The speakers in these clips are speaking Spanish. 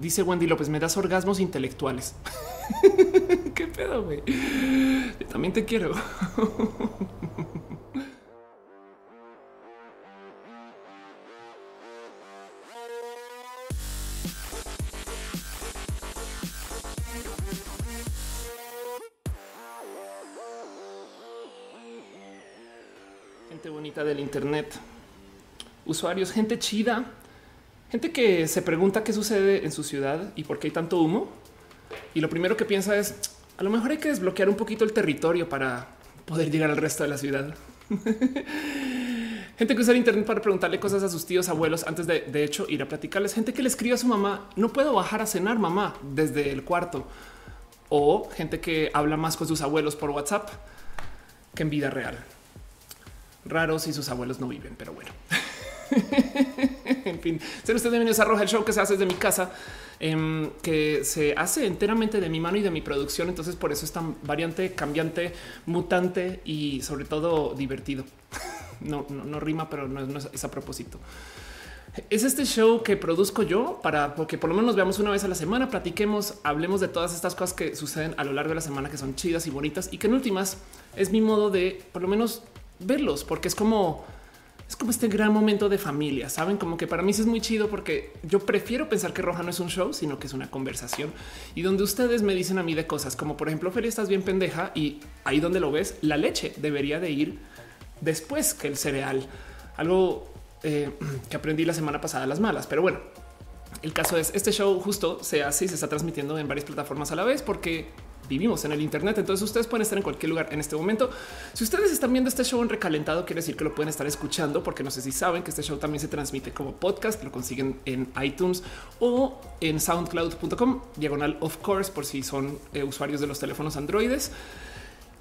Dice Wendy López, me das orgasmos intelectuales. ¿Qué pedo, güey? También te quiero. Gente bonita del Internet, usuarios, gente chida, gente que se pregunta qué sucede en su ciudad y por qué hay tanto humo. Y lo primero que piensa es, a lo mejor hay que desbloquear un poquito el territorio para poder llegar al resto de la ciudad. gente que usa el Internet para preguntarle cosas a sus tíos, abuelos, antes de, de hecho ir a platicarles. Gente que le escribe a su mamá, no puedo bajar a cenar, mamá, desde el cuarto. O gente que habla más con sus abuelos por WhatsApp que en vida real raro si sus abuelos no viven, pero bueno. en fin, ser usted bienvenidos a Roja, el show que se hace desde mi casa, em, que se hace enteramente de mi mano y de mi producción. Entonces, por eso es tan variante, cambiante, mutante y sobre todo divertido. no, no, rima, pero no, es, a propósito. Es este show que produzco yo para que por lo menos nos veamos una vez a la semana, platiquemos, hablemos de todas estas cosas que suceden a lo largo de la semana que son chidas y bonitas y que en últimas es mi modo de por lo menos verlos, porque es como es como este gran momento de familia. Saben como que para mí es muy chido porque yo prefiero pensar que Roja no es un show, sino que es una conversación y donde ustedes me dicen a mí de cosas como, por ejemplo, Feria, estás bien pendeja y ahí donde lo ves, la leche debería de ir después que el cereal. Algo eh, que aprendí la semana pasada, las malas, pero bueno. El caso es este show justo se hace y se está transmitiendo en varias plataformas a la vez porque vivimos en el Internet. Entonces ustedes pueden estar en cualquier lugar en este momento. Si ustedes están viendo este show en recalentado, quiere decir que lo pueden estar escuchando, porque no sé si saben que este show también se transmite como podcast. Lo consiguen en iTunes o en soundcloud.com diagonal of course, por si son eh, usuarios de los teléfonos androides.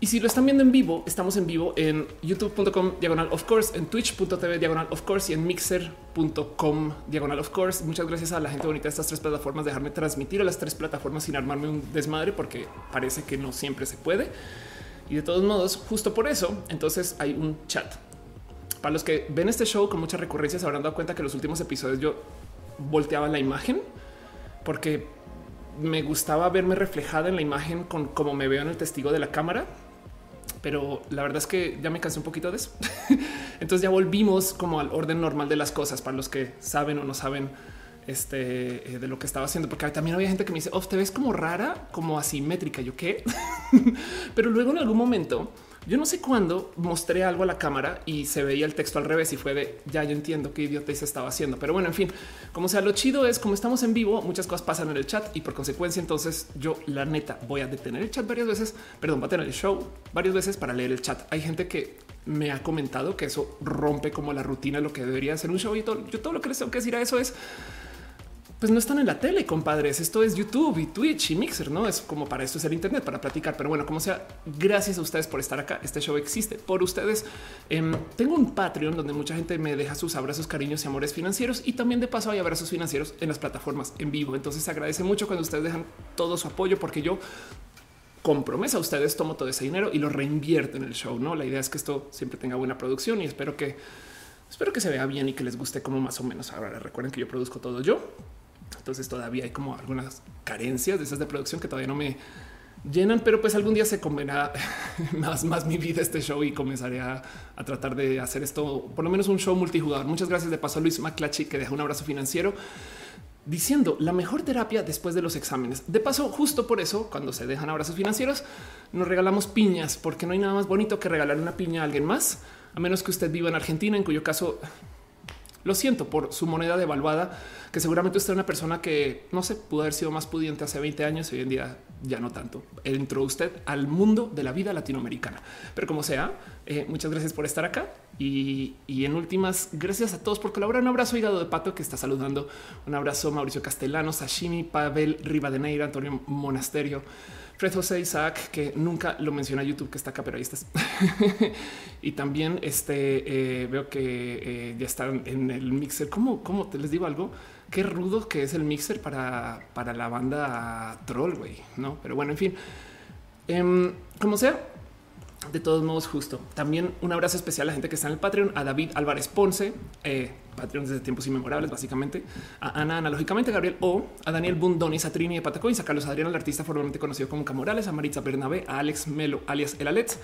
Y si lo están viendo en vivo, estamos en vivo en youtube.com diagonal of course, en twitch.tv diagonal of course y en mixer.com diagonal of course. Muchas gracias a la gente bonita de estas tres plataformas, dejarme transmitir a las tres plataformas sin armarme un desmadre porque parece que no siempre se puede. Y de todos modos, justo por eso, entonces hay un chat. Para los que ven este show con muchas recurrencias, habrán dado cuenta que los últimos episodios yo volteaba la imagen porque me gustaba verme reflejada en la imagen con cómo me veo en el testigo de la cámara pero la verdad es que ya me cansé un poquito de eso. Entonces ya volvimos como al orden normal de las cosas para los que saben o no saben este, eh, de lo que estaba haciendo, porque también había gente que me dice, oh, te ves como rara, como asimétrica. Yo qué, pero luego en algún momento yo no sé cuándo mostré algo a la cámara y se veía el texto al revés y fue de ya yo entiendo qué idiota se estaba haciendo. Pero bueno, en fin, como sea, lo chido es como estamos en vivo, muchas cosas pasan en el chat y por consecuencia, entonces yo la neta voy a detener el chat varias veces, perdón, va a tener el show varias veces para leer el chat. Hay gente que me ha comentado que eso rompe como la rutina, lo que debería ser un show y todo. Yo todo lo que les tengo que decir a eso es pues no están en la tele, compadres. Esto es YouTube y Twitch y Mixer, no es como para esto es el Internet para platicar. Pero bueno, como sea, gracias a ustedes por estar acá. Este show existe por ustedes. Em, tengo un Patreon donde mucha gente me deja sus abrazos, cariños y amores financieros y también de paso hay abrazos financieros en las plataformas en vivo. Entonces se agradece mucho cuando ustedes dejan todo su apoyo porque yo con promesa a ustedes tomo todo ese dinero y lo reinvierto en el show. No, la idea es que esto siempre tenga buena producción y espero que espero que se vea bien y que les guste como más o menos. Ahora recuerden que yo produzco todo yo entonces todavía hay como algunas carencias de esas de producción que todavía no me llenan, pero pues algún día se comerá más, más mi vida este show y comenzaré a, tratar de hacer esto, por lo menos un show multijugador. Muchas gracias de paso a Luis Maclachi que deja un abrazo financiero diciendo la mejor terapia después de los exámenes. De paso, justo por eso, cuando se dejan abrazos financieros, nos regalamos piñas, porque no hay nada más bonito que regalar una piña a alguien más, a menos que usted viva en Argentina, en cuyo caso lo siento por su moneda devaluada, que seguramente usted es una persona que no sé, pudo haber sido más pudiente hace 20 años y hoy en día ya no tanto. Entró usted al mundo de la vida latinoamericana. Pero como sea, eh, muchas gracias por estar acá y, en últimas, gracias a todos por colaborar. Un abrazo hígado de pato que está saludando. Un abrazo Mauricio Castellano, Sashimi, Pavel Rivadeneira, Antonio Monasterio. Fred José Isaac, que nunca lo menciona YouTube, que está acá, pero ahí estás. y también este eh, veo que eh, ya están en el mixer. ¿Cómo, ¿Cómo te les digo algo? Qué rudo que es el mixer para, para la banda troll, güey, no? Pero bueno, en fin, em, como sea, de todos modos, justo también un abrazo especial a la gente que está en el Patreon, a David Álvarez Ponce, eh, Patreon desde tiempos inmemorables, básicamente, a Ana analógicamente, Gabriel O, a Daniel Bundonis, a Trini de Patacoins, a Carlos Adrián, el artista formalmente conocido como Camorales, a Maritza Bernabé, a Alex Melo, alias El Alets,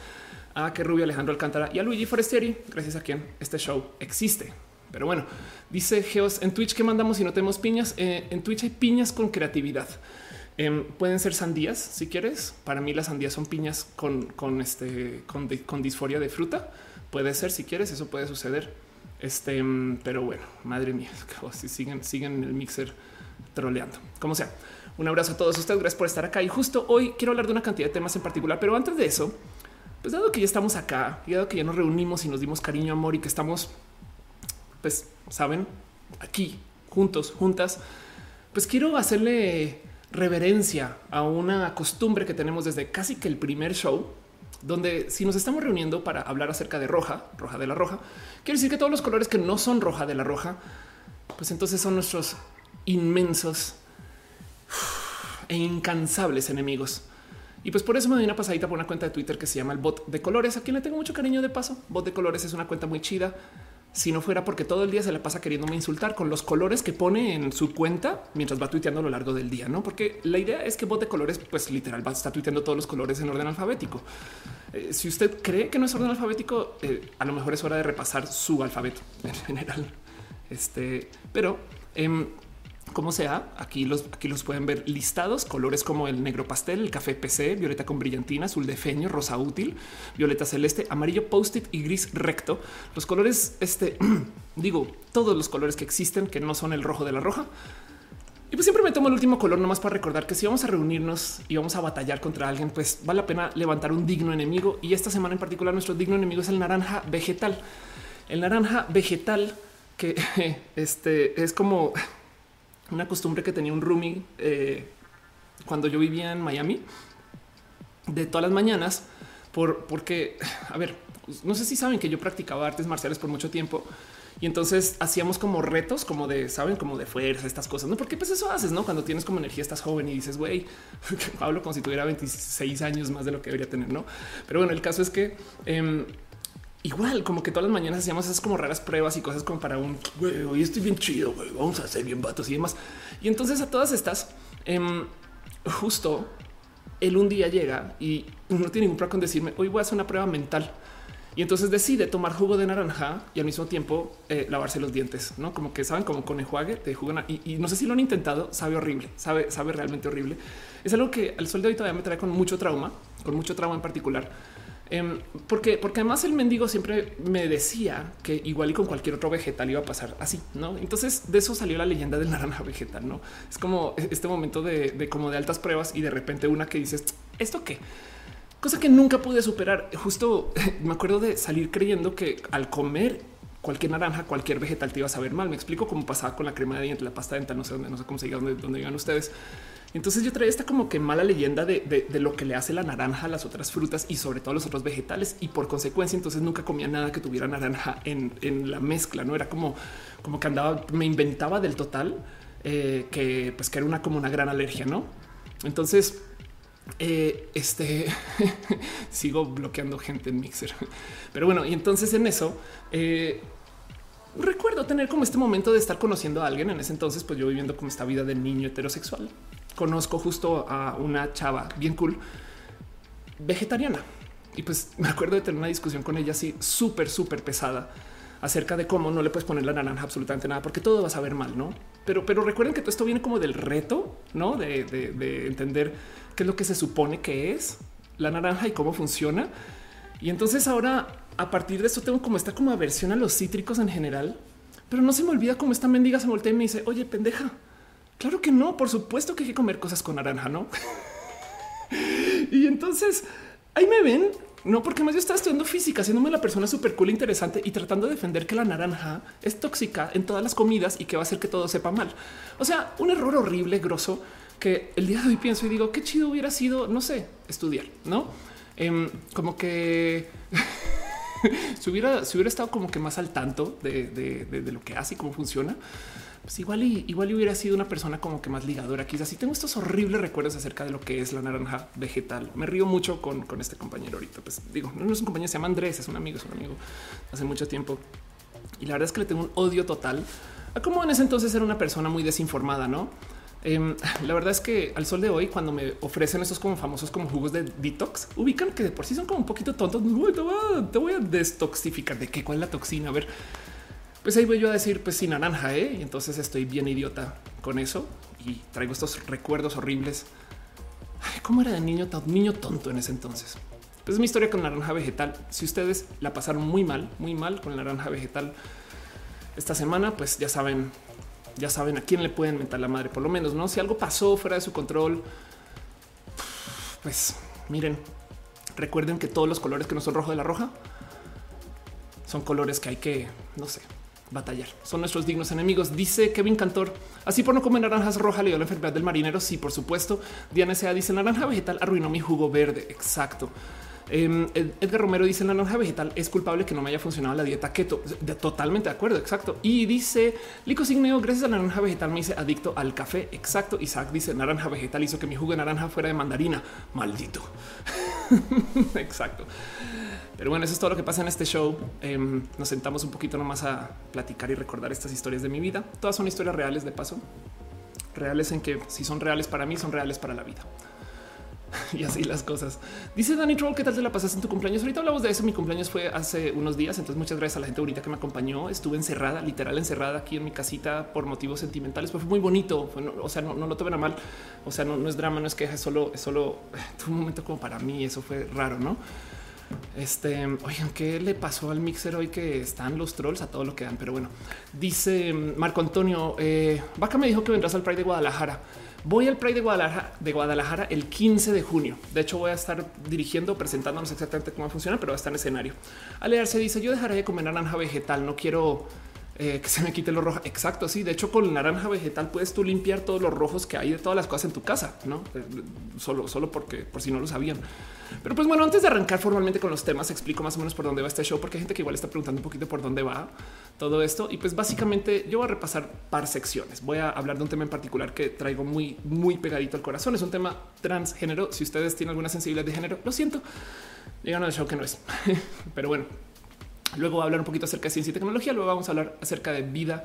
a que Alejandro Alcántara y a Luigi Forestieri, gracias a quien este show existe. Pero bueno, dice Geos en Twitch que mandamos y no tenemos piñas. Eh, en Twitch hay piñas con creatividad. Em, pueden ser sandías si quieres. Para mí las sandías son piñas con, con este con, disforia de fruta. Puede ser si quieres, eso puede suceder. Este, em, pero bueno, madre mía, si siguen, siguen el mixer troleando, como sea. Un abrazo a todos ustedes. Gracias por estar acá. Y justo hoy quiero hablar de una cantidad de temas en particular, pero antes de eso, pues dado que ya estamos acá y dado que ya nos reunimos y nos dimos cariño, amor y que estamos, pues saben, aquí juntos, juntas, pues quiero hacerle reverencia a una costumbre que tenemos desde casi que el primer show, donde si nos estamos reuniendo para hablar acerca de roja, roja de la roja, quiere decir que todos los colores que no son roja de la roja, pues entonces son nuestros inmensos e incansables enemigos. Y pues por eso me doy una pasadita por una cuenta de Twitter que se llama el bot de colores, a quien le tengo mucho cariño de paso. Bot de colores es una cuenta muy chida si no fuera porque todo el día se le pasa queriéndome insultar con los colores que pone en su cuenta mientras va tuiteando a lo largo del día, no? Porque la idea es que bot de colores, pues literal va a estar tuiteando todos los colores en orden alfabético. Eh, si usted cree que no es orden alfabético, eh, a lo mejor es hora de repasar su alfabeto en general. Este, pero em, como sea, aquí los, aquí los pueden ver listados, colores como el negro pastel, el café PC, violeta con brillantina, azul de feño, rosa útil, violeta celeste, amarillo post-it y gris recto. Los colores, este, digo, todos los colores que existen, que no son el rojo de la roja. Y pues siempre me tomo el último color nomás para recordar que si vamos a reunirnos y vamos a batallar contra alguien, pues vale la pena levantar un digno enemigo. Y esta semana en particular nuestro digno enemigo es el naranja vegetal. El naranja vegetal que este es como una costumbre que tenía un roomie eh, cuando yo vivía en Miami de todas las mañanas, por, porque, a ver, no sé si saben que yo practicaba artes marciales por mucho tiempo y entonces hacíamos como retos, como de, saben, como de fuerza, estas cosas, no? Porque pues eso haces, no? Cuando tienes como energía, estás joven y dices, güey, hablo como si tuviera 26 años más de lo que debería tener, no? Pero bueno, el caso es que em, igual, como que todas las mañanas hacíamos esas como raras pruebas y cosas como para un güey, estoy bien chido, vamos a hacer bien vatos y demás. Y entonces a todas estas, em, justo él un día llega y no tiene ningún problema con decirme hoy voy a hacer una prueba mental. Y entonces decide tomar jugo de naranja y al mismo tiempo eh, lavarse los dientes, no como que saben como con enjuague de jugo. Y, y, no sé si lo han intentado, sabe horrible, sabe, sabe realmente horrible. Es algo que al sol de hoy todavía me trae con mucho trauma, con mucho trauma en particular Em, porque, porque además el mendigo siempre me decía que igual y con cualquier otro vegetal iba a pasar así, no? Entonces de eso salió la leyenda del naranja vegetal, no? Es como este momento de, como de altas pruebas y de repente una que dices esto qué cosa que nunca pude superar. Justo me acuerdo de salir creyendo que al comer cualquier naranja, cualquier vegetal te iba a saber mal. Me explico cómo pasaba con la crema de dientes, la pasta dental, no sé dónde, no sé cómo se diga, dónde, dónde iban ustedes. Entonces yo traía esta como que mala leyenda de, lo que le hace la naranja a las otras frutas y sobre todo a los otros vegetales. Y por consecuencia, entonces nunca comía nada que tuviera naranja en, la mezcla. No era como, como que andaba, me inventaba del total eh, que pues que era una como una gran alergia, no? Entonces, eh, este sigo bloqueando gente en Mixer, pero bueno, y entonces en eso eh, recuerdo tener como este momento de estar conociendo a alguien en ese entonces, pues yo viviendo como esta vida de niño heterosexual conozco justo a una chava bien cool, vegetariana. Y pues me acuerdo de tener una discusión con ella así súper, súper pesada acerca de cómo no le puedes poner la naranja absolutamente nada, porque todo va a saber mal, ¿no? Pero, pero recuerden que todo esto viene como del reto, ¿no? De, de entender qué es lo que se supone que es la naranja y cómo funciona. Y entonces ahora, a partir de eso, tengo como esta como aversión a los cítricos en general, pero no se me olvida cómo esta mendiga se voltea y me dice, oye, pendeja, Claro que no, por supuesto que hay que comer cosas con naranja, ¿no? y entonces ahí me ven, no porque más yo estaba estudiando física, haciéndome la persona súper cool, interesante y tratando de defender que la naranja es tóxica en todas las comidas y que va a hacer que todo sepa mal. O sea, un error horrible, grosso, que el día de hoy pienso y digo qué chido hubiera sido, no sé, estudiar, no? Em, como que si hubiera, si hubiera estado como que más al tanto de, de lo que hace y cómo funciona pues igual y igual hubiera sido una persona como que más ligadora. Quizás si tengo estos horribles recuerdos acerca de lo que es la naranja vegetal. Me río mucho con, con este compañero ahorita. Pues digo, no es un compañero, se llama Andrés, es un amigo, es un amigo hace mucho tiempo. Y la verdad es que le tengo un odio total a como en ese entonces era una persona muy desinformada, no? Em, la verdad es que al sol de hoy, cuando me ofrecen esos como famosos como jugos de detox, ubican que de por sí son como un poquito tontos. Te voy a, te de qué, cuál es la toxina. A ver, pues ahí voy yo a decir, pues sin naranja, ¿eh? y entonces estoy bien idiota con eso y traigo estos recuerdos horribles. ¿Cómo era de niño, niño tonto en ese entonces? Pues es mi historia con naranja vegetal. Si ustedes la pasaron muy mal, muy mal con naranja vegetal esta semana, pues ya saben ya saben a quién le pueden mentar la madre, por lo menos, no? Si algo pasó fuera de su control, pues miren, recuerden que todos los colores que no son rojo de la roja son colores que hay que, no sé, batallar. Son nuestros dignos enemigos. Dice Kevin Cantor. Así por no comer naranjas rojas le dio la enfermedad del marinero. Sí, por supuesto. Diana Sea dice naranja vegetal arruinó mi jugo verde. Exacto. Em, Edgar Romero dice la naranja vegetal es culpable que no me haya funcionado la dieta keto. totalmente de acuerdo. Exacto. Y dice Lico Signeo, gracias a la naranja vegetal me hice adicto al café. Exacto. Isaac dice naranja vegetal hizo que mi jugo de naranja fuera de mandarina. Maldito. Exacto. Pero bueno, eso es todo lo que pasa en este show. Em, nos sentamos un poquito nomás a platicar y recordar estas historias de mi vida. Todas son historias reales de paso. Reales en que si son reales para mí, son reales para la vida. y así las cosas. Dice Danny Troll, ¿qué tal te la pasaste en tu cumpleaños? Ahorita hablamos de eso. Mi cumpleaños fue hace unos días, entonces muchas gracias a la gente ahorita que me acompañó. Estuve encerrada, literal encerrada aquí en mi casita por motivos sentimentales, pero fue muy bonito. o sea, no, lo tomen a mal. O sea, no, es drama, no es queja, es solo, es solo un momento como para mí. Eso fue raro, no? Este, oigan, ¿qué le pasó al mixer hoy que están los trolls a todo lo que dan? Pero bueno, dice Marco Antonio, eh, Vaca me dijo que vendrás al Pride de Guadalajara. Voy al Pride de Guadalajara, de Guadalajara el 15 de junio. De hecho, voy a estar dirigiendo, presentándonos exactamente cómo funciona, pero va a estar en escenario. Alearse dice: Yo dejaré de comer naranja vegetal. No quiero eh, que se me quite lo rojo. Exacto. Sí, de hecho, con naranja vegetal puedes tú limpiar todos los rojos que hay de todas las cosas en tu casa, no eh, solo, solo porque por si no lo sabían. Pero pues bueno, antes de arrancar formalmente con los temas, explico más o menos por dónde va este show, porque hay gente que igual está preguntando un poquito por dónde va todo esto. Y pues básicamente yo voy a repasar par secciones. Voy a hablar de un tema en particular que traigo muy, muy pegadito al corazón. Es un tema transgénero. Si ustedes tienen alguna sensibilidad de género, lo siento. Llegan al show que no es. Pero bueno, Luego voy a hablar un poquito acerca de ciencia y tecnología. Luego vamos a hablar acerca de vida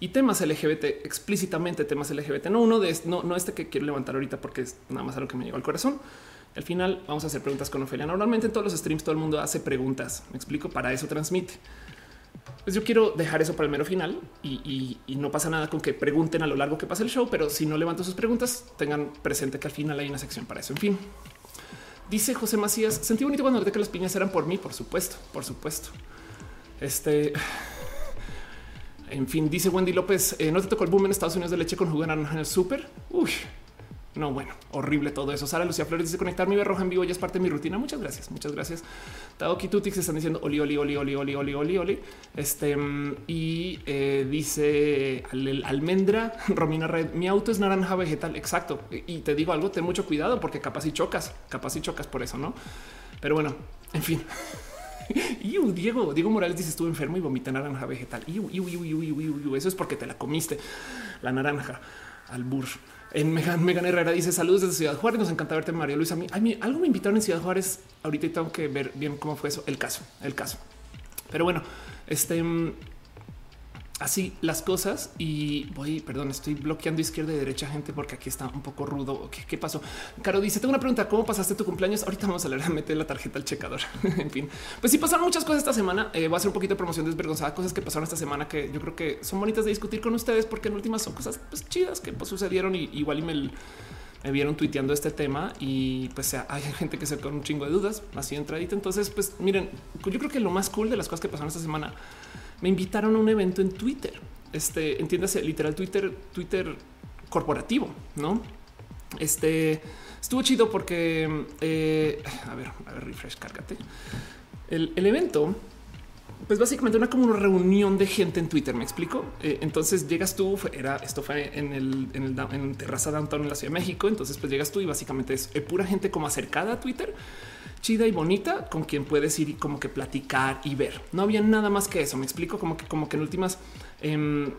y temas LGBT, explícitamente temas LGBT. No uno de no, no este que quiero levantar ahorita porque es nada más algo que me llegó al corazón. Al final vamos a hacer preguntas con Ofelia. Normalmente en todos los streams todo el mundo hace preguntas. Me explico, para eso transmite. Pues yo quiero dejar eso para el mero final y, y, no pasa nada con que pregunten a lo largo que pasa el show, pero si no levanto sus preguntas, tengan presente que al final hay una sección para eso. En fin, dice José Macías, sentí bonito cuando noté que las piñas eran por mí, por supuesto, por supuesto. Este. En fin, dice Wendy López, eh, no te tocó el boom en Estados Unidos de leche con jugo de naranja en el súper. Uy, no, bueno, horrible todo eso. Sara Lucía Flores dice conectar mi roja en vivo ya es parte de mi rutina. Muchas gracias, muchas gracias. Taoki Tutix están diciendo oli, oli, oli, oli, oli, oli, oli, oli. Este y eh, dice almendra Romina Red. Mi auto es naranja vegetal. Exacto. Y te digo algo, ten mucho cuidado porque capaz y chocas, capaz y chocas por eso, no? Pero bueno, en fin. y Diego, Diego Morales dice estuvo enfermo y vomita naranja vegetal. Y eso es porque te la comiste la naranja al bur. En Megan, Megan Herrera dice saludos desde Ciudad Juárez. Nos encanta verte, María Luisa. A mí, algo me invitaron en Ciudad Juárez. Ahorita tengo que ver bien cómo fue eso. El caso, el caso. Pero bueno, este así las cosas y voy, perdón, estoy bloqueando izquierda y derecha gente porque aquí está un poco rudo. ¿Qué, pasó? Caro dice, tengo una pregunta, ¿cómo pasaste tu cumpleaños? Ahorita vamos a leer, a meter la tarjeta al checador. en fin, pues sí pasaron muchas cosas esta semana. Eh, voy a hacer un poquito de promoción desvergonzada, cosas que pasaron esta semana que yo creo que son bonitas de discutir con ustedes porque en últimas son cosas pues, chidas que pues, sucedieron y igual y me, me vieron tuiteando este tema y pues hay gente que se con un chingo de dudas así entradita. Entonces, pues miren, yo creo que lo más cool de las cosas que pasaron esta semana me invitaron a un evento en Twitter. Este, entiéndase, literal Twitter, Twitter corporativo, ¿no? Este, estuvo chido porque, eh, a ver, a ver, refresh, cárgate. El, evento, pues básicamente una como una reunión de gente en Twitter, ¿me explico? Eh, entonces llegas tú, era, esto fue en el, en el en terraza downtown en la Ciudad de México, entonces pues llegas tú y básicamente es pura gente como acercada a Twitter, chida y bonita con quien puedes ir y como que platicar y ver. No había nada más que eso. Me explico como que, como que en últimas, em,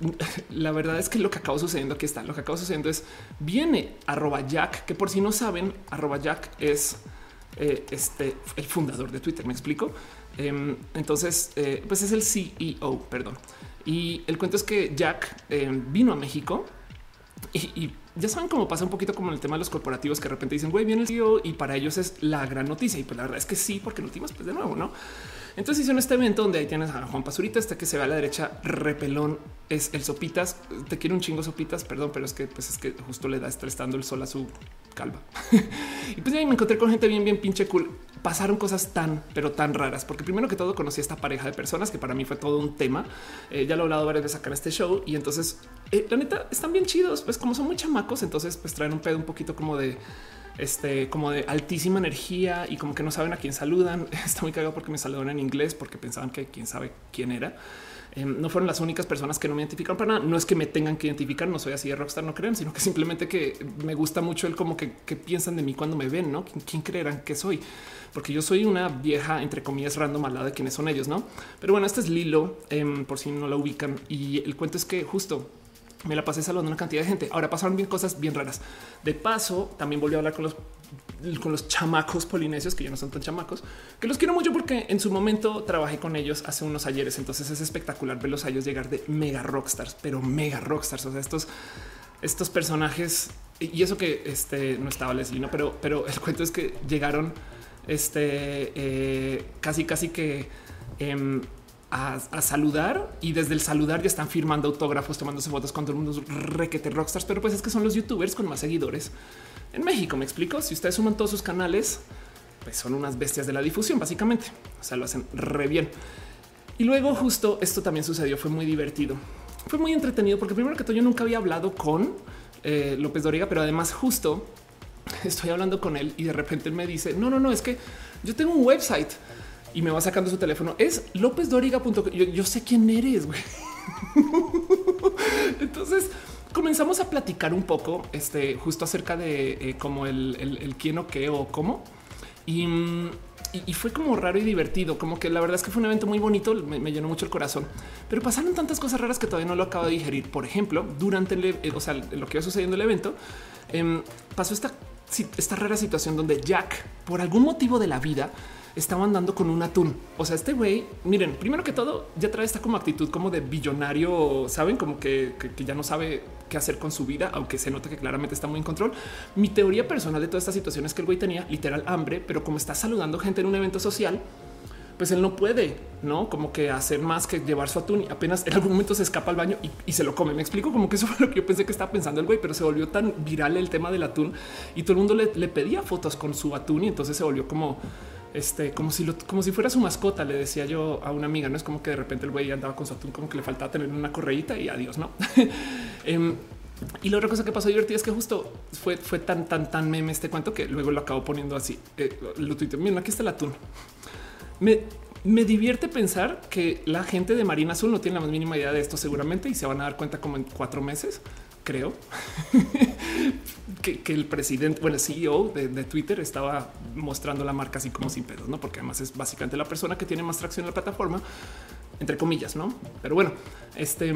la verdad es que lo que acaba sucediendo aquí está. Lo que acaba sucediendo es viene arroba Jack, que por si no saben, arroba Jack es eh, este el fundador de Twitter. Me explico. Em, entonces, eh, pues es el CEO, perdón. Y el cuento es que Jack em, vino a México y, ya saben cómo pasa un poquito como el tema de los corporativos que de repente dicen, güey, viene el CEO y para ellos es la gran noticia. Y pues la verdad es que sí, porque en últimas, pues de nuevo, no? Entonces hicieron este evento donde ahí tienes a Juan Pazurita, este que se ve a la derecha, repelón, es el Sopitas. Te quiero un chingo Sopitas, perdón, pero es que pues es que justo le da estrestando el sol a su calva. y pues ahí me encontré con gente bien, bien pinche cool. Pasaron cosas tan, pero tan raras, porque primero que todo conocí a esta pareja de personas que para mí fue todo un tema. Eh, ya lo he hablado varias veces acá en este show y entonces eh, la neta están bien chidos, pues como son muy chamacos, entonces pues traen un pedo un poquito como de este, como de altísima energía y como que no saben a quién saludan. Está muy cagado porque me saludan en inglés porque pensaban que quién sabe quién era. Em, no fueron las únicas personas que no me identificaron para nada. No es que me tengan que identificar, no soy así de rockstar, no crean, sino que simplemente que me gusta mucho el como que, piensan de mí cuando me ven, no quién creerán que soy, porque yo soy una vieja, entre comillas, random al lado de quiénes son ellos, no? Pero bueno, este es Lilo, em, por si no la ubican. Y el cuento es que justo me la pasé saludando una cantidad de gente. Ahora pasaron bien cosas bien raras. De paso, también volví a hablar con los con los chamacos polinesios que ya no son tan chamacos, que los quiero mucho porque en su momento trabajé con ellos hace unos ayeres. Entonces es espectacular verlos a ellos llegar de mega rockstars, pero mega rockstars. O sea, estos, estos personajes y eso que este no estaba Leslie, ¿no? pero, pero el cuento es que llegaron este eh, casi, casi que em, a, saludar y desde el saludar ya están firmando autógrafos, tomándose fotos con todo el mundo requete rockstars, pero pues es que son los youtubers con más seguidores en México. Me explico. Si ustedes suman todos sus canales, pues son unas bestias de la difusión, básicamente. O sea, lo hacen re bien. Y luego justo esto también sucedió, fue muy divertido. Fue muy entretenido porque primero que todo yo nunca había hablado con eh, López Doriga, pero además justo estoy hablando con él y de repente él me dice, no, no, no, es que yo tengo un website y me va sacando su teléfono. Es lópezdoriga.com. Yo, yo sé quién eres, güey. Entonces comenzamos a platicar un poco, este, justo acerca de eh, como el, quién o qué o cómo. Mm, y, fue como raro y divertido, como que la verdad es que fue un evento muy bonito, me, llenó mucho el corazón, pero pasaron tantas cosas raras que todavía no lo acabo de digerir. Por ejemplo, durante el, eh, o sea, lo que iba sucediendo en el evento, em, pasó esta, esta rara situación donde Jack, por algún motivo de la vida, estaba andando con un atún. O sea, este güey, miren, primero que todo, ya trae esta como actitud como de billonario, saben, como que, ya no sabe qué hacer con su vida, aunque se nota que claramente está muy en control. Mi teoría personal de toda esta situación es que el güey tenía literal hambre, pero como está saludando gente en un evento social, pues él no puede, no como que hacer más que llevar su atún y apenas en algún momento se escapa al baño y, se lo come. Me explico como que eso fue lo que yo pensé que estaba pensando el güey, pero se volvió tan viral el tema del atún y todo el mundo le, pedía fotos con su atún y entonces se volvió como este, como si como si fuera su mascota, le decía yo a una amiga, no es como que de repente el güey andaba con su atún, como que le faltaba tener una correíta y adiós, no? Em, y la otra cosa que pasó divertida es que justo fue, fue tan, tan, tan meme este cuento que luego lo acabo poniendo así. Eh, lo tuiteo. Miren, aquí está el atún. Me, me divierte pensar que la gente de Marina Azul no tiene la más mínima idea de esto seguramente y se van a dar cuenta como en cuatro meses creo que, el presidente, bueno, el CEO de, Twitter estaba mostrando la marca así como sin pedos, no? Porque además es básicamente la persona que tiene más tracción en la plataforma, entre comillas, no? Pero bueno, este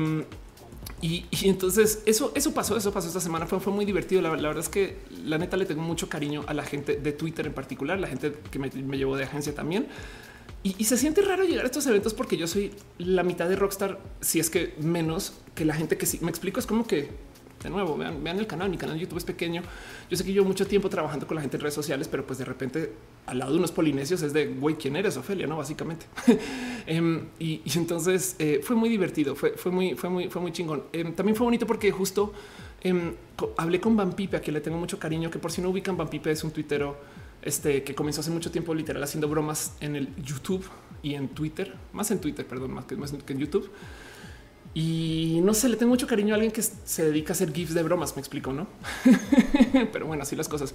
y, entonces eso, eso pasó, eso pasó esta semana. Fue, fue muy divertido. La, verdad es que la neta le tengo mucho cariño a la gente de Twitter en particular, la gente que me, llevó de agencia también. Y, se siente raro llegar a estos eventos porque yo soy la mitad de Rockstar, si es que menos que la gente que sí me explico. Es como que de nuevo, vean, el canal, mi canal de YouTube es pequeño. Yo sé que yo mucho tiempo trabajando con la gente en redes sociales, pero pues de repente al lado de unos polinesios es de güey, ¿quién eres? Ofelia, no? Básicamente. Em, y, entonces eh, fue muy divertido, fue, fue, muy, fue muy, fue muy chingón. Em, también fue bonito porque justo em, hablé con Vampipe, a quien le tengo mucho cariño, que por si no ubican, Vampipe es un tuitero este, que comenzó hace mucho tiempo literal haciendo bromas en el YouTube y en Twitter, más en Twitter, perdón, más que, más que en YouTube. Y no sé, le tengo mucho cariño a alguien que se dedica a hacer gifs de bromas, me explico, ¿no? Pero bueno, así las cosas.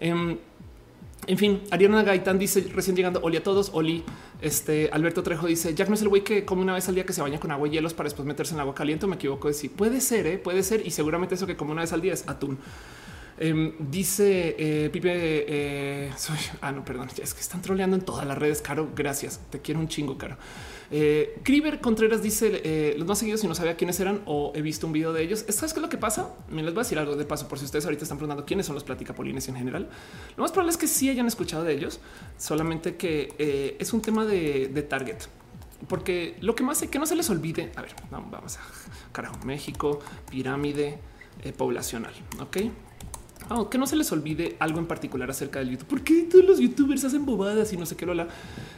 Em, en fin, Ariana Gaitán dice recién llegando, Oli a todos, Oli, este Alberto Trejo dice, Jack no es el güey que come una vez al día que se baña con agua y hielos para después meterse en agua caliente, me equivoco de sí, puede ser, ¿eh? puede ser y seguramente eso que come una vez al día es atún. Em, dice eh, Pipe, eh, soy, ah, no, perdón, es que están troleando en todas las redes, Caro, gracias, te quiero un chingo, Caro. Eh, Contreras dice eh, los más seguidos y no sabía quiénes eran o he visto un video de ellos. ¿Sabes qué es lo que pasa? Me les voy a decir algo de paso por si ustedes ahorita están preguntando quiénes son los platicapolines en general. Lo más probable es que sí hayan escuchado de ellos, solamente que eh, es un tema de, de, target. Porque lo que más es que no se les olvide, a ver, vamos a carajo, México, pirámide eh, poblacional, ok? Oh, que no se les olvide algo en particular acerca del YouTube. ¿Por qué todos los youtubers hacen bobadas y no sé qué lo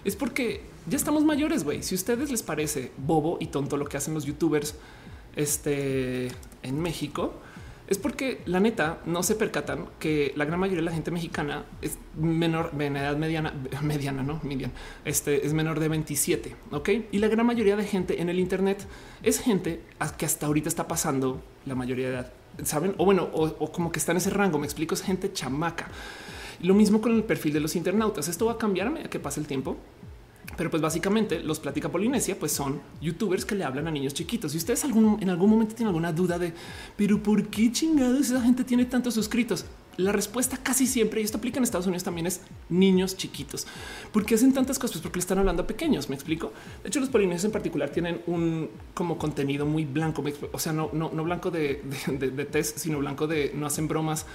Es porque ya estamos mayores, güey. Si a ustedes les parece bobo y tonto lo que hacen los youtubers este, en México, es porque la neta no se percatan que la gran mayoría de la gente mexicana es menor en edad mediana, mediana, no mediana, este es menor de 27. Ok. Y la gran mayoría de gente en el Internet es gente que hasta ahorita está pasando la mayoría de edad saben, o bueno, o, como que está en ese rango. Me explico, es gente chamaca. Lo mismo con el perfil de los internautas. Esto va a cambiarme a que pase el tiempo. Pero pues básicamente los Plática Polinesia pues son youtubers que le hablan a niños chiquitos. Y ustedes algún, en algún momento tienen alguna duda de, pero ¿por qué chingados esa gente tiene tantos suscritos? La respuesta casi siempre, y esto aplica en Estados Unidos también, es niños chiquitos. ¿Por qué hacen tantas cosas? Pues porque le están hablando a pequeños, me explico. De hecho, los polinesios en particular tienen un como contenido muy blanco, o sea, no, no, no blanco de, de, de test, sino blanco de no hacen bromas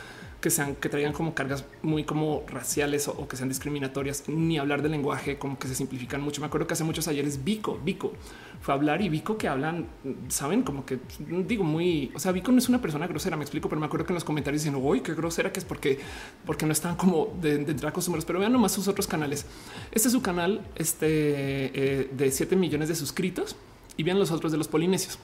que sean que traigan como cargas muy como raciales o, que sean discriminatorias, ni hablar del lenguaje, como que se simplifican mucho. Me acuerdo que hace muchos ayeres Vico, Vico fue a hablar y Vico que hablan, saben, como que digo muy, o sea, Vico no es una persona grosera, me explico, pero me acuerdo que en los comentarios dicen, uy, qué grosera que es porque, porque no están como de, de entrar acostumbrados, pero vean nomás sus otros canales. Este es su canal este, eh, de 7 millones de suscritos y vean los otros de los polinesios.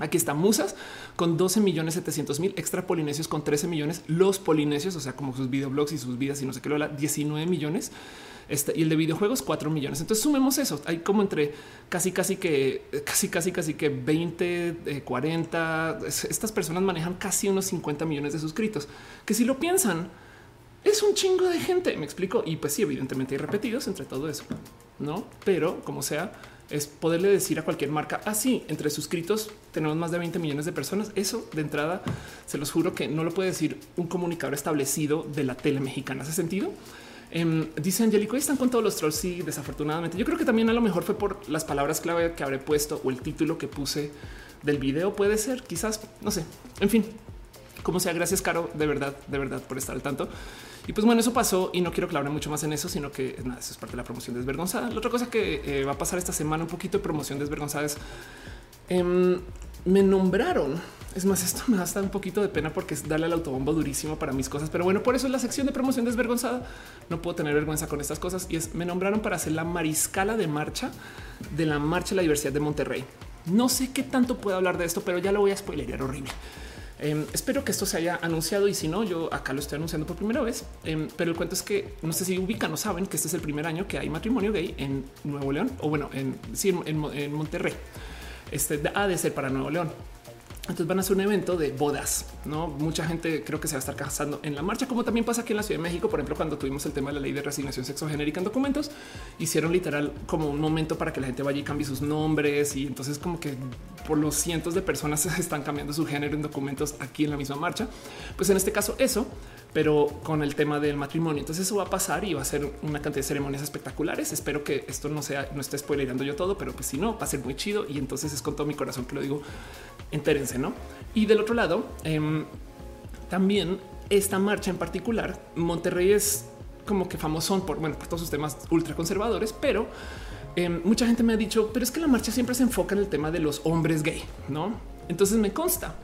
Aquí está Musas con 12 millones 700 mil extra polinesios con 13 millones. Los polinesios, o sea, como sus videoblogs y sus vidas y no sé qué lo 19 millones. Este, y el de videojuegos 4 millones. Entonces sumemos eso. Hay como entre casi, casi que casi, casi, casi que 20, 40. Eh, estas personas manejan casi unos 50 millones de suscritos que si lo piensan es un chingo de gente. Me explico. Y pues sí, evidentemente hay repetidos entre todo eso, no? Pero como sea, es poderle decir a cualquier marca así ah, entre suscritos tenemos más de 20 millones de personas. Eso de entrada se los juro que no lo puede decir un comunicador establecido de la tele mexicana. ¿Hace sentido? Eh, dice Angélico, están con todos los trolls. Sí, desafortunadamente. Yo creo que también a lo mejor fue por las palabras clave que habré puesto o el título que puse del video. Puede ser, quizás, no sé. En fin, como sea, gracias, Caro, de verdad, de verdad por estar al tanto. Y pues bueno, eso pasó y no quiero clavar mucho más en eso, sino que nada, eso es parte de la promoción desvergonzada. La otra cosa que eh, va a pasar esta semana, un poquito de promoción desvergonzada es em, me nombraron. Es más, esto me da hasta un poquito de pena porque es darle al autobombo durísimo para mis cosas. Pero bueno, por eso es la sección de promoción desvergonzada. No puedo tener vergüenza con estas cosas y es me nombraron para hacer la mariscala de marcha de la marcha de la diversidad de Monterrey. No sé qué tanto puedo hablar de esto, pero ya lo voy a spoilerear horrible. Em, espero que esto se haya anunciado y si no, yo acá lo estoy anunciando por primera vez. Em, pero el cuento es que no sé si ubican o saben que este es el primer año que hay matrimonio gay en Nuevo León o bueno, en, sí, en, en Monterrey. Este ha de ser para Nuevo León. Entonces van a hacer un evento de bodas, no mucha gente creo que se va a estar casando en la marcha, como también pasa aquí en la Ciudad de México. Por ejemplo, cuando tuvimos el tema de la ley de resignación sexogenérica en documentos, hicieron literal como un momento para que la gente vaya y cambie sus nombres. Y entonces, como que por los cientos de personas están cambiando su género en documentos aquí en la misma marcha. Pues en este caso, eso pero con el tema del matrimonio. Entonces eso va a pasar y va a ser una cantidad de ceremonias espectaculares. Espero que esto no sea, no esté spoilerando yo todo, pero pues si no, va a ser muy chido. Y entonces es con todo mi corazón que lo digo, entérense, ¿no? Y del otro lado, em, también esta marcha en particular, Monterrey es como que famoso por, bueno, por todos sus temas ultra conservadores, pero em, mucha gente me ha dicho, pero es que la marcha siempre se enfoca en el tema de los hombres gay, ¿no? Entonces me consta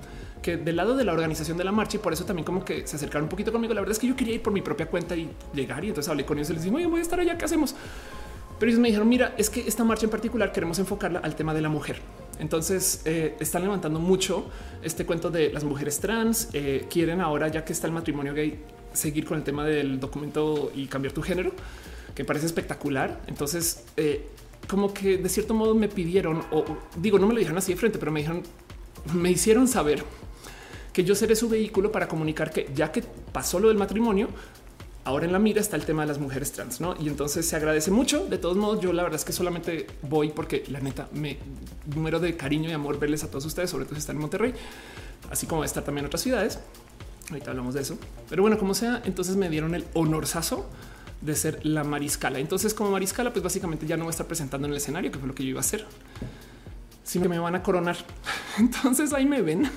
que del lado de la organización de la marcha y por eso también como que se acercaron un poquito conmigo. La verdad es que yo quería ir por mi propia cuenta y llegar y entonces hablé con ellos y les dije, oye, voy a estar allá, ¿qué hacemos? Pero ellos me dijeron, mira, es que esta marcha en particular queremos enfocarla al tema de la mujer. Entonces eh, están levantando mucho este cuento de las mujeres trans. Eh, quieren ahora, ya que está el matrimonio gay, seguir con el tema del documento y cambiar tu género, que parece espectacular. Entonces, eh, como que de cierto modo me pidieron, o digo, no me lo dijeron así de frente, pero me dijeron, me hicieron saber que yo seré su vehículo para comunicar que ya que pasó lo del matrimonio, ahora en la mira está el tema de las mujeres trans, ¿no? Y entonces se agradece mucho. De todos modos, yo la verdad es que solamente voy porque la neta me número de cariño y amor verles a todos ustedes, sobre todo si están en Monterrey, así como estar también en otras ciudades. Ahorita hablamos de eso. Pero bueno, como sea, entonces me dieron el honorazo de ser la mariscala. Entonces, como mariscala, pues básicamente ya no voy a estar presentando en el escenario, que fue lo que yo iba a hacer, que me van a coronar. Entonces ahí me ven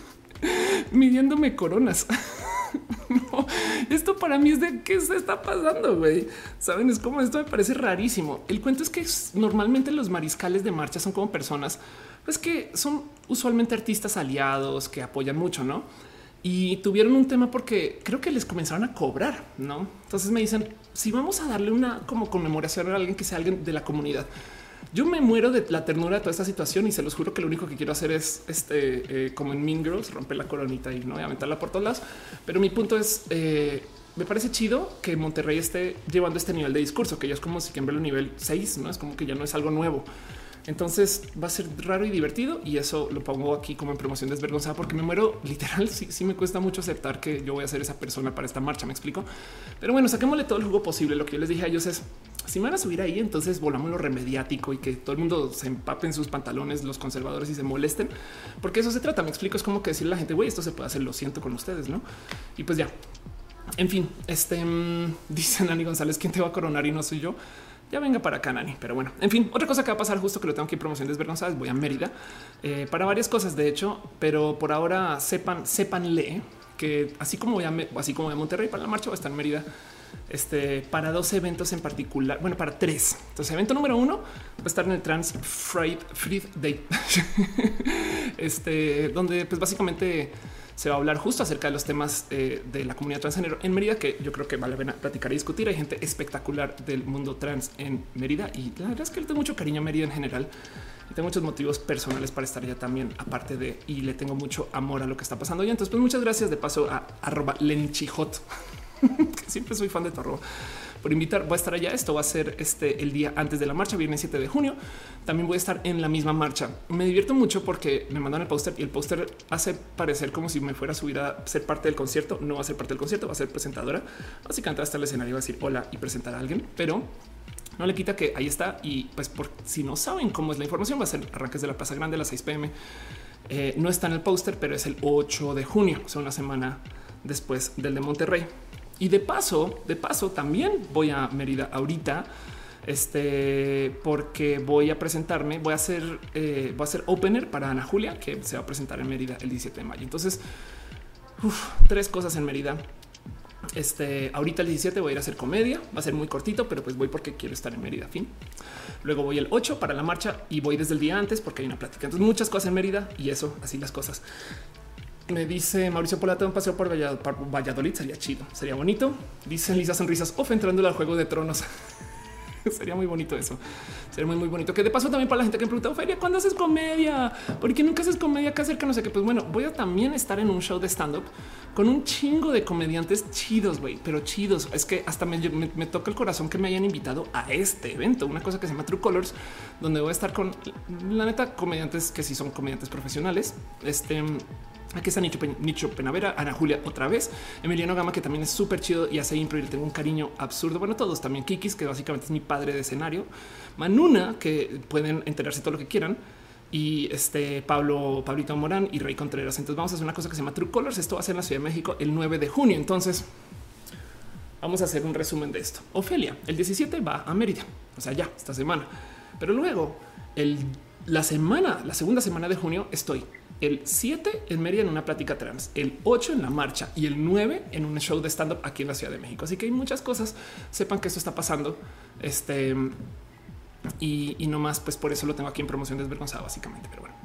midiéndome coronas. esto para mí es de qué se está pasando, güey. Saben, es como esto me parece rarísimo. El cuento es que normalmente los mariscales de marcha son como personas, pues que son usualmente artistas aliados que apoyan mucho, no? Y tuvieron un tema porque creo que les comenzaron a cobrar, no? Entonces me dicen si vamos a darle una como conmemoración a alguien que sea alguien de la comunidad. Yo me muero de la ternura de toda esta situación y se los juro que lo único que quiero hacer es este, eh, como en Mean Girls, romper la coronita y no voy a aventarla por todas lados. Pero mi punto es, eh, me parece chido que Monterrey esté llevando este nivel de discurso, que ya es como si quien ve el nivel 6, no es como que ya no es algo nuevo. Entonces va a ser raro y divertido y eso lo pongo aquí como en promoción desvergonzada porque me muero literal. Sí, sí me cuesta mucho aceptar que yo voy a ser esa persona para esta marcha. Me explico. Pero bueno, saquémosle todo el jugo posible. Lo que yo les dije a ellos es si me van a subir ahí, entonces volamos lo remediático y que todo el mundo se empape en sus pantalones, los conservadores y se molesten, porque eso se trata. Me explico. Es como que decirle a la gente, güey, esto se puede hacer. Lo siento con ustedes, no? Y pues ya. En fin, este mm, dice Nani González, ¿quién te va a coronar y no soy yo? Ya venga para acá, Nani. Pero bueno, en fin, otra cosa que va a pasar justo que lo tengo aquí promoción desvergonzadas, voy a Mérida eh, para varias cosas, de hecho, pero por ahora sepan, sépanle que así como voy a, así como voy Monterrey para la marcha, va a estar en Mérida este, para dos eventos en particular. Bueno, para tres. Entonces, evento número uno va a estar en el Trans Friday Free Day, este, donde pues básicamente se va a hablar justo acerca de los temas eh, de la comunidad transgénero en Mérida, que yo creo que vale la pena platicar y discutir. Hay gente espectacular del mundo trans en Mérida y la verdad es que le tengo mucho cariño a Mérida en general. Y tengo muchos motivos personales para estar allá también, aparte de y le tengo mucho amor a lo que está pasando. Y entonces, pues muchas gracias de paso a arroba lenchijot, que siempre soy fan de tu por invitar. Voy a estar allá. Esto va a ser este el día antes de la marcha, viernes 7 de junio. También voy a estar en la misma marcha. Me divierto mucho porque me mandan el póster y el póster hace parecer como si me fuera a subir a ser parte del concierto. No va a ser parte del concierto, va a ser presentadora. Básicamente va a estar el escenario, va a decir hola y presentar a alguien, pero no le quita que ahí está. Y pues por si no saben cómo es la información, va a ser arranques de la Plaza Grande a las 6 pm. Eh, no está en el póster, pero es el 8 de junio, o sea, una semana después del de Monterrey. Y de paso, de paso, también voy a Mérida ahorita. Este, porque voy a presentarme, voy a hacer, eh, voy a hacer opener para Ana Julia, que se va a presentar en Mérida el 17 de mayo. Entonces, tres cosas en Mérida. Este, ahorita el 17 voy a ir a hacer comedia, va a ser muy cortito, pero pues voy porque quiero estar en Mérida. Fin. Luego voy el 8 para la marcha y voy desde el día antes porque hay una plática. Entonces, muchas cosas en Mérida y eso, así las cosas. Me dice Mauricio Polata, un paseo por Valladolid, sería chido, sería bonito. Dice Lisa Sonrisas, of entrando al juego de tronos. sería muy bonito eso. Sería muy, muy bonito. Que de paso también para la gente que me pregunta, Feria, ¿cuándo haces comedia? ¿Por qué nunca haces comedia acá cerca? No sé qué. Pues bueno, voy a también estar en un show de stand up con un chingo de comediantes chidos, güey, pero chidos. Es que hasta me, me, toca el corazón que me hayan invitado a este evento, una cosa que se llama True Colors, donde voy a estar con la neta comediantes que sí son comediantes profesionales. Este Aquí está Nicho, Nicho, Penavera, Ana Julia otra vez, Emiliano Gama, que también es súper chido y hace impro y le tengo un cariño absurdo. Bueno, todos también Kikis, que básicamente es mi padre de escenario, Manuna, que pueden enterarse todo lo que quieran. Y este Pablo, Pablito Morán y Rey Contreras. Entonces vamos a hacer una cosa que se llama True Colors. Esto va a ser en la Ciudad de México el 9 de junio. Entonces vamos a hacer un resumen de esto. Ofelia, el 17 va a Mérida, o sea, ya esta semana. Pero luego el, la semana, la segunda semana de junio estoy el 7 en Mérida en una plática trans, el 8 en la marcha y el 9 en un show de stand up aquí en la Ciudad de México. Así que hay muchas cosas. Sepan que esto está pasando. Este y, no más, pues por eso lo tengo aquí en promoción desvergonzada, básicamente. Pero bueno,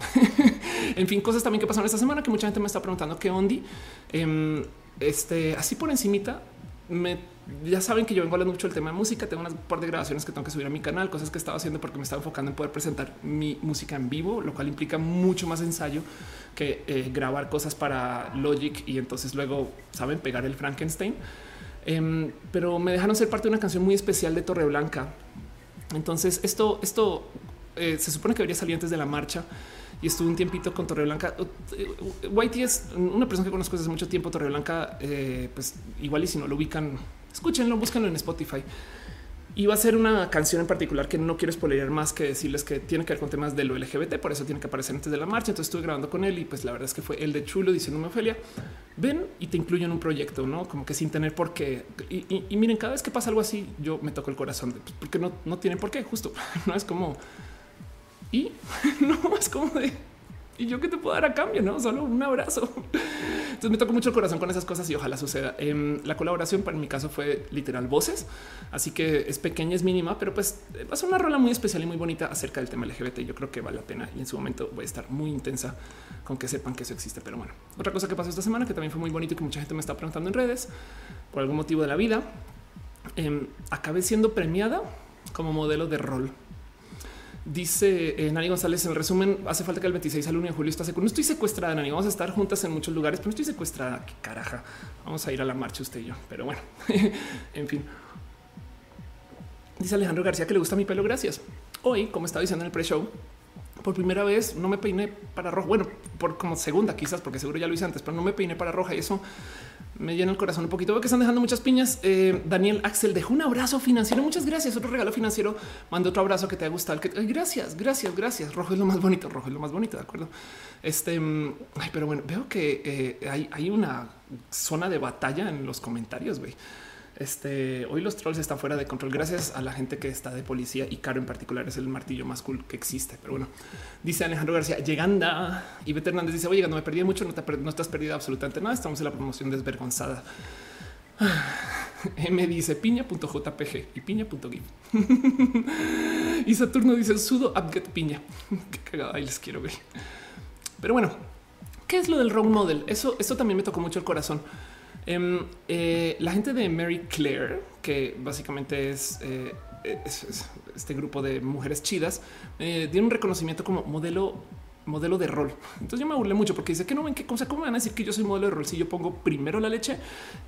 en fin, cosas también que pasaron esta semana que mucha gente me está preguntando qué ondi. Em, este así por encimita me ya saben que yo vengo hablando mucho del tema de música. Tengo unas par de grabaciones que tengo que subir a mi canal, cosas que estaba haciendo porque me estaba enfocando en poder presentar mi música en vivo, lo cual implica mucho más ensayo que eh, grabar cosas para Logic y entonces luego saben pegar el Frankenstein. Em, pero me dejaron ser parte de una canción muy especial de Torre Blanca. Entonces esto, esto eh, se supone que debería salir antes de la marcha y estuve un tiempito con Torre Blanca. Whitey es una persona que conozco desde mucho tiempo. Torre Blanca, eh, pues igual y si no lo ubican, escúchenlo, búsquenlo en Spotify. Iba a ser una canción en particular que no quiero spoilear más que decirles que tiene que ver con temas de lo LGBT, por eso tiene que aparecer antes de la marcha. Entonces estuve grabando con él y pues la verdad es que fue el de chulo diciéndome Ofelia, ven y te incluyo en un proyecto, no como que sin tener por qué. Y, miren, cada vez que pasa algo así, yo me toco el corazón pues, porque no, no tienen por qué. Justo no es como y no es como de y yo que te puedo dar a cambio, no solo un abrazo. Entonces me tocó mucho el corazón con esas cosas y ojalá suceda. Em, la colaboración para mi caso fue literal voces, así que es pequeña, es mínima, pero pues va a ser una rola muy especial y muy bonita acerca del tema LGBT. Yo creo que vale la pena y en su momento voy a estar muy intensa con que sepan que eso existe. Pero bueno, otra cosa que pasó esta semana que también fue muy bonito y que mucha gente me está preguntando en redes por algún motivo de la vida, em, acabé siendo premiada como modelo de rol Dice eh, Nani González en resumen, hace falta que el 26 al 1 de julio estás No estoy secuestrada, Nani. Vamos a estar juntas en muchos lugares, pero no estoy secuestrada. Qué caraja. Vamos a ir a la marcha usted y yo. Pero bueno, en fin. Dice Alejandro García que le gusta mi pelo. Gracias. Hoy, como estaba diciendo en el pre-show, por primera vez no me peiné para rojo. Bueno, por como segunda quizás, porque seguro ya lo hice antes, pero no me peiné para roja y eso me llena el corazón un poquito. Veo que están dejando muchas piñas. Eh, Daniel Axel dejó un abrazo financiero. Muchas gracias. Otro regalo financiero. Mando otro abrazo que te ha gustado. Que, gracias, gracias, gracias. Rojo es lo más bonito. Rojo es lo más bonito. De acuerdo. Este, mm, pero bueno, veo que eh, hay, hay, una zona de batalla en los comentarios. Este hoy los trolls están fuera de control gracias a la gente que está de policía y Caro en particular es el martillo más cool que existe. Pero bueno, dice Alejandro García llegando y Beto Hernández dice oye, no me perdí mucho, no te estás perdido absolutamente nada. Estamos en la promoción desvergonzada. M dice piña.jpg y piña.gif. y Saturno dice sudo upget piña. Qué cagada, ahí les quiero ver. Pero bueno, ¿qué es lo del role model? Eso, eso también me tocó mucho el corazón Em, eh, la gente de Mary Claire, que básicamente es, eh, este grupo de mujeres chidas, eh, tiene un reconocimiento como modelo modelo de rol. Entonces yo me burlé mucho porque dice que no ven qué cosa, cómo van a decir que yo soy modelo de rol si yo pongo primero la leche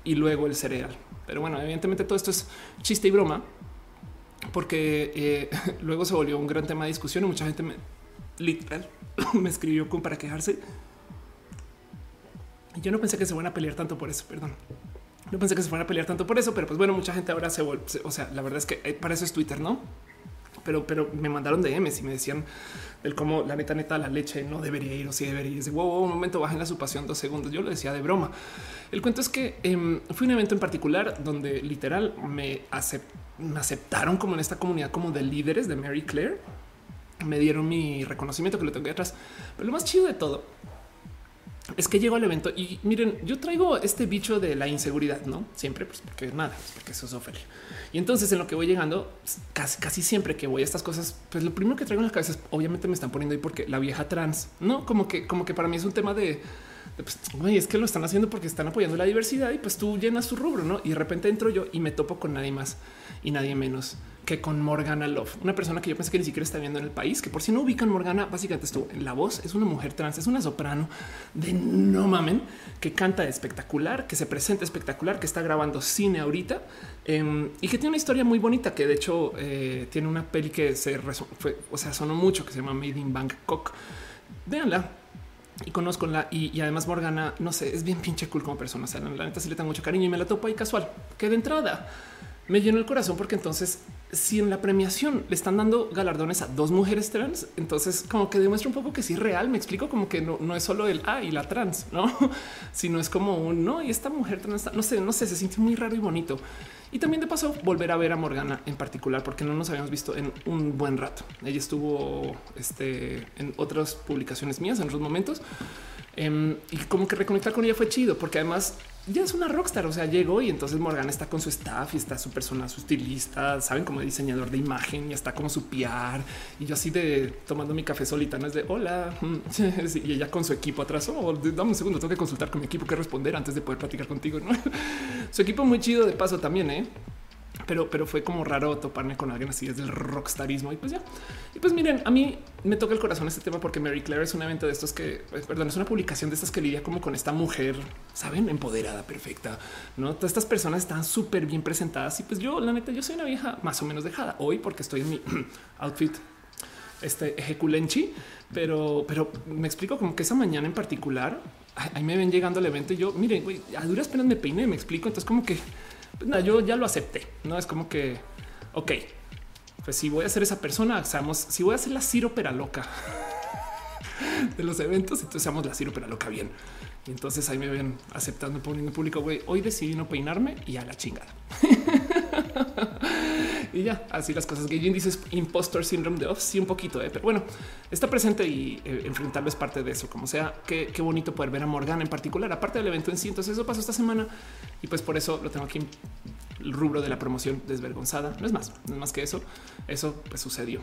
y luego el cereal. Pero bueno, evidentemente todo esto es chiste y broma porque luego se volvió un gran tema de discusión y mucha gente me literal me escribió como para quejarse yo no pensé que se fueran a pelear tanto por eso, perdón. No pensé que se fueran a pelear tanto por eso, pero pues bueno, mucha gente ahora se vuelve, o sea, la verdad es que eh, para eso es Twitter, ¿no? Pero, pero me mandaron DMs y me decían el cómo la neta, neta, la leche no debería ir o si debería ir. Y wow, un momento, bajen la supación dos segundos. Yo lo decía de broma. El cuento es que eh, fue un evento en particular donde literal me, aceptaron como en esta comunidad como de líderes de Mary Claire. Me dieron mi reconocimiento que lo tengo atrás. Pero lo más chido de todo es que llego al evento y miren, yo traigo este bicho de la inseguridad, no siempre, pues porque nada, porque eso es Ofelia. Y entonces en lo que voy llegando, casi, casi siempre que voy a estas cosas, pues lo primero que traigo en la cabeza es obviamente me están poniendo ahí porque la vieja trans, no como que, como que para mí es un tema de, pues, es que lo están haciendo porque están apoyando la diversidad y pues tú llenas su rubro, no? Y de repente entro yo y me topo con nadie más y nadie menos que con Morgana Love, una persona que yo pensé que ni siquiera está viendo en el país, que por si no ubican Morgana, básicamente estuvo en la voz, es una mujer trans, es una soprano de no mamen, que canta espectacular, que se presenta espectacular, que está grabando cine ahorita em, y que tiene una historia muy bonita, que de hecho eh, tiene una peli que se fue, o sea, mucho, que se llama Made in Bangkok. Véanla, y conozco la y, además Morgana, no sé, es bien pinche cool como persona. O sea, la neta sí le tengo mucho cariño y me la topo ahí casual, que de entrada me llenó el corazón porque entonces si en la premiación le están dando galardones a dos mujeres trans, entonces como que demuestra un poco que sí es real. Me explico como que no, no es solo el A y la trans, no, sino es como un no. Y esta mujer trans, no sé, no sé, se siente muy raro y bonito. Y también de paso volver a ver a Morgana en particular, porque no nos habíamos visto en un buen rato. Ella estuvo este, en otras publicaciones mías en otros momentos em, y como que reconectar con ella fue chido, porque además ya es una rockstar. O sea, llegó y entonces Morgan está con su staff y está su persona, su estilista, saben, como diseñador de imagen y está como su PR. Y yo así de tomando mi café solita, no es de hola. y ella con su equipo atrás. Oh, dame un segundo, tengo que consultar con mi equipo que responder antes de poder platicar contigo. su equipo muy chido de paso también, ¿eh? Pero, pero fue como raro toparme con alguien así desde el rockstarismo y pues ya. Y pues miren, a mí me toca el corazón este tema porque Mary Claire es un evento de estos que, pues, perdón, es una publicación de estas que lidia como con esta mujer, saben, empoderada, perfecta. No todas estas personas están súper bien presentadas y pues yo, la neta, yo soy una vieja más o menos dejada hoy porque estoy en mi outfit este ejeculenchi, pero, pero me explico como que esa mañana en particular, ahí me ven llegando al evento y yo, miren, a duras penas me peiné, me explico. Entonces, como que pues yo ya lo acepté. No es como que ok, pues si voy a ser esa persona, sabemos si voy a ser la ciropera loca de los eventos, entonces seamos la ciropera loca bien. Y entonces ahí me ven aceptando, poniendo público, güey, hoy decidí no peinarme y a la chingada. y ya, así las cosas. Gaijin dices impostor syndrome de off, sí, un poquito, eh, pero bueno, está presente y eh, enfrentarlo es parte de eso. Como sea, qué, bonito poder ver a Morgan en particular, aparte del evento en sí. Entonces, eso pasó esta semana y pues por eso lo tengo aquí el rubro de la promoción desvergonzada. No es más, no es más que eso. Eso pues sucedió.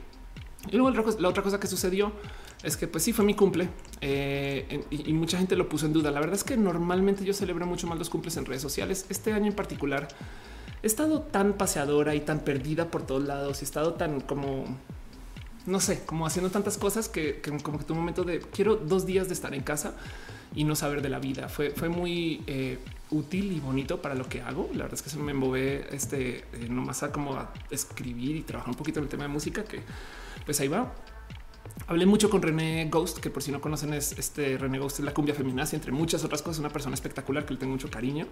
Y luego la otra cosa que sucedió es que pues sí fue mi cumple eh, y, mucha gente lo puso en duda. La verdad es que normalmente yo celebro mucho más los cumples en redes sociales. Este año en particular he estado tan paseadora y tan perdida por todos lados y he estado tan como no sé, como haciendo tantas cosas que, como que tu momento de quiero dos días de estar en casa y no saber de la vida fue, fue muy eh, útil y bonito para lo que hago. La verdad es que se me embobé este eh, nomás a como a escribir y trabajar un poquito en el tema de música que pues ahí va. Hablé mucho con René Ghost, que por si no conocen es este René Ghost es la cumbia feminazi, entre muchas otras cosas, una persona espectacular que le tengo mucho cariño,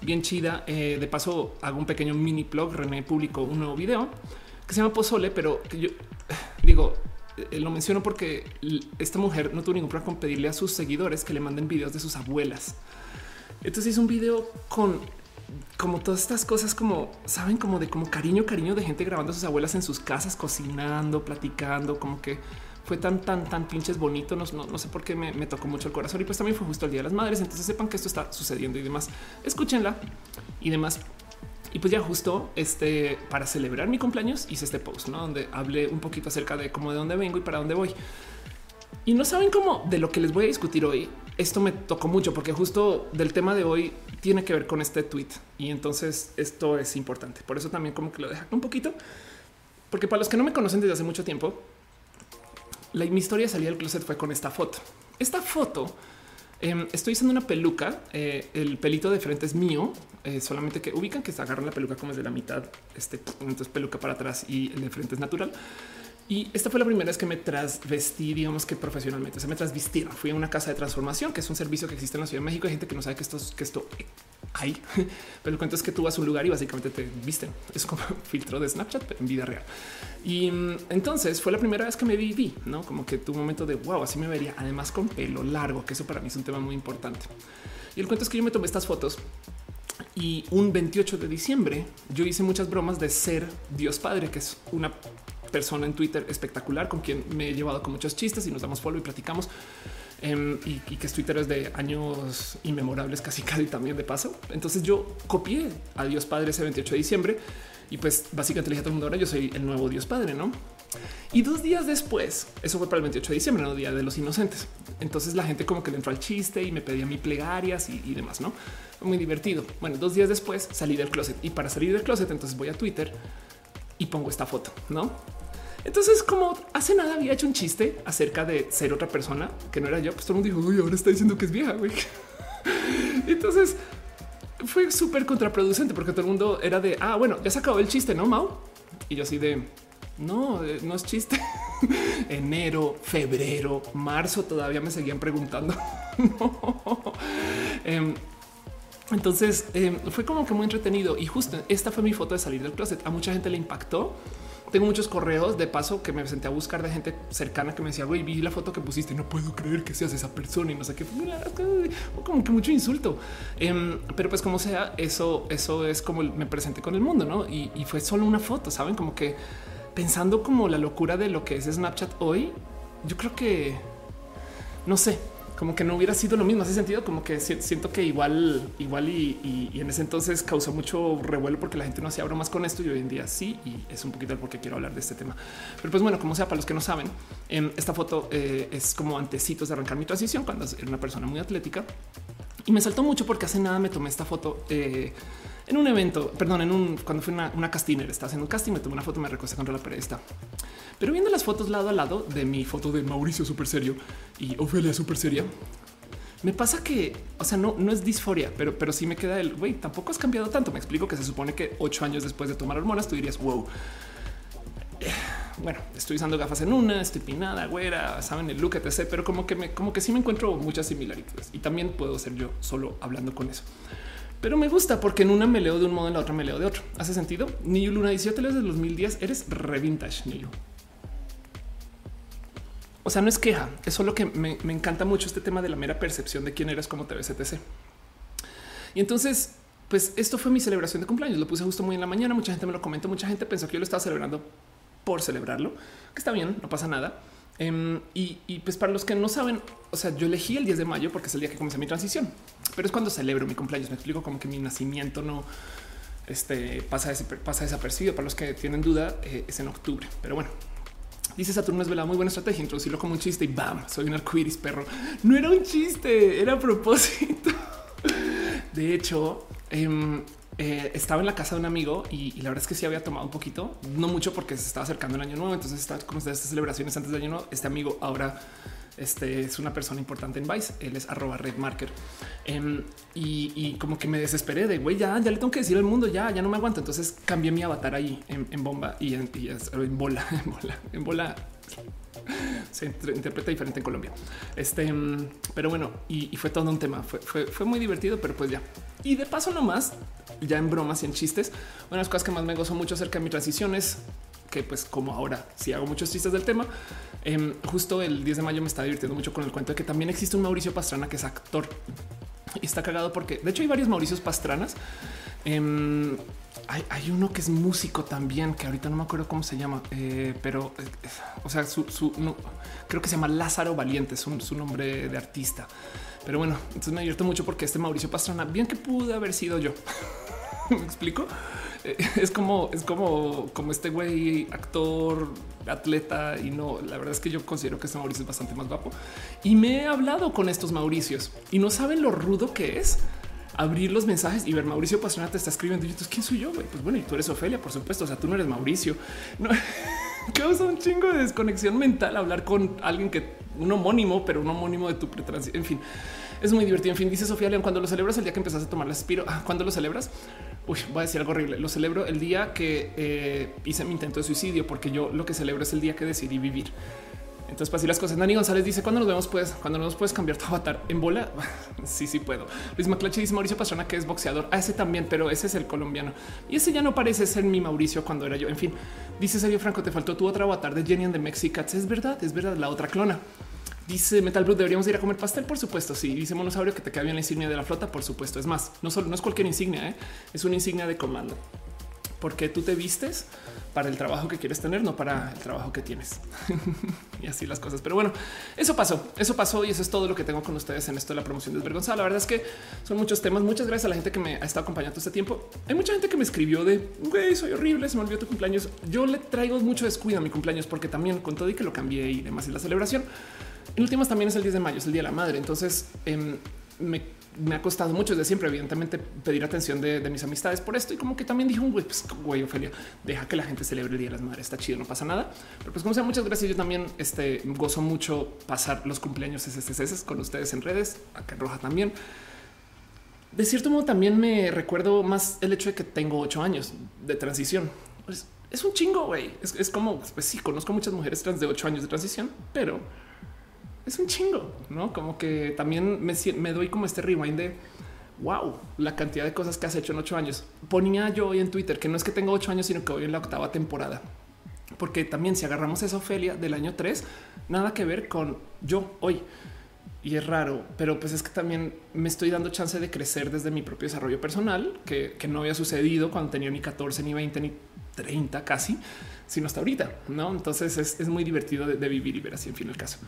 bien chida. Eh, de paso, hago un pequeño mini blog. René publicó un nuevo video que se llama Pozole, pero que yo digo, eh, lo menciono porque esta mujer no tuvo ningún problema con pedirle a sus seguidores que le manden videos de sus abuelas. Entonces hizo un video con como todas estas cosas, como saben, como de como cariño, cariño de gente grabando a sus abuelas en sus casas, cocinando, platicando, como que fue tan, tan, tan pinches bonito. No, no, sé por qué me, tocó mucho el corazón y pues también fue justo el Día de las Madres. Entonces sepan que esto está sucediendo y demás. Escúchenla y demás. Y pues ya justo este para celebrar mi cumpleaños hice este post, ¿no? donde hablé un poquito acerca de cómo de dónde vengo y para dónde voy. Y no saben cómo de lo que les voy a discutir hoy. Esto me tocó mucho porque justo del tema de hoy tiene que ver con este tweet y entonces esto es importante. Por eso también como que lo dejo un poquito, porque para los que no me conocen desde hace mucho tiempo, la, mi historia de salir del closet fue con esta foto. Esta foto em, estoy usando una peluca. Eh, el pelito de frente es mío, eh, solamente que ubican que se agarran la peluca como es de la mitad. Este entonces peluca para atrás y el de frente es natural. Y esta fue la primera vez que me trasvestí, digamos que profesionalmente. se me trasvistí. Fui a una casa de transformación, que es un servicio que existe en la Ciudad de México. Hay gente que no sabe que esto, que esto hay, pero el cuento es que tú vas a un lugar y básicamente te visten. Es como filtro de Snapchat, pero en vida real. Y mm, entonces fue la primera vez que me viví, no como que tu momento de wow, así me vería. Además, con pelo largo, que eso para mí es un tema muy importante. Y el cuento es que yo me tomé estas fotos y un 28 de diciembre yo hice muchas bromas de ser Dios Padre, que es una persona en Twitter espectacular con quien me he llevado con muchos chistes y nos damos follow y platicamos. Em, y, que es Twitter es de años inmemorables, casi casi también de paso. Entonces yo copié a Dios Padre ese 28 de diciembre y pues básicamente le dije a todo el mundo ahora yo soy el nuevo Dios Padre, no? Y dos días después, eso fue para el 28 de diciembre, no día de los inocentes. Entonces la gente como que le entró al chiste y me pedía mi plegarias y, y demás, no? Muy divertido. Bueno, dos días después salí del closet y para salir del closet, entonces voy a Twitter y pongo esta foto, no? Entonces, como hace nada había hecho un chiste acerca de ser otra persona que no era yo, pues todo el mundo dijo, uy, ahora está diciendo que es vieja, güey. Entonces fue súper contraproducente porque todo el mundo era de, ah, bueno, ya se acabó el chiste, ¿no, Mau? Y yo así de, no, eh, no es chiste. Enero, febrero, marzo todavía me seguían preguntando. Em, entonces em, fue como que muy entretenido y justo esta fue mi foto de salir del closet. A mucha gente le impactó tengo muchos correos de paso que me senté a buscar de gente cercana que me decía, güey, vi la foto que pusiste no puedo creer que seas esa persona y no sé qué. Como que mucho insulto. Em, pero pues como sea, eso, eso es como me presenté con el mundo, ¿no? Y, y fue solo una foto, ¿saben? Como que pensando como la locura de lo que es Snapchat hoy, yo creo que, no sé, como que no hubiera sido lo mismo. Hace sentido como que siento que igual, igual y, en ese entonces causó mucho revuelo porque la gente no hacía bromas con esto y hoy en día sí. Y es un poquito el por qué quiero hablar de este tema. Pero pues bueno, como sea, para los que no saben, em, esta foto eh, es como antecitos de arrancar mi transición cuando era una persona muy atlética y me saltó mucho porque hace nada me tomé esta foto. Eh, en un evento, perdón, en un cuando fue una, una castiner, estaba haciendo un casting, me tomé una foto, me recosté contra la periodista. Pero viendo las fotos lado a lado de mi foto de Mauricio súper serio y Ofelia súper seria, me pasa que, o sea, no, no es disforia, pero, pero sí me queda el güey. Tampoco has cambiado tanto. Me explico que se supone que ocho años después de tomar hormonas, tú dirías wow. Bueno, estoy usando gafas en una, estoy pinada, güera, saben el look, etc. Pero como que me, como que sí me encuentro muchas similaridades y también puedo ser yo solo hablando con eso. Pero me gusta porque en una me leo de un modo, en la otra me leo de otro. ¿Hace sentido? Niyu Luna dice, yo te leo desde 2010, eres re vintage. O sea, no es queja, es solo que me, encanta mucho este tema de la mera percepción de quién eres, como te ves, etc. Y entonces, pues esto fue mi celebración de cumpleaños. Lo puse justo muy en la mañana. Mucha gente me lo comentó. Mucha gente pensó que yo lo estaba celebrando por celebrarlo, que está bien, no pasa nada. Em, y, pues para los que no saben, o sea, yo elegí el 10 de mayo porque es el día que comencé mi transición, pero es cuando celebro mi cumpleaños. Me explico como que mi nacimiento no este, pasa, pasa desapercibido. Para los que tienen duda, eh, es en octubre. Pero bueno, Dice Saturno es vela, muy buena estrategia, introducirlo como un chiste y bam, soy un arcoiris perro. No era un chiste, era a propósito. De hecho, em, eh, estaba en la casa de un amigo y, la verdad es que sí había tomado un poquito, no mucho porque se estaba acercando el año nuevo. Entonces estaba como estas celebraciones antes del año nuevo. Este amigo ahora este es una persona importante en Vice. Él es arroba red marker em, y, como que me desesperé de güey, ya, ya le tengo que decir al mundo, ya, ya no me aguanto. Entonces cambié mi avatar ahí en, bomba y en, en bola, en bola, en bola se interpreta diferente en Colombia. Este, pero bueno, y, fue todo un tema. Fue, fue, muy divertido, pero pues ya. Y de paso, nomás, ya en bromas y en chistes, una de las cosas que más me gozo mucho acerca de mi transición es que, pues, como ahora si hago muchos chistes del tema, em, justo el 10 de mayo me está divirtiendo mucho con el cuento de que también existe un Mauricio Pastrana que es actor y está cagado porque de hecho hay varios Mauricios Pastranas. Em, hay, uno que es músico también, que ahorita no me acuerdo cómo se llama, eh, pero eh, o sea, su, creo que se llama Lázaro Valiente, es su nombre de artista. Pero bueno, entonces me divierto mucho porque este Mauricio Pastrana, bien que pude haber sido yo. ¿Me explico? Eh, es como, es como, como este güey, actor, atleta y no, la verdad es que yo considero que este Mauricio es bastante más guapo y me he hablado con estos Mauricios y no saben lo rudo que es abrir los mensajes y ver Mauricio Pastrana te está escribiendo. Y entonces, ¿quién soy yo? Pues bueno, y tú eres Ofelia, por supuesto. O sea, tú no eres Mauricio. No, causa un chingo de desconexión mental hablar con alguien que un homónimo, pero un homónimo de tu pretransición. En fin, es muy divertido. En fin, dice Sofía León, cuando lo celebras el día que empezaste a tomar la aspiro, ah, ¿cuándo lo celebras? Voy a decir algo horrible. Lo celebro el día que eh, hice mi intento de suicidio, porque yo lo que celebro es el día que decidí vivir. Entonces, para así las cosas. Dani González dice: Cuando nos vemos, pues, cuando nos puedes cambiar tu avatar en bola. sí, sí puedo. Luis Maclachi dice Mauricio Pastrana, que es boxeador. Ah, ese también, pero ese es el colombiano y ese ya no parece ser mi Mauricio cuando era yo. En fin, dice Sergio Franco: Te faltó tu otra avatar de Jenny the Mexicats. Es verdad, es verdad. La otra clona. Dice Metal Blue, deberíamos ir a comer pastel, por supuesto. Sí, dice Monosaurio que te queda bien la insignia de la flota, por supuesto. Es más, no, solo, no es cualquier insignia, ¿eh? es una insignia de comando porque tú te vistes para el trabajo que quieres tener, no para el trabajo que tienes. y así las cosas. Pero bueno, eso pasó, eso pasó y eso es todo lo que tengo con ustedes en esto de la promoción desvergonzada. La verdad es que son muchos temas. Muchas gracias a la gente que me ha estado acompañando este tiempo. Hay mucha gente que me escribió de güey, soy horrible, se me olvidó tu cumpleaños. Yo le traigo mucho descuido a mi cumpleaños porque también con todo y que lo cambié y demás y la celebración. En últimas también es el 10 de mayo, es el día de la madre. Entonces em, me me ha costado mucho desde siempre, evidentemente, pedir atención de, mis amistades por esto. Y como que también dijo un güey, pues güey, deja que la gente celebre el Día de las Madres. Está chido, no pasa nada. Pero pues como sea, muchas gracias. Yo también este, gozo mucho pasar los cumpleaños SSS con ustedes en redes, acá en Roja también. De cierto modo, también me recuerdo más el hecho de que tengo ocho años de transición. Es un chingo, güey. Es, es, como, pues sí, conozco muchas mujeres trans de ocho años de transición, pero es un chingo, ¿no? Como que también me, me doy como este rewind de wow, la cantidad de cosas que has hecho en ocho años. Ponía yo hoy en Twitter que no es que tenga ocho años, sino que voy en la octava temporada. Porque también si agarramos esa Ofelia del año 3, nada que ver con yo hoy. Y es raro, pero pues es que también me estoy dando chance de crecer desde mi propio desarrollo personal, que, no había sucedido cuando tenía ni 14, ni 20, ni 30 casi, sino hasta ahorita, ¿no? Entonces es, muy divertido de, de, vivir y ver así, en fin, el caso.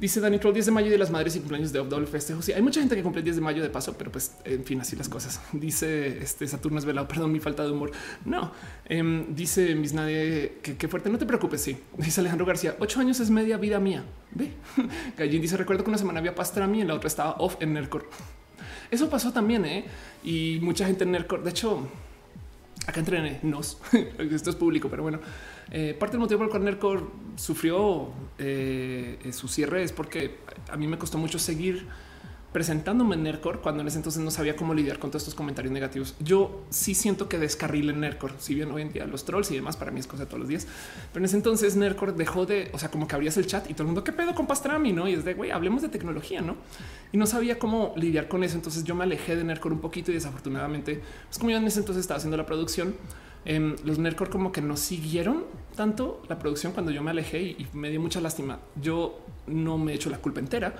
Dice Dani Troll 10 de mayo de las madres y cumpleaños de doble festejo. Sí, hay mucha gente que cumple el 10 de mayo de paso, pero pues en fin, así las cosas. Dice este Saturno es velado. Perdón, mi falta de humor. No, em, dice mis nadie que, fuerte. No te preocupes. Sí, dice Alejandro García. Ocho años es media vida mía. Ve Gallín dice: Recuerdo que una semana había pastra a mí y la otra estaba off en Nercor. Eso pasó también, ¿eh? Y mucha gente en Nercor. De hecho, acá entrené nos. Esto es público, pero bueno. Eh, parte del motivo por el cual Nercor sufrió eh, su cierre es porque a mí me costó mucho seguir presentándome en Nercor cuando en ese entonces no sabía cómo lidiar con todos estos comentarios negativos. Yo sí siento que descarrile en Nercor, si bien hoy en día los trolls y demás para mí es cosa de todos los días, pero en ese entonces Nercor dejó de, o sea, como que abrías el chat y todo el mundo, ¿qué pedo con Pastrami? No, y es de güey, hablemos de tecnología, no? Y no sabía cómo lidiar con eso. Entonces yo me alejé de Nercor un poquito y desafortunadamente, pues como yo en ese entonces estaba haciendo la producción, eh, los Nercor como que no siguieron tanto la producción cuando yo me alejé y, me dio mucha lástima. Yo no me he hecho la culpa entera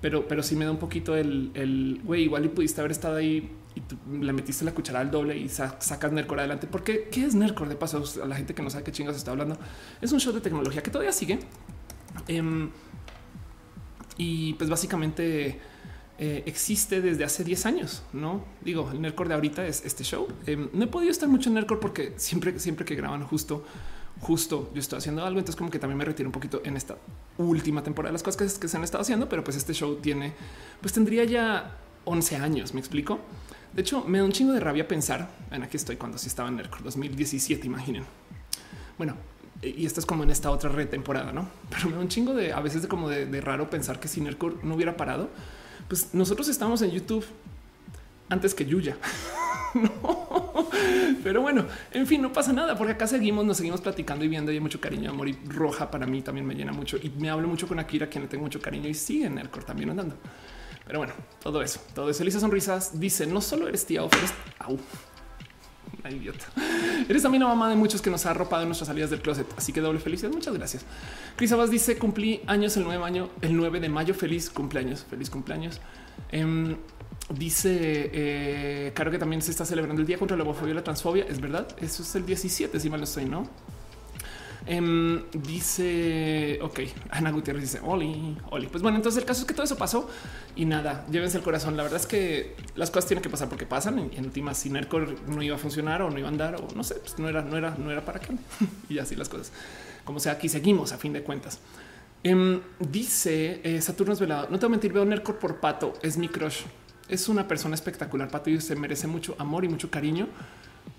pero, pero sí me da un poquito el güey. Igual y pudiste haber estado ahí y le metiste la cuchara al doble y sacas Nercor adelante. Porque qué es Nercor de paso a la gente que no sabe qué chingas está hablando. Es un show de tecnología que todavía sigue. Um, y pues básicamente eh, existe desde hace 10 años. No digo, el Nercor de ahorita es este show. Um, no he podido estar mucho en Nercor porque siempre, siempre que graban justo justo yo estoy haciendo algo, entonces como que también me retiro un poquito en esta última temporada las cosas que, se han estado haciendo, pero pues este show tiene, pues tendría ya 11 años, me explico. De hecho, me da un chingo de rabia pensar, en aquí estoy cuando sí estaba en el 2017, imaginen. Bueno, y esto es como en esta otra red temporada, ¿no? Pero me da un chingo de, a veces de como de, raro pensar que si Nerdcore no hubiera parado, pues nosotros estamos en YouTube antes que Yuya. no. Pero bueno, en fin, no pasa nada porque acá seguimos, nos seguimos platicando y viendo y hay mucho cariño, amor y roja para mí también me llena mucho y me hablo mucho con Akira, quien le tengo mucho cariño y sigue en el también andando. Pero bueno, todo eso, todo eso. Elisa Sonrisas dice: No solo eres tía, eres au. Una idiota. Eres también la mamá de muchos que nos ha arropado en nuestras salidas del closet. Así que doble felicidad. Muchas gracias. Cris Abas dice: Cumplí años el 9 año, el 9 de mayo. Feliz cumpleaños. Feliz cumpleaños. Um, Dice eh, claro que también se está celebrando el día contra la homofobia y la transfobia. Es verdad. Eso es el 17, si mal no estoy, no? Um, dice, ok, Ana Gutiérrez dice, Oli, Oli. Pues bueno, entonces el caso es que todo eso pasó y nada, llévense el corazón. La verdad es que las cosas tienen que pasar porque pasan. En, en última, si Nercor no iba a funcionar o no iba a andar o no sé, pues no era, no era, no era para qué. y así las cosas. Como sea, aquí seguimos a fin de cuentas. Um, dice eh, Saturno es velado. No te voy a mentir, veo Nercor por pato. Es mi crush es una persona espectacular. Pato y se merece mucho amor y mucho cariño.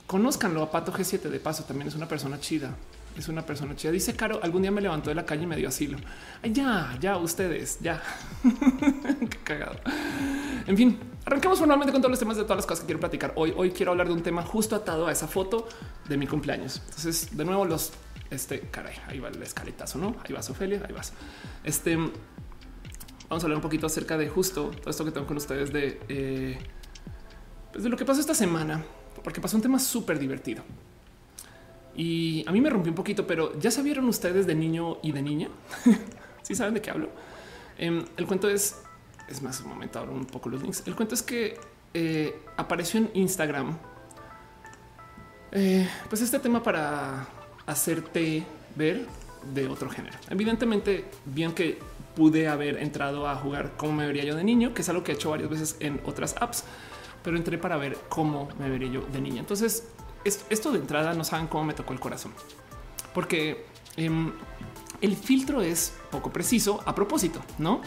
Conózcanlo a Pato G7 de paso. También es una persona chida. Es una persona chida. Dice Caro, algún día me levantó de la calle y me dio asilo. Ya, ya, ustedes, ya. Qué cagado. En fin, arrancamos formalmente con todos los temas de todas las cosas que quiero platicar. Hoy, hoy quiero hablar de un tema justo atado a esa foto de mi cumpleaños. Entonces, de nuevo, los este caray, ahí va el escaletazo, no? Ahí vas, Ofelia, ahí vas. Este vamos a hablar un poquito acerca de justo todo esto que tengo con ustedes de, eh, pues de lo que pasó esta semana, porque pasó un tema súper divertido. Y a mí me rompió un poquito, pero ya sabieron ustedes de niño y de niña. Si ¿Sí saben de qué hablo. Eh, el cuento es, es más un momento, ahora un poco los links. El cuento es que eh, apareció en Instagram. Eh, pues este tema para hacerte ver de otro género. Evidentemente, bien que pude haber entrado a jugar cómo me vería yo de niño, que es algo que he hecho varias veces en otras apps, pero entré para ver cómo me vería yo de niña. Entonces, esto de entrada no saben cómo me tocó el corazón, porque eh, el filtro es poco preciso a propósito, no?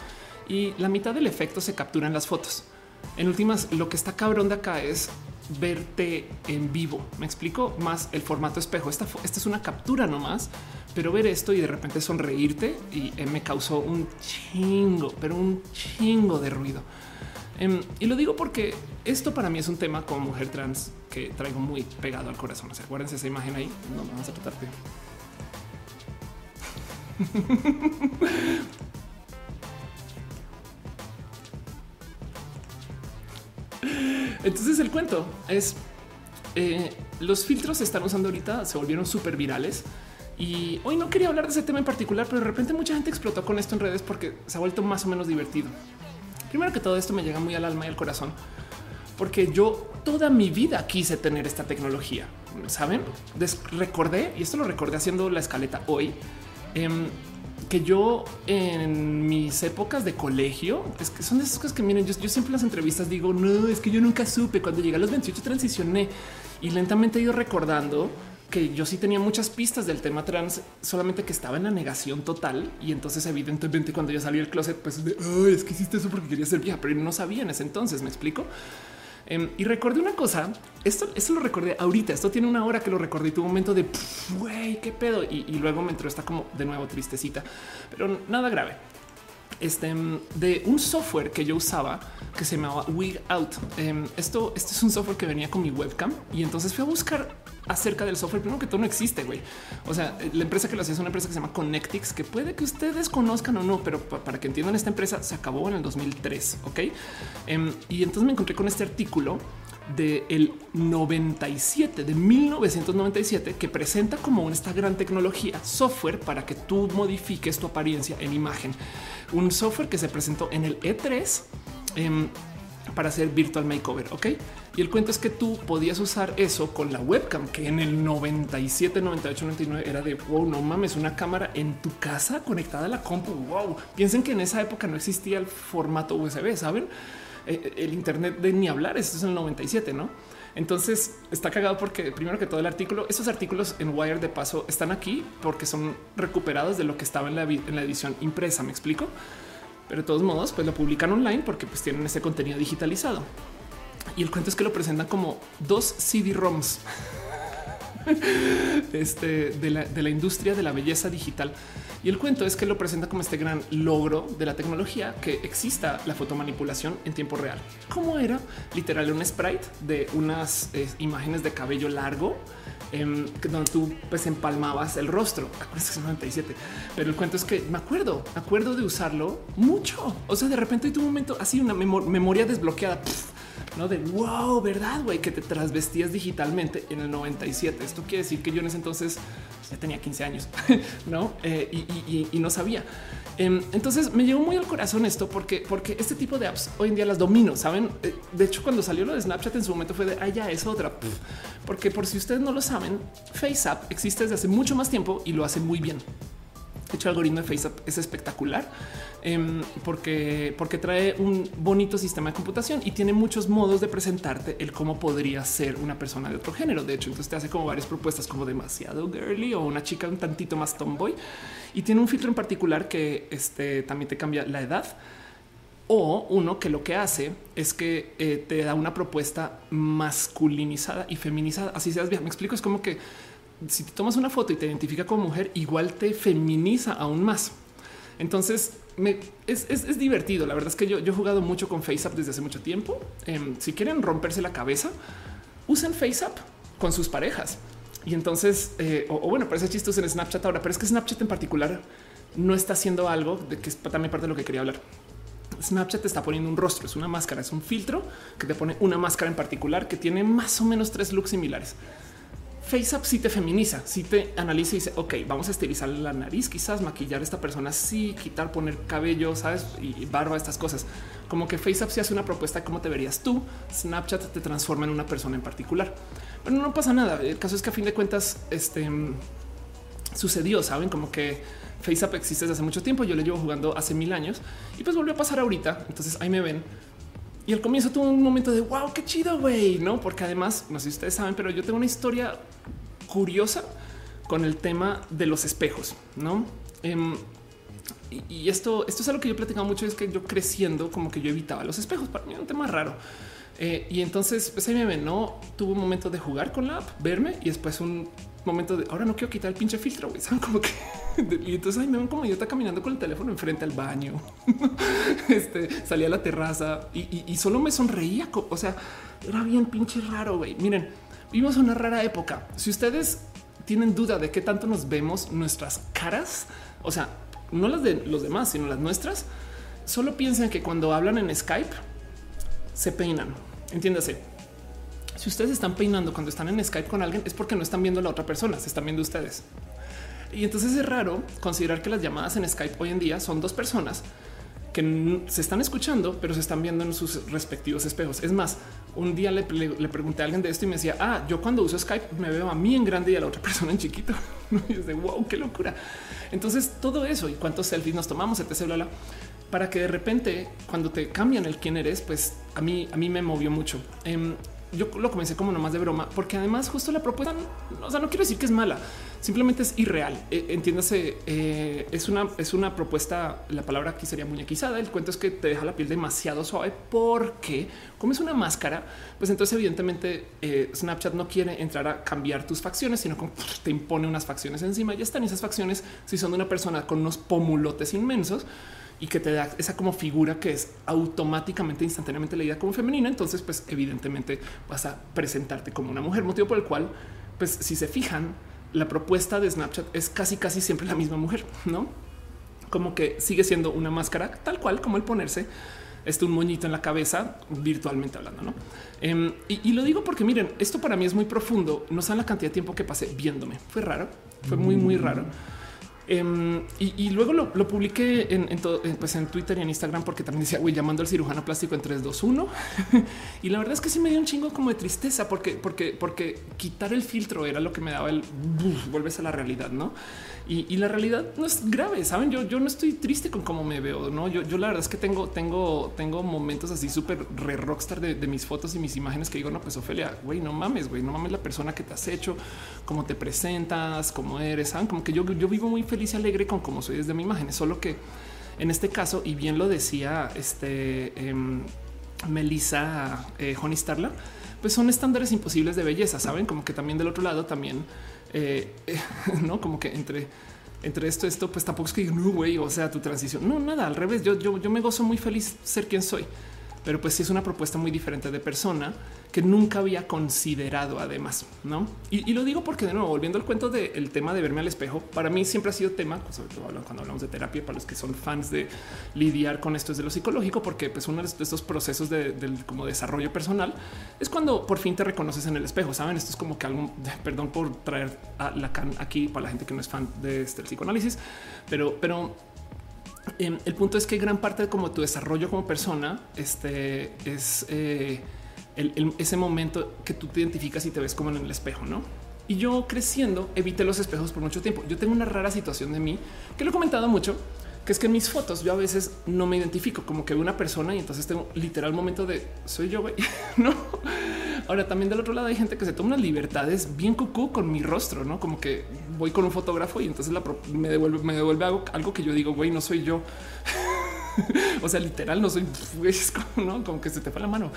Y la mitad del efecto se captura en las fotos. En últimas, lo que está cabrón de acá es verte en vivo. Me explico más el formato espejo. Esta, esta es una captura nomás, pero ver esto y de repente sonreírte y eh, me causó un chingo, pero un chingo de ruido. Em, y lo digo porque esto para mí es un tema como mujer trans que traigo muy pegado al corazón. O sea, acuérdense esa imagen ahí. No vamos a tratarte. Entonces el cuento es eh, los filtros se están usando ahorita, se volvieron súper virales. Y hoy no quería hablar de ese tema en particular, pero de repente mucha gente explotó con esto en redes porque se ha vuelto más o menos divertido. Primero que todo esto me llega muy al alma y al corazón, porque yo toda mi vida quise tener esta tecnología. Saben, recordé y esto lo recordé haciendo la escaleta hoy. Eh, que yo en mis épocas de colegio, es que son esas cosas que miren, yo, siempre en las entrevistas digo, no, es que yo nunca supe, cuando llegué a los 28 transicioné y lentamente he ido recordando que yo sí tenía muchas pistas del tema trans, solamente que estaba en la negación total. Y entonces, evidentemente, cuando yo salí del closet, pues de es que hiciste eso porque quería ser vieja, pero no sabía en ese entonces. Me explico. Em, y recordé una cosa, esto, esto lo recordé ahorita, esto tiene una hora que lo recordé y tuve un momento de qué pedo. Y, luego me entró esta como de nuevo tristecita, pero nada grave. este, de un software que yo usaba que se llamaba Wig Out. Em, esto, esto es un software que venía con mi webcam y entonces fui a buscar acerca del software. Primero que todo no existe, güey. O sea, la empresa que lo hacía es una empresa que se llama Connectix, que puede que ustedes conozcan o no, pero para que entiendan esta empresa se acabó en el 2003. Ok. Em, y entonces me encontré con este artículo de el 97 de 1997 que presenta como esta gran tecnología software para que tú modifiques tu apariencia en imagen. Un software que se presentó en el E3 em, para hacer virtual makeover. Ok. Y el cuento es que tú podías usar eso con la webcam, que en el 97, 98, 99 era de wow, no mames, una cámara en tu casa conectada a la compu. Wow. Piensen que en esa época no existía el formato USB, saben? Eh, el Internet de ni hablar. Esto es el 97, no? Entonces está cagado porque primero que todo el artículo, esos artículos en Wire de paso están aquí porque son recuperados de lo que estaba en la, en la edición impresa. Me explico, pero de todos modos, pues lo publican online porque pues tienen ese contenido digitalizado. Y el cuento es que lo presentan como dos CD-ROMs este, de, la, industria de la belleza digital. Y el cuento es que lo presenta como este gran logro de la tecnología que exista la fotomanipulación en tiempo real. ¿Cómo era? Literal un sprite de unas eh, imágenes de cabello largo eh, donde tú pues empalmabas el rostro. Acuerdas que es 97, pero el cuento es que me acuerdo, me acuerdo de usarlo mucho. O sea, de repente tuve un momento así, una memoria desbloqueada no de wow, verdad, güey, que te trasvestías digitalmente en el 97. Esto quiere decir que yo en ese entonces ya tenía 15 años, no? Eh, y, no sabía. Em, entonces me llegó muy al corazón esto porque, porque este tipo de apps hoy en día las domino. Saben, eh, de hecho, cuando salió lo de Snapchat en su momento fue de ah, ya es otra, porque por si ustedes no lo saben, FaceApp existe desde hace mucho más tiempo y lo hace muy bien. Hecho, el algoritmo de FaceApp es espectacular em, porque, porque trae un bonito sistema de computación y tiene muchos modos de presentarte el cómo podría ser una persona de otro género. De hecho, entonces te hace como varias propuestas como demasiado girly o una chica un tantito más tomboy y tiene un filtro en particular que este, también te cambia la edad o uno que lo que hace es que eh, te da una propuesta masculinizada y feminizada. Así seas bien. Me explico. Es como que si te tomas una foto y te identifica como mujer, igual te feminiza aún más. Entonces es, divertido. La verdad es que yo, he jugado mucho con FaceApp desde hace mucho tiempo. Em, si quieren romperse la cabeza, usen FaceApp con sus parejas. Y entonces, eh, o, bueno, parece chistoso en Snapchat ahora, pero es que Snapchat en particular no está haciendo algo de que es también parte de lo que quería hablar. Snapchat está poniendo un rostro, es una máscara, es un filtro que te pone una máscara en particular que tiene más o menos tres looks similares. FaceApp sí te feminiza, sí te analiza y dice, ok, vamos a estilizar la nariz, quizás maquillar a esta persona, sí, quitar, poner cabello, sabes, y barba, estas cosas. Como que FaceApp sí hace una propuesta de cómo te verías tú, Snapchat te transforma en una persona en particular. Pero no pasa nada. El caso es que a fin de cuentas, este sucedió, saben, como que FaceApp existe desde hace mucho tiempo. Yo le llevo jugando hace mil años y pues volvió a pasar ahorita. Entonces ahí me ven y al comienzo tuvo un momento de wow, qué chido, güey, no? Porque además, no sé si ustedes saben, pero yo tengo una historia curiosa con el tema de los espejos, no? Em, y esto, esto es algo que yo he platicado mucho. Es que yo creciendo, como que yo evitaba los espejos. Para mí era un tema raro. Eh, y entonces, pues ahí me ven, no tuvo un momento de jugar con la app, verme y después un momento de ahora no quiero quitar el pinche filtro. Güey, saben como que y entonces ahí me ven como está caminando con el teléfono enfrente al baño. este salía a la terraza y, solo me sonreía. O sea, era bien pinche raro. Güey, miren, vimos una rara época. Si ustedes tienen duda de qué tanto nos vemos nuestras caras, o sea, no las de los demás, sino las nuestras, solo piensen que cuando hablan en Skype se peinan. Entiéndase. Si ustedes están peinando cuando están en Skype con alguien es porque no están viendo a la otra persona, se están viendo ustedes. Y entonces es raro considerar que las llamadas en Skype hoy en día son dos personas que se están escuchando, pero se están viendo en sus respectivos espejos. Es más, un día le, pregunté a alguien de esto y me decía, ah, yo cuando uso Skype me veo a mí en grande y a la otra persona en chiquito. y es de wow, qué locura. Entonces todo eso y cuántos selfies nos tomamos, etc. Bla, para que de repente cuando te cambian el quién eres, pues a mí, a mí me movió mucho. Em, yo lo comencé como nomás de broma, porque además justo la propuesta, o sea, no quiero decir que es mala, simplemente es irreal. E, entiéndase, eh, es una, es una propuesta. La palabra aquí sería muñequizada. El cuento es que te deja la piel demasiado suave porque como es una máscara, pues entonces evidentemente eh, Snapchat no quiere entrar a cambiar tus facciones, sino como te impone unas facciones encima. Ya están esas facciones. Si son de una persona con unos pomulotes inmensos, y que te da esa como figura que es automáticamente, instantáneamente leída como femenina. Entonces, pues evidentemente vas a presentarte como una mujer, motivo por el cual, pues si se fijan, la propuesta de Snapchat es casi, casi siempre la misma mujer, no? Como que sigue siendo una máscara tal cual como el ponerse este un moñito en la cabeza virtualmente hablando. ¿no? Em, y, lo digo porque miren, esto para mí es muy profundo. No saben la cantidad de tiempo que pasé viéndome. Fue raro, fue muy, muy raro. Em, y, luego lo, publiqué en, todo, pues en Twitter y en Instagram porque también decía, güey, llamando al cirujano plástico en 3, 2, 1. y la verdad es que sí me dio un chingo como de tristeza porque, porque, porque quitar el filtro era lo que me daba el vuelves a la realidad, ¿no? Y, la realidad no es grave, saben? Yo, yo no estoy triste con cómo me veo, no? Yo, yo la verdad es que tengo, tengo, tengo momentos así súper re rockstar de, mis fotos y mis imágenes que digo, no, pues Ofelia, güey, no mames, güey, no mames la persona que te has hecho, cómo te presentas, cómo eres, ¿saben? Como que yo, yo vivo muy feliz y alegre con cómo soy desde mi imagen, solo que en este caso, y bien lo decía este eh, Melissa eh, Starla, pues son estándares imposibles de belleza, saben? Como que también del otro lado también eh, no como que entre entre esto, esto, pues tampoco es que no, güey, o sea, tu transición. No, nada, al revés. Yo, yo, yo me gozo muy feliz ser quien soy pero pues sí es una propuesta muy diferente de persona que nunca había considerado además, ¿no? Y, lo digo porque de nuevo, volviendo al cuento del tema de verme al espejo, para mí siempre ha sido tema, sobre todo cuando hablamos de terapia, para los que son fans de lidiar con esto de lo psicológico, porque pues uno de estos procesos de, del como desarrollo personal es cuando por fin te reconoces en el espejo, ¿saben? Esto es como que algo, perdón por traer a Lacan aquí para la gente que no es fan de este psicoanálisis, pero, pero Em, el punto es que gran parte de como tu desarrollo como persona este, es eh, ese momento que tú te identificas y te ves como en el espejo, ¿no? Y yo creciendo evité los espejos por mucho tiempo. Yo tengo una rara situación de mí que lo he comentado mucho, que es que en mis fotos yo a veces no me identifico como que veo una persona y entonces tengo literal momento de soy yo, güey, ¿no? Ahora también del otro lado hay gente que se toma unas libertades bien cucú con mi rostro, no como que voy con un fotógrafo y entonces me devuelve, me devuelve algo, que yo digo, güey, no soy yo. o sea, literal, no soy como que se te fue la mano.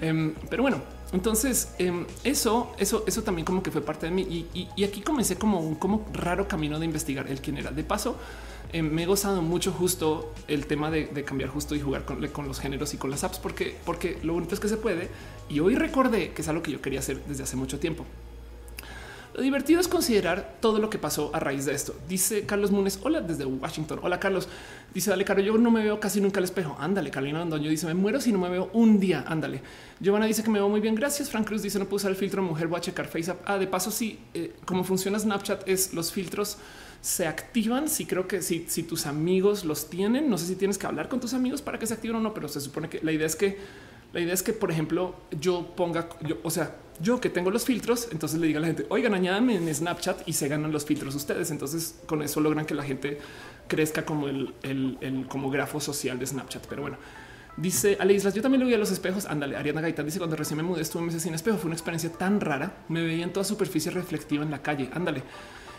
Em, pero bueno, entonces em, eso, eso, eso también como que fue parte de mí. Y, aquí comencé como un como raro camino de investigar el quién era. De paso, em, me he gozado mucho justo el tema de, cambiar justo y jugar con, con, los géneros y con las apps, porque, porque lo bonito es que se puede y hoy recordé que es algo que yo quería hacer desde hace mucho tiempo. Lo divertido es considerar todo lo que pasó a raíz de esto. Dice Carlos Munes, hola desde Washington. Hola Carlos. Dice, dale, Caro, yo no me veo casi nunca al espejo. Ándale, Carolina Andoño dice, me muero si no me veo un día. Ándale. Giovanna dice que me veo muy bien. Gracias. Frank Cruz dice, no puedo usar el filtro mujer, voy a checar FaceApp. Ah, de paso, sí, eh, como funciona Snapchat es los filtros se activan. Si creo que si tus amigos los tienen, no sé si tienes que hablar con tus amigos para que se activen o no, pero se supone que la idea es que la idea es que, por ejemplo, yo ponga, yo, o sea, yo que tengo los filtros, entonces le diga a la gente, oigan, añádanme en Snapchat y se ganan los filtros ustedes. Entonces, con eso logran que la gente crezca como el, el, como grafo social de Snapchat. Pero bueno, dice Ale Islas, yo también lo vi a los espejos. Ándale, Ariana Gaitán dice cuando recién me mudé estuve meses sin espejo. Fue una experiencia tan rara. Me veía en toda superficie reflectiva en la calle. Ándale.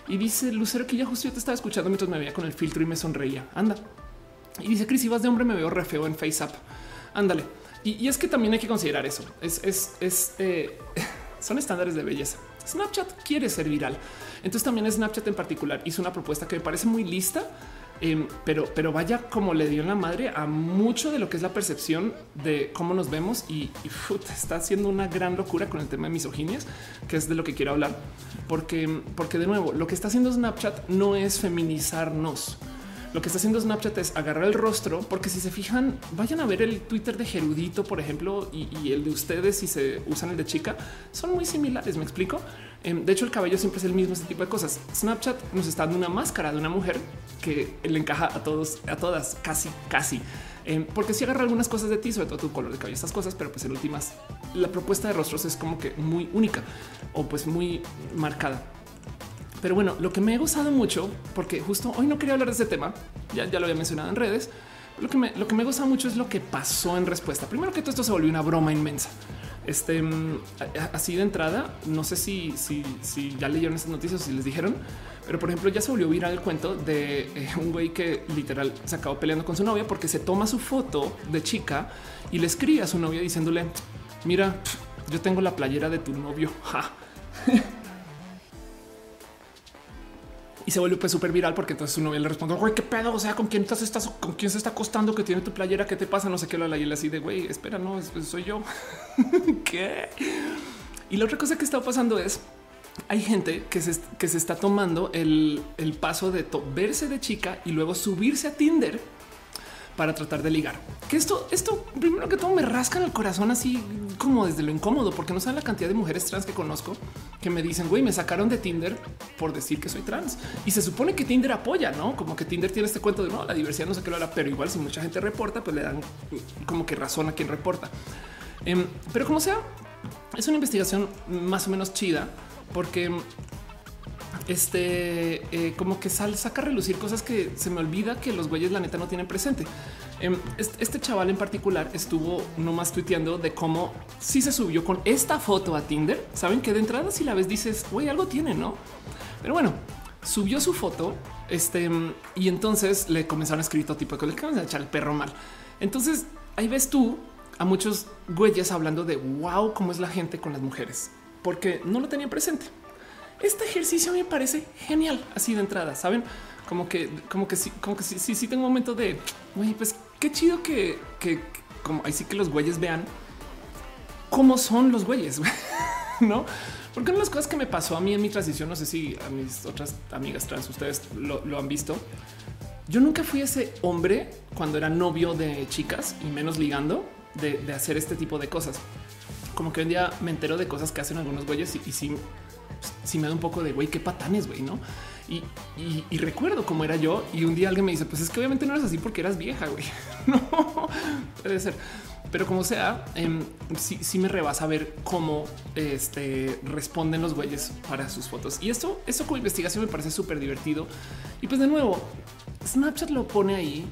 Y dice Lucero que ya justo yo te estaba escuchando mientras me veía con el filtro y me sonreía. Anda. Y dice Cris, si vas de hombre me veo re feo en FaceApp. Ándale. Y, es que también hay que considerar eso. Es, es, eh, son estándares de belleza. Snapchat quiere ser viral. Entonces también Snapchat en particular hizo una propuesta que me parece muy lista, em, pero, pero vaya como le dio en la madre a mucho de lo que es la percepción de cómo nos vemos y, está haciendo una gran locura con el tema de misoginias, que es de lo que quiero hablar, porque, porque de nuevo lo que está haciendo Snapchat no es feminizarnos lo que está haciendo Snapchat es agarrar el rostro, porque si se fijan, vayan a ver el Twitter de Gerudito, por ejemplo, y, el de ustedes, si se usan el de chica, son muy similares. Me explico. Em, de hecho, el cabello siempre es el mismo, ese tipo de cosas. Snapchat nos está dando una máscara de una mujer que le encaja a todos, a todas, casi, casi. Em, porque si agarra algunas cosas de ti, sobre todo tu color de cabello, estas cosas, pero pues en últimas, la propuesta de rostros es como que muy única o pues muy marcada. Pero bueno, lo que me he gozado mucho, porque justo hoy no quería hablar de ese tema, ya, ya lo había mencionado en redes, lo que, me, lo que me gusta mucho es lo que pasó en respuesta. Primero que todo esto se volvió una broma inmensa. Este mm, así de entrada, no sé si, si, si ya leyeron estas noticias o si les dijeron, pero por ejemplo, ya se volvió viral el cuento de eh, un güey que literal se acabó peleando con su novia porque se toma su foto de chica y le escribe a su novia diciéndole: Mira, yo tengo la playera de tu novio. Y se vuelve pues súper viral porque entonces su novia le responde, güey, qué pedo, o sea, con quién estás, con quién se está acostando que tiene tu playera, qué te pasa, no sé qué, la y así de, güey, espera, no, soy yo. ¿Qué? Y la otra cosa que está pasando es, hay gente que se, que se está tomando el, el paso de verse de chica y luego subirse a Tinder para tratar de ligar. Que esto, esto primero que todo me rasca en el corazón así como desde lo incómodo, porque no saben la cantidad de mujeres trans que conozco que me dicen, güey, me sacaron de Tinder por decir que soy trans. Y se supone que Tinder apoya, ¿no? Como que Tinder tiene este cuento de no, la diversidad no sé qué lo hará, pero igual si mucha gente reporta, pues le dan como que razón a quien reporta. Em, pero como sea, es una investigación más o menos chida porque este eh, como que sal, saca a relucir cosas que se me olvida que los güeyes la neta no tienen presente. Em, este, chaval en particular estuvo nomás tuiteando de cómo si se subió con esta foto a Tinder. Saben que de entrada si la ves dices, güey, algo tiene, ¿no? Pero bueno, subió su foto este, y entonces le comenzaron a escribir todo tipo de cosas, le van a echar el perro mal. Entonces ahí ves tú a muchos güeyes hablando de wow, cómo es la gente con las mujeres, porque no lo tenían presente este ejercicio me parece genial así de entrada, saben? Como que, como que sí, como que sí, sí, sí tengo un momento de, oye, pues qué chido que, que, como ahí sí que los güeyes vean cómo son los güeyes, no? Porque una de las cosas que me pasó a mí en mi transición, no sé si a mis otras amigas trans ustedes lo, han visto. Yo nunca fui ese hombre cuando era novio de chicas y menos ligando de, hacer este tipo de cosas. Como que un día me entero de cosas que hacen algunos güeyes y, y sí si me da un poco de güey, qué patanes, güey, no? Y, recuerdo cómo era yo. Y un día alguien me dice, pues es que obviamente no eres así porque eras vieja, güey. no puede ser, pero como sea, eh, sí, me rebasa ver cómo este, responden los güeyes para sus fotos. Y esto, esto como investigación me parece súper divertido. Y pues de nuevo, Snapchat lo pone ahí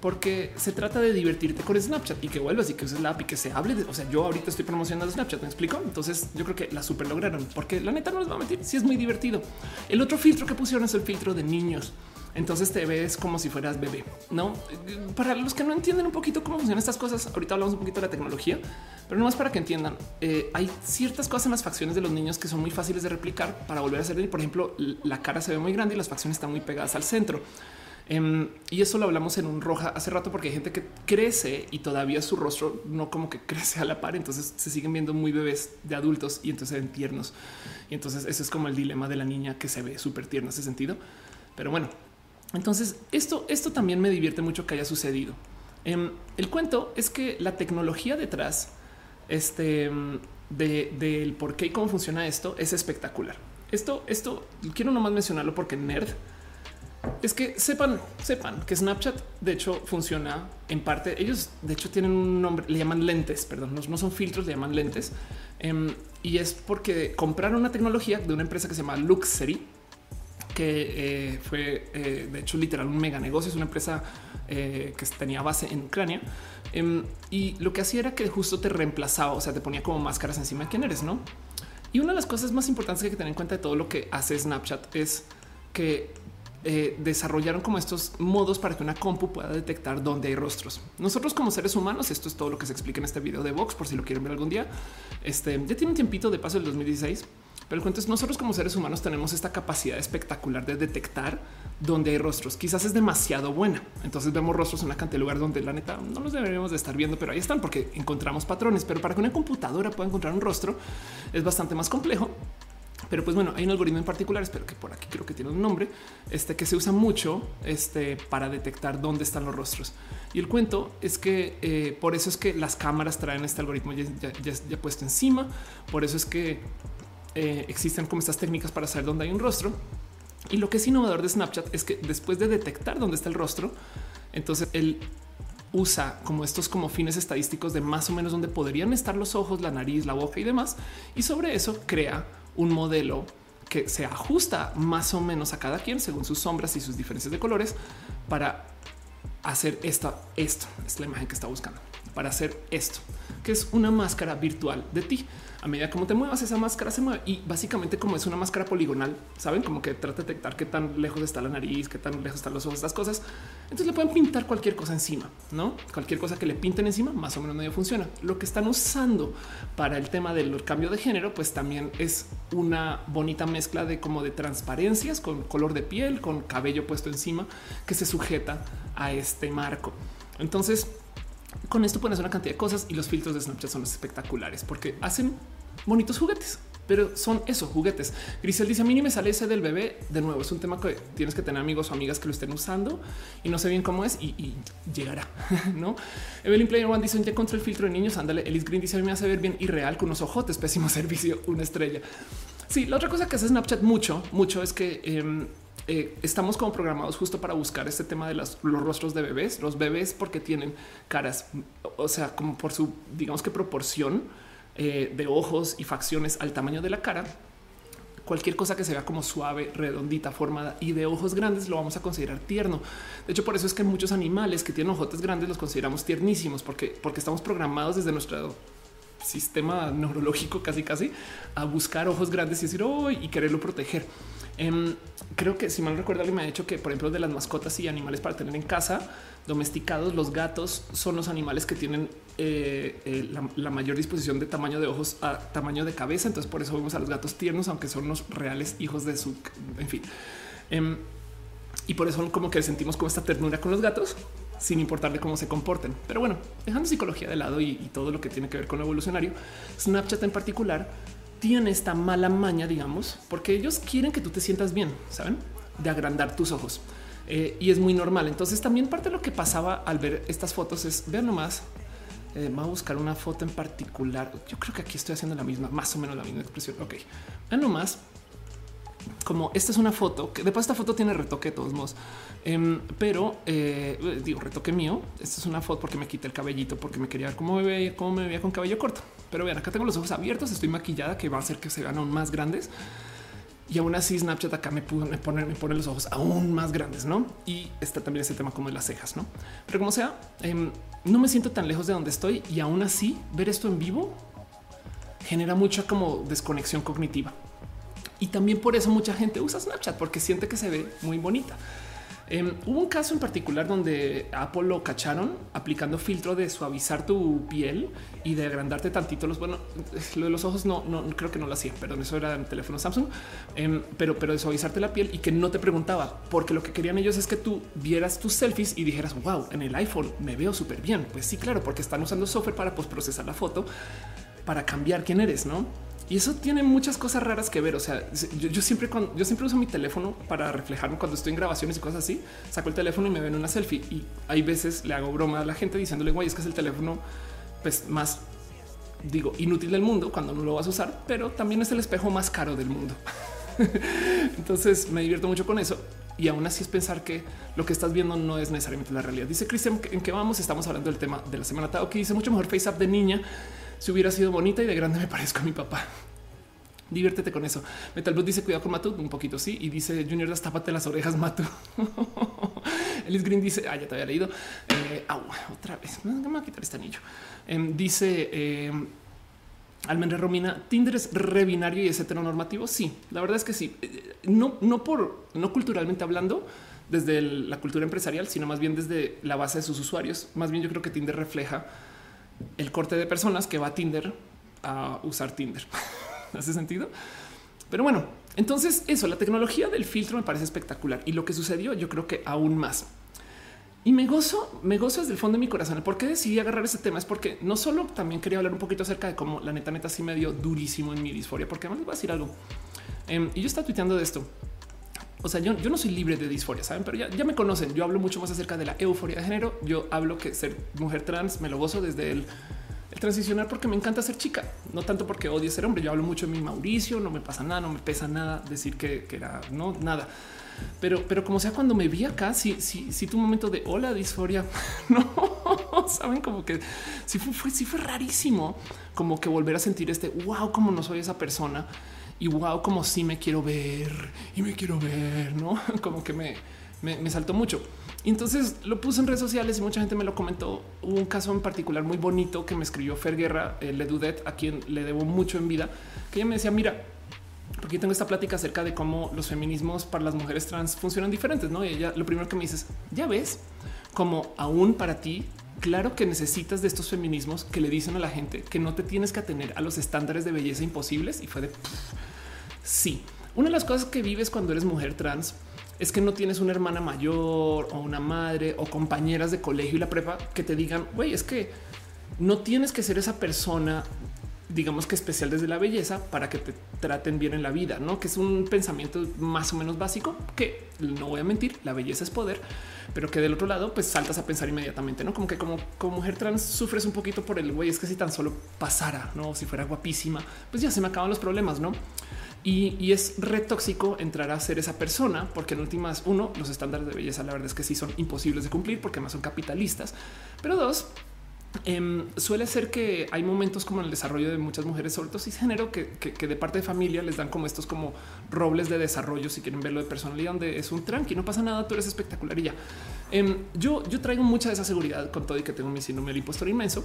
porque se trata de divertirte con Snapchat y que vuelvas y que uses la app y que se hable de, o sea, yo ahorita estoy promocionando Snapchat, me explico. Entonces yo creo que la super lograron porque la neta no les va a mentir. Si es muy divertido. El otro filtro que pusieron es el filtro de niños. Entonces te ves como si fueras bebé, no? Para los que no entienden un poquito cómo funcionan estas cosas, ahorita hablamos un poquito de la tecnología, pero no más para que entiendan. Eh, hay ciertas cosas en las facciones de los niños que son muy fáciles de replicar para volver a ser. Por ejemplo, la cara se ve muy grande y las facciones están muy pegadas al centro. Em, y eso lo hablamos en un roja hace rato porque hay gente que crece y todavía su rostro no como que crece a la par. Entonces se siguen viendo muy bebés de adultos y entonces se tiernos. Y entonces ese es como el dilema de la niña que se ve súper tierna ese sentido. Pero bueno, entonces esto, esto también me divierte mucho que haya sucedido. Em, el cuento es que la tecnología detrás este, del de, por qué y cómo funciona esto es espectacular. Esto, esto quiero nomás mencionarlo porque nerd es que sepan, sepan que Snapchat de hecho funciona en parte. Ellos de hecho tienen un nombre, le llaman lentes, perdón, no, son filtros, le llaman lentes. Em, y es porque compraron una tecnología de una empresa que se llama Luxury, que eh, fue eh, de hecho literal un mega negocio. Es una empresa eh, que tenía base en Ucrania em, y lo que hacía era que justo te reemplazaba, o sea, te ponía como máscaras encima de quién eres, no? Y una de las cosas más importantes que hay que tener en cuenta de todo lo que hace Snapchat es que eh, desarrollaron como estos modos para que una compu pueda detectar dónde hay rostros. Nosotros como seres humanos, esto es todo lo que se explica en este video de Vox, por si lo quieren ver algún día. Este ya tiene un tiempito de paso del 2016, pero el cuento es nosotros como seres humanos tenemos esta capacidad espectacular de detectar dónde hay rostros. Quizás es demasiado buena. Entonces vemos rostros en una cantidad de lugar donde la neta no los deberíamos de estar viendo, pero ahí están porque encontramos patrones. Pero para que una computadora pueda encontrar un rostro es bastante más complejo pero pues bueno, hay un algoritmo en particular, espero que por aquí creo que tiene un nombre, este que se usa mucho este, para detectar dónde están los rostros. Y el cuento es que eh, por eso es que las cámaras traen este algoritmo ya, puesto encima. Por eso es que eh, existen como estas técnicas para saber dónde hay un rostro. Y lo que es innovador de Snapchat es que después de detectar dónde está el rostro, entonces él usa como estos como fines estadísticos de más o menos dónde podrían estar los ojos, la nariz, la boca y demás. Y sobre eso crea un modelo que se ajusta más o menos a cada quien según sus sombras y sus diferencias de colores para hacer esta, esto es la imagen que está buscando para hacer esto, que es una máscara virtual de ti. A medida como te muevas, esa máscara se mueve y básicamente como es una máscara poligonal, saben como que trata de detectar qué tan lejos está la nariz, qué tan lejos están los ojos, estas cosas. Entonces le pueden pintar cualquier cosa encima, no cualquier cosa que le pinten encima, más o menos medio funciona. Lo que están usando para el tema del cambio de género, pues también es una bonita mezcla de como de transparencias con color de piel, con cabello puesto encima que se sujeta a este marco. Entonces, con esto pones una cantidad de cosas y los filtros de Snapchat son espectaculares porque hacen bonitos juguetes, pero son esos juguetes. Grisel dice a mí ni me sale ese del bebé. De nuevo, es un tema que tienes que tener amigos o amigas que lo estén usando y no sé bien cómo es y, llegará. No, Evelyn Player One dice ya contra el filtro de niños. Ándale. Ellis Green dice a mí me hace ver bien irreal con unos ojotes. Pésimo servicio, una estrella. Sí, la otra cosa que hace Snapchat mucho, mucho es que em, eh, estamos como programados justo para buscar este tema de los rostros de bebés, los bebés porque tienen caras, o sea, como por su, digamos que proporción eh, de ojos y facciones al tamaño de la cara. Cualquier cosa que se vea como suave, redondita, formada y de ojos grandes lo vamos a considerar tierno. De hecho, por eso es que muchos animales que tienen ojotes grandes los consideramos tiernísimos porque, porque estamos programados desde nuestro sistema neurológico casi casi a buscar ojos grandes y decir oh, y quererlo proteger. Em, creo que si mal recuerdo, alguien me ha dicho que, por ejemplo, de las mascotas y animales para tener en casa domesticados, los gatos son los animales que tienen eh, eh, la, mayor disposición de tamaño de ojos a tamaño de cabeza. Entonces, por eso vemos a los gatos tiernos, aunque son los reales hijos de su, en fin. Em, y por eso como que sentimos como esta ternura con los gatos sin importarle cómo se comporten. Pero bueno, dejando psicología de lado y, y todo lo que tiene que ver con lo evolucionario, Snapchat en particular tiene esta mala maña, digamos, porque ellos quieren que tú te sientas bien, saben, de agrandar tus ojos. Eh, y es muy normal. Entonces también parte de lo que pasaba al ver estas fotos es ver nomás. Eh, a buscar una foto en particular. Yo creo que aquí estoy haciendo la misma, más o menos la misma expresión. Ok, vean nomás como esta es una foto que después esta foto tiene retoque de todos modos, em, pero eh, digo retoque mío. Esta es una foto porque me quité el cabellito porque me quería ver cómo me veía, cómo me veía con cabello corto. Pero vean, acá tengo los ojos abiertos, estoy maquillada que va a hacer que se vean aún más grandes. Y aún así Snapchat acá me, pone, me pone los ojos aún más grandes, ¿no? Y está también ese tema como de las cejas, ¿no? Pero como sea, em, no me siento tan lejos de donde estoy y aún así ver esto en vivo genera mucha como desconexión cognitiva. Y también por eso mucha gente usa Snapchat porque siente que se ve muy bonita. Em, hubo un caso en particular donde Apple lo cacharon aplicando filtro de suavizar tu piel y de agrandarte tantito los. Bueno, lo de los ojos no, no creo que no lo hacía, perdón, eso era en teléfono Samsung, em, pero, pero de suavizarte la piel y que no te preguntaba, porque lo que querían ellos es que tú vieras tus selfies y dijeras, wow, en el iPhone me veo súper bien. Pues sí, claro, porque están usando software para procesar la foto para cambiar quién eres, no? Y eso tiene muchas cosas raras que ver. O sea, yo, siempre cuando yo siempre uso mi teléfono para reflejarme cuando estoy en grabaciones y cosas así. Saco el teléfono y me ven una selfie. Y hay veces le hago broma a la gente diciéndole, güey, es que es el teléfono pues más digo inútil del mundo cuando no lo vas a usar, pero también es el espejo más caro del mundo. Entonces me divierto mucho con eso. Y aún así es pensar que lo que estás viendo no es necesariamente la realidad. Dice Cristian en que vamos, estamos hablando del tema de la semana que dice mucho mejor face up de niña si hubiera sido bonita y de grande me parezco a mi papá. Diviértete con eso. Metal dice cuidado con Matu un poquito. Sí. Y dice Junior, das tápate las orejas, Matu. Elis Green dice ah, ya te había leído. Eh, otra vez me voy a quitar este anillo. Em, dice eh, Almendra Romina Tinder es rebinario y es heteronormativo. Sí, la verdad es que sí. Eh, no, no por no culturalmente hablando desde la cultura empresarial, sino más bien desde la base de sus usuarios. Más bien yo creo que Tinder refleja el corte de personas que va a Tinder a usar Tinder. ¿Hace sentido? Pero bueno, entonces eso, la tecnología del filtro me parece espectacular y lo que sucedió yo creo que aún más. Y me gozo, me gozo desde el fondo de mi corazón. ¿Por qué decidí agarrar ese tema? Es porque no solo también quería hablar un poquito acerca de cómo la neta, neta sí me dio durísimo en mi disforia, porque además les voy a decir algo. Em, y yo estaba tuiteando de esto. O sea, yo, no soy libre de disforia, saben, pero ya, me conocen. Yo hablo mucho más acerca de la euforia de género. Yo hablo que ser mujer trans me lo gozo desde el, el transicionar porque me encanta ser chica, no tanto porque odio ser hombre. Yo hablo mucho de mi Mauricio, no me pasa nada, no me pesa nada decir que, era no nada. Pero, pero como sea, cuando me vi acá, si, si tu momento de hola, disforia, no saben como que si fue, fue, sí fue rarísimo, como que volver a sentir este wow, como no soy esa persona y wow, como si me quiero ver y me quiero ver, no como que me, me, saltó mucho. Y entonces lo puse en redes sociales y mucha gente me lo comentó. Hubo un caso en particular muy bonito que me escribió Fer Guerra, eh, Dudet, a quien le debo mucho en vida, que ella me decía, mira, porque tengo esta plática acerca de cómo los feminismos para las mujeres trans funcionan diferentes, ¿no? Y ella lo primero que me dice es, ya ves, como aún para ti, claro que necesitas de estos feminismos que le dicen a la gente que no te tienes que atener a los estándares de belleza imposibles. Y fue de, sí, una de las cosas que vives cuando eres mujer trans es que no tienes una hermana mayor o una madre o compañeras de colegio y la prepa que te digan, güey, es que no tienes que ser esa persona digamos que especial desde la belleza para que te traten bien en la vida, no que es un pensamiento más o menos básico que no voy a mentir, la belleza es poder, pero que del otro lado pues saltas a pensar inmediatamente, no como que como, mujer trans sufres un poquito por el güey, es que si tan solo pasara, no si fuera guapísima, pues ya se me acaban los problemas, no? Y, es re tóxico entrar a ser esa persona, porque en últimas, uno, los estándares de belleza, la verdad es que sí son imposibles de cumplir porque más son capitalistas, pero dos, Em, suele ser que hay momentos como en el desarrollo de muchas mujeres, sobre todo género que, que, de parte de familia les dan como estos como robles de desarrollo, si quieren verlo de personalidad, donde es un tranqui, no pasa nada, tú eres espectacular y ya. Em, yo, yo traigo mucha de esa seguridad con todo y que tengo mi síndrome del impostor inmenso,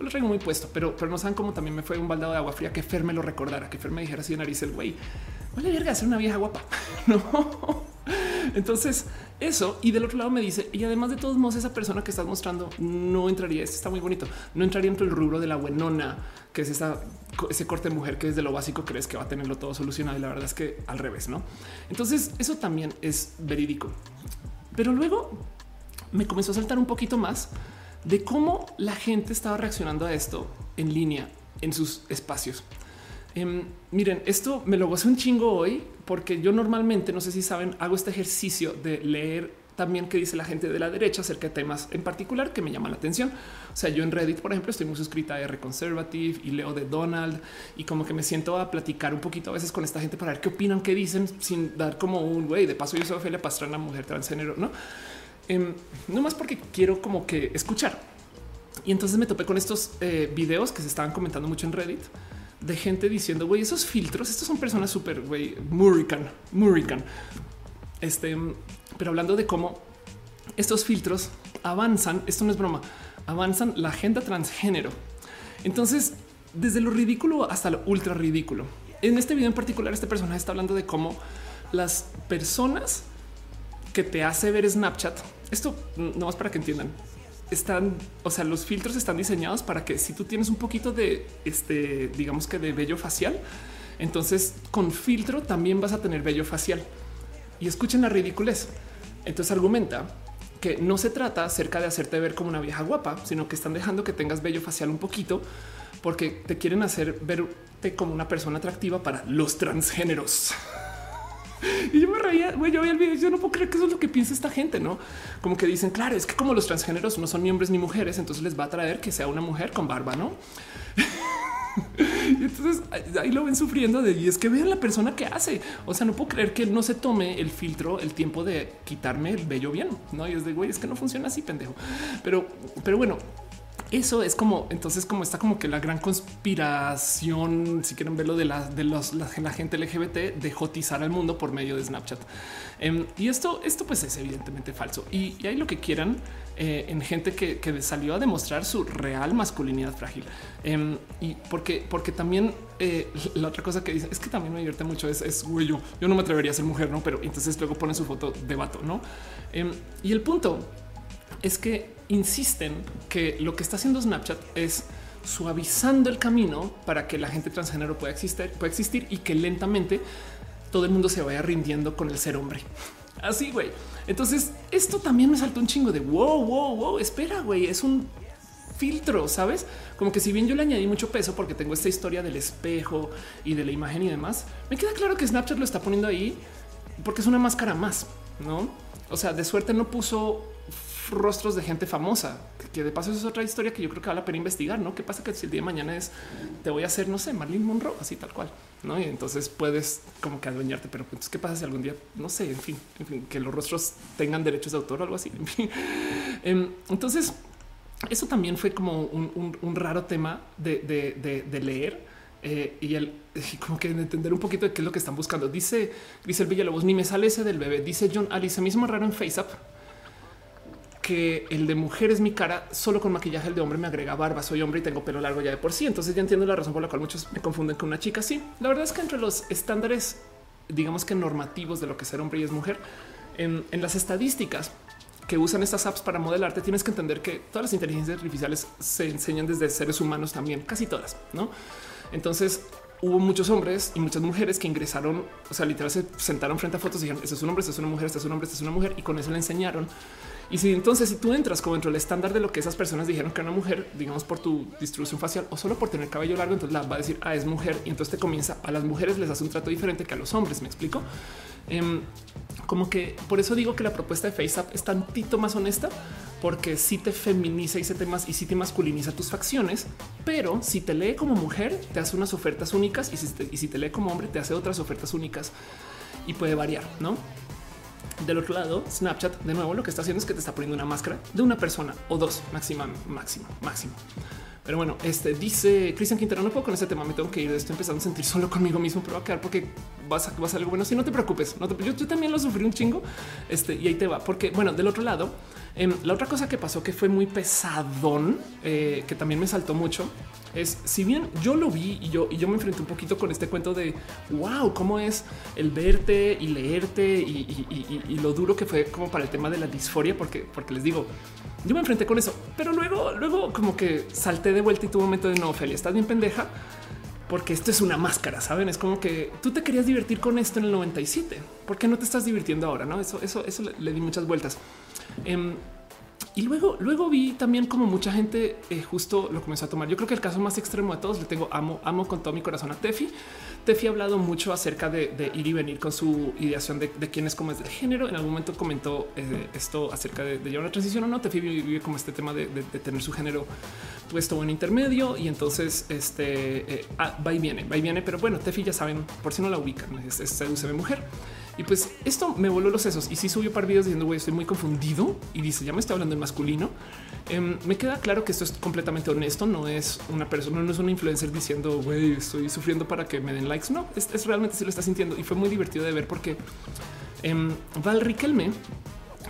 lo traigo muy puesto, pero, pero no saben cómo también me fue un baldado de agua fría que Fer me lo recordara, que Fer me dijera así de nariz el güey, vale verga ser una vieja guapa. no. Entonces, eso. Y del otro lado me dice, y además de todos modos, esa persona que estás mostrando no entraría. Esto está muy bonito. No entraría entre el rubro de la buenona, que es esa, ese corte de mujer que desde lo básico crees que va a tenerlo todo solucionado. Y la verdad es que al revés, no? Entonces, eso también es verídico. Pero luego me comenzó a saltar un poquito más de cómo la gente estaba reaccionando a esto en línea en sus espacios. Em, miren, esto me lo gocé un chingo hoy porque yo normalmente, no sé si saben, hago este ejercicio de leer también qué dice la gente de la derecha acerca de temas en particular que me llaman la atención. O sea, yo en Reddit, por ejemplo, estoy muy suscrita a R Conservative y leo de Donald y como que me siento a platicar un poquito a veces con esta gente para ver qué opinan, qué dicen, sin dar como un güey. De paso, yo soy Ophelia Pastrana, mujer transgénero, no? Eh, no más porque quiero como que escuchar. Y entonces me topé con estos eh, videos que se estaban comentando mucho en Reddit de gente diciendo, güey, esos filtros, estos son personas súper, güey, Murican, Murican. Este, pero hablando de cómo estos filtros avanzan, esto no es broma, avanzan la agenda transgénero. Entonces, desde lo ridículo hasta lo ultra ridículo. En este video en particular, este personaje está hablando de cómo las personas que te hace ver Snapchat, esto no más para que entiendan, están, o sea, los filtros están diseñados para que si tú tienes un poquito de este, digamos que de vello facial, entonces con filtro también vas a tener vello facial. Y escuchen la ridiculez. Entonces argumenta que no se trata acerca de hacerte ver como una vieja guapa, sino que están dejando que tengas vello facial un poquito porque te quieren hacer verte como una persona atractiva para los transgéneros. Y yo me reía, güey, yo vi el video, yo no puedo creer que eso es lo que piensa esta gente, ¿no? Como que dicen, claro, es que como los transgéneros no son ni hombres ni mujeres, entonces les va a traer que sea una mujer con barba, ¿no? y entonces ahí lo ven sufriendo de y es que vean la persona que hace. O sea, no puedo creer que no se tome el filtro, el tiempo de quitarme el vello bien, no? Y es de güey, es que no funciona así, pendejo. Pero, pero bueno, eso es como entonces como está como que la gran conspiración, si quieren verlo de la de los, la, gente LGBT de jotizar al mundo por medio de Snapchat. Em, y esto, esto pues es evidentemente falso. Y, hay lo que quieran eh, en gente que, salió a demostrar su real masculinidad frágil. Em, y porque, porque también eh, la otra cosa que dice es que también me divierte mucho es, es güey, yo, yo no me atrevería a ser mujer, no? Pero entonces luego pone su foto de vato, no? Em, y el punto es que insisten que lo que está haciendo Snapchat es suavizando el camino para que la gente transgénero pueda existir, pueda existir y que lentamente todo el mundo se vaya rindiendo con el ser hombre. Así, güey. Entonces, esto también me saltó un chingo de wow, wow, wow. Espera, güey, es un filtro, sabes? Como que si bien yo le añadí mucho peso porque tengo esta historia del espejo y de la imagen y demás, me queda claro que Snapchat lo está poniendo ahí porque es una máscara más, no? O sea, de suerte no puso rostros de gente famosa, que de paso es otra historia que yo creo que vale la pena investigar, ¿no? ¿Qué pasa que si el día de mañana es, te voy a hacer, no sé, Marilyn Monroe, así tal cual, ¿no? Y entonces puedes como que adueñarte, pero entonces, ¿qué pasa si algún día, no sé, en fin, en fin que los rostros tengan derechos de autor o algo así? En fin. Em, entonces, eso también fue como un, raro tema de, leer. Eh, y el como que entender un poquito de qué es lo que están buscando. Dice Grisel Villalobos, ni me sale ese del bebé. Dice John Alice, mismo raro en FaceApp que el de mujer es mi cara, solo con maquillaje el de hombre me agrega barba, soy hombre y tengo pelo largo ya de por sí. Entonces ya entiendo la razón por la cual muchos me confunden con una chica. Sí, la verdad es que entre los estándares, digamos que normativos de lo que ser hombre y es mujer, en, en las estadísticas que usan estas apps para modelarte, tienes que entender que todas las inteligencias artificiales se enseñan desde seres humanos también, casi todas, ¿no? Entonces hubo muchos hombres y muchas mujeres que ingresaron, o sea, literal se sentaron frente a fotos y dijeron, este es un hombre, este es una mujer, este es un hombre, este es una mujer, y con eso le enseñaron y si entonces si tú entras como dentro del estándar de lo que esas personas dijeron que era una mujer, digamos por tu distribución facial o solo por tener cabello largo, entonces la va a decir, ah, es mujer. Y entonces te comienza a las mujeres les hace un trato diferente que a los hombres. Me explico. Em, como que por eso digo que la propuesta de FaceApp es tantito más honesta, porque si te feminiza y se te más y si te masculiniza tus facciones, pero si te lee como mujer, te hace unas ofertas únicas y si te, y si te lee como hombre, te hace otras ofertas únicas y puede variar, no? Del otro lado, Snapchat de nuevo lo que está haciendo es que te está poniendo una máscara de una persona o dos máxima, máximo, máximo. Pero bueno, este dice Cristian Quintero, no puedo con este tema, me tengo que ir. Estoy empezando a sentir solo conmigo mismo, pero va a quedar porque vas a, vas a bueno. Si no te preocupes, yo, también lo sufrí un chingo. Este y ahí te va, porque bueno, del otro lado, eh, la otra cosa que pasó que fue muy pesadón, eh, que también me saltó mucho, es si bien yo lo vi y yo y yo me enfrenté un poquito con este cuento de wow, cómo es el verte y leerte y, y, y, lo duro que fue como para el tema de la disforia, porque, porque les digo, yo me enfrenté con eso, pero luego, luego como que salté de vuelta y tuve un momento de no, Ophelia, estás bien pendeja, porque esto es una máscara, saben? Es como que tú te querías divertir con esto en el 97. ¿Por qué no te estás divirtiendo ahora? No, eso, eso, eso le, di muchas vueltas. Eh, y luego, luego vi también como mucha gente eh, justo lo comenzó a tomar. Yo creo que el caso más extremo de todos le tengo amo, amo con todo mi corazón a Tefi. Tefi ha hablado mucho acerca de, ir y venir con su ideación de, quién es como es de género. En algún momento comentó eh, esto acerca de, llevar una transición o no. Tefi vive, como este tema de, tener su género puesto en intermedio y entonces este eh, ah, va y viene, va y viene. Pero bueno, Tefi ya saben, por si no la ubican, es, es seduce mujer. Y pues esto me voló los sesos y sí subió par videos diciendo güey, estoy muy confundido y dice ya me está hablando en masculino. Eh, me queda claro que esto es completamente honesto. No es una persona, no es una influencer diciendo güey, estoy sufriendo para que me den likes. No es, realmente si lo está sintiendo y fue muy divertido de ver porque eh, Val Riquelme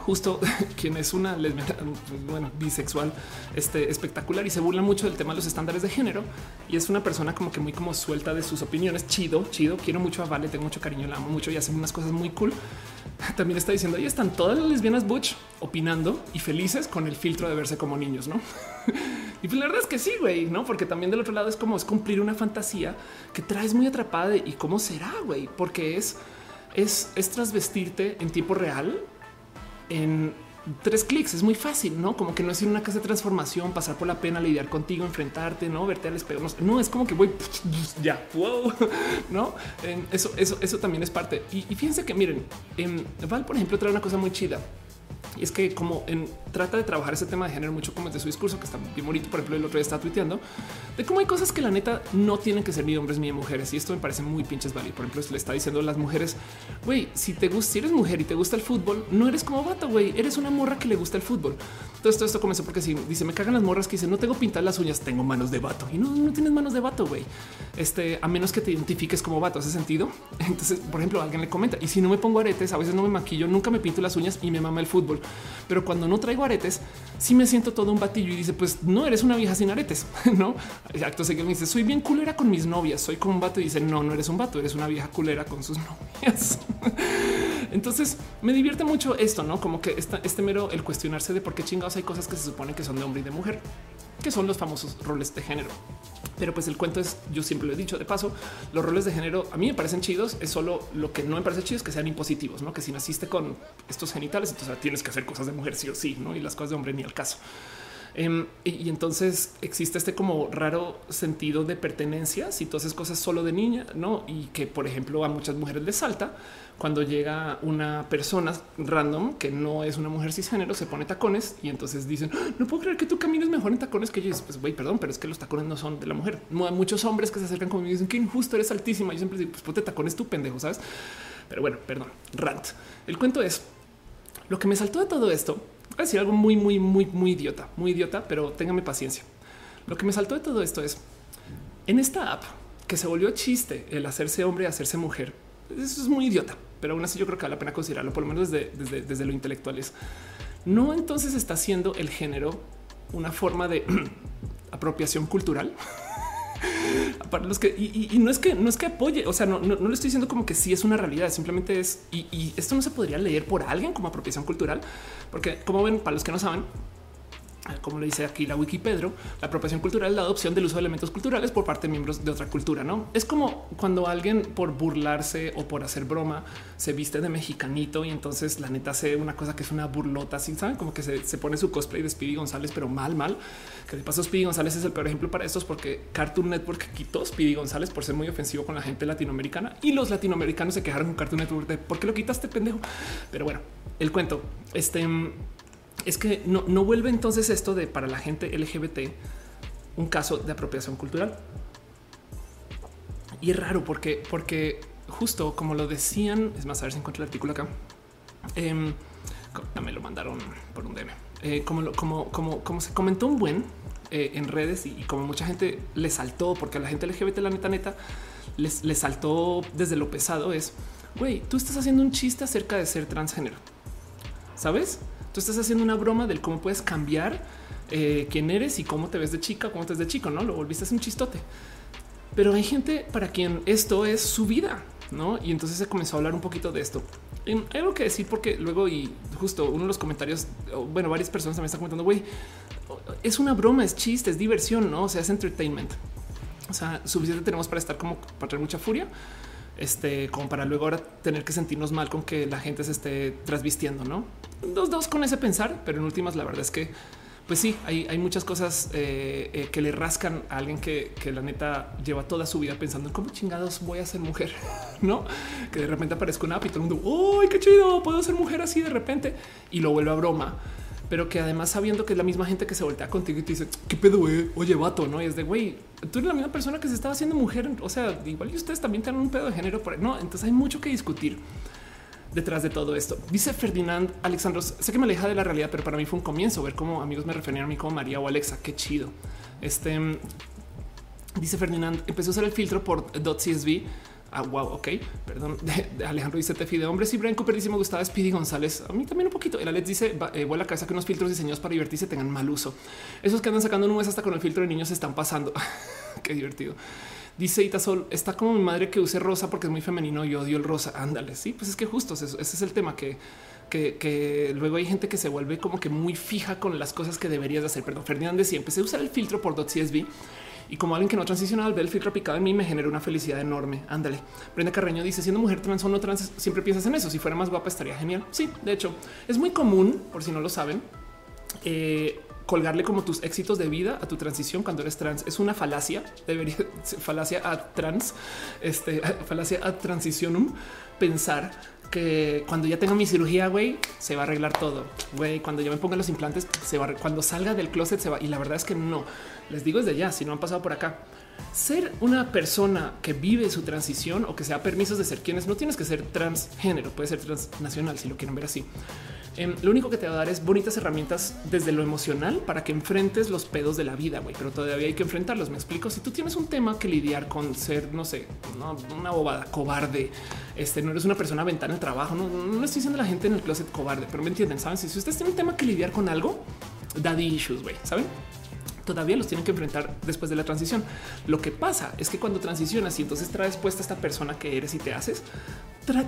justo quien es una lesbiana, bueno, bisexual, este espectacular y se burla mucho del tema de los estándares de género. Y es una persona como que muy como suelta de sus opiniones. Chido, chido. Quiero mucho a Vale, tengo mucho cariño, la amo mucho y hace unas cosas muy cool. También está diciendo ahí están todas las lesbianas butch opinando y felices con el filtro de verse como niños, no? y pues la verdad es que sí, güey, no? Porque también del otro lado es como es cumplir una fantasía que traes muy atrapada y cómo será, güey, porque es es, es trasvestirte en tiempo real en tres clics. Es muy fácil, no como que no es ir a una casa de transformación, pasar por la pena, lidiar contigo, enfrentarte, no verte al espejo. No, es como que voy ya, wow, no? Eso, eso, eso también es parte. Y, fíjense que miren, en Val, por ejemplo, trae una cosa muy chida y es que como en, trata de trabajar ese tema de género mucho como de su discurso, que está bien bonito, por ejemplo, el otro día está tuiteando, de cómo hay cosas que la neta no tienen que ser ni hombres ni mujeres. Y esto me parece muy pinches válido. Por ejemplo, le está diciendo a las mujeres, güey, si te gusta, si eres mujer y te gusta el fútbol, no eres como vato, güey, eres una morra que le gusta el fútbol. Entonces todo esto comenzó porque si dice, me cagan las morras que dicen, no tengo pintar las uñas, tengo manos de vato. Y no, no tienes manos de vato, güey. Este, a menos que te identifiques como vato, hace sentido. Entonces, por ejemplo, alguien le comenta, y si no me pongo aretes, a veces no me maquillo, nunca me pinto las uñas y me mama el fútbol. Pero cuando no traigo aretes, sí me siento todo un batillo y dice, pues no eres una vieja sin aretes, no? Acto seguido me dice, soy bien culera con mis novias, soy como un vato y dice, no, no eres un vato, eres una vieja culera con sus novias. Entonces me divierte mucho esto, no como que este mero el cuestionarse de por qué chingados hay cosas que se supone que son de hombre y de mujer, que son los famosos roles de género. Pero pues el cuento es, yo siempre lo he dicho de paso, los roles de género a mí me parecen chidos, es solo lo que no me parece chido es que sean impositivos, no que si naciste con estos genitales, entonces tienes que hacer cosas de mujer sí o sí, no y las cosas de hombre ni al caso. Em, y, entonces existe este como raro sentido de pertenencia si tú haces cosas solo de niña, no? Y que, por ejemplo, a muchas mujeres les salta cuando llega una persona random que no es una mujer cisgénero, se pone tacones y entonces dicen ah, no puedo creer que tú camines mejor en tacones que yo. Pues güey, perdón, pero es que los tacones no son de la mujer. Muchos hombres que se acercan conmigo y dicen que injusto eres altísima. Yo siempre digo, pues ponte tacones tú pendejo, sabes? Pero bueno, perdón, rant. El cuento es lo que me saltó de todo esto Voy a decir algo muy, muy, muy, muy idiota, muy idiota, pero téngame paciencia. Lo que me saltó de todo esto es en esta app que se volvió chiste el hacerse hombre y hacerse mujer. Eso es muy idiota, pero aún así yo creo que vale la pena considerarlo, por lo menos desde, desde, desde lo intelectual. Es no entonces está haciendo el género una forma de apropiación cultural. Para los que y, no es que no es que apoye, o sea, no, no, le estoy diciendo como que sí es una realidad, simplemente es y esto no se podría leer por alguien como apropiación cultural, porque como ven, para los que no saben, como le dice aquí la Wikipedia, la apropiación cultural es la adopción del uso de elementos culturales por parte de miembros de otra cultura. No es como cuando alguien por burlarse o por hacer broma se viste de mexicanito y entonces la neta hace una cosa que es una burlota. Así saben como que se, pone su cosplay de Speedy González, pero mal, mal. Que de paso, Speedy González es el peor ejemplo para estos porque Cartoon Network quitó Speedy González por ser muy ofensivo con la gente latinoamericana y los latinoamericanos se quejaron con Cartoon Network de por qué lo quitaste, pendejo. Pero bueno, el cuento este es que no, vuelve entonces esto de para la gente LGBT un caso de apropiación cultural. Y es raro porque, porque justo como lo decían, es más, a ver si encuentro el artículo acá. Eh, me lo mandaron por un DM. Eh, como, como, como, como se comentó un buen eh, en redes y, como mucha gente le saltó, porque a la gente LGBT, la neta, neta, les, les saltó desde lo pesado es, güey, tú estás haciendo un chiste acerca de ser transgénero. ¿Sabes? Tú estás haciendo una broma del cómo puedes cambiar eh, quién eres y cómo te ves de chica, cómo te ves de chico, no lo volviste a un chistote. Pero hay gente para quien esto es su vida, no? Y entonces se comenzó a hablar un poquito de esto. Y hay algo que decir porque luego y justo uno de los comentarios, bueno, varias personas también están comentando, güey, es una broma, es chiste, es diversión, no? O sea, es entertainment. O sea, suficiente tenemos para estar como para tener mucha furia este, como para luego ahora tener que sentirnos mal con que la gente se esté trasvistiendo, no? Dos, dos con ese pensar, pero en últimas, la verdad es que, pues sí, hay, muchas cosas eh, eh, que le rascan a alguien que, la neta lleva toda su vida pensando en cómo chingados voy a ser mujer, no? Que de repente aparezca una app y todo el mundo, uy, qué chido, puedo ser mujer así de repente y lo vuelve a broma pero que además sabiendo que es la misma gente que se voltea contigo y te dice qué pedo, güey? oye, vato, no? Y es de güey, tú eres la misma persona que se estaba haciendo mujer. O sea, igual y ustedes también tienen un pedo de género por no. Entonces hay mucho que discutir detrás de todo esto. Dice Ferdinand Alexandros, sé que me aleja de la realidad, pero para mí fue un comienzo ver cómo amigos me referían a mí como María o Alexa. Qué chido. Este dice Ferdinand, empecé a usar el filtro por .csv Ah, wow, ok, perdón. De, Alejandro dice Tefi de hombres y Brian Cooper dice me gustaba Speedy González. A mí también un poquito. El Alex dice eh, vuela a casa que unos filtros diseñados para divertirse tengan mal uso. Esos que andan sacando nubes hasta con el filtro de niños se están pasando. Qué divertido. Dice Itasol, está como mi madre que use rosa porque es muy femenino y odio el rosa. Ándale, sí, pues es que justo ese, es el tema que, que, luego hay gente que se vuelve como que muy fija con las cosas que deberías hacer. Perdón, Fernández, sí, empecé a usar el filtro por .csv y como alguien que no transiciona al ver el filtro picado en mí me genera una felicidad enorme. Ándale. Brenda Carreño dice siendo mujer trans o no trans, siempre piensas en eso. Si fuera más guapa estaría genial. Sí, de hecho es muy común, por si no lo saben, eh, colgarle como tus éxitos de vida a tu transición cuando eres trans. Es una falacia, debería falacia a trans, este falacia a transicionum, pensar que cuando ya tengo mi cirugía, güey, se va a arreglar todo. Güey, cuando yo me ponga los implantes, se va, cuando salga del closet se va. Y la verdad es que no. Les digo desde ya, si no han pasado por acá. Ser una persona que vive su transición o que sea permisos de ser quienes no tienes que ser transgénero, puede ser transnacional si lo quieren ver así. Em, lo único que te va a dar es bonitas herramientas desde lo emocional para que enfrentes los pedos de la vida, güey, pero todavía hay que enfrentarlos. Me explico. Si tú tienes un tema que lidiar con ser, no sé, una bobada, cobarde, este no eres una persona ventana en el trabajo. No, no estoy diciendo a la gente en el closet cobarde, pero me entienden. Saben, si ustedes tienen un tema que lidiar con algo, daddy issues, güey, saben? Todavía los tienen que enfrentar después de la transición. Lo que pasa es que cuando transicionas y entonces traes puesta esta persona que eres y te haces,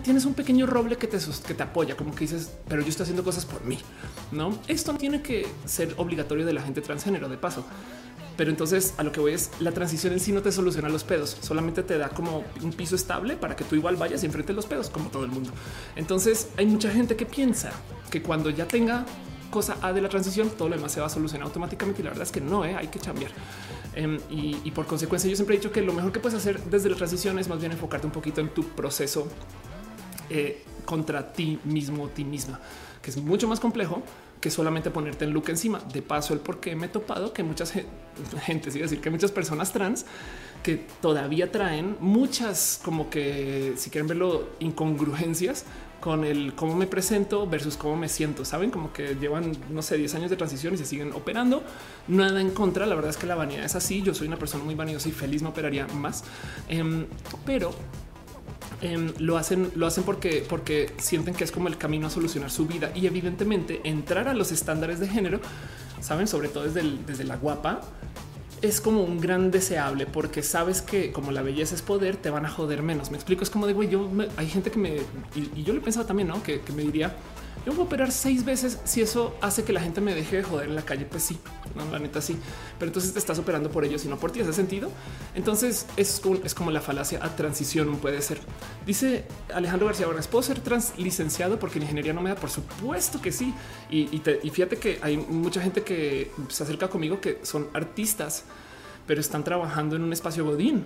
tienes un pequeño roble que te, que te apoya, como que dices, pero yo estoy haciendo cosas por mí. No, esto no tiene que ser obligatorio de la gente transgénero de paso. Pero entonces a lo que voy es la transición en sí no te soluciona los pedos, solamente te da como un piso estable para que tú igual vayas y enfrentes los pedos como todo el mundo. Entonces hay mucha gente que piensa que cuando ya tenga cosa A de la transición, todo lo demás se va a solucionar automáticamente. Y la verdad es que no, ¿eh? hay que cambiar. Em, y, por consecuencia, yo siempre he dicho que lo mejor que puedes hacer desde la transición es más bien enfocarte un poquito en tu proceso eh, contra ti mismo, ti misma, que es mucho más complejo que solamente ponerte el look encima. De paso, el por qué me he topado que muchas gente, es decir, que muchas personas trans que todavía traen muchas como que si quieren verlo incongruencias con el cómo me presento versus cómo me siento. Saben como que llevan, no sé, 10 años de transición y se siguen operando. Nada en contra. La verdad es que la vanidad es así. Yo soy una persona muy vanidosa y feliz me operaría más. Em, pero em, lo hacen, lo hacen porque, porque sienten que es como el camino a solucionar su vida y evidentemente entrar a los estándares de género, saben, sobre todo desde, desde la guapa, es como un gran deseable porque sabes que como la belleza es poder, te van a joder menos. Me explico, es como güey, yo hay gente que me y, yo le pensaba también, ¿no? Que me diría, yo puedo operar seis veces si eso hace que la gente me deje de joder en la calle. Pues sí, no, la neta sí, pero entonces te estás operando por ellos y no por ti. Ese sentido. Entonces es, es como la falacia a transición puede ser. Dice Alejandro García Vargas, puedo ser trans licenciado porque en ingeniería no me da. Por supuesto que sí. Y, y fíjate que hay mucha gente que se acerca conmigo que son artistas, pero están trabajando en un espacio godín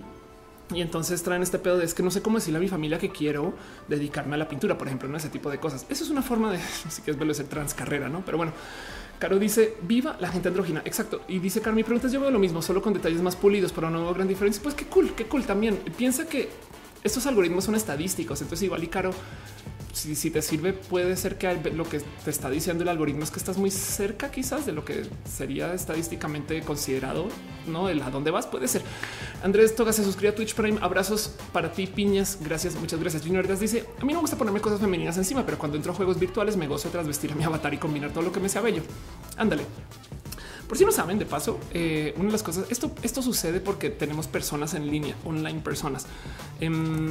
y entonces traen este pedo de es que no sé cómo decirle a mi familia que quiero dedicarme a la pintura, por ejemplo, no ese tipo de cosas. Eso es una forma de si quieres verlo ser transcarrera, no? Pero bueno, Caro dice viva la gente andrógina. Exacto. Y dice Caro, mi pregunta es yo veo lo mismo, solo con detalles más pulidos, pero no veo gran diferencia. Pues qué cool, qué cool también. Piensa que estos algoritmos son estadísticos. Entonces igual y Caro si, te sirve, puede ser que lo que te está diciendo el algoritmo es que estás muy cerca quizás de lo que sería estadísticamente considerado, no el a dónde vas. Puede ser. Andrés Toga se suscribe a Twitch Prime. Abrazos para ti, piñas. Gracias, muchas gracias. Junior dice: A mí no me gusta ponerme cosas femeninas encima, pero cuando entro a juegos virtuales me gozo de trasvestir a mi avatar y combinar todo lo que me sea bello. Ándale. Por si no saben, de paso, eh, una de las cosas, esto, esto sucede porque tenemos personas en línea, online personas. Em,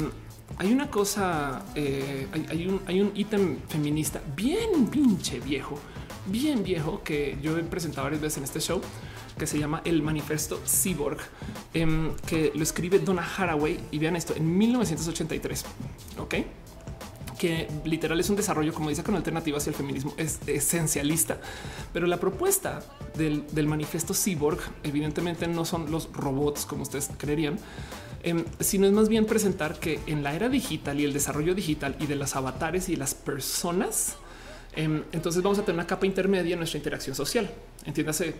hay una cosa, eh, hay, un, ítem feminista bien pinche viejo, bien viejo que yo he presentado varias veces en este show que se llama el manifiesto Cyborg, em, que lo escribe Donna Haraway y vean esto en 1983. Ok, que literal es un desarrollo, como dice, con alternativa hacia el feminismo es esencialista, pero la propuesta del, del manifiesto Cyborg evidentemente no son los robots como ustedes creerían, Em, sino es más bien presentar que en la era digital y el desarrollo digital y de las avatares y las personas, em, entonces vamos a tener una capa intermedia en nuestra interacción social. Entiéndase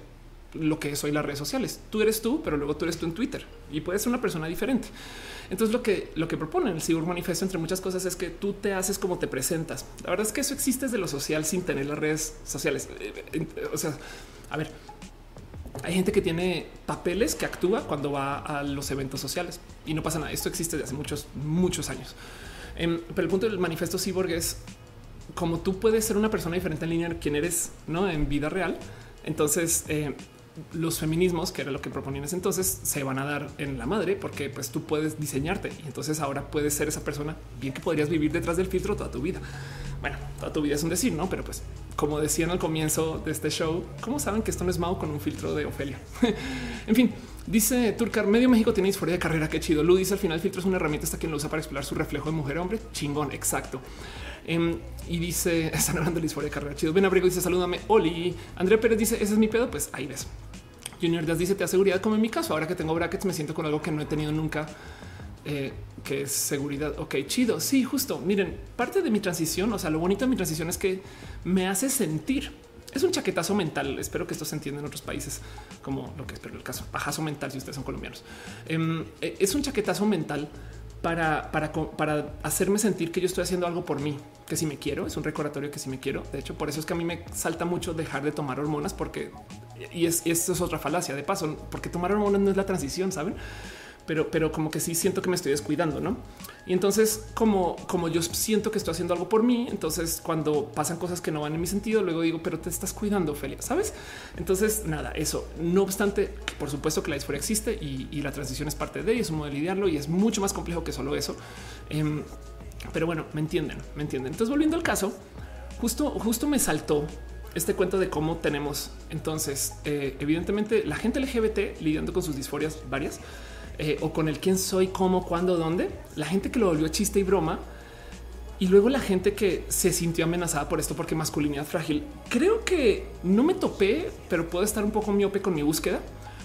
lo que es las redes sociales. Tú eres tú, pero luego tú eres tú en Twitter y puedes ser una persona diferente. Entonces lo que lo que propone el Cyber Manifesto entre muchas cosas es que tú te haces como te presentas. La verdad es que eso existe desde lo social sin tener las redes sociales. Eh, eh, o sea, a ver, hay gente que tiene papeles que actúa cuando va a los eventos sociales y no pasa nada. Esto existe desde hace muchos, muchos años. Em, pero el punto del manifiesto Cyborg es como tú puedes ser una persona diferente en línea, quien eres no en vida real. Entonces, eh, los feminismos, que era lo que proponían ese entonces, se van a dar en la madre porque pues tú puedes diseñarte y entonces ahora puedes ser esa persona bien que podrías vivir detrás del filtro toda tu vida. Bueno, toda tu vida es un decir, no? Pero pues como decían al comienzo de este show, ¿cómo saben que esto no es Mao con un filtro de Ofelia? en fin, dice Turcar, medio México tiene disforia de carrera, qué chido. Lu dice al final el filtro es una herramienta hasta quien lo usa para explorar su reflejo de mujer hombre. Chingón, exacto. Em, y dice, están hablando de disforia de carrera, chido. Ben Abrigo dice, salúdame, Oli. Andrea Pérez dice, ese es mi pedo, pues ahí ves. Junior Díaz dice, te da seguridad como en mi caso, ahora que tengo brackets me siento con algo que no he tenido nunca. Eh, que es seguridad. Ok, chido. Sí, justo. Miren, parte de mi transición, o sea, lo bonito de mi transición es que me hace sentir. Es un chaquetazo mental. Espero que esto se entienda en otros países, como lo que espero el caso. Pajazo mental si ustedes son colombianos. Em, eh, es un chaquetazo mental para, para, para hacerme sentir que yo estoy haciendo algo por mí, que si me quiero, es un recordatorio que si me quiero. De hecho, por eso es que a mí me salta mucho dejar de tomar hormonas, porque y, es, y esto es otra falacia de paso, porque tomar hormonas no es la transición, saben? pero, pero como que sí siento que me estoy descuidando, ¿no? Y entonces, como, como yo siento que estoy haciendo algo por mí, entonces cuando pasan cosas que no van en mi sentido, luego digo, pero te estás cuidando, Ophelia, ¿sabes? Entonces, nada, eso. No obstante, por supuesto que la disforia existe y, la transición es parte de ella, es un modo de lidiarlo y es mucho más complejo que solo eso. Em, pero bueno, me entienden, me entienden. Entonces, volviendo al caso, justo, justo me saltó este cuento de cómo tenemos entonces, eh, evidentemente, la gente LGBT lidiando con sus disforias varias eh, o con el quién soy, cómo, cuándo, dónde, la gente que lo volvió chiste y broma y luego la gente que se sintió amenazada por esto porque masculinidad frágil. Creo que no me topé, pero puedo estar un poco miope con mi búsqueda,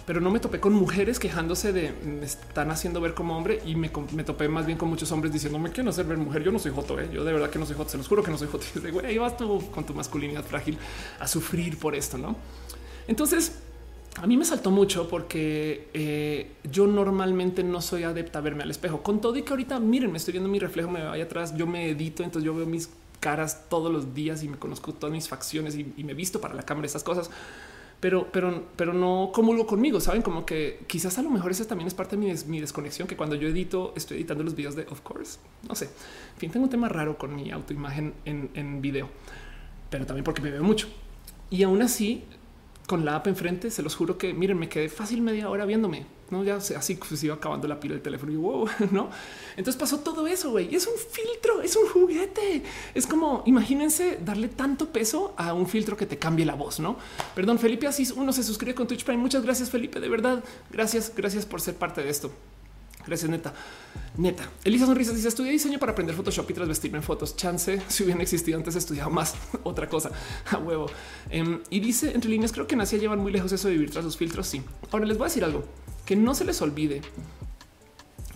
pero no me topé con mujeres quejándose de me están haciendo ver como hombre y me, topé más bien con muchos hombres diciéndome que no ser ver mujer. Yo no soy joto, ¿eh? yo de verdad que no soy joto, se los juro que no soy joto. Güey, ahí vas tú con tu masculinidad frágil a sufrir por esto, no? Entonces, a mí me saltó mucho porque eh, yo normalmente no soy adepta a verme al espejo. Con todo y que ahorita miren, me estoy viendo mi reflejo, me vaya atrás, yo me edito, entonces yo veo mis caras todos los días y me conozco todas mis facciones y, me visto para la cámara, esas cosas. pero, pero, pero no comulgo conmigo. Saben como que quizás a lo mejor esa también es parte de mi, mi desconexión, que cuando yo edito, estoy editando los videos de Of Course. No sé. En fin, tengo un tema raro con mi autoimagen en, en video, pero también porque me veo mucho. Y aún así, con la app enfrente, se los juro que miren, me quedé fácil media hora viéndome. No, ya así se iba acabando la pila del teléfono y wow, no. Entonces pasó todo eso. güey. Es un filtro, es un juguete. Es como imagínense darle tanto peso a un filtro que te cambie la voz. No, perdón, Felipe Asís, uno se suscribe con Twitch Prime. Muchas gracias, Felipe. De verdad, gracias, gracias por ser parte de esto. Gracias, neta. Neta. Elisa Sonrisas dice: Estudié diseño para aprender Photoshop y vestirme en fotos. Chance si hubieran existido antes, estudiado más. Otra cosa a huevo. Em, y dice entre líneas: Creo que nací a llevar muy lejos eso de vivir tras los filtros. Sí. Ahora les voy a decir algo que no se les olvide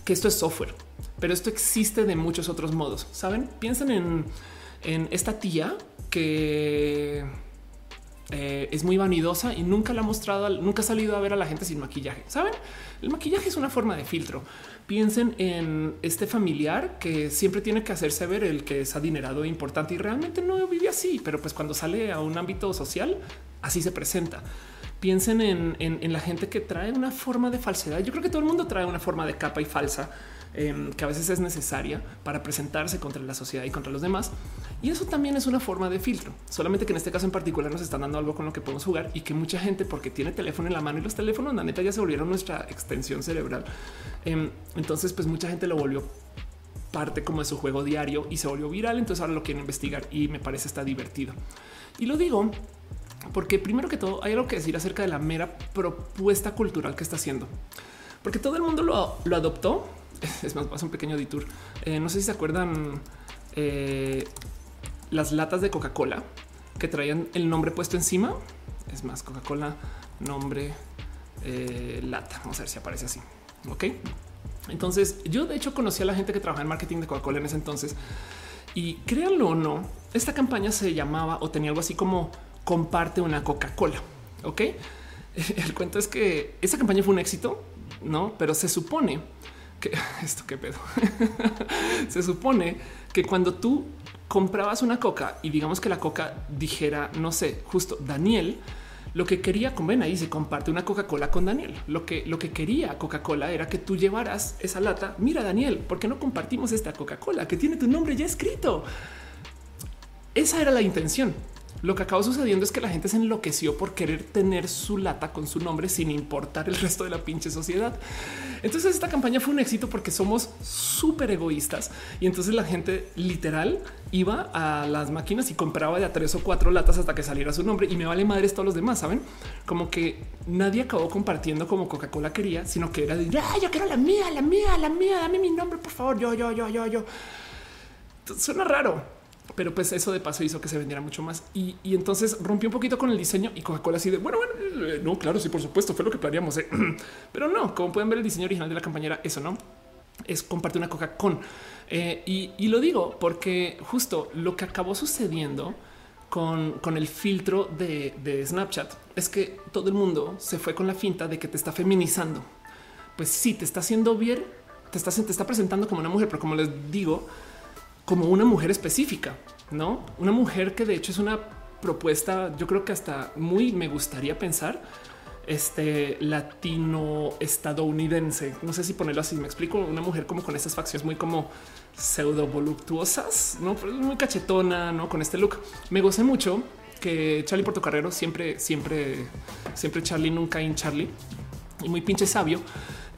que esto es software, pero esto existe de muchos otros modos. Saben, piensen en, en esta tía que eh, es muy vanidosa y nunca la ha mostrado, nunca ha salido a ver a la gente sin maquillaje. Saben, el maquillaje es una forma de filtro. Piensen en este familiar que siempre tiene que hacerse ver el que es adinerado e importante y realmente no vive así, pero pues cuando sale a un ámbito social, así se presenta. Piensen en, en la gente que trae una forma de falsedad. Yo creo que todo el mundo trae una forma de capa y falsa Em, que a veces es necesaria para presentarse contra la sociedad y contra los demás. Y eso también es una forma de filtro, solamente que en este caso en particular nos están dando algo con lo que podemos jugar y que mucha gente, porque tiene teléfono en la mano y los teléfonos, la neta ya se volvieron nuestra extensión cerebral. Em, entonces, pues mucha gente lo volvió parte como de su juego diario y se volvió viral. Entonces ahora lo quieren investigar y me parece está divertido. Y lo digo porque primero que todo hay algo que decir acerca de la mera propuesta cultural que está haciendo, porque todo el mundo lo, lo adoptó es más, pasa un pequeño detour. Eh, no sé si se acuerdan eh, las latas de Coca-Cola que traían el nombre puesto encima. Es más, Coca-Cola, nombre, eh, lata. Vamos a ver si aparece así. Ok. Entonces, yo de hecho conocí a la gente que trabajaba en marketing de Coca-Cola en ese entonces. Y créanlo o no, esta campaña se llamaba o tenía algo así como comparte una Coca-Cola. Ok. El cuento es que esa campaña fue un éxito, no? Pero se supone que esto qué pedo. Se supone que cuando tú comprabas una coca y digamos que la coca dijera, no sé, justo Daniel, lo que quería, comer ahí se comparte una Coca-Cola con Daniel. Lo que, lo que quería Coca-Cola era que tú llevaras esa lata. Mira, Daniel, ¿por qué no compartimos esta Coca-Cola que tiene tu nombre ya escrito? Esa era la intención. Lo que acabó sucediendo es que la gente se enloqueció por querer tener su lata con su nombre sin importar el resto de la pinche sociedad. Entonces esta campaña fue un éxito porque somos súper egoístas y entonces la gente literal iba a las máquinas y compraba de a tres o cuatro latas hasta que saliera su nombre y me vale madres todos los demás, saben? Como que nadie acabó compartiendo como Coca-Cola quería, sino que era de yo quiero la mía, la mía, la mía, dame mi nombre, por favor, yo, yo, yo, yo, yo. Suena raro, pero pues eso de paso hizo que se vendiera mucho más y, entonces rompió un poquito con el diseño y Coca-Cola así de bueno, bueno, eh, no, claro, sí, por supuesto, fue lo que planeamos, ¿eh? pero no, como pueden ver, el diseño original de la campaña eso, no es compartir una coca con eh, y, lo digo porque justo lo que acabó sucediendo con, con el filtro de, de Snapchat es que todo el mundo se fue con la finta de que te está feminizando. Pues sí, te está haciendo bien, te está, te está presentando como una mujer, pero como les digo, como una mujer específica, no una mujer que de hecho es una propuesta. Yo creo que hasta muy me gustaría pensar este latino estadounidense. No sé si ponerlo así. Me explico. Una mujer como con estas facciones muy como pseudo voluptuosas, no muy cachetona, no con este look. Me gocé mucho que Charlie Portocarrero siempre, siempre, siempre Charlie, nunca en Charlie y muy pinche sabio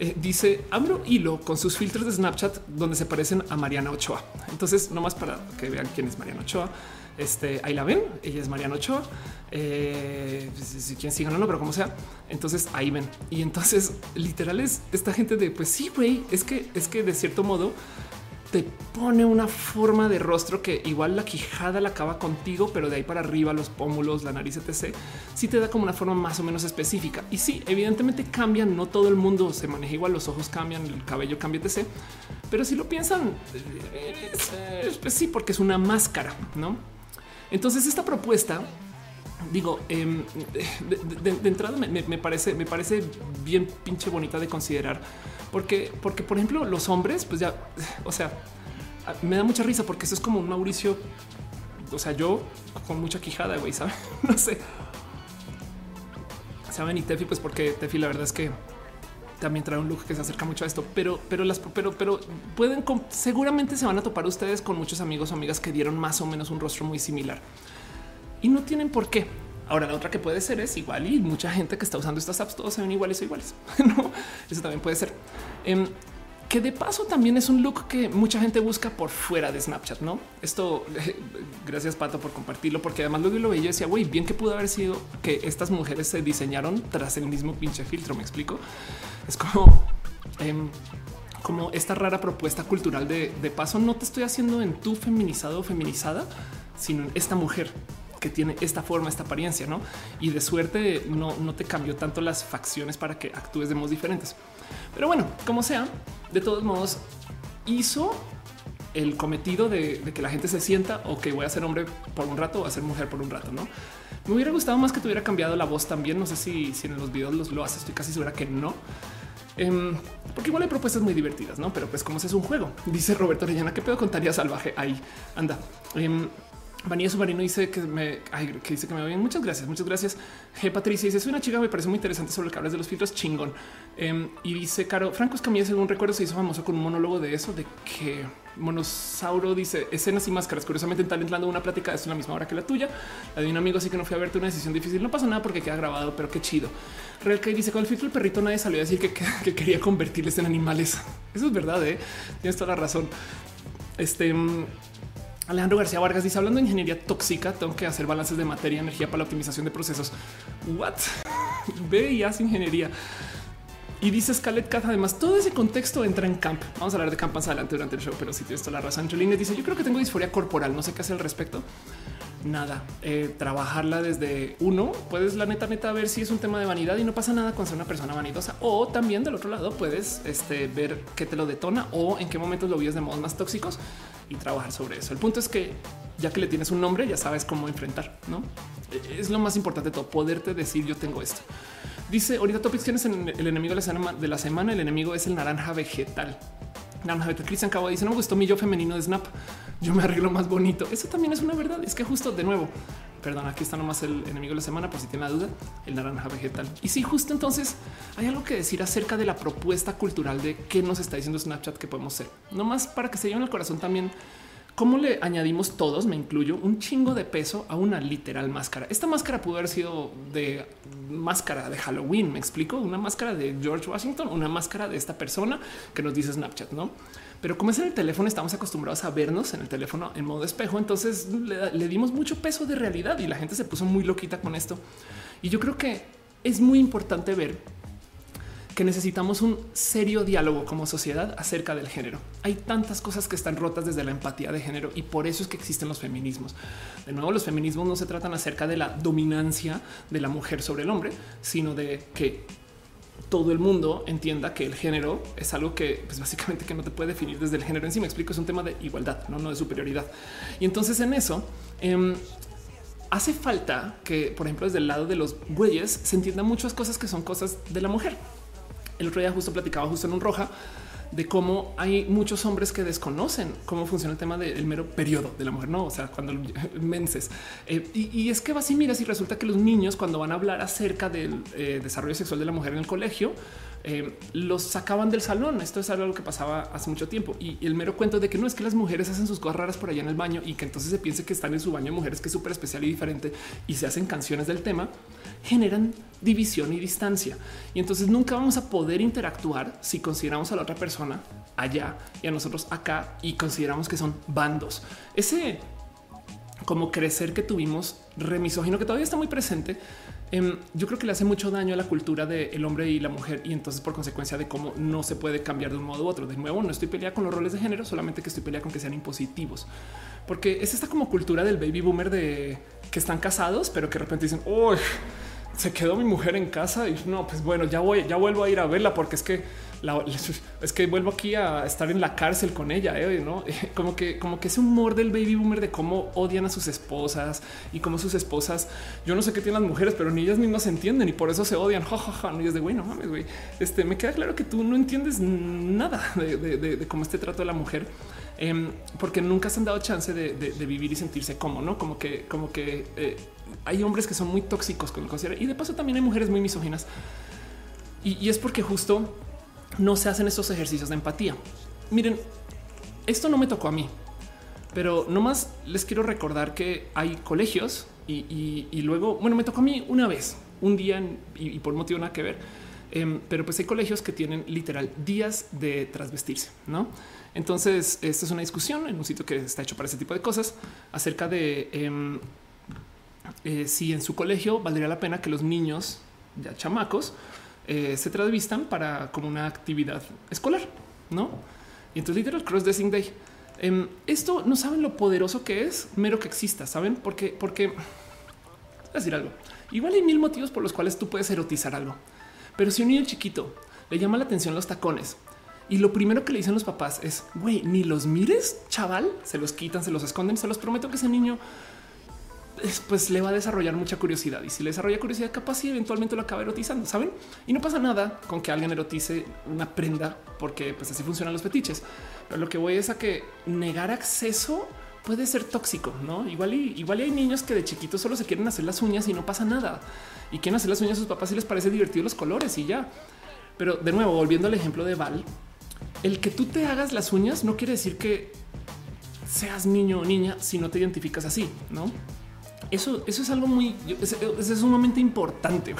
eh, dice abro hilo con sus filtros de Snapchat donde se parecen a Mariana Ochoa. Entonces, no más para que vean quién es Mariana Ochoa. Este ahí la ven. Ella es Mariana Ochoa. Eh, si quieren sigan o no, pero como sea. Entonces ahí ven. Y entonces, literal es esta gente de pues sí, güey, es que es que de cierto modo te pone una forma de rostro que igual la quijada la acaba contigo, pero de ahí para arriba, los pómulos, la nariz, etc. Sí te da como una forma más o menos específica. Y sí, evidentemente cambian, no todo el mundo se maneja igual, los ojos cambian, el cabello cambia, etc. Pero si lo piensan, sí, porque es una máscara, ¿no? Entonces esta propuesta digo, em, de, entrada me, parece, me parece bien pinche bonita de considerar, porque, porque por ejemplo, los hombres, pues ya, o sea, me da mucha risa porque eso es como un Mauricio, o sea, yo con mucha quijada, güey, ¿sabes? No sé. saben y Tefi, pues porque Tefi la verdad es que también trae un look que se acerca mucho a esto, pero, pero las, pero, pero pueden, seguramente se van a topar ustedes con muchos amigos o amigas que dieron más o menos un rostro muy similar y no tienen por qué. Ahora la otra que puede ser es igual y mucha gente que está usando estas apps todos se ven iguales o iguales. no, eso también puede ser. Em, que de paso también es un look que mucha gente busca por fuera de Snapchat, ¿no? Esto, gracias Pato por compartirlo, porque además luego lo veía y decía, güey, bien que pudo haber sido que estas mujeres se diseñaron tras el mismo pinche filtro, me explico. Es como... Em, como esta rara propuesta cultural de, de paso, no te estoy haciendo en tu feminizado o feminizada, sino en esta mujer que tiene esta forma, esta apariencia, ¿no? Y de suerte no, no te cambió tanto las facciones para que actúes de modos diferentes. Pero bueno, como sea, de todos modos, hizo el cometido de, que la gente se sienta o que voy a ser hombre por un rato o a ser mujer por un rato, ¿no? Me hubiera gustado más que tuviera cambiado la voz también. No sé si, si en los videos los, lo hace, estoy casi segura que no. Em, porque igual hay propuestas muy divertidas, ¿no? Pero pues como es un juego, dice Roberto Orellana, ¿qué pedo contaría salvaje? Ahí, anda. Em, Vanilla Submarino dice que me que dice que me va bien. Muchas gracias, muchas gracias. G Patricia dice: Soy una chica, me parece muy interesante sobre el que hablas de los filtros chingón. Em, y dice Caro Franco Escamilla, según recuerdo, se hizo famoso con un monólogo de eso, de que Monosauro dice escenas y máscaras. Curiosamente, en Talentlando una plática es la misma hora que la tuya. La de un amigo, así que no fui a verte una decisión difícil. No pasa nada porque queda grabado, pero qué chido. Real que dice con el filtro el perrito nadie salió a decir que, que, quería convertirles en animales. Eso es verdad, ¿eh? tienes toda la razón. Este Alejandro García Vargas dice hablando de ingeniería tóxica, tengo que hacer balances de materia y energía para la optimización de procesos. What? Ve y haz ingeniería. Y dice Scarlett Cat, además, todo ese contexto entra en camp. Vamos a hablar de camp más adelante durante el show, pero si tienes toda la razón. Entre dice: Yo creo que tengo disforia corporal, no sé qué hacer al respecto. Nada, eh, trabajarla desde uno. Puedes, la neta, neta, ver si es un tema de vanidad y no pasa nada con ser una persona vanidosa. O también del otro lado, puedes este, ver qué te lo detona o en qué momentos lo vives de modos más tóxicos y trabajar sobre eso. El punto es que ya que le tienes un nombre, ya sabes cómo enfrentar, ¿no? Es lo más importante de todo, poderte decir yo tengo esto. Dice ahorita Topics, ¿quién es el enemigo de la semana? El enemigo es el naranja vegetal. Cristian Cabo dice, no me gustó mi yo femenino de Snap. Yo me arreglo más bonito. Eso también es una verdad. Es que justo de nuevo, perdón, aquí está nomás el enemigo de la semana, por si tiene la duda, el naranja vegetal. Y sí, justo entonces hay algo que decir acerca de la propuesta cultural de qué nos está diciendo Snapchat que podemos ser. No más para que se lleven el corazón también. ¿Cómo le añadimos todos, me incluyo, un chingo de peso a una literal máscara? Esta máscara pudo haber sido de máscara de Halloween, me explico, una máscara de George Washington, una máscara de esta persona que nos dice Snapchat, ¿no? Pero como es en el teléfono, estamos acostumbrados a vernos en el teléfono en modo espejo. Entonces le, dimos mucho peso de realidad y la gente se puso muy loquita con esto. Y yo creo que es muy importante ver que necesitamos un serio diálogo como sociedad acerca del género. Hay tantas cosas que están rotas desde la empatía de género y por eso es que existen los feminismos. De nuevo, los feminismos no se tratan acerca de la dominancia de la mujer sobre el hombre, sino de que todo el mundo entienda que el género es algo que pues básicamente que no te puede definir desde el género en sí. Me explico, es un tema de igualdad, no, no de superioridad. Y entonces en eso em, hace falta que, por ejemplo, desde el lado de los bueyes se entiendan muchas cosas que son cosas de la mujer. El otro día justo platicaba justo en un roja de cómo hay muchos hombres que desconocen cómo funciona el tema del mero periodo de la mujer, no? O sea, cuando menses eh, y, es que vas y miras y resulta que los niños, cuando van a hablar acerca del eh, desarrollo sexual de la mujer en el colegio, eh, los sacaban del salón. Esto es algo que pasaba hace mucho tiempo. Y, el mero cuento de que no es que las mujeres hacen sus cosas raras por allá en el baño y que entonces se piense que están en su baño mujeres que es súper especial y diferente y se hacen canciones del tema, generan división y distancia. Y entonces nunca vamos a poder interactuar si consideramos a la otra persona allá y a nosotros acá y consideramos que son bandos. Ese como crecer que tuvimos remisógino que todavía está muy presente Em, yo creo que le hace mucho daño a la cultura del hombre y la mujer y entonces por consecuencia de cómo no se puede cambiar de un modo u otro. De nuevo, no estoy peleada con los roles de género, solamente que estoy peleada con que sean impositivos, porque es esta como cultura del baby boomer de que están casados, pero que de repente dicen, oh, se quedó mi mujer en casa y no, pues bueno, ya voy, ya vuelvo a ir a verla porque es que es que vuelvo aquí a estar en la cárcel con ella, ¿eh? ¿no? Como que, como que ese humor del baby boomer de cómo odian a sus esposas y cómo sus esposas, yo no sé qué tienen las mujeres, pero ni ellas mismas se entienden y por eso se odian. Ja, ja, ja. Y es de güey, no mames, güey. Este me queda claro que tú no entiendes nada de, cómo este trato de la mujer em, porque nunca se han dado chance de, vivir y sentirse como, no como que, como que eh, hay hombres que son muy tóxicos con el considero y de paso también hay mujeres muy misóginas. Y, es porque justo no se hacen estos ejercicios de empatía. Miren, esto no me tocó a mí, pero nomás les quiero recordar que hay colegios y, luego, bueno, me tocó a mí una vez, un día y, por motivo nada que ver. Em, pero pues hay colegios que tienen literal días de trasvestirse, ¿no? Entonces, esta es una discusión en un sitio que está hecho para ese tipo de cosas acerca de em, eh, si en su colegio valdría la pena que los niños, ya chamacos, eh, se trasvistan para como una actividad escolar, ¿no? Y entonces literal cross dressing day. Em, esto no saben lo poderoso que es, mero que exista, saben? Porque, porque decir algo. Igual hay mil motivos por los cuales tú puedes erotizar algo, pero si un niño chiquito le llama la atención los tacones y lo primero que le dicen los papás es güey, ni los mires, chaval, se los quitan, se los esconden. Se los prometo que ese niño pues le va a desarrollar mucha curiosidad y si le desarrolla curiosidad, capaz y eventualmente lo acaba erotizando, saben? Y no pasa nada con que alguien erotice una prenda porque pues así funcionan los fetiches. Pero lo que voy es a que negar acceso puede ser tóxico, no? Igual y igual hay niños que de chiquitos solo se quieren hacer las uñas y no pasa nada y quieren hacer las uñas a sus papás y les parece divertido los colores y ya. Pero de nuevo, volviendo al ejemplo de Val, el que tú te hagas las uñas no quiere decir que seas niño o niña si no te identificas así, no? Eso, eso es algo muy, es, es sumamente importante.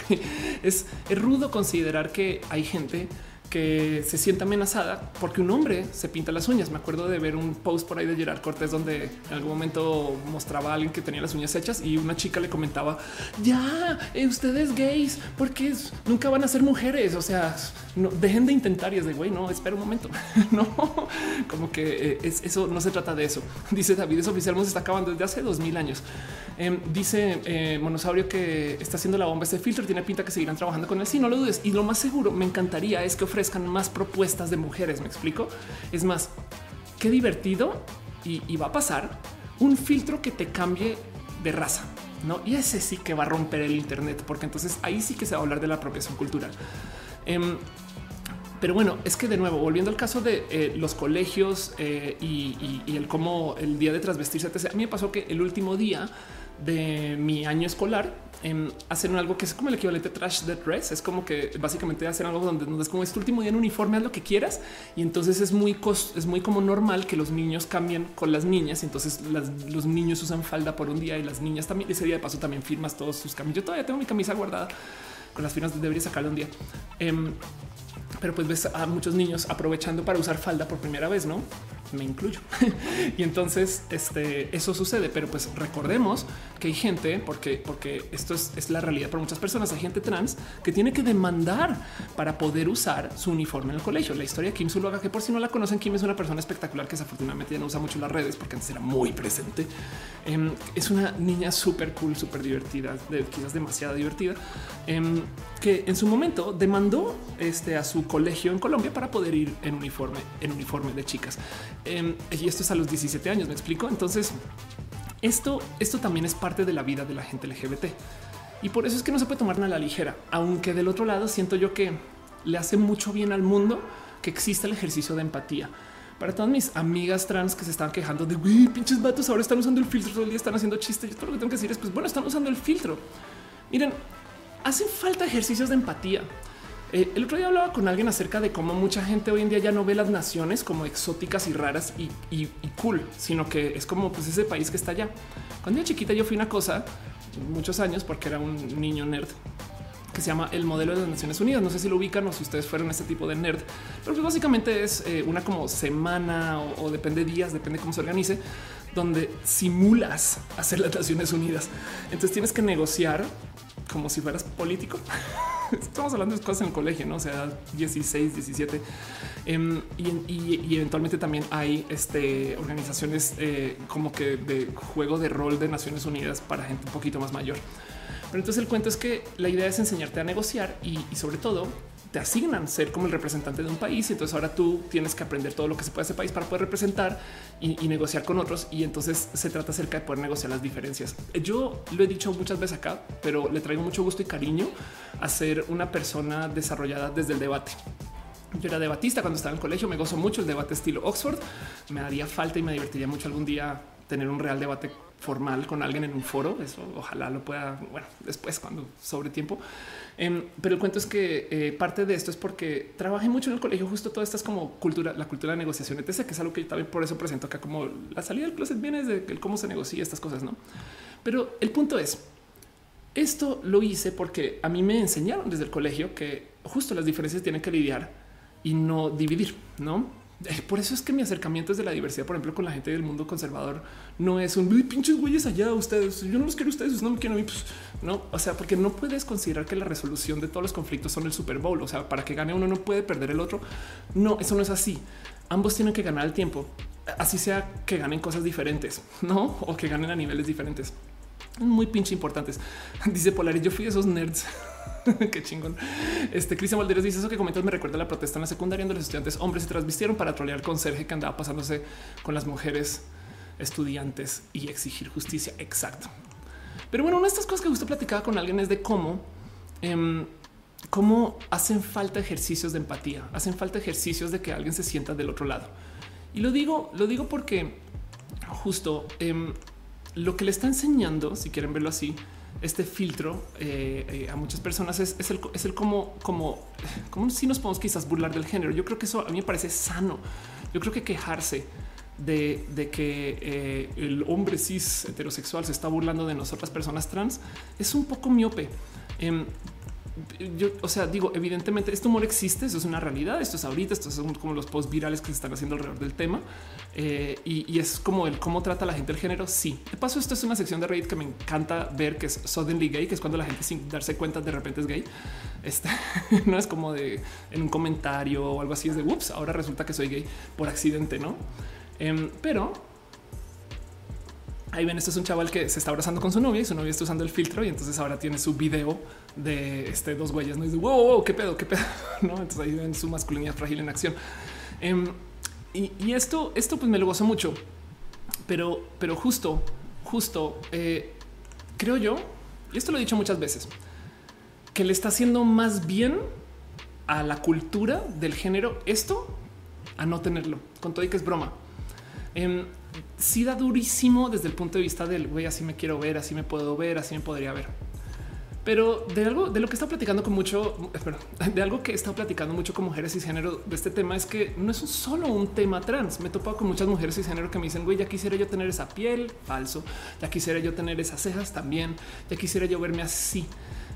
Es, es rudo considerar que hay gente que se siente amenazada porque un hombre se pinta las uñas. Me acuerdo de ver un post por ahí de Gerard Cortés donde en algún momento mostraba a alguien que tenía las uñas hechas y una chica le comentaba ya eh, ustedes gays porque nunca van a ser mujeres. O sea, no dejen de intentar y es de güey, no espera un momento. no, como que eh, es, eso no se trata de eso. Dice David, es oficial, se está acabando desde hace dos mil años. Em, dice eh, Monosaurio que está haciendo la bomba. Este filtro tiene pinta que seguirán trabajando con él. Si no lo dudes. Y lo más seguro me encantaría es que ofrezcan más propuestas de mujeres. Me explico. Es más, qué divertido y, va a pasar un filtro que te cambie de raza. No, y ese sí que va a romper el Internet, porque entonces ahí sí que se va a hablar de la apropiación cultural. Em, pero bueno, es que de nuevo, volviendo al caso de eh, los colegios eh, y, el cómo el día de trasvestirse, a mí me pasó que el último día de mi año escolar em, hacen algo que es como el equivalente trash the dress. Es como que básicamente hacen algo donde, no es como este último día en uniforme, haz lo que quieras. Y entonces es muy, es muy como normal que los niños cambien con las niñas. Y entonces los niños usan falda por un día y las niñas también. Ese día de paso también firmas todos sus camisas. Yo todavía tengo mi camisa guardada con las firmas. Debería sacarla un día. Em, pero pues ves a muchos niños aprovechando para usar falda por primera vez, no? Me incluyo. y entonces este, eso sucede, pero pues recordemos que hay gente, porque, porque esto es, la realidad para muchas personas, hay gente trans que tiene que demandar para poder usar su uniforme en el colegio. La historia de Kim Zuluaga, que por si no la conocen, Kim es una persona espectacular que desafortunadamente ya no usa mucho las redes porque antes era muy presente. Em, es una niña súper cool, súper divertida, quizás demasiado divertida, em, que en su momento demandó este, a su colegio en Colombia para poder ir en uniforme, en uniforme de chicas. Em, y esto es a los 17 años, me explico. Entonces, esto, esto también es parte de la vida de la gente LGBT. Y por eso es que no se puede tomar nada a la ligera, aunque del otro lado siento yo que le hace mucho bien al mundo que exista el ejercicio de empatía. Para todas mis amigas trans que se estaban quejando de pinches vatos ahora están usando el filtro todo el día, están haciendo chistes. Yo todo lo que tengo que decir es pues bueno, están usando el filtro. Miren, hacen falta ejercicios de empatía. Eh, el otro día hablaba con alguien acerca de cómo mucha gente hoy en día ya no ve las naciones como exóticas y raras y, cool, sino que es como pues ese país que está allá. Cuando yo chiquita yo fui una cosa muchos años porque era un niño nerd que se llama el modelo de las Naciones Unidas. No sé si lo ubican o si ustedes fueron ese tipo de nerd, pero pues básicamente es eh, una como semana o, o, depende días, depende cómo se organice, donde simulas hacer las Naciones Unidas. Entonces tienes que negociar como si fueras político. Estamos hablando de cosas en el colegio, no o sea 16, 17 em, y, eventualmente también hay este, organizaciones eh, como que de juego de rol de Naciones Unidas para gente un poquito más mayor. Pero entonces el cuento es que la idea es enseñarte a negociar y sobre todo te asignan ser como el representante de un país. Y entonces ahora tú tienes que aprender todo lo que se puede hacer país para poder representar y, negociar con otros. Y entonces se trata acerca de poder negociar las diferencias. Yo lo he dicho muchas veces acá, pero le traigo mucho gusto y cariño a ser una persona desarrollada desde el debate. Yo era debatista cuando estaba en el colegio, me gozo mucho el debate estilo Oxford. Me haría falta y me divertiría mucho algún día tener un real debate formal con alguien en un foro. Eso ojalá lo pueda, bueno, después cuando sobre tiempo. Em, pero el cuento es que eh, parte de esto es porque trabajé mucho en el colegio, justo todas estas como cultura, la cultura de negociación, etc., que es algo que también por eso presento acá como la salida del closet viene de cómo se negocia estas cosas, ¿no? Pero el punto es, esto lo hice porque a mí me enseñaron desde el colegio que justo las diferencias tienen que lidiar y no dividir, ¿no? Eh, por eso es que mi acercamiento desde la diversidad, por ejemplo, con la gente del mundo conservador, no es un pinches güeyes allá ustedes. Yo no los quiero ustedes, no me quieren a mí. Pues, no, o sea, porque no puedes considerar que la resolución de todos los conflictos son el Super Bowl. O sea, para que gane uno no puede perder el otro. No, eso no es así. Ambos tienen que ganar el tiempo, así sea que ganen cosas diferentes, no o que ganen a niveles diferentes muy pinche importantes. Dice Polaris, yo fui de esos nerds. Qué chingón. Este Cristian Valderos dice eso que comentas me recuerda a la protesta en la secundaria donde los estudiantes hombres se transvistieron para trolear con Sergio que andaba pasándose con las mujeres estudiantes y exigir justicia. Exacto. Pero bueno, una de estas cosas que justo platicaba con alguien es de cómo, em, cómo hacen falta ejercicios de empatía, hacen falta ejercicios de que alguien se sienta del otro lado. Y lo digo, lo digo porque justo em, lo que le está enseñando, si quieren verlo así, este filtro eh, eh, a muchas personas es, el, es el como, como, como si nos podemos quizás burlar del género. Yo creo que eso a mí me parece sano. Yo creo que quejarse de, que eh, el hombre cis heterosexual se está burlando de nosotras personas trans es un poco miope. Yo, o sea, digo, evidentemente este humor existe, eso es una realidad, esto es ahorita, estos son como los post virales que se están haciendo alrededor del tema eh, y, es como el cómo trata la gente el género. Sí, de paso, esto es una sección de Reddit que me encanta ver que es suddenly gay, que es cuando la gente sin darse cuenta de repente es gay. Este no es como de en un comentario o algo así, es de ups, ahora resulta que soy gay por accidente, no? Em, pero ahí ven, esto es un chaval que se está abrazando con su novia y su novia está usando el filtro y entonces ahora tiene su video de este, dos huellas. No dice wow, qué pedo, qué pedo. No, entonces ahí ven su masculinidad frágil en acción. Em, y, esto, esto pues me lo gozo mucho, pero, pero justo, justo eh, creo yo, y esto lo he dicho muchas veces, que le está haciendo más bien a la cultura del género esto a no tenerlo, con todo y que es broma. Eh, sí da durísimo desde el punto de vista del güey, así me quiero ver, así me puedo ver, así me podría ver. Pero de algo de lo que está platicando con mucho, de algo que está platicando mucho con mujeres y género de este tema es que no es solo un tema trans. Me he topado con muchas mujeres y género que me dicen, güey, ya quisiera yo tener esa piel, falso, ya quisiera yo tener esas cejas también, ya quisiera yo verme así.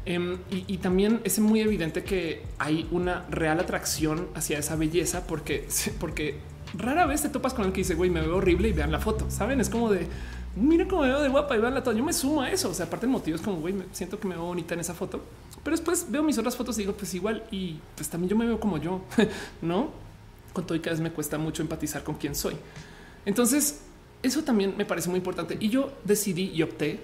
Em, y, también es muy evidente que hay una real atracción hacia esa belleza porque, porque rara vez te topas con el que dice, güey, me veo horrible y vean la foto. Saben, es como de mira cómo me veo de guapa y vean la toda. Yo me sumo a eso. O sea, aparte el motivo es como, güey, siento que me veo bonita en esa foto. Pero después veo mis otras fotos y digo, pues igual. Y pues también yo me veo como yo, no? Con todo y cada vez me cuesta mucho empatizar con quién soy. Entonces, eso también me parece muy importante. Y yo decidí y opté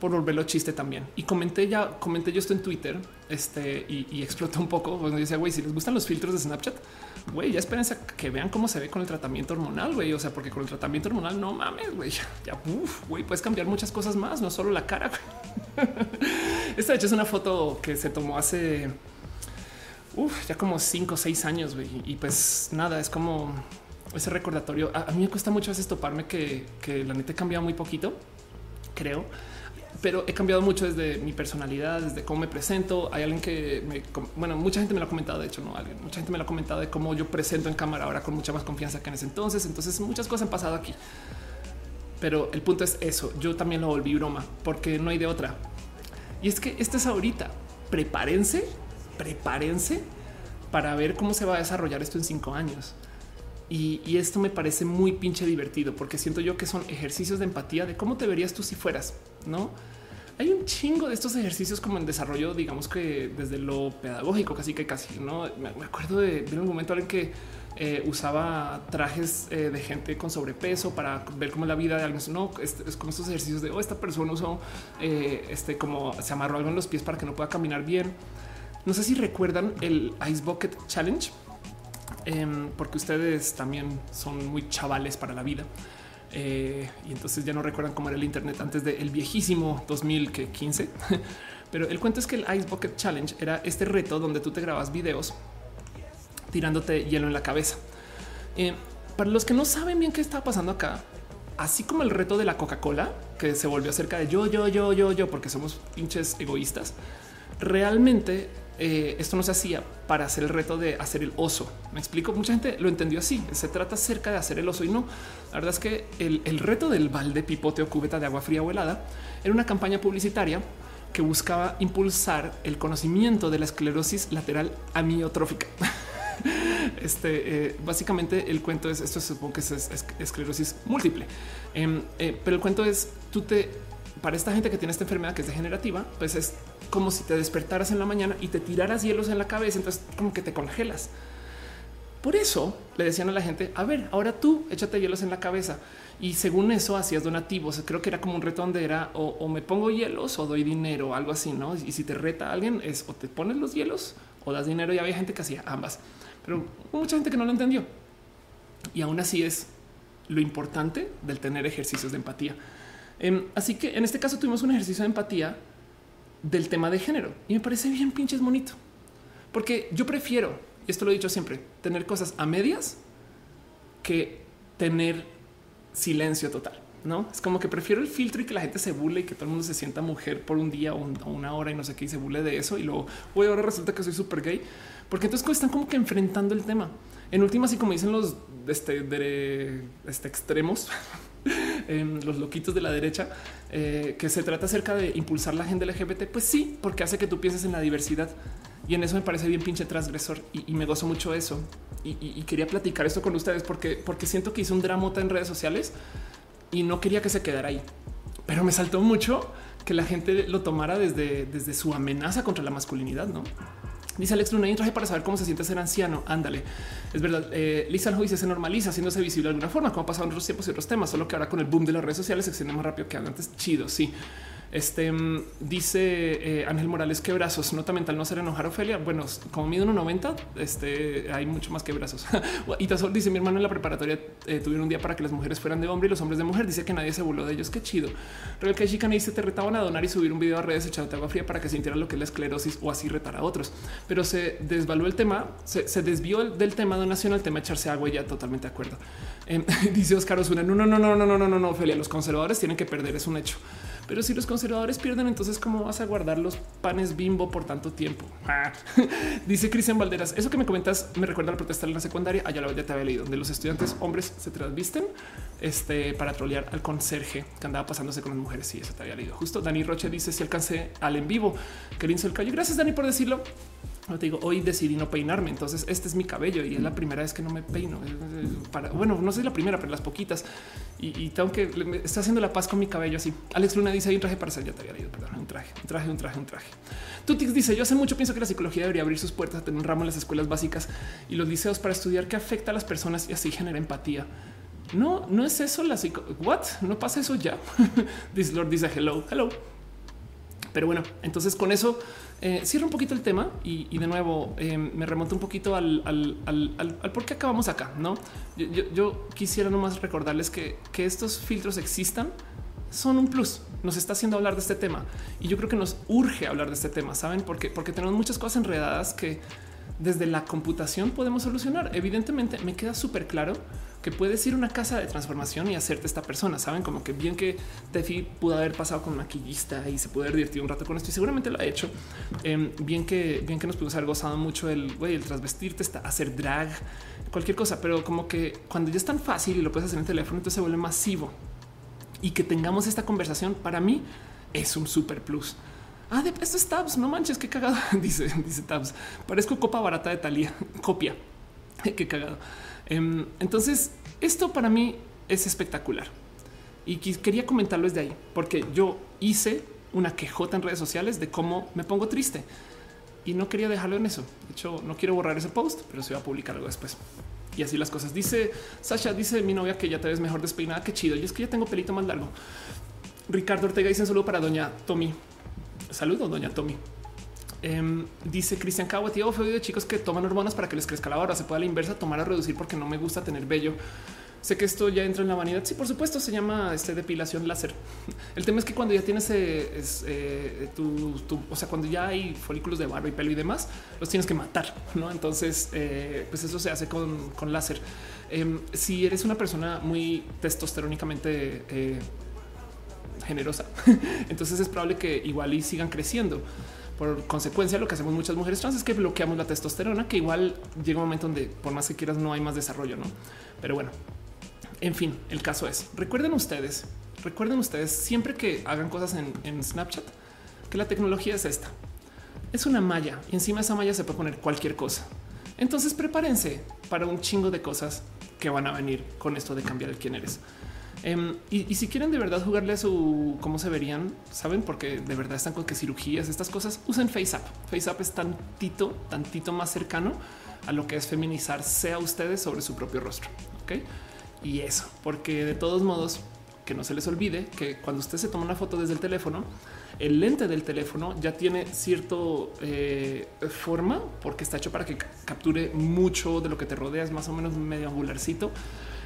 por volverlo chiste también. Y comenté ya, comenté yo esto en Twitter este, y, y explotó un poco. Cuando decía, güey, si les gustan los filtros de Snapchat, güey, ya espérense a que vean cómo se ve con el tratamiento hormonal, güey. O sea, porque con el tratamiento hormonal no mames, güey. Ya, güey, puedes cambiar muchas cosas más, no solo la cara. Esta de hecho es una foto que se tomó hace ya como cinco o seis años, güey. Y pues nada, es como ese recordatorio. A, mí me cuesta mucho veces toparme que, que la neta he cambiado muy poquito, creo pero he cambiado mucho desde mi personalidad, desde cómo me presento. Hay alguien que me, bueno, mucha gente me lo ha comentado. De hecho, no alguien, mucha gente me lo ha comentado de cómo yo presento en cámara ahora con mucha más confianza que en ese entonces. Entonces, muchas cosas han pasado aquí, pero el punto es eso. Yo también lo volví broma porque no hay de otra. Y es que este es ahorita. Prepárense, prepárense para ver cómo se va a desarrollar esto en cinco años. Y, y, esto me parece muy pinche divertido porque siento yo que son ejercicios de empatía de cómo te verías tú si fueras, no? Hay un chingo de estos ejercicios como en desarrollo, digamos que desde lo pedagógico, casi que casi, no me acuerdo de, un momento en que eh, usaba trajes eh, de gente con sobrepeso para ver cómo la vida de alguien. No es, como estos ejercicios de oh, esta persona usó eh, este como se amarró algo en los pies para que no pueda caminar bien. No sé si recuerdan el Ice Bucket Challenge, em, porque ustedes también son muy chavales para la vida. Eh, y entonces ya no recuerdan cómo era el Internet antes del viejísimo 2015. Pero el cuento es que el Ice Bucket Challenge era este reto donde tú te grabas videos tirándote hielo en la cabeza. Eh, para los que no saben bien qué está pasando acá, así como el reto de la Coca-Cola, que se volvió acerca de yo, yo, yo, yo, yo, porque somos pinches egoístas, realmente eh, esto no se hacía para hacer el reto de hacer el oso. Me explico, mucha gente lo entendió así. Se trata acerca de hacer el oso y no. La verdad es que el, reto del balde, pipote o cubeta de agua fría o era una campaña publicitaria que buscaba impulsar el conocimiento de la esclerosis lateral amiotrófica. Este eh, básicamente el cuento es esto, supongo que es, esclerosis múltiple, em, eh, pero el cuento es tú te para esta gente que tiene esta enfermedad que es degenerativa, pues es como si te despertaras en la mañana y te tiraras hielos en la cabeza, entonces como que te congelas. Por eso le decían a la gente, a ver, ahora tú échate hielos en la cabeza. Y según eso hacías donativos. Creo que era como un reto donde era o, me pongo hielos o doy dinero, algo así, ¿no? Y si te reta alguien es o te pones los hielos o das dinero y había gente que hacía ambas pero mucha gente que no lo entendió. Y aún así es lo importante del tener ejercicios de empatía. Em, así que en este caso tuvimos un ejercicio de empatía del tema de género y me parece bien pinches bonito, porque yo prefiero, y esto lo he dicho siempre, tener cosas a medias que tener silencio total. No es como que prefiero el filtro y que la gente se bule y que todo el mundo se sienta mujer por un día o una hora y no sé qué y se bule de eso. Y luego, hoy ahora resulta que soy súper gay porque entonces están como que enfrentando el tema. En últimas, y como dicen los este, de, este extremos, los loquitos de la derecha, eh, que se trata acerca de impulsar la agenda LGBT, pues sí, porque hace que tú pienses en la diversidad. Y en eso me parece bien pinche transgresor y, me gozo mucho eso. Y, quería platicar esto con ustedes porque, porque siento que hice un dramota en redes sociales y no quería que se quedara ahí. Pero me saltó mucho que la gente lo tomara desde, desde su amenaza contra la masculinidad, ¿no? Dice Alex Luna, hay un traje para saber cómo se siente ser anciano. Ándale. Es verdad. Eh, Lisa dice se normaliza haciéndose visible de alguna forma, como ha pasado en otros tiempos y otros temas, solo que ahora con el boom de las redes sociales se extiende más rápido que antes. Chido. Sí. Este mm, dice eh, Ángel Morales que brazos, nota mental no ser enojar Ofelia. Bueno, como mido 1.90, este hay mucho más que brazos. y Tazol dice mi hermano en la preparatoria eh, tuvieron un día para que las mujeres fueran de hombre y los hombres de mujer. Dice que nadie se burló de ellos. Qué chido. Real que chica dice te retaban a donar y subir un video a redes echándote agua fría para que sintieran lo que es la esclerosis o así retar a otros. Pero se desvaló el tema, se, desvió del tema donación al tema echarse agua y ya totalmente de acuerdo. Em, dice Oscar Osuna, no, no, no, no, no, no, no, no, no, Ophelia, los conservadores tienen que perder, es un hecho. Pero si los conservadores pierden, entonces cómo vas a guardar los panes bimbo por tanto tiempo? Ah. Dice Cristian Valderas, eso que me comentas me recuerda a la protesta en la secundaria. Allá ah, la ya te había leído, donde los estudiantes hombres se transvisten este, para trolear al conserje que andaba pasándose con las mujeres. Sí, eso te había leído. Justo Dani Roche dice si alcancé al en vivo. Que el callo. Gracias Dani por decirlo te digo, hoy decidí no peinarme, entonces este es mi cabello y es la primera vez que no me peino. Bueno, no soy la primera, pero las poquitas. Y, tengo que, está haciendo la paz con mi cabello así. Alex Luna dice, hay un traje para ser, ya te había leído, perdón, un traje, un traje, un traje, un traje. Tutix dice, yo hace mucho pienso que la psicología debería abrir sus puertas a tener un ramo en las escuelas básicas y los liceos para estudiar qué afecta a las personas y así genera empatía. No, no es eso la psico... What? No pasa eso ya. This Lord dice hello, hello. Pero bueno, entonces con eso eh, cierro un poquito el tema y, de nuevo eh, me remonto un poquito al, por qué acabamos acá. No, yo, quisiera nomás recordarles que, que estos filtros existan son un plus. Nos está haciendo hablar de este tema y yo creo que nos urge hablar de este tema. Saben por qué? Porque tenemos muchas cosas enredadas que desde la computación podemos solucionar. Evidentemente me queda súper claro que puedes ir a una casa de transformación y hacerte esta persona. Saben como que bien que Tefi pudo haber pasado con maquillista y se pudo haber un rato con esto y seguramente lo ha hecho. Em, bien que bien que nos pudimos haber gozado mucho el güey, el transvestirte, hacer drag, cualquier cosa, pero como que cuando ya es tan fácil y lo puedes hacer en el teléfono, entonces se vuelve masivo y que tengamos esta conversación para mí es un super plus. Ah, de esto es Tabs. No manches, qué cagado. dice, dice Tabs. Parezco copa barata de Talía. Copia. qué cagado. Em, entonces, esto para mí es espectacular y quería comentarlo desde ahí, porque yo hice una quejota en redes sociales de cómo me pongo triste y no quería dejarlo en eso. De hecho, no quiero borrar ese post, pero se va a publicar algo después. Y así las cosas. Dice Sasha, dice mi novia que ya te ves mejor despeinada. Qué chido. Y es que ya tengo pelito más largo. Ricardo Ortega dice un saludo para doña Tommy. Saludos, doña Tommy. Em, dice Cristian Cabo, tío, de chicos que toman hormonas para que les crezca la barba. Se puede a la inversa tomar a reducir porque no me gusta tener vello. sé que esto ya entra en la vanidad. Sí, por supuesto, se llama este depilación láser. El tema es que cuando ya tienes eh, eh, tu, o sea, cuando ya hay folículos de barba y pelo y demás, los tienes que matar, no? Entonces, eh, pues eso se hace con, con láser. Em, si eres una persona muy testosterónicamente generosa, entonces es probable que igual y sigan creciendo. Por consecuencia, lo que hacemos muchas mujeres trans es que bloqueamos la testosterona, que igual llega un momento donde por más que quieras no hay más desarrollo, ¿no? Pero bueno, en fin, el caso es, recuerden ustedes, recuerden ustedes siempre que hagan cosas en, Snapchat, que la tecnología es esta. Es una malla y encima de esa malla se puede poner cualquier cosa. Entonces prepárense para un chingo de cosas que van a venir con esto de cambiar el quién eres. Em, y, si quieren de verdad jugarle a su cómo se verían, saben, porque de verdad están con que cirugías, estas cosas, usen FaceApp. FaceApp es tantito, tantito más cercano a lo que es feminizar, sea ustedes sobre su propio rostro. Ok, y eso, porque de todos modos, que no se les olvide que cuando usted se toma una foto desde el teléfono, el lente del teléfono ya tiene cierto eh, forma porque está hecho para que capture mucho de lo que te rodea, es más o menos medio angularcito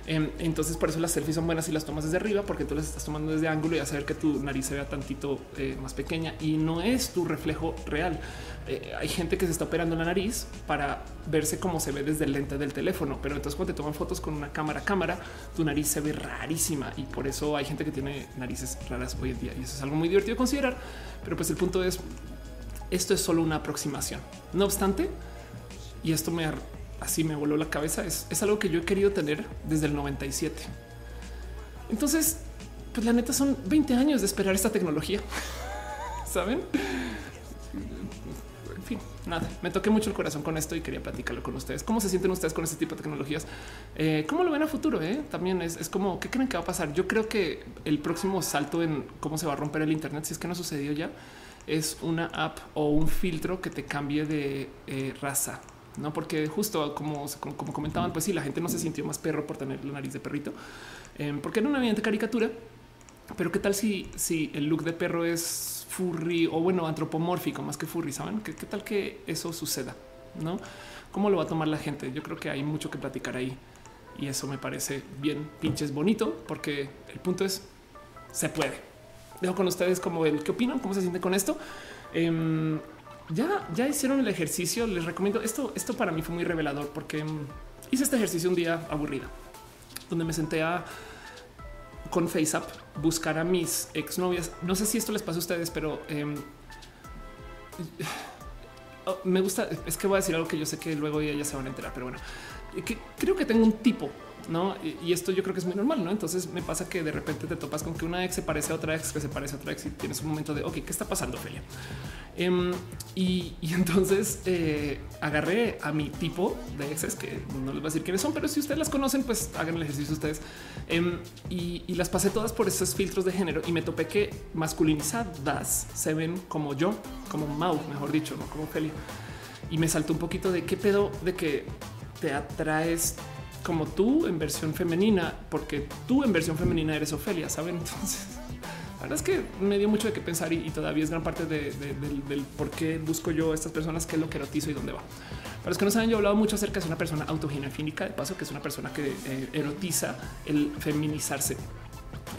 entonces por eso las selfies son buenas si las tomas desde arriba, porque tú las estás tomando desde ángulo y hacer que tu nariz se vea tantito eh, más pequeña y no es tu reflejo real. Eh, hay gente que se está operando la nariz para verse cómo se ve desde el lente del teléfono, pero entonces cuando te toman fotos con una cámara cámara, tu nariz se ve rarísima y por eso hay gente que tiene narices raras hoy en día y eso es algo muy divertido de considerar. Pero pues el punto es esto es solo una aproximación. No obstante, y esto me así me voló la cabeza. Es, algo que yo he querido tener desde el 97. Entonces, pues la neta son 20 años de esperar esta tecnología. Saben? En fin, nada, me toqué mucho el corazón con esto y quería platicarlo con ustedes. ¿Cómo se sienten ustedes con este tipo de tecnologías? Eh, ¿Cómo lo ven a futuro? Eh? También es, como, ¿qué creen que va a pasar? Yo creo que el próximo salto en cómo se va a romper el Internet, si es que no sucedió ya, es una app o un filtro que te cambie de eh, raza no porque justo como, como comentaban, pues sí, la gente no se sintió más perro por tener la nariz de perrito, em, porque era una evidente caricatura. Pero qué tal si, si el look de perro es furry o bueno, antropomórfico más que furry? Saben qué, tal que eso suceda? No, cómo lo va a tomar la gente? Yo creo que hay mucho que platicar ahí y eso me parece bien pinches bonito, porque el punto es se puede. Dejo con ustedes como el qué opinan, cómo se siente con esto. Em, ya, ya hicieron el ejercicio. Les recomiendo esto. Esto para mí fue muy revelador porque mm, hice este ejercicio un día aburrido, donde me senté a con FaceApp buscar a mis exnovias. No sé si esto les pasa a ustedes, pero em, oh, me gusta. Es que voy a decir algo que yo sé que luego ya se van a enterar, pero bueno, creo que tengo un tipo no? Y, esto yo creo que es muy normal, no? Entonces me pasa que de repente te topas con que una ex se parece a otra ex que se parece a otra ex y tienes un momento de ok, ¿qué está pasando, Felia? Em, y, entonces eh, agarré a mi tipo de exes que no les voy a decir quiénes son, pero si ustedes las conocen, pues hagan el ejercicio ustedes em, y, las pasé todas por esos filtros de género y me topé que masculinizadas se ven como yo, como Mau, mejor dicho, no como Felia. Y me saltó un poquito de qué pedo de que te atraes como tú en versión femenina, porque tú en versión femenina eres Ofelia, ¿saben? Entonces, la verdad es que me dio mucho de qué pensar y, todavía es gran parte del, por qué busco yo a estas personas, qué es lo que erotizo y dónde va. Para los que no saben, yo he hablado mucho acerca de una persona autoginefínica, de paso, que es una persona que eh, erotiza el feminizarse.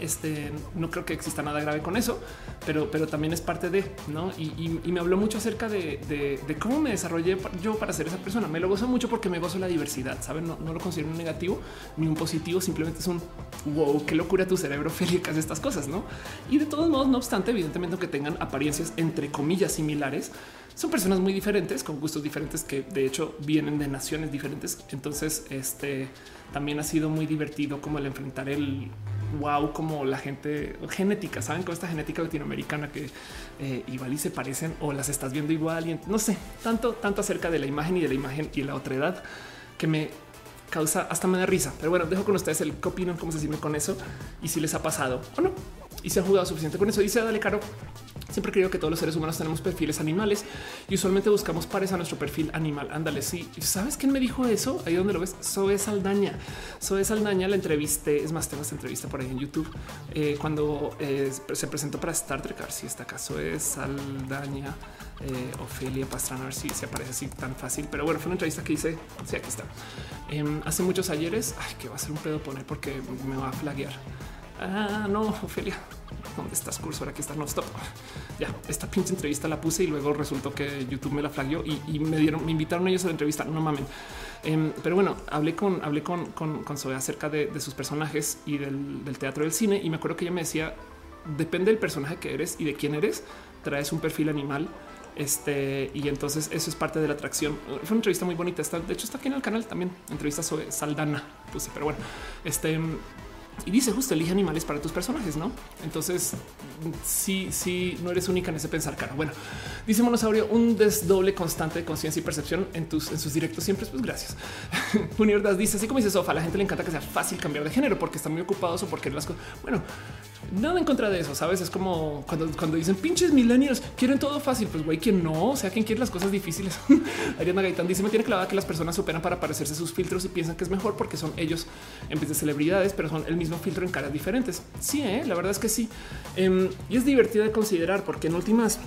Este no creo que exista nada grave con eso, pero, pero también es parte de no. Y, me habló mucho acerca de, cómo me desarrollé yo para ser esa persona. Me lo gozo mucho porque me gozo la diversidad. Saben, no, lo considero un negativo ni un positivo. Simplemente es un wow, qué locura tu cerebro, Feli, que hace estas cosas, no? Y de todos modos, no obstante, evidentemente, que tengan apariencias entre comillas similares, son personas muy diferentes, con gustos diferentes que de hecho vienen de naciones diferentes. Entonces, este también ha sido muy divertido como el enfrentar el wow, como la gente genética, saben con esta genética latinoamericana que eh, igual y se parecen o las estás viendo igual y no sé, tanto, tanto acerca de la imagen y de la imagen y la otra edad que me causa hasta me da risa. Pero bueno, dejo con ustedes el qué opinan, cómo se sienten con eso y si les ha pasado o no. Y se ha jugado suficiente con eso. Dice Dale Caro. Siempre creo que todos los seres humanos tenemos perfiles animales y usualmente buscamos pares a nuestro perfil animal. Ándale, sí. ¿Sabes quién me dijo eso? Ahí donde lo ves, Zoe Saldaña. Zoe Saldaña la entrevisté, es más, tengo esta entrevista por ahí en YouTube, eh, cuando eh, se presentó para Star Trek, a ver si está acá, Zoe Saldaña, eh, Ofelia Pastrana, a ver si se aparece así tan fácil. Pero bueno, fue una entrevista que hice, sí, aquí está. Em, hace muchos ayeres, ay, que va a ser un pedo poner porque me va a flaguear. Ah, no, Ofelia, ¿dónde estás, cursor? Aquí está, no, stop. Ya, esta pinche entrevista la puse y luego resultó que YouTube me la flagueó y, me dieron, me invitaron ellos a la entrevista, no mamen. Em, pero bueno, hablé con, hablé con, con, con Zoe acerca de, sus personajes y del, del teatro del cine y me acuerdo que ella me decía, depende del personaje que eres y de quién eres, traes un perfil animal este, y entonces eso es parte de la atracción. Fue una entrevista muy bonita. Está, de hecho, está aquí en el canal también. Entrevista sobre Saldana. Puse, pero bueno, este y dice justo elige animales para tus personajes, no? Entonces, sí, sí, no eres única en ese pensar caro. Bueno, dice Monosaurio, un desdoble constante de conciencia y percepción en tus en sus directos siempre. Pues gracias. Unirdas dice así como dice Sofa, a la gente le encanta que sea fácil cambiar de género porque están muy ocupados o porque las cosas. Bueno, nada en contra de eso. Sabes, es como cuando, cuando dicen pinches millennials quieren todo fácil. Pues güey, quien no, o sea, quien quiere las cosas difíciles. Ariana Gaitán dice: Me tiene clavada que las personas superan para parecerse sus filtros y piensan que es mejor porque son ellos en vez de celebridades, pero son el mismo filtro en caras diferentes. Sí, ¿eh? la verdad es que sí. Em, y es divertido de considerar porque en últimas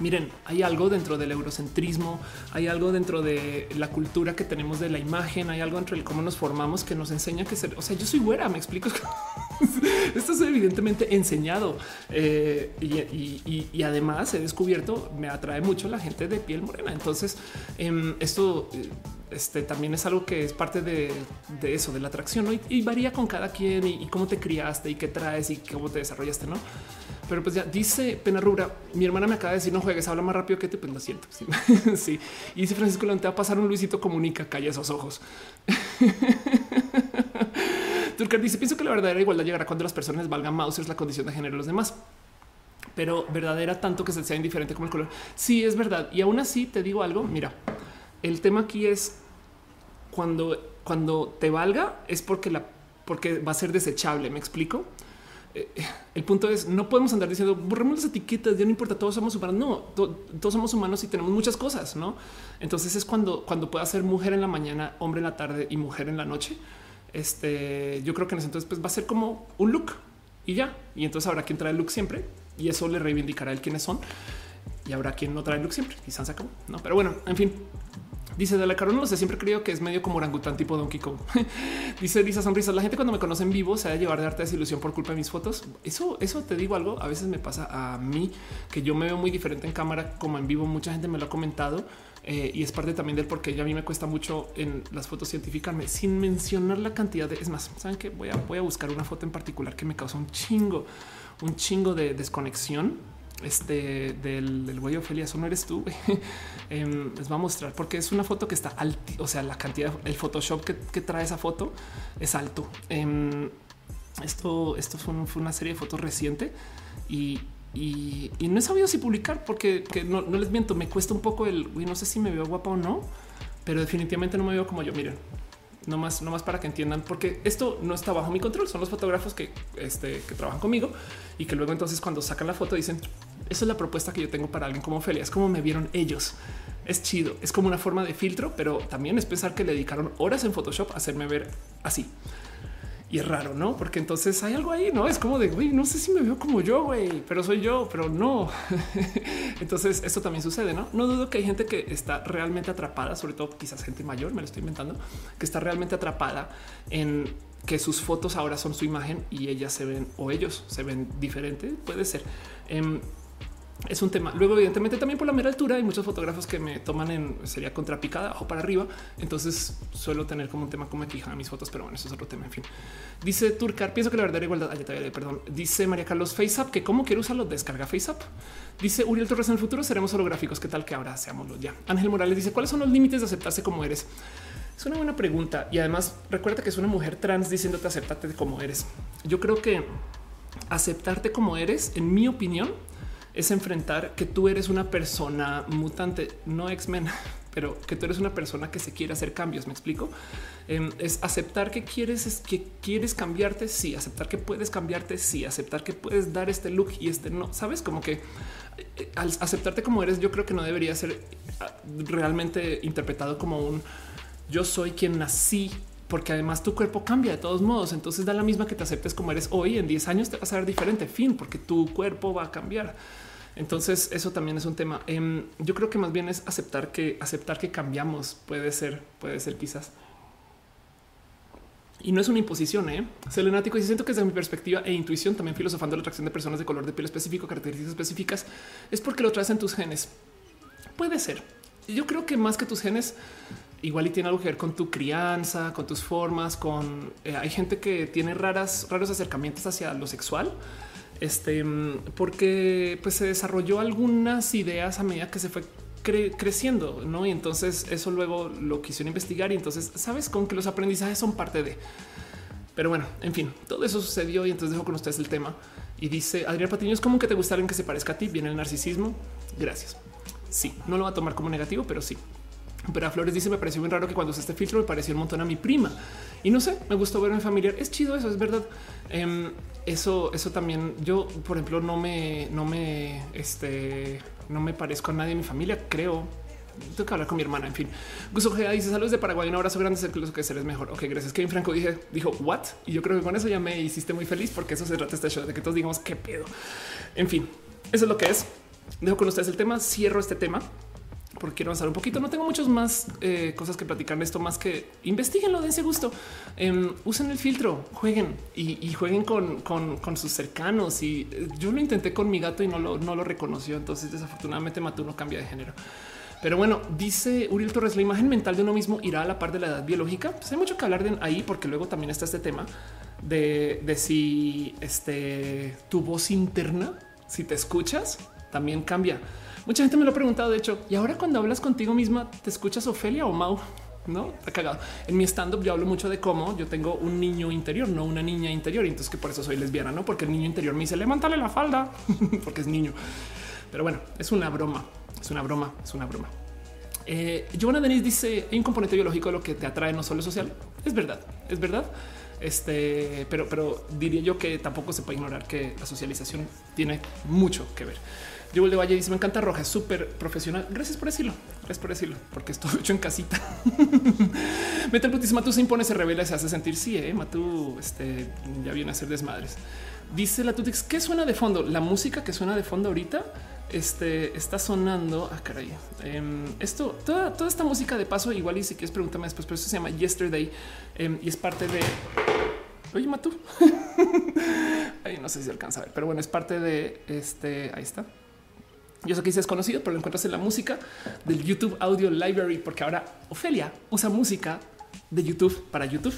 Miren, hay algo dentro del eurocentrismo, hay algo dentro de la cultura que tenemos de la imagen, hay algo dentro de cómo nos formamos que nos enseña que ser, o sea, yo soy güera, me explico. Esto es evidentemente enseñado eh, y, además he descubierto, me atrae mucho la gente de piel morena. Entonces, em, esto eh, este, también es algo que es parte de, eso, de la atracción y, varía con cada quien y, cómo te criaste y qué traes y cómo te desarrollaste, no? Pero pues ya dice Pena Rubra, mi hermana me acaba de decir no juegues, habla más rápido que te, pues lo siento. Sí, Y dice Francisco te va a pasar un Luisito comunica, calla esos ojos. Turker dice, pienso que la verdadera igualdad llegará cuando las personas valgan es la condición de género de los demás. Pero verdadera tanto que se sea indiferente como el color. Sí, es verdad. Y aún así te digo algo, mira, el tema aquí es cuando, cuando te valga es porque la porque va a ser desechable. Me explico. Eh, el punto es no podemos andar diciendo borremos las etiquetas, ya no importa, todos somos humanos. No, todos somos humanos y tenemos muchas cosas, no? Entonces es cuando, cuando pueda ser mujer en la mañana, hombre en la tarde y mujer en la noche. Este yo creo que en ese entonces pues, va a ser como un look y ya. Y entonces habrá quien trae el look siempre y eso le reivindicará el quiénes son y habrá quien no trae el look siempre. Quizás se acabó, no? Pero bueno, en fin, Dice de la cara, no sé, siempre creo que es medio como orangután tipo Donkey Kong. Dice Lisa Sonrisas. La gente cuando me conoce en vivo se va a llevar de arte desilusión por culpa de mis fotos. Eso, eso te digo algo. A veces me pasa a mí que yo me veo muy diferente en cámara como en vivo. Mucha gente me lo ha comentado eh, y es parte también del por qué a mí me cuesta mucho en las fotos científicamente sin mencionar la cantidad de. Es más, saben que voy a, voy a buscar una foto en particular que me causa un chingo, un chingo de desconexión este del, del güey Ofelia, eso no eres tú. Em, les va a mostrar porque es una foto que está alta. O sea, la cantidad, el Photoshop que, trae esa foto es alto. Em, esto, esto fue, una serie de fotos reciente y, no he sabido si publicar porque no, no, les miento. Me cuesta un poco el güey. No sé si me veo guapa o no, pero definitivamente no me veo como yo. Miren, no más, no más para que entiendan, porque esto no está bajo mi control. Son los fotógrafos que, este, que trabajan conmigo y que luego entonces cuando sacan la foto dicen esa es la propuesta que yo tengo para alguien como Ophelia. Es como me vieron ellos. Es chido. Es como una forma de filtro, pero también es pensar que le dedicaron horas en Photoshop a hacerme ver así. Y es raro, ¿no? Porque entonces hay algo ahí, ¿no? Es como de, güey, no sé si me veo como yo, güey, pero soy yo, pero no. entonces esto también sucede, ¿no? No dudo que hay gente que está realmente atrapada, sobre todo quizás gente mayor, me lo estoy inventando, que está realmente atrapada en que sus fotos ahora son su imagen y ellas se ven o ellos se ven diferente. Puede ser. Em, es un tema. Luego, evidentemente, también por la mera altura hay muchos fotógrafos que me toman en sería contrapicada o para arriba. Entonces suelo tener como un tema como quija mis fotos, pero bueno, eso es otro tema. En fin, dice Turcar. Pienso que la verdadera igualdad. Ay, perdón. Dice María Carlos FaceApp que cómo quiero usarlo. Descarga FaceApp. Dice Uriel Torres. En el futuro seremos holográficos. ¿Qué tal que ahora seámoslo ya? Ángel Morales dice cuáles son los límites de aceptarse como eres. Es una buena pregunta y además recuerda que es una mujer trans diciéndote aceptarte como eres. Yo creo que aceptarte como eres, en mi opinión, es enfrentar que tú eres una persona mutante, no X-Men. pero que tú eres una persona que se quiere hacer cambios. Me explico. Em, es aceptar que quieres, es que quieres cambiarte. Sí, aceptar que puedes cambiarte. Sí, aceptar que puedes dar este look y este no. Sabes como que eh, al aceptarte como eres, yo creo que no debería ser ah, realmente interpretado como un yo soy quien nací porque además tu cuerpo cambia de todos modos. Entonces da la misma que te aceptes como eres hoy. En 10 años te vas a ver diferente, fin, porque tu cuerpo va a cambiar. Entonces eso también es un tema. Em, yo creo que más bien es aceptar que aceptar que cambiamos puede ser, puede ser quizás. Y no es una imposición, ¿eh? Selenático y siento que desde mi perspectiva e intuición, también filosofando la atracción de personas de color de piel específico, características específicas, es porque lo traes en tus genes. Puede ser. Yo creo que más que tus genes, igual y tiene algo que ver con tu crianza, con tus formas, con... Eh, hay gente que tiene raras, raros acercamientos hacia lo sexual este, porque pues se desarrolló algunas ideas a medida que se fue creciendo, ¿no? Y entonces eso luego lo quisieron investigar y entonces sabes con que los aprendizajes son parte de. Pero bueno, en fin, todo eso sucedió y entonces dejo con ustedes el tema. Y dice Adrián Patiño, es como que te gusta alguien que se parezca a ti, viene el narcisismo. Gracias. Sí, no lo va a tomar como negativo, pero sí. Pero a Flores dice: Me pareció muy raro que cuando usé este filtro me pareció un montón a mi prima. Y no sé, me gustó ver a mi familiar. Es chido eso, es verdad. Em, eso, eso también. Yo, por ejemplo, no me, no me, este, no me parezco a nadie en mi familia, creo. Tengo que hablar con mi hermana. En fin, Gusto Gea dice saludos de Paraguay. Un abrazo grande. Sé que lo que mejor. Ok, gracias. Kevin Franco dije, dijo what? Y yo creo que con eso ya me hiciste muy feliz porque eso se trata este show de que todos digamos qué pedo. En fin, eso es lo que es. Dejo con ustedes el tema. Cierro este tema porque quiero avanzar un poquito. No tengo muchas más eh, cosas que platicar de esto, más que investiguenlo, dense gusto, eh, usen el filtro, jueguen y, jueguen con, sus cercanos. Y eh, yo lo intenté con mi gato y no lo, no lo reconoció. Entonces, desafortunadamente, Matú no cambia de género. Pero bueno, dice Uriel Torres, la imagen mental de uno mismo irá a la par de la edad biológica. Pues hay mucho que hablar de ahí, porque luego también está este tema de, de si este, tu voz interna, si te escuchas, también cambia. Mucha gente me lo ha preguntado, de hecho, y ahora cuando hablas contigo misma, ¿te escuchas Ofelia o Mau? No está cagado. En mi stand up yo hablo mucho de cómo yo tengo un niño interior, no una niña interior. Entonces que por eso soy lesbiana, no porque el niño interior me dice levántale la falda porque es niño. Pero bueno, es una broma, es una broma, es una broma. Eh, Giovanna Denis dice hay un componente biológico de lo que te atrae, no solo social. Es verdad, es verdad. Este, pero, pero diría yo que tampoco se puede ignorar que la socialización tiene mucho que ver. Yo de Valle dice me encanta Roja, es súper profesional. Gracias por decirlo. Gracias por decirlo, porque estoy hecho en casita. Mete el putísimo Matú se impone, se revela, se hace sentir. Sí, eh, Matú este, ya viene a ser desmadres. Dice la Tutix, ¿qué suena de fondo? La música que suena de fondo ahorita este, está sonando. Ah, caray. Em, esto, toda, toda esta música de paso, igual y si quieres pregúntame después, pero eso se llama Yesterday em, y es parte de Oye, Matú. Ahí no sé si alcanza a ver, pero bueno, es parte de este. Ahí está. Yo sé que es conocido, pero lo encuentras en la música del YouTube Audio Library, porque ahora Ofelia usa música de YouTube para YouTube.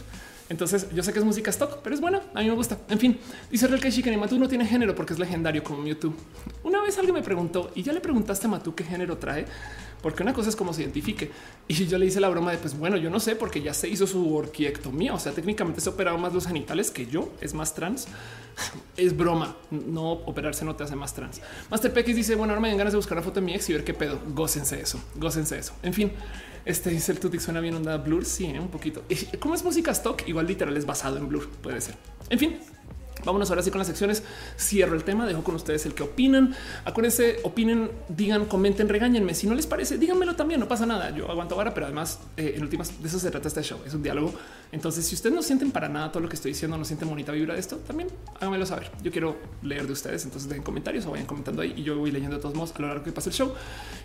Entonces yo sé que es música stock, pero es buena. A mí me gusta. En fin, dice Real que Matú no tiene género porque es legendario como Mewtwo. Una vez alguien me preguntó y ya le preguntaste a Matú qué género trae, porque una cosa es cómo se identifique. Y yo le hice la broma de pues bueno, yo no sé porque ya se hizo su orquiectomía. O sea, técnicamente se ha operado más los genitales que yo, es más trans. Es broma. No operarse no te hace más trans. Master PX dice: Bueno, ahora me dan ganas de buscar una foto de mi ex y ver qué pedo. Gócense eso, gócense eso. En fin, este dice el Tutic suena bien onda Blur. Sí, ¿eh? un poquito. Como es música stock, igual literal es basado en Blur. Puede ser. En fin, Vámonos ahora sí con las secciones. Cierro el tema, dejo con ustedes el que opinan. Acuérdense, opinen, digan, comenten, regáñenme. Si no les parece, díganmelo también, no pasa nada. Yo aguanto ahora, pero además, eh, en últimas, de eso se trata este show. Es un diálogo. Entonces, si ustedes no sienten para nada todo lo que estoy diciendo, no sienten bonita vibra de esto, también háganmelo saber. Yo quiero leer de ustedes. Entonces, dejen comentarios o vayan comentando ahí y yo voy leyendo de todos modos a lo largo que pasa el show.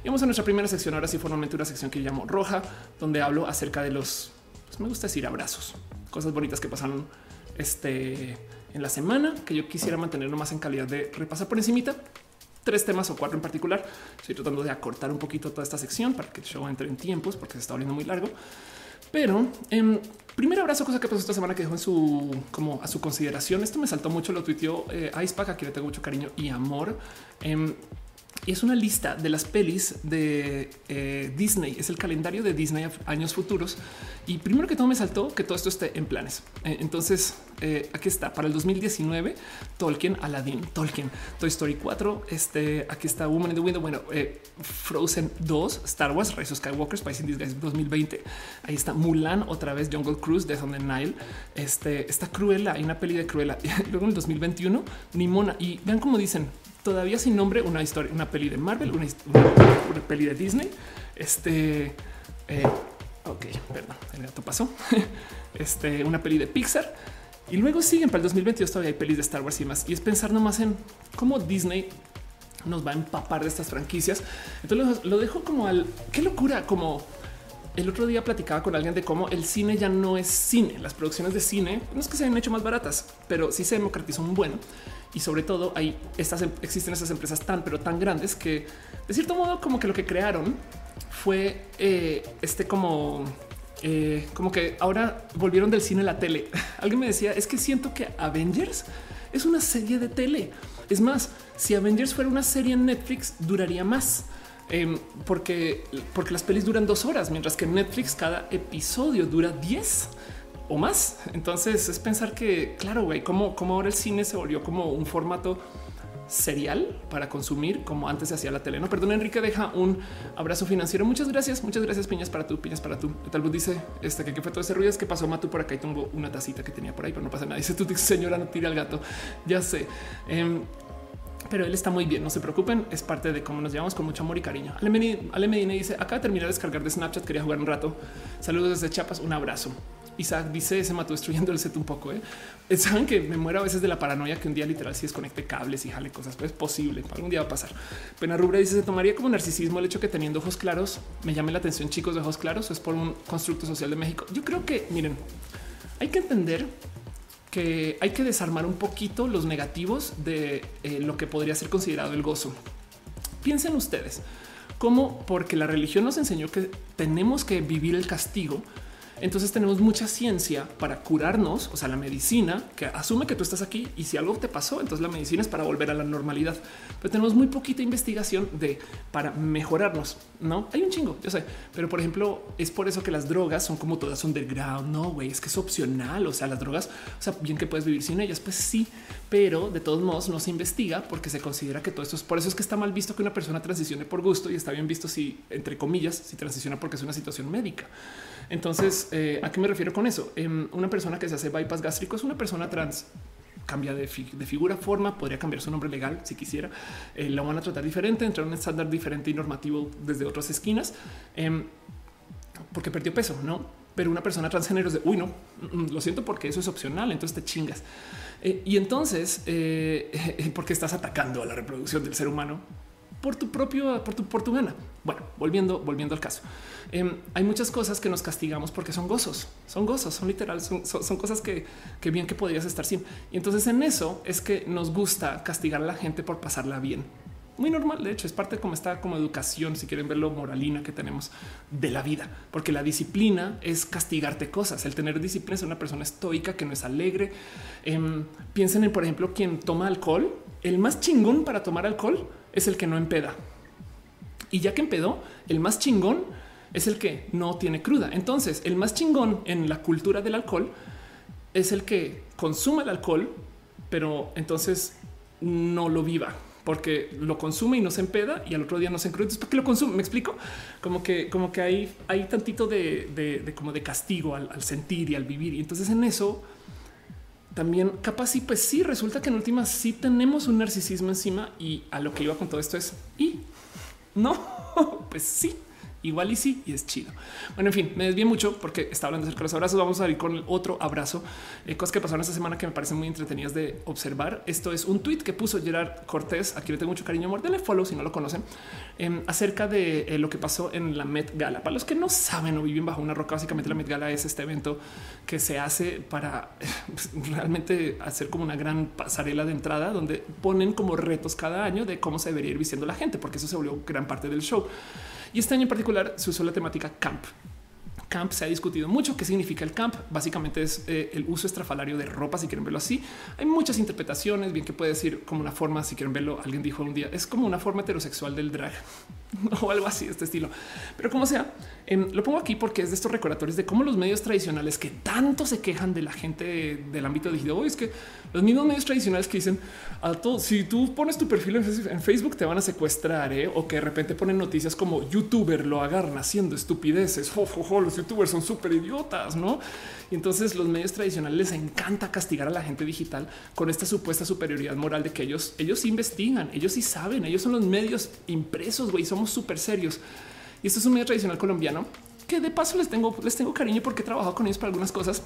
Y vamos a nuestra primera sección. Ahora sí, formalmente una sección que llamo roja, donde hablo acerca de los, pues me gusta decir abrazos, cosas bonitas que pasaron este en la semana que yo quisiera mantenerlo más en calidad de repasar por encimita tres temas o cuatro en particular. Estoy tratando de acortar un poquito toda esta sección para que el show entre en tiempos porque se está volviendo muy largo. Pero en em, primer abrazo, cosa que pasó esta semana que dejó en su como a su consideración. Esto me saltó mucho, lo tuiteó eh, Icepack, a quien le tengo mucho cariño y amor. Em, y es una lista de las pelis de eh, Disney. Es el calendario de Disney años futuros. Y primero que todo me saltó que todo esto esté en planes. Eh, entonces eh, aquí está para el 2019 Tolkien, Aladdin, Tolkien, Toy Story 4. Este aquí está Woman in the Window. Bueno, Frozen 2, Star Wars, Rise of Skywalker, Spice in Disguise 2020. Ahí está Mulan, otra vez Jungle Cruise, Death on the Nile. Este está Cruella. Hay una peli de Cruella. Luego en el 2021, Nimona. Y vean cómo dicen todavía sin nombre una historia, una peli de Marvel, una, peli de Disney. Este, eh, ok, perdón, el gato pasó. Este, una peli de Pixar. Y luego siguen para el 2022 todavía hay pelis de Star Wars y más. Y es pensar nomás en cómo Disney nos va a empapar de estas franquicias. Entonces lo dejo como al qué locura, como el otro día platicaba con alguien de cómo el cine ya no es cine. Las producciones de cine no es que se hayan hecho más baratas, pero sí se democratizó un bueno. Y sobre todo hay estas, em, existen esas empresas tan, pero tan grandes que de cierto modo como que lo que crearon fue eh, este como eh, como que ahora volvieron del cine a la tele. Alguien me decía es que siento que Avengers es una serie de tele. Es más, si Avengers fuera una serie en Netflix, duraría más Em, porque, porque las pelis duran dos horas, mientras que en Netflix cada episodio dura 10 o más. Entonces es pensar que, claro, güey, como, ahora el cine se volvió como un formato serial para consumir como antes se hacía la tele. No, perdón, Enrique deja un abrazo financiero. Muchas gracias, muchas gracias, piñas para tú, piñas para tú. Tal vez dice este que, fue todo ese ruido es que pasó Matu por acá y una tacita que tenía por ahí, pero no pasa nada. Dice tú, señora, no tira al gato. Ya sé. Em, pero él está muy bien. No se preocupen, es parte de cómo nos llevamos con mucho amor y cariño. Ale Medina, dice: Acá de terminar de descargar de Snapchat, quería jugar un rato. Saludos desde Chiapas, un abrazo. Isaac dice: Se mató destruyendo el set un poco. ¿eh? Saben que me muero a veces de la paranoia que un día literal si desconecte cables y jale cosas. Pues es posible, algún día va a pasar. Pena Rubra dice: Se tomaría como narcisismo el hecho que teniendo ojos claros me llame la atención, chicos de ojos claros. Es por un constructo social de México. Yo creo que miren, hay que entender que hay que desarmar un poquito los negativos de eh, lo que podría ser considerado el gozo. Piensen ustedes cómo porque la religión nos enseñó que tenemos que vivir el castigo, entonces tenemos mucha ciencia para curarnos, o sea, la medicina que asume que tú estás aquí y si algo te pasó, entonces la medicina es para volver a la normalidad. Pero tenemos muy poquita investigación de para mejorarnos. No hay un chingo, yo sé, pero por ejemplo, es por eso que las drogas son como todas underground. No, güey, es que es opcional. O sea, las drogas, o sea, bien que puedes vivir sin ellas, pues sí, pero de todos modos no se investiga porque se considera que todo esto es por eso es que está mal visto que una persona transicione por gusto y está bien visto si, entre comillas, si transiciona porque es una situación médica. Entonces, eh, ¿a qué me refiero con eso? Em, una persona que se hace bypass gástrico es una persona trans cambia de, figura, forma, podría cambiar su nombre legal si quisiera. Eh, lo van a tratar diferente, entrar en un estándar diferente y normativo desde otras esquinas, em, porque perdió peso, no? Pero una persona transgénero es de uy, no mm, mm, lo siento porque eso es opcional, entonces te chingas. Eh, y entonces, porque estás atacando a la reproducción del ser humano por tu propio, por tu, por tu gana. Bueno, volviendo, volviendo al caso. Em, hay muchas cosas que nos castigamos porque son gozos, son gozos, son literal, son, cosas que, que, bien que podrías estar sin. Y entonces en eso es que nos gusta castigar a la gente por pasarla bien. Muy normal, de hecho, es parte como esta como educación, si quieren verlo moralina que tenemos de la vida, porque la disciplina es castigarte cosas. El tener disciplina es una persona estoica que no es alegre. Em, piensen en, por ejemplo, quien toma alcohol. El más chingón para tomar alcohol es el que no empeda. Y ya que empedó, el más chingón es el que no tiene cruda. Entonces, el más chingón en la cultura del alcohol es el que consume el alcohol, pero entonces no lo viva porque lo consume y no se empeda y al otro día no se encruda. ¿para qué lo consume? Me explico como que, como que hay, hay tantito de, como de castigo al, sentir y al vivir. Y entonces en eso también capaz y pues sí resulta que en última sí tenemos un narcisismo encima y a lo que iba con todo esto es y no, pues sí. Igual y sí, y es chido. Bueno, en fin, me desvié mucho porque está hablando acerca de los abrazos. Vamos a ir con otro abrazo. Eh, cosas que pasaron esta semana que me parecen muy entretenidas de observar. Esto es un tweet que puso Gerard Cortés. Aquí le tengo mucho cariño, amor. Denle follow si no lo conocen em, acerca de eh, lo que pasó en la Met Gala. Para los que no saben o viven bajo una roca, básicamente la Met Gala es este evento que se hace para realmente hacer como una gran pasarela de entrada donde ponen como retos cada año de cómo se debería ir vistiendo la gente, porque eso se volvió gran parte del show. Y este año en particular se usó la temática camp. camp se ha discutido mucho. ¿Qué significa el camp? Básicamente es eh, el uso estrafalario de ropa, si quieren verlo así. Hay muchas interpretaciones, bien que puede decir como una forma, si quieren verlo, alguien dijo un día, es como una forma heterosexual del drag o algo así de este estilo. Pero como sea, em, lo pongo aquí porque es de estos recordatorios de cómo los medios tradicionales que tanto se quejan de la gente del ámbito digital, es que los mismos medios tradicionales que dicen a todos, si tú pones tu perfil en Facebook te van a secuestrar ¿eh? o que de repente ponen noticias como youtuber lo agarran haciendo estupideces. los youtubers son súper idiotas, no? Y entonces los medios tradicionales les encanta castigar a la gente digital con esta supuesta superioridad moral de que ellos, ellos investigan, ellos sí saben, ellos son los medios impresos, güey, somos súper serios. Y esto es un medio tradicional colombiano que de paso les tengo, les tengo cariño porque he trabajado con ellos para algunas cosas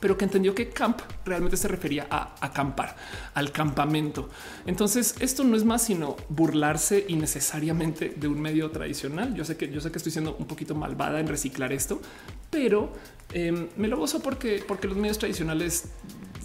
pero que entendió que camp realmente se refería a acampar, al campamento. Entonces, esto no es más sino burlarse innecesariamente de un medio tradicional. Yo sé que yo sé que estoy siendo un poquito malvada en reciclar esto, pero em, me lo gozo porque, porque los medios tradicionales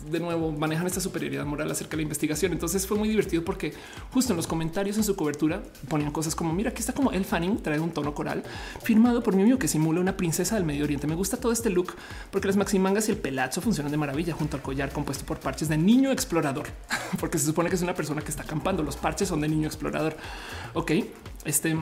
de nuevo manejan esta superioridad moral acerca de la investigación. Entonces fue muy divertido porque justo en los comentarios en su cobertura ponían cosas como mira, aquí está como el Fanning trae un tono coral firmado por mi amigo que simula una princesa del Medio Oriente. Me gusta todo este look porque las maximangas y el pelazo funcionan de maravilla junto al collar compuesto por parches de niño explorador, porque se supone que es una persona que está acampando. Los parches son de niño explorador. Ok, este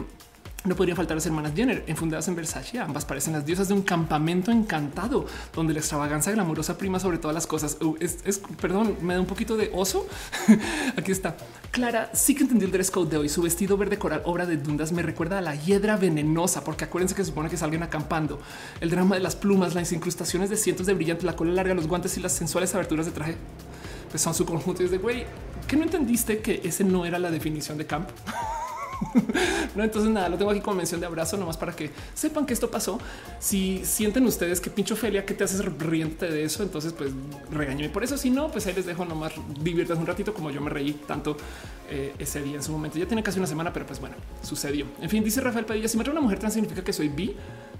no podría faltar las hermanas Jenner, enfundadas en Versace. Ambas parecen las diosas de un campamento encantado, donde la extravaganza glamurosa prima sobre todas las cosas. Uh, es, perdón, me da un poquito de oso. Aquí está. Clara sí que entendió el dress code de hoy. Su vestido verde coral, obra de Dundas, me recuerda a la hiedra venenosa, porque acuérdense que supone que salgan acampando. El drama de las plumas, las incrustaciones de cientos de brillantes, la cola larga, los guantes y las sensuales aberturas de traje, pues son su conjunto. Y es de güey, que no entendiste que ese no era la definición de camp. no, entonces nada, lo tengo aquí como mención de abrazo, nomás para que sepan que esto pasó. Si sienten ustedes que pincho Felia, que te haces riente de eso, entonces pues regáñame por eso. Si no, pues ahí les dejo nomás divirtas un ratito como yo me reí tanto eh, ese día en su momento. Ya tiene casi una semana, pero pues bueno, sucedió. En fin, dice Rafael Padilla, si me trae una mujer trans significa que soy bi.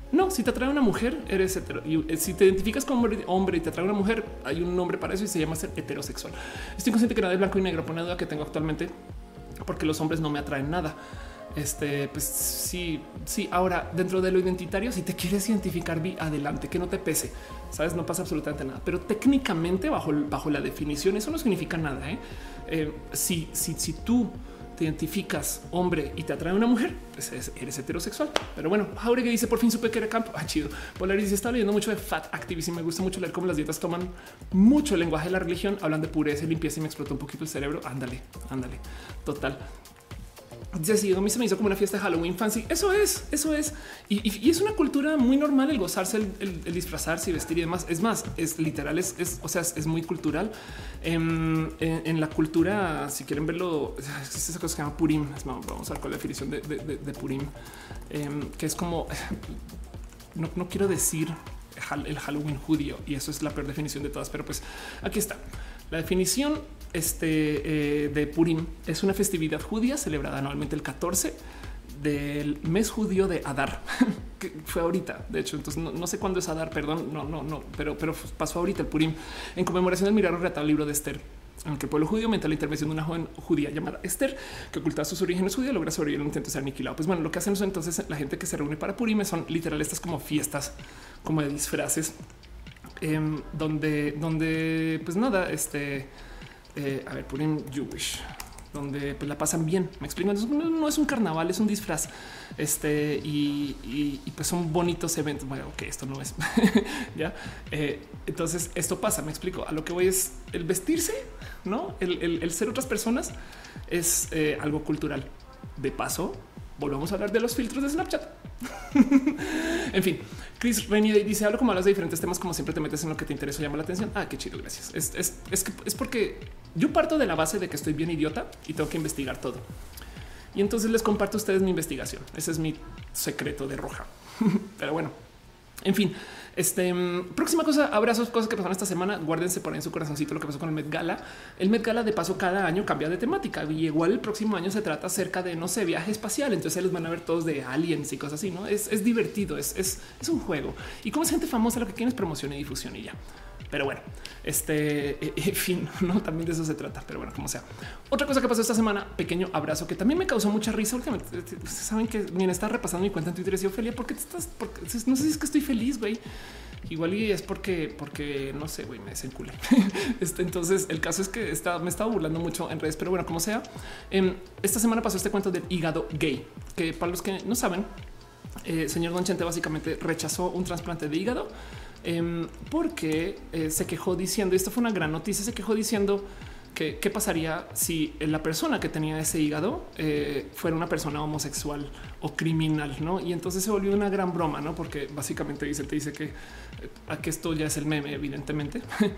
No, si te atrae una mujer, eres hetero. Y eh, si te identificas como hombre y te atrae una mujer, hay un nombre para eso y se llama ser heterosexual. Estoy consciente que nada es blanco y negro, por una duda que tengo actualmente porque los hombres no me atraen nada. Este, pues sí, sí. Ahora, dentro de lo identitario, si te quieres identificar, vi adelante, que no te pese. Sabes, no pasa absolutamente nada. Pero técnicamente, bajo, bajo la definición, eso no significa nada. ¿eh? eh si, si, si tú te identificas hombre y te atrae una mujer, pues eres heterosexual. Pero bueno, Jauregui dice por fin supe que era campo. Ah, chido. Polaris está leyendo mucho de fat activism. Me gusta mucho leer cómo las dietas toman mucho el lenguaje de la religión, hablan de pureza y limpieza y me explotó un poquito el cerebro. Ándale, ándale. Total. Sí, a mí se me hizo como una fiesta de Halloween fancy. Eso es, eso es. Y, es una cultura muy normal el gozarse, el, disfrazarse y vestir y demás. Es más, es literal, es, o sea, es, muy cultural. Em, en, la cultura, si quieren verlo, es esa cosa que se llama Purim. vamos a ver con la definición de, Purim, em, que es como, no, no quiero decir el Halloween judío y eso es la peor definición de todas, pero pues aquí está. La definición este, eh, de Purim es una festividad judía celebrada anualmente el 14 del mes judío de Adar, que fue ahorita. De hecho, entonces no, sé cuándo es Adar, perdón, no, no, no, pero, pero pasó ahorita el Purim en conmemoración del milagro relatado libro de Esther en el que el pueblo judío aumenta la intervención de una joven judía llamada Esther, que oculta sus orígenes judíos, logra sobrevivir un intento de ser aniquilado. Pues bueno, lo que hacen es entonces la gente que se reúne para Purim son literal estas como fiestas, como de disfraces, em, donde, donde, pues nada, este eh, a ver, Purim Jewish, donde pues, la pasan bien. Me explico. No, es un carnaval, es un disfraz. Este y, pues son bonitos eventos. Bueno, ok, esto no es ya. Eh, entonces, esto pasa. Me explico. A lo que voy es el vestirse, no el, ser otras personas es eh, algo cultural. De paso, volvamos a hablar de los filtros de Snapchat. en fin, Chris Rennie dice algo como hablas de diferentes temas, como siempre te metes en lo que te interesa llama la atención. Ah, qué chido, gracias. Es, es, que es porque yo parto de la base de que estoy bien idiota y tengo que investigar todo. Y entonces les comparto a ustedes mi investigación. Ese es mi secreto de roja. Pero bueno, en fin, este mm, próxima cosa, abrazos, cosas que pasaron esta semana. Guárdense por ahí en su corazoncito lo que pasó con el Met Gala. El Met Gala de paso cada año cambia de temática y igual el próximo año se trata acerca de no sé, viaje espacial. Entonces les van a ver todos de aliens y cosas así. No es, divertido, es, es, un juego y como es gente famosa, lo que quieren es promoción y difusión y ya. Pero bueno, este en fin, no también de eso se trata. Pero bueno, como sea. Otra cosa que pasó esta semana, pequeño abrazo que también me causó mucha risa. Porque saben que bien está repasando mi cuenta en Twitter y decía Ophelia, ¿por qué te estás? Porque, no sé si es que estoy feliz, güey. Igual y es porque, porque no sé, güey, me desenculé. este, entonces, el caso es que está, me estaba burlando mucho en redes, pero bueno, como sea, em, esta semana pasó este cuento del hígado gay, que para los que no saben, eh, señor Don Chente básicamente rechazó un trasplante de hígado em, porque eh, se quejó diciendo, y esto fue una gran noticia, se quejó diciendo que qué pasaría si la persona que tenía ese hígado eh, fuera una persona homosexual o criminal, ¿no? Y entonces se volvió una gran broma, ¿no? Porque básicamente dice, te dice que aquí esto ya es el meme, evidentemente.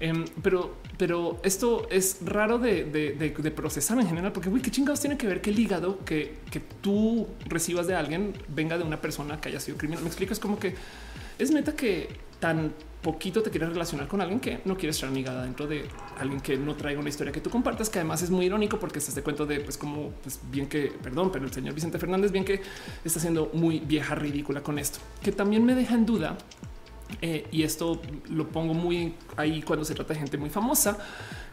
Em, pero, pero esto es raro de, procesar en general, porque qué chingados tiene que ver que el hígado que, que tú recibas de alguien venga de una persona que haya sido criminal. Me explico, es como que es neta que tan poquito te quieres relacionar con alguien que no quieres estar amigada dentro de alguien que no traiga una historia que tú compartas, que además es muy irónico porque estás de cuento de pues como pues bien que perdón, pero el señor Vicente Fernández bien que está siendo muy vieja ridícula con esto, que también me deja en duda eh, y esto lo pongo muy ahí cuando se trata de gente muy famosa.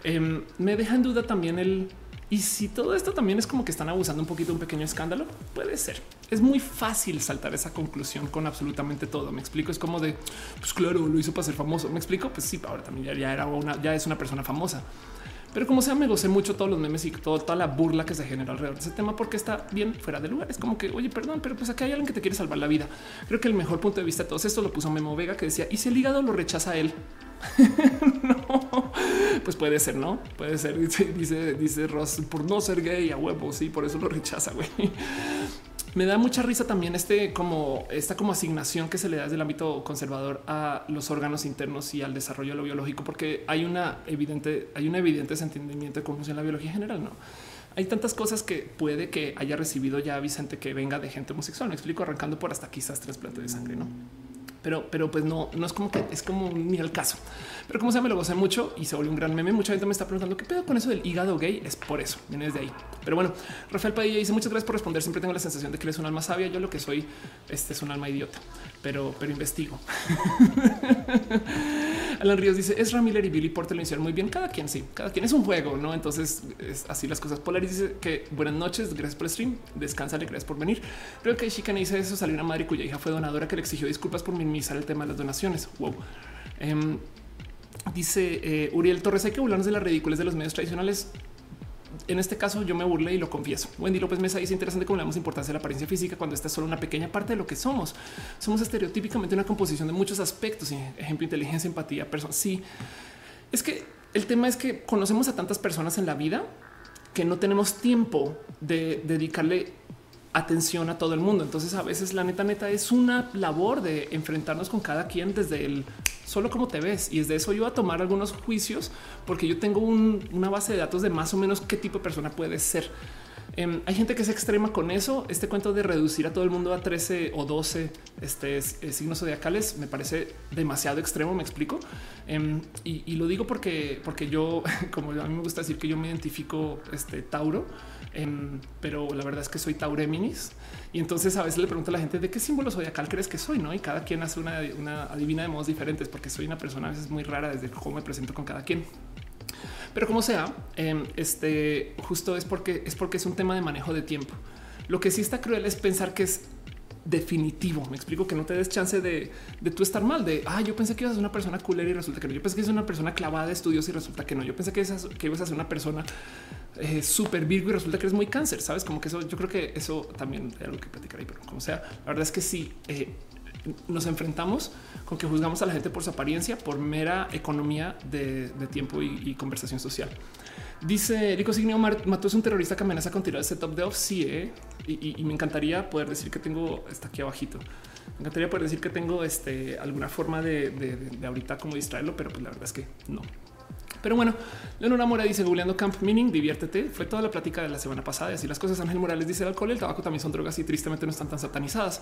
Em, me deja en duda también el y si todo esto también es como que están abusando un poquito un pequeño escándalo, puede ser. Es muy fácil saltar esa conclusión con absolutamente todo. Me explico. Es como de pues claro, lo hizo para ser famoso. Me explico. Pues sí, ahora también ya, era una, ya es una persona famosa. Pero como sea, me gocé mucho todos los memes y toda la burla que se genera alrededor de ese tema porque está bien fuera de lugar. Es como que, oye, perdón, pero pues aquí hay alguien que te quiere salvar la vida. Creo que el mejor punto de vista de todo esto lo puso Memo Vega que decía, ¿y si el hígado lo rechaza él? no, pues puede ser, ¿no? Puede ser, dice, dice Ross, por no ser gay a huevo, sí, por eso lo rechaza, güey me da mucha risa también este como esta como asignación que se le da desde el ámbito conservador a los órganos internos y al desarrollo de lo biológico, porque hay una evidente, hay un evidente entendimiento de cómo funciona la biología general, no? Hay tantas cosas que puede que haya recibido ya Vicente que venga de gente homosexual. Me explico, arrancando por hasta quizás trasplante de sangre, no? pero, pero pues no, no es como que es como ni el caso. Pero como se me lo gocé mucho y se volvió un gran meme. Mucha gente me está preguntando qué pedo con eso del hígado gay. Es por eso, viene desde ahí. Pero bueno, Rafael Padilla dice muchas gracias por responder. Siempre tengo la sensación de que eres un alma sabia. Yo lo que soy este es un alma idiota, pero, pero investigo. Alan Ríos dice es Ramiller y Billy Porter lo hicieron muy bien. Cada quien sí, cada quien es un juego, no? Entonces es así las cosas. Polaris dice que buenas noches, gracias por el stream. Descansa, gracias por venir. Creo que Chica dice eso. Salió una madre cuya hija fue donadora que le exigió disculpas por minimizar el tema de las donaciones. Wow. Em, dice eh, Uriel Torres, hay que burlarnos de las ridículas de los medios tradicionales. En este caso yo me burlé y lo confieso. Wendy López Mesa dice interesante cómo le damos importancia a la apariencia física cuando esta es solo una pequeña parte de lo que somos. Somos estereotípicamente una composición de muchos aspectos, ejemplo, inteligencia, empatía, personas. Sí, es que el tema es que conocemos a tantas personas en la vida que no tenemos tiempo de dedicarle atención a todo el mundo. Entonces a veces la neta neta es una labor de enfrentarnos con cada quien desde el solo cómo te ves. Y es de eso yo a tomar algunos juicios porque yo tengo una base de datos de más o menos qué tipo de persona puede ser. Em, hay gente que es extrema con eso. Este cuento de reducir a todo el mundo a 13 o 12 este, signos zodiacales me parece demasiado extremo. Me explico. Em, y, lo digo porque, porque yo, como a mí me gusta decir que yo me identifico este Tauro Pero la verdad es que soy Taureminis. Y entonces a veces le pregunto a la gente de qué símbolo zodiacal crees que soy, ¿no? Y cada quien hace una, una adivina de modos diferentes porque soy una persona a veces muy rara desde cómo me presento con cada quien. Pero como sea, em, este justo es porque es porque es un tema de manejo de tiempo. Lo que sí está cruel es pensar que es definitivo. Me explico que no te des chance de, de tú estar mal, de ah, yo pensé que ibas a ser una persona culera y resulta que no. Yo pensé que es una persona clavada de estudios y resulta que no. Yo pensé que, ibas a ser una persona eh, súper Virgo y resulta que eres muy cáncer, sabes? Como que eso yo creo que eso también era algo que platicar ahí, pero como sea, la verdad es que sí. Eh, nos enfrentamos con que juzgamos a la gente por su apariencia, por mera economía de, tiempo y, conversación social. Dice Rico Signio Mató es un terrorista que amenaza con tirar el setup de off. Eh, y, me encantaría poder decir que tengo está aquí abajito. Me encantaría poder decir que tengo este, alguna forma de, de ahorita como distraerlo, pero pues la verdad es que no. Pero bueno, Leonora Mora dice googleando Camp Meaning, diviértete. Fue toda la plática de la semana pasada y así las cosas. Ángel Morales dice el alcohol el tabaco también son drogas y tristemente no están tan satanizadas.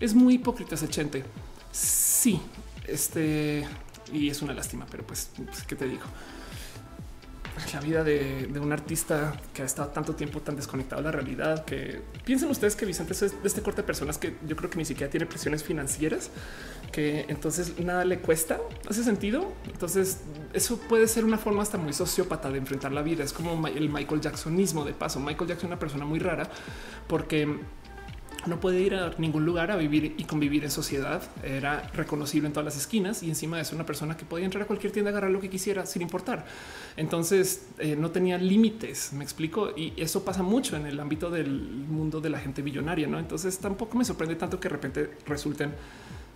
Es muy hipócrita ese chente. Sí, este y es una lástima, pero pues, pues, qué te digo. La vida de, un artista que ha estado tanto tiempo tan desconectado de la realidad que piensen ustedes que Vicente es de este corte de personas que yo creo que ni siquiera tiene presiones financieras, que entonces nada le cuesta. ¿Hace sentido? Entonces eso puede ser una forma hasta muy sociópata de enfrentar la vida. Es como el Michael Jacksonismo de paso. Michael Jackson una persona muy rara porque no puede ir a ningún lugar a vivir y convivir en sociedad. Era reconocible en todas las esquinas y encima eso una persona que podía entrar a cualquier tienda, agarrar lo que quisiera sin importar. Entonces eh, no tenía límites, me explico. Y eso pasa mucho en el ámbito del mundo de la gente billonaria. No, entonces tampoco me sorprende tanto que de repente resulten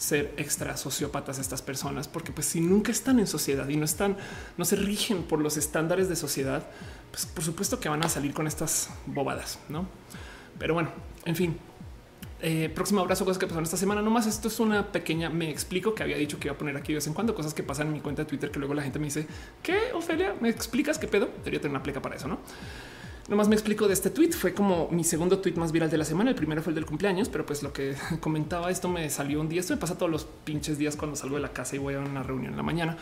ser extra sociópatas estas personas, porque pues si nunca están en sociedad y no están, no se rigen por los estándares de sociedad, pues por supuesto que van a salir con estas bobadas, no? Pero bueno, en fin, eh, próximo abrazo, cosas que pasaron esta semana. Nomás esto es una pequeña, me explico que había dicho que iba a poner aquí de vez en cuando cosas que pasan en mi cuenta de Twitter que luego la gente me dice que Ofelia, me explicas qué pedo. Debería tener una pleca para eso, no? Nomás me explico de este tweet. Fue como mi segundo tweet más viral de la semana. El primero fue el del cumpleaños, pero pues lo que comentaba esto me salió un día. Esto me pasa todos los pinches días cuando salgo de la casa y voy a una reunión en la mañana.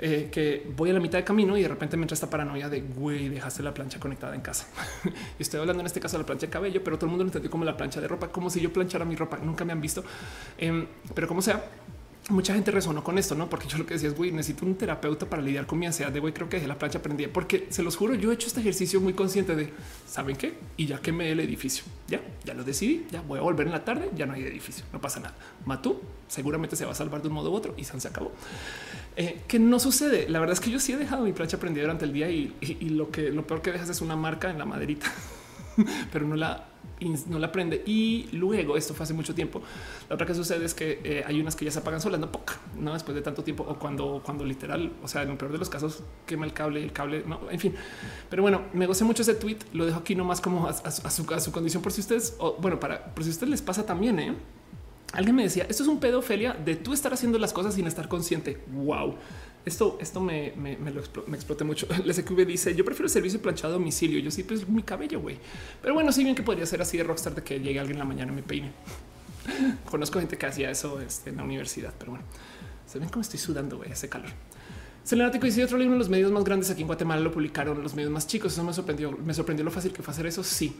Eh, que voy a la mitad de camino y de repente me entra esta paranoia de güey, dejaste la plancha conectada en casa. y estoy hablando en este caso de la plancha de cabello, pero todo el mundo lo entendió como la plancha de ropa, como si yo planchara mi ropa. Nunca me han visto, em, pero como sea, mucha gente resonó con esto, no? Porque yo lo que decía es, güey, necesito un terapeuta para lidiar con mi ansiedad de güey, creo que dejé la plancha prendida, porque se los juro, yo he hecho este ejercicio muy consciente de, ¿saben qué? Y ya quemé el edificio, ya, ya lo decidí, ya voy a volver en la tarde, ya no hay edificio, no pasa nada. Matú seguramente se va a salvar de un modo u otro y se acabó. Eh, que no sucede. La verdad es que yo sí he dejado mi plancha prendida durante el día y, lo que lo peor que dejas es una marca en la maderita, pero no la no la prende. Y luego, esto fue hace mucho tiempo. La otra que sucede es que eh, hay unas que ya se apagan solas, no después de tanto tiempo, o cuando, cuando literal, o sea, en el peor de los casos, quema el cable, el cable, no, en fin. Pero bueno, me gocé mucho ese tweet. Lo dejo aquí nomás como a, su, a su, condición por si ustedes, o bueno, para por si ustedes les pasa también, ¿eh? Alguien me decía, esto es un pedofilia de tú estar haciendo las cosas sin estar consciente. Wow. Esto, esto me, lo me exploté mucho. La SQV dice: Yo prefiero el servicio planchado a domicilio. Yo sí, pues mi cabello, güey. Pero bueno, sí, bien que podría ser así de rockstar de que llegue alguien en la mañana y me peine. Conozco gente que hacía eso este, en la universidad, pero bueno, se ven cómo estoy sudando, güey, ese calor. Selenático dice otro libro, los medios más grandes aquí en Guatemala lo publicaron los medios más chicos. Eso me sorprendió. Me sorprendió lo fácil que fue hacer eso. Sí.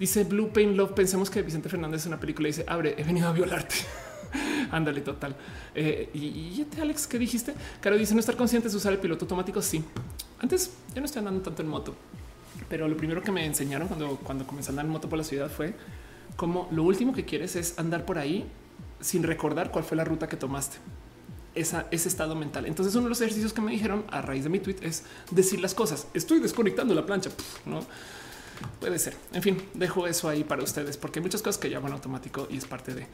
Dice Blue Pain Love. Pensemos que Vicente Fernández en una película dice abre, he venido a violarte. Ándale, total. Eh, y, este Alex, ¿qué dijiste? Caro dice no estar conscientes de usar el piloto automático. Sí, antes ya no estoy andando tanto en moto, pero lo primero que me enseñaron cuando, cuando comencé a andar en moto por la ciudad fue como lo último que quieres es andar por ahí sin recordar cuál fue la ruta que tomaste. Esa, ese estado mental. Entonces, uno de los ejercicios que me dijeron a raíz de mi tweet es decir las cosas. Estoy desconectando la plancha. no puede ser. En fin, dejo eso ahí para ustedes porque hay muchas cosas que llaman automático y es parte de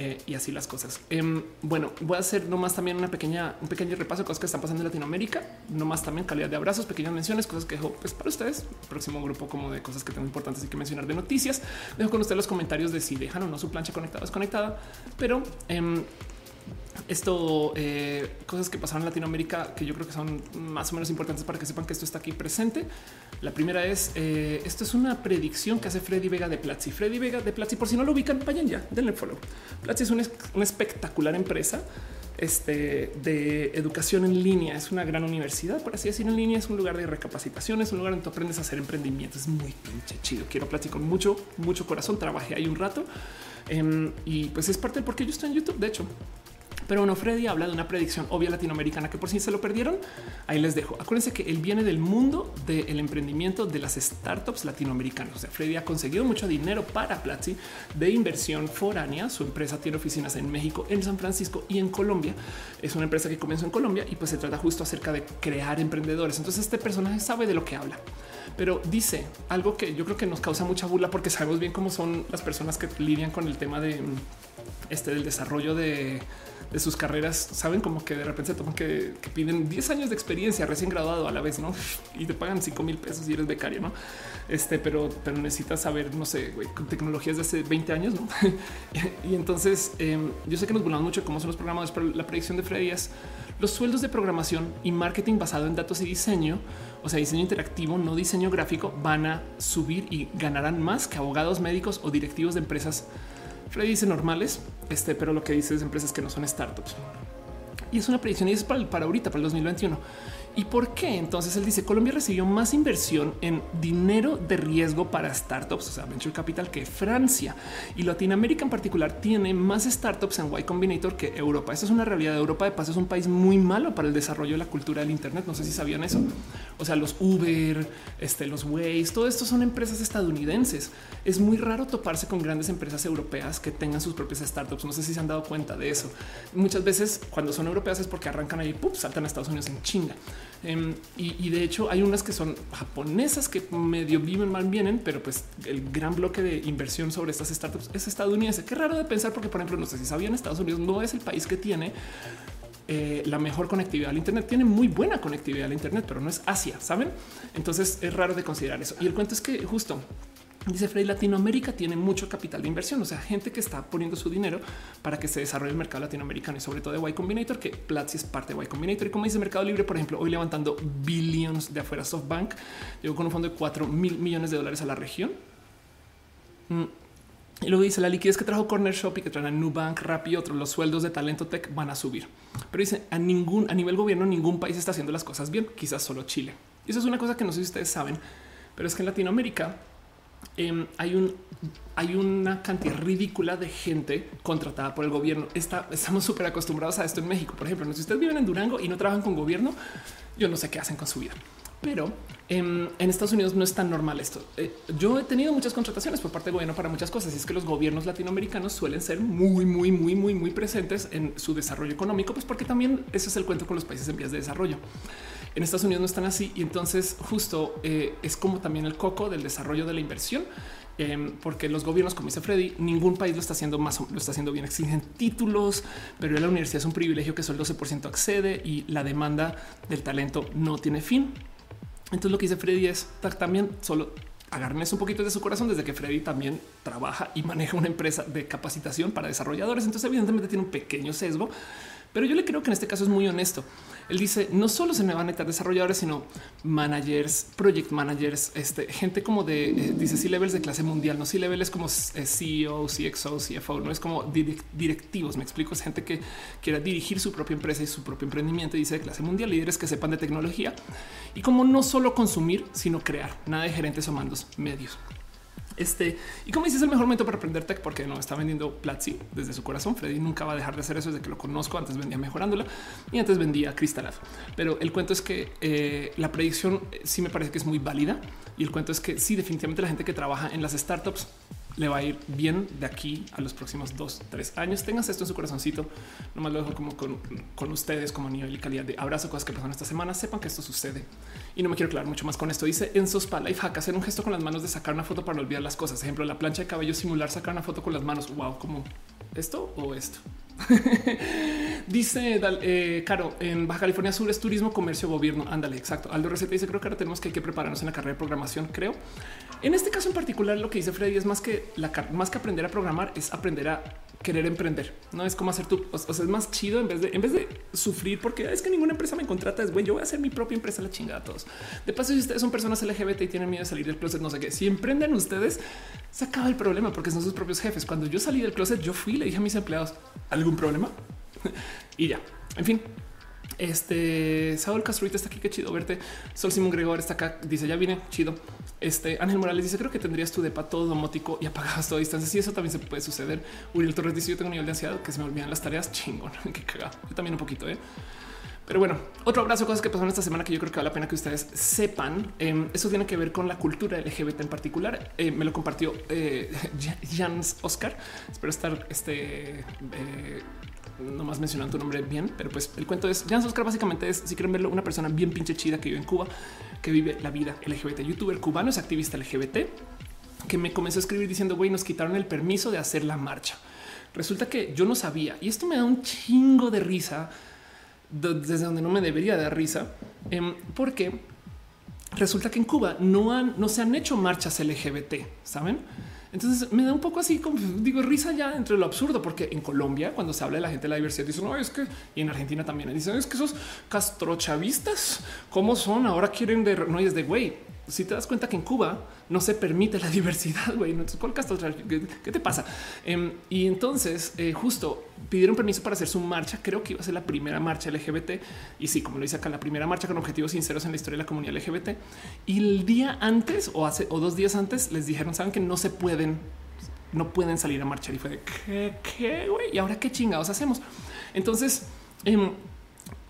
eh, y así las cosas. Em, bueno, voy a hacer nomás también una pequeña, un pequeño repaso de cosas que están pasando en Latinoamérica, nomás también calidad de abrazos, pequeñas menciones, cosas que dejo pues, para ustedes. Próximo grupo como de cosas que tengo importantes y que mencionar de noticias. Dejo con ustedes los comentarios de si dejan o no su plancha conectada o desconectada, pero em, esto, eh, cosas que pasaron en Latinoamérica que yo creo que son más o menos importantes para que sepan que esto está aquí presente. La primera es, eh, esto es una predicción que hace Freddy Vega de Platzi. Freddy Vega de Platzi, por si no lo ubican, vayan ya, denle follow. Platzi es una, espectacular empresa este, de educación en línea. Es una gran universidad, por así decirlo, en línea. Es un lugar de recapacitación, es un lugar donde tú aprendes a hacer emprendimiento. Es muy pinche chido. Quiero platicar con mucho, mucho corazón. Trabajé ahí un rato em, y pues es parte del por qué yo estoy en YouTube. De hecho, pero bueno, Freddy habla de una predicción obvia latinoamericana que por si se lo perdieron, ahí les dejo. Acuérdense que él viene del mundo del emprendimiento de las startups latinoamericanas. Freddy ha conseguido mucho dinero para Platzi de inversión foránea. Su empresa tiene oficinas en México, en San Francisco y en Colombia. Es una empresa que comenzó en Colombia y pues se trata justo acerca de crear emprendedores. Entonces este personaje sabe de lo que habla pero dice algo que yo creo que nos causa mucha burla porque sabemos bien cómo son las personas que lidian con el tema de este del desarrollo de de sus carreras saben como que de repente se toman que, piden 10 años de experiencia recién graduado a la vez, no? Y te pagan 5 mil pesos y eres becario, no? Este, pero, pero necesitas saber, no sé, tecnologías de hace 20 años, no? y entonces em, yo sé que nos burlamos mucho cómo son los programadores, pero la predicción de Freddy es los sueldos de programación y marketing basado en datos y diseño, o sea, diseño interactivo, no diseño gráfico, van a subir y ganarán más que abogados médicos o directivos de empresas Freddy dice normales, este, pero lo que dice es empresas que no son startups. Y es una predicción y es para, para ahorita, para el 2021. ¿Y por qué? Entonces él dice Colombia recibió más inversión en dinero de riesgo para startups, o sea, venture capital que Francia y Latinoamérica en particular tiene más startups en Y Combinator que Europa. Esta es una realidad. Europa de paso es un país muy malo para el desarrollo de la cultura del Internet. No sé si sabían eso. O sea, los Uber, este, los Waze, todo esto son empresas estadounidenses. Es muy raro toparse con grandes empresas europeas que tengan sus propias startups. No sé si se han dado cuenta de eso. Muchas veces cuando son europeas es porque arrancan ahí, ¡pup! saltan a Estados Unidos en China. Em, y, de hecho hay unas que son japonesas que medio viven mal vienen, pero pues el gran bloque de inversión sobre estas startups es estadounidense. Qué raro de pensar porque por ejemplo no sé si sabían Estados Unidos no es el país que tiene eh, la mejor conectividad al Internet. Tiene muy buena conectividad al Internet, pero no es Asia, saben? Entonces es raro de considerar eso. Y el cuento es que justo Dice Freddy, Latinoamérica tiene mucho capital de inversión, o sea, gente que está poniendo su dinero para que se desarrolle el mercado latinoamericano y sobre todo de Y Combinator, que Platzi es parte de Y Combinator. Y como dice Mercado Libre, por ejemplo, hoy levantando billions de afuera SoftBank, llegó con un fondo de 4 mil millones de dólares a la región. Mm. Y luego dice la liquidez que trajo Corner Shop y que traen Nubank, Rappi y otros, los sueldos de talento tech van a subir. Pero dice a ningún, a nivel gobierno, ningún país está haciendo las cosas bien, quizás solo Chile. Y eso es una cosa que no sé si ustedes saben, pero es que en Latinoamérica Em, hay un hay una cantidad ridícula de gente contratada por el gobierno. Estamos súper acostumbrados a esto en México. Por ejemplo, si ustedes viven en Durango y no trabajan con gobierno, yo no sé qué hacen con su vida. Pero em, en, Estados Unidos no es tan normal esto. Eh, yo he tenido muchas contrataciones por parte del gobierno para muchas cosas y es que los gobiernos latinoamericanos suelen ser muy, muy, muy, muy, muy presentes en su desarrollo económico, pues porque también ese es el cuento con los países en vías de desarrollo. En Estados Unidos no están así y entonces justo eh, es como también el coco del desarrollo de la inversión. Em, porque los gobiernos, como dice Freddy, ningún país lo está haciendo más, lo está haciendo bien. Exigen títulos, pero en la universidad es un privilegio que solo el 12% accede y la demanda del talento no tiene fin. Entonces lo que dice Freddy es también solo agarren un poquito de su corazón desde que Freddy también trabaja y maneja una empresa de capacitación para desarrolladores. Entonces evidentemente tiene un pequeño sesgo, pero yo le creo que en este caso es muy honesto. Él dice no solo se me van a meter desarrolladores, sino managers, project managers, este, gente como de eh, dice C levels de clase mundial, no C levels como eh, CEO, CXO, CFO, no es como directivos. Me explico, es gente que quiera dirigir su propia empresa y su propio emprendimiento. Dice de clase mundial, líderes que sepan de tecnología y como no solo consumir, sino crear, nada de gerentes o mandos medios. Este, y como dices, es el mejor momento para aprender tech porque no está vendiendo Platzi desde su corazón. Freddy nunca va a dejar de hacer eso desde que lo conozco. Antes vendía mejorándola y antes vendía Crystal Pero el cuento es que eh, la predicción sí me parece que es muy válida y el cuento es que sí, definitivamente la gente que trabaja en las startups le va a ir bien de aquí a los próximos dos, tres años. Tengas esto en su corazoncito. Nomás lo dejo como con, ustedes, como nivel y calidad de abrazo, cosas que pasan esta semana. Sepan que esto sucede y no me quiero aclarar mucho más con esto. Dice en Sospa Life Hack hacer un gesto con las manos de sacar una foto para no olvidar las cosas. Ejemplo, la plancha de cabello simular sacar una foto con las manos. Wow, como esto o esto. dice eh, Caro en Baja California Sur es turismo, comercio, gobierno. Ándale, exacto. Aldo Receta dice creo que ahora tenemos que hay que prepararnos en la carrera de programación. Creo en este caso en particular, lo que dice Freddy es más que la más que aprender a programar, es aprender a querer emprender. No es como hacer tú. O sea, es más chido en vez de en vez de sufrir porque es que ninguna empresa me contrata. Es güey, yo voy a hacer mi propia empresa, la chingada a todos. De paso, si ustedes son personas LGBT y tienen miedo de salir del closet, no sé qué. Si emprenden ustedes, se acaba el problema porque son sus propios jefes. Cuando yo salí del closet, yo fui y le dije a mis empleados algún problema y ya. En fin, este Saúl Castruita está aquí. Qué chido verte. Sol Simón Gregor está acá. Dice ya vine chido. Este Ángel Morales dice creo que tendrías tu depa todo domótico y apagadas toda distancia. Sí, eso también se puede suceder. Uriel Torres dice yo tengo un nivel de ansiedad que se me olvidan las tareas. Chingón. Qué cagado. Yo también un poquito. ¿eh? Pero bueno, otro abrazo, cosas que pasaron esta semana que yo creo que vale la pena que ustedes sepan. Em, eso tiene que ver con la cultura LGBT en particular. Eh, me lo compartió eh, Jans Oscar. Espero estar este, eh, no más mencionando tu nombre bien, pero pues el cuento es Jans Oscar básicamente es, si quieren verlo, una persona bien pinche chida que vive en Cuba, que vive la vida LGBT, youtuber cubano, es activista LGBT, que me comenzó a escribir diciendo, güey, nos quitaron el permiso de hacer la marcha. Resulta que yo no sabía y esto me da un chingo de risa desde donde no me debería dar risa, em, porque resulta que en Cuba no han, no se han hecho marchas LGBT, saben? Entonces me da un poco así como digo risa ya entre lo absurdo, porque en Colombia, cuando se habla de la gente de la diversidad, dicen no es que y en Argentina también dicen es que esos castrochavistas, cómo son ahora quieren de no es de güey. Si te das cuenta que en Cuba no se permite la diversidad, güey, ¿no? ¿cuál ¿Qué te pasa? Em, y entonces eh, justo pidieron permiso para hacer su marcha. Creo que iba a ser la primera marcha LGBT. Y sí, como lo dice acá, la primera marcha con objetivos sinceros en la historia de la comunidad LGBT. Y el día antes o hace o dos días antes les dijeron, saben que no se pueden, no pueden salir a marchar. Y fue de qué, qué, güey. Y ahora qué chingados hacemos. Entonces, em,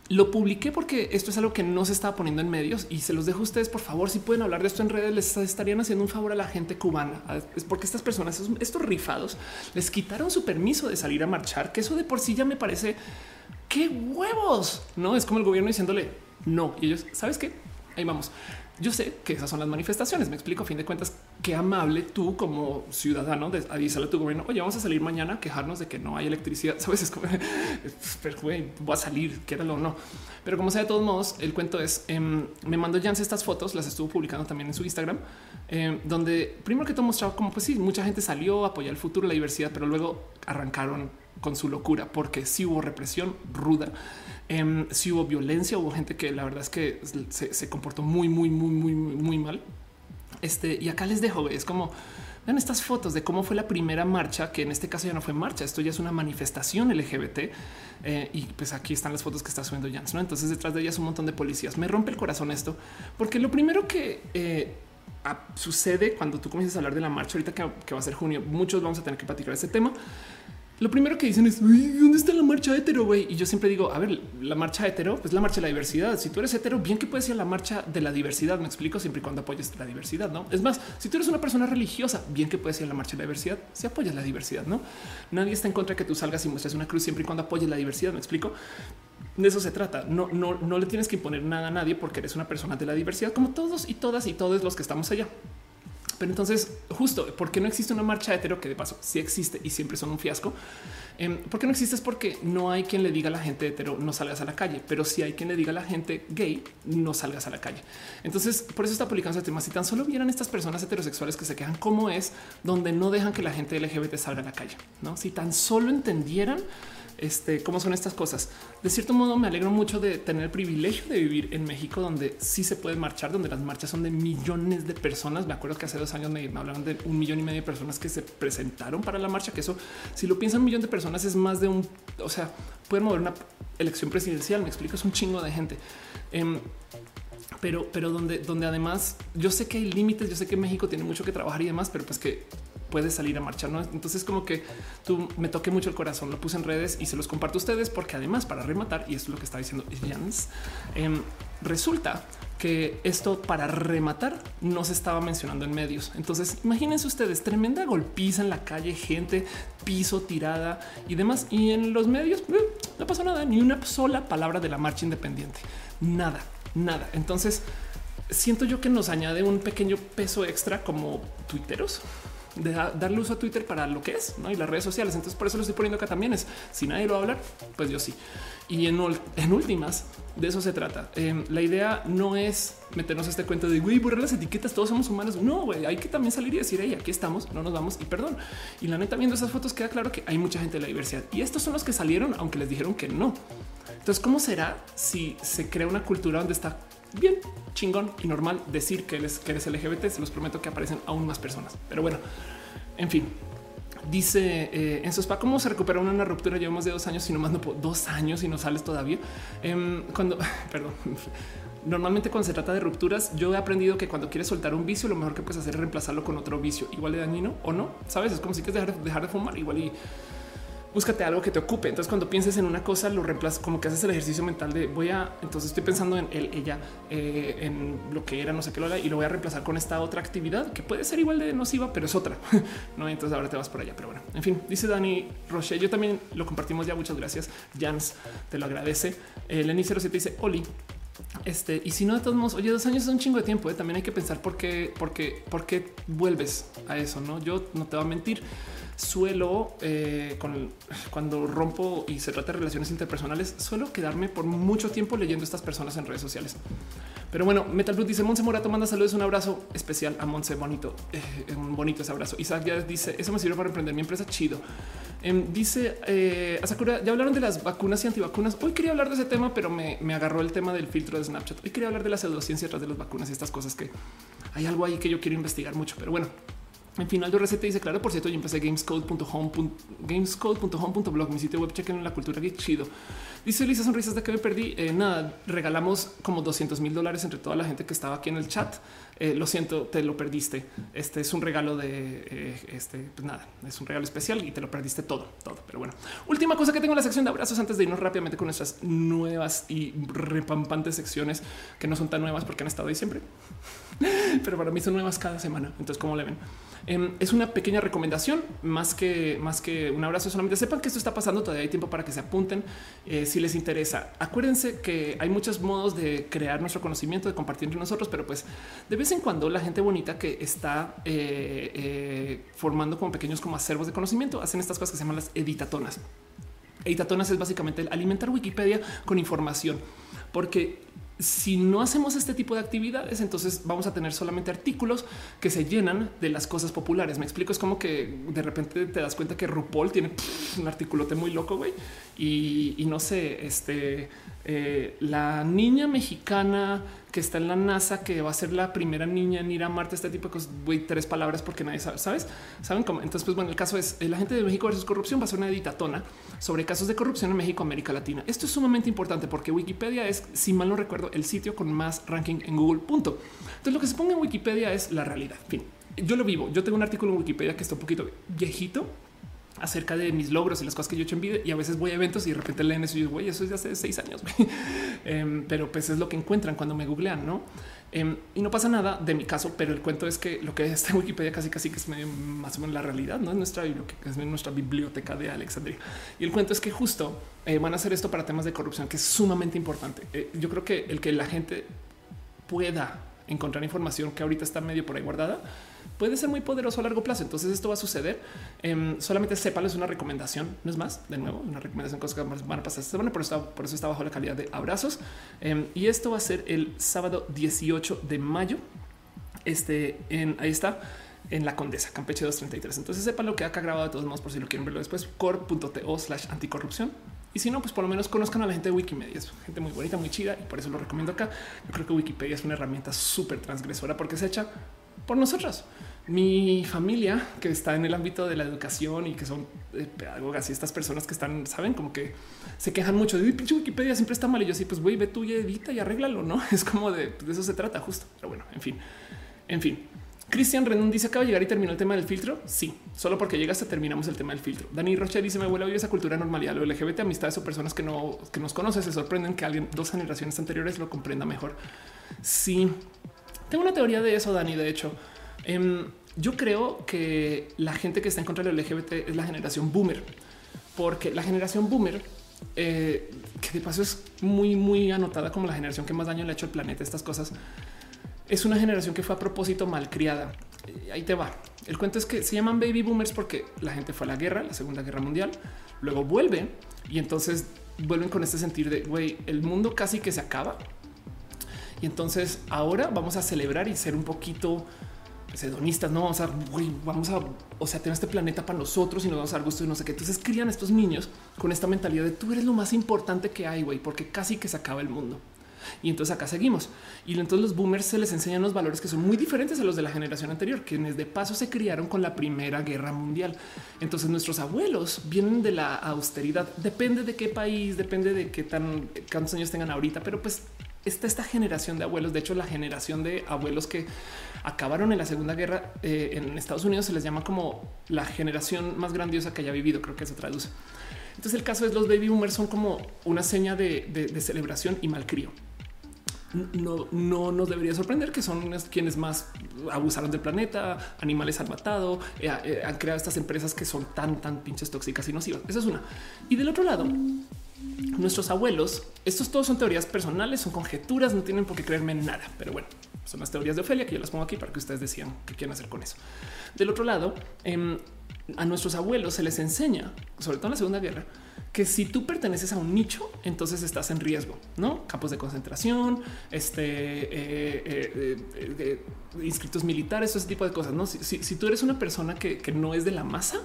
lo publiqué porque esto es algo que no se estaba poniendo en medios y se los dejo a ustedes. Por favor, si pueden hablar de esto en redes, les estarían haciendo un favor a la gente cubana. Es porque estas personas, estos rifados, les quitaron su permiso de salir a marchar, que eso de por sí ya me parece qué huevos. No es como el gobierno diciéndole no. Y ellos, sabes qué? Ahí vamos. Yo sé que esas son las manifestaciones. Me explico a fin de cuentas qué amable tú como ciudadano de avisarle a tu gobierno. Oye, vamos a salir mañana a quejarnos de que no hay electricidad. Sabes, es como pero voy a salir, quédalo o no. Pero como sea, de todos modos, el cuento es em, me mandó Jans estas fotos, las estuvo publicando también en su Instagram, em, donde primero que todo mostraba como pues sí, mucha gente salió a apoyar el futuro, la diversidad, pero luego arrancaron con su locura porque sí hubo represión ruda eh, si hubo violencia, hubo gente que la verdad es que se, comportó muy, muy, muy, muy, muy mal. Este, y acá les dejo, es como vean estas fotos de cómo fue la primera marcha, que en este caso ya no fue marcha, esto ya es una manifestación LGBT. Eh, y pues aquí están las fotos que está subiendo Jans, ¿no? Entonces detrás de ellas un montón de policías. Me rompe el corazón esto, porque lo primero que eh, sucede cuando tú comienzas a hablar de la marcha, ahorita que, que va a ser junio, muchos vamos a tener que platicar este tema lo primero que dicen es ¿dónde está la marcha hetero? Güey? Y yo siempre digo, a ver, la marcha hetero es pues la marcha de la diversidad. Si tú eres hetero, bien que puedes ir a la marcha de la diversidad. Me explico siempre y cuando apoyes la diversidad. No es más, si tú eres una persona religiosa, bien que puedes ir a la marcha de la diversidad si apoyas la diversidad. No nadie está en contra de que tú salgas y muestres una cruz siempre y cuando apoyes la diversidad. Me explico. De eso se trata. No, no, no le tienes que imponer nada a nadie porque eres una persona de la diversidad, como todos y todas y todos los que estamos allá. Pero entonces, justo porque no existe una marcha hetero que de paso sí existe y siempre son un fiasco. Eh, ¿Por qué no existe? Es porque no hay quien le diga a la gente hetero no salgas a la calle, pero si hay quien le diga a la gente gay no salgas a la calle. Entonces, por eso está publicando este tema. Si tan solo vieran estas personas heterosexuales que se quejan cómo es donde no dejan que la gente LGBT salga a la calle, no? Si tan solo entendieran este, cómo son estas cosas. De cierto modo, me alegro mucho de tener el privilegio de vivir en México, donde sí se puede marchar, donde las marchas son de millones de personas. Me acuerdo que hace dos años me, hablaron de un millón y medio de personas que se presentaron para la marcha, que eso, si lo piensan, un millón de personas es más de un, o sea, pueden mover una elección presidencial. Me explico, es un chingo de gente. Em, pero, pero donde, donde además yo sé que hay límites, yo sé que México tiene mucho que trabajar y demás, pero pues que puedes salir a marchar. Entonces, como que tú me toqué mucho el corazón, lo puse en redes y se los comparto a ustedes, porque además, para rematar, y esto es lo que está diciendo Jans, em, resulta que esto para rematar no se estaba mencionando en medios. Entonces, imagínense ustedes tremenda golpiza en la calle, gente, piso tirada y demás. Y en los medios eh, no pasó nada, ni una sola palabra de la marcha independiente. Nada, nada. Entonces, siento yo que nos añade un pequeño peso extra como tuiteros de darle uso a Twitter para lo que es ¿no? y las redes sociales. Entonces, por eso lo estoy poniendo acá también. Es si nadie lo va a hablar, pues yo sí. Y en, en últimas, de eso se trata. Em, la idea no es meternos a este cuento de güey, borrar las etiquetas. Todos somos humanos. No, güey, hay que también salir y decir, hey, aquí estamos, no nos vamos y perdón. Y la neta, viendo esas fotos, queda claro que hay mucha gente de la diversidad y estos son los que salieron, aunque les dijeron que no. Entonces, ¿cómo será si se crea una cultura donde está bien chingón y normal decir que eres, que eres LGBT. Se los prometo que aparecen aún más personas. Pero bueno, en fin, dice eh, en spa cómo se recupera una, ruptura. Llevamos de dos años y no más no dos años y no sales todavía. Em, cuando, perdón, normalmente cuando se trata de rupturas, yo he aprendido que cuando quieres soltar un vicio, lo mejor que puedes hacer es reemplazarlo con otro vicio igual de dañino o no. Sabes, es como si quieres dejar, dejar de fumar igual y búscate algo que te ocupe. Entonces, cuando pienses en una cosa, lo reemplazas como que haces el ejercicio mental de voy a. Entonces, estoy pensando en él, ella, eh, en lo que era, no sé qué lo haga y lo voy a reemplazar con esta otra actividad que puede ser igual de nociva, pero es otra. no, entonces ahora te vas por allá. Pero bueno, en fin, dice Dani Roche. Yo también lo compartimos ya. Muchas gracias. Jans te lo agradece. Eh, Lenny 07 dice Oli. Este, y si no, de todos modos, oye, dos años es un chingo de tiempo. ¿eh? También hay que pensar por qué, por qué, por qué vuelves a eso. No, yo no te voy a mentir suelo eh, con, cuando rompo y se trata de relaciones interpersonales, suelo quedarme por mucho tiempo leyendo estas personas en redes sociales. Pero bueno, Metal Blue dice Monse Morato manda saludos, un abrazo especial a Monse bonito, eh, un bonito ese abrazo. Isaac ya dice eso me sirve para emprender mi empresa chido. Em, dice eh, Asakura, ya hablaron de las vacunas y antivacunas. Hoy quería hablar de ese tema, pero me, me agarró el tema del filtro de Snapchat. Hoy quería hablar de la pseudociencia tras de las vacunas y estas cosas que hay algo ahí que yo quiero investigar mucho. Pero bueno, en final de receta dice claro, por cierto, yo empecé gamescode.home, gamescode.home.blog, mi sitio web, chequen la cultura que chido. Dice Lisa Sonrisas de que me perdí. Eh, nada, regalamos como 200 mil dólares entre toda la gente que estaba aquí en el chat. Eh, lo siento, te lo perdiste. Este es un regalo de eh, este, pues nada, es un regalo especial y te lo perdiste todo, todo. Pero bueno, última cosa que tengo en la sección de abrazos antes de irnos rápidamente con nuestras nuevas y repampantes secciones que no son tan nuevas porque han estado ahí siempre, pero para mí son nuevas cada semana. Entonces, ¿cómo le ven? Em, es una pequeña recomendación más que más que un abrazo. Solamente sepan que esto está pasando. Todavía hay tiempo para que se apunten eh, si les interesa. Acuérdense que hay muchos modos de crear nuestro conocimiento, de compartir entre nosotros, pero pues de vez en cuando la gente bonita que está eh, eh, formando como pequeños como acervos de conocimiento hacen estas cosas que se llaman las editatonas. Editatonas es básicamente el alimentar Wikipedia con información, porque si no hacemos este tipo de actividades, entonces vamos a tener solamente artículos que se llenan de las cosas populares. Me explico, es como que de repente te das cuenta que RuPaul tiene un artículote muy loco, güey, y, y, no sé, este, eh, la niña mexicana que está en la NASA, que va a ser la primera niña en ir a Marte, este tipo de cosas, güey, tres palabras porque nadie sabe, ¿sabes? ¿Saben cómo? Entonces, pues bueno, el caso es, la gente de México versus corrupción va a ser una editatona sobre casos de corrupción en México, América Latina. Esto es sumamente importante porque Wikipedia es, si mal no recuerdo, el sitio con más ranking en Google, punto. Entonces, lo que se ponga en Wikipedia es la realidad. fin, yo lo vivo. Yo tengo un artículo en Wikipedia que está un poquito viejito, acerca de mis logros y las cosas que yo he hecho en vida y a veces voy a eventos y de repente leen eso y yo, güey, eso es de hace seis años, eh, pero pues es lo que encuentran cuando me googlean, ¿no? Eh, y no pasa nada de mi caso, pero el cuento es que lo que está en Wikipedia casi casi que es más o menos la realidad, no es nuestra, es nuestra biblioteca de Alexandria. Y el cuento es que justo eh, van a hacer esto para temas de corrupción, que es sumamente importante. Eh, yo creo que el que la gente pueda encontrar información que ahorita está medio por ahí guardada, puede ser muy poderoso a largo plazo. Entonces esto va a suceder. Eh, solamente sépalo, es una recomendación, no es más. De nuevo, una recomendación, cosas que van a pasar esta semana. Por eso, está, por eso está bajo la calidad de abrazos. Eh, y esto va a ser el sábado 18 de mayo. Este ahí está en la Condesa, Campeche 233. Entonces sepan lo que acá grabado de todos modos por si lo quieren verlo después, core.to slash anticorrupción. Y si no, pues por lo menos conozcan a la gente de Wikimedia. Es gente muy bonita, muy chida y por eso lo recomiendo acá. Yo creo que Wikipedia es una herramienta súper transgresora porque se echa por nosotras. Mi familia que está en el ámbito de la educación y que son eh, pedagogas y estas personas que están, saben, como que se quejan mucho de Wikipedia siempre está mal. Y yo así, pues güey, ve tú y edita y arréglalo, no? Es como de, de eso se trata justo. Pero bueno, en fin, en fin. Cristian Renun dice acaba de llegar y terminó el tema del filtro. Sí, solo porque llegaste terminamos el tema del filtro. Dani Rocha dice me vuelve a vivir esa cultura normalidad, lo LGBT, amistades o personas que no que nos conocen se sorprenden que alguien dos generaciones anteriores lo comprenda mejor. Sí, tengo una teoría de eso, Dani. De hecho, em, yo creo que la gente que está en contra del LGBT es la generación boomer, porque la generación boomer eh, que de paso es muy, muy anotada como la generación que más daño le ha hecho al planeta. Estas cosas es una generación que fue a propósito malcriada. Ahí te va. El cuento es que se llaman baby boomers porque la gente fue a la guerra, la Segunda Guerra Mundial, luego vuelve y entonces vuelven con este sentir de güey, el mundo casi que se acaba. Y entonces ahora vamos a celebrar y ser un poquito hedonistas, no vamos a, güey, vamos a, o sea, tener este planeta para nosotros y nos vamos a dar gusto y no sé qué. Entonces crían estos niños con esta mentalidad de tú eres lo más importante que hay, güey, porque casi que se acaba el mundo. Y entonces acá seguimos. Y entonces los boomers se les enseñan los valores que son muy diferentes a los de la generación anterior, quienes de paso se criaron con la Primera Guerra Mundial. Entonces nuestros abuelos vienen de la austeridad. Depende de qué país, depende de qué tan cuántos años tengan ahorita, pero pues está esta generación de abuelos. De hecho, la generación de abuelos que acabaron en la Segunda Guerra eh, en Estados Unidos se les llama como la generación más grandiosa que haya vivido. Creo que se traduce. Entonces el caso es los baby boomers son como una seña de, celebración y malcrio no, no nos debería sorprender que son quienes más abusaron del planeta, animales han matado, eh, eh, han creado estas empresas que son tan, tan pinches tóxicas y nocivas. Esa es una. Y del otro lado, nuestros abuelos, estos todos son teorías personales, son conjeturas, no tienen por qué creerme en nada, pero bueno, son las teorías de Ofelia que yo las pongo aquí para que ustedes decían qué quieren hacer con eso. Del otro lado, em, a nuestros abuelos se les enseña, sobre todo en la Segunda Guerra, que si tú perteneces a un nicho, entonces estás en riesgo, no campos de concentración, este eh, eh, eh, inscritos militares, ese tipo de cosas. No, si, tú eres una persona que, que, no es de la masa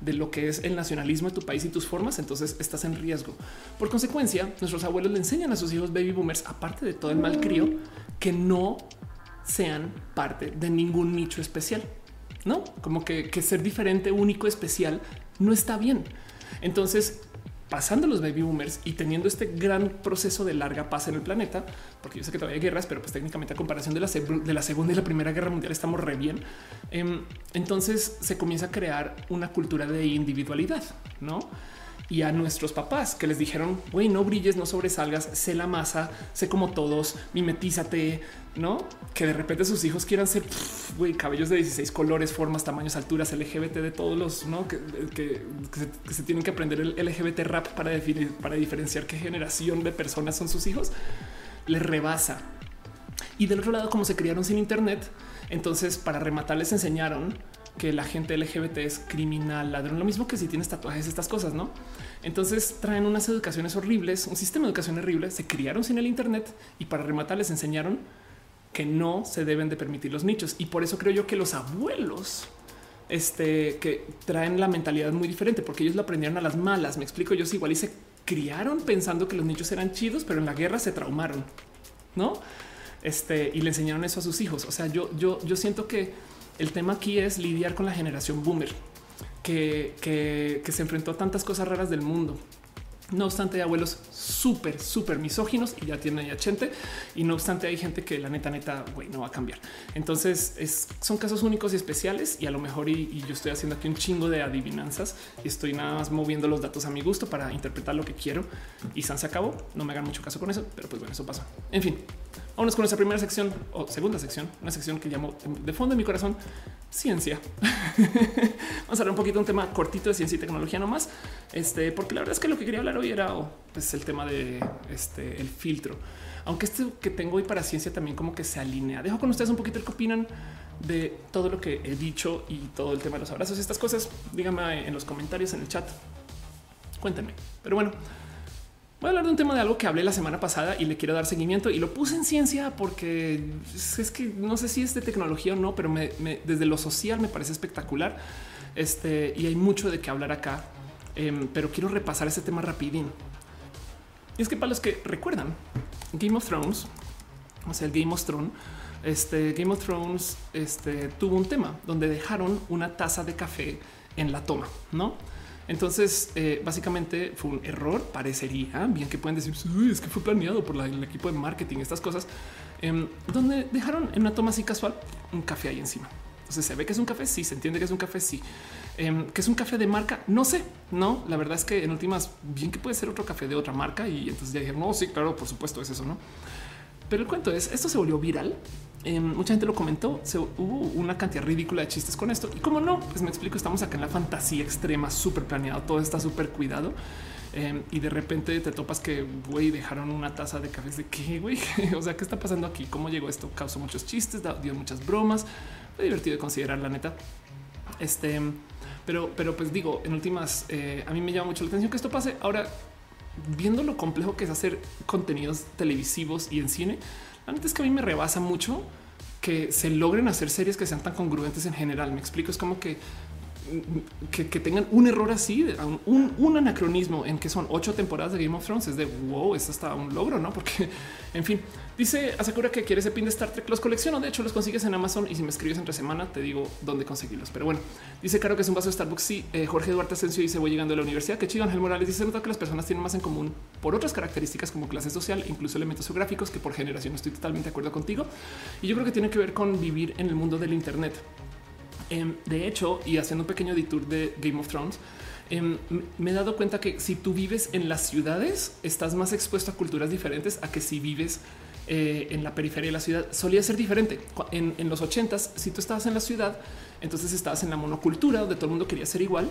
de lo que es el nacionalismo de tu país y tus formas, entonces estás en riesgo. Por consecuencia, nuestros abuelos le enseñan a sus hijos baby boomers, aparte de todo el mal crío, que no sean parte de ningún nicho especial no como que, ser diferente, único, especial no está bien. Entonces, pasando los baby boomers y teniendo este gran proceso de larga paz en el planeta, porque yo sé que todavía hay guerras, pero pues técnicamente a comparación de la, de la segunda y la primera guerra mundial estamos re bien. Em, entonces se comienza a crear una cultura de individualidad, no? Y a nuestros papás que les dijeron, güey, no brilles, no sobresalgas, sé la masa, sé como todos, mimetízate, no? Que de repente sus hijos quieran ser güey, cabellos de 16 colores, formas, tamaños, alturas, LGBT de todos los no que, se, tienen que aprender el LGBT rap para definir, para diferenciar qué generación de personas son sus hijos, les rebasa. Y del otro lado, como se criaron sin Internet, entonces para rematar les enseñaron que la gente LGBT es criminal, ladrón, lo mismo que si tienes tatuajes, estas cosas, ¿no? Entonces traen unas educaciones horribles, un sistema de educación horrible, se criaron sin el Internet y para rematar les enseñaron que no se deben de permitir los nichos. Y por eso creo yo que los abuelos este, que traen la mentalidad muy diferente, porque ellos lo aprendieron a las malas. Me explico, ellos igual y se criaron pensando que los nichos eran chidos, pero en la guerra se traumaron, ¿no? Este, y le enseñaron eso a sus hijos. O sea, yo, yo, yo siento que el tema aquí es lidiar con la generación boomer que, que, se enfrentó a tantas cosas raras del mundo. No obstante, hay abuelos súper, súper misóginos y ya tienen ya gente. Y no obstante, hay gente que la neta, neta, güey, no va a cambiar. Entonces es, son casos únicos y especiales. Y a lo mejor, y, yo estoy haciendo aquí un chingo de adivinanzas y estoy nada más moviendo los datos a mi gusto para interpretar lo que quiero. Y San se acabó. No me hagan mucho caso con eso, pero pues bueno, eso pasa. En fin, Vámonos con esa primera sección o segunda sección, una sección que llamo de fondo de mi corazón ciencia. Vamos a hablar un poquito de un tema cortito de ciencia y tecnología nomás, este, porque la verdad es que lo que quería hablar hoy era oh, pues, el tema de este, el filtro. Aunque este que tengo hoy para ciencia también como que se alinea. Dejo con ustedes un poquito el que opinan de todo lo que he dicho y todo el tema de los abrazos y estas cosas. Díganme en los comentarios en el chat. Cuéntenme. Pero bueno, Voy a hablar de un tema de algo que hablé la semana pasada y le quiero dar seguimiento y lo puse en ciencia porque es que no sé si es de tecnología o no, pero desde lo social me parece espectacular. Este y hay mucho de qué hablar acá, em, pero quiero repasar ese tema rapidín. Y es que para los que recuerdan Game of Thrones, o sea, el Game of Thrones, este Game of Thrones este, tuvo un tema donde dejaron una taza de café en la toma, no? Entonces, eh, básicamente fue un error, parecería bien que pueden decir es que fue planeado por el equipo de marketing, estas cosas, em, donde dejaron en una toma así casual un café ahí encima. Entonces se ve que es un café, sí, se entiende que es un café, sí. Em, que es un café de marca, no sé, no, la verdad es que en últimas, bien que puede ser otro café de otra marca y entonces ya dijeron, no, sí, claro, por supuesto es eso, ¿no? Pero el cuento es, esto se volvió viral Em, mucha gente lo comentó. Se, hubo una cantidad ridícula de chistes con esto. Y como no, pues me explico. Estamos acá en la fantasía extrema, súper planeado, todo está súper cuidado. Em, y de repente te topas que güey dejaron una taza de café de qué güey. o sea, qué está pasando aquí? ¿Cómo llegó esto? Causó muchos chistes, dio muchas bromas. Fue divertido de considerar la neta. Este, pero, pero pues digo, en últimas, eh, a mí me llama mucho la atención que esto pase. Ahora, viendo lo complejo que es hacer contenidos televisivos y en cine, antes que a mí me rebasa mucho que se logren hacer series que sean tan congruentes en general. Me explico, es como que que, tengan un error así, un, un, anacronismo en que son ocho temporadas de Game of Thrones es de wow, es hasta un logro, no? Porque en fin, dice Asakura que quiere ese pin de Star Trek. Los colecciono. De hecho, los consigues en Amazon y si me escribes entre semana, te digo dónde conseguirlos. Pero bueno, dice Caro que es un vaso de Starbucks. Sí, eh, Jorge Duarte Asensio dice voy llegando a la universidad. Que chido. Ángel Morales dice nota que las personas tienen más en común por otras características como clase social, incluso elementos geográficos que por generación estoy totalmente de acuerdo contigo. Y yo creo que tiene que ver con vivir en el mundo del Internet. Em, de hecho, y haciendo un pequeño detour de Game of Thrones, em, me he dado cuenta que si tú vives en las ciudades, estás más expuesto a culturas diferentes a que si vives eh, en la periferia de la ciudad. Solía ser diferente. En, los ochentas, si tú estabas en la ciudad, Entonces estabas en la monocultura donde todo el mundo quería ser igual.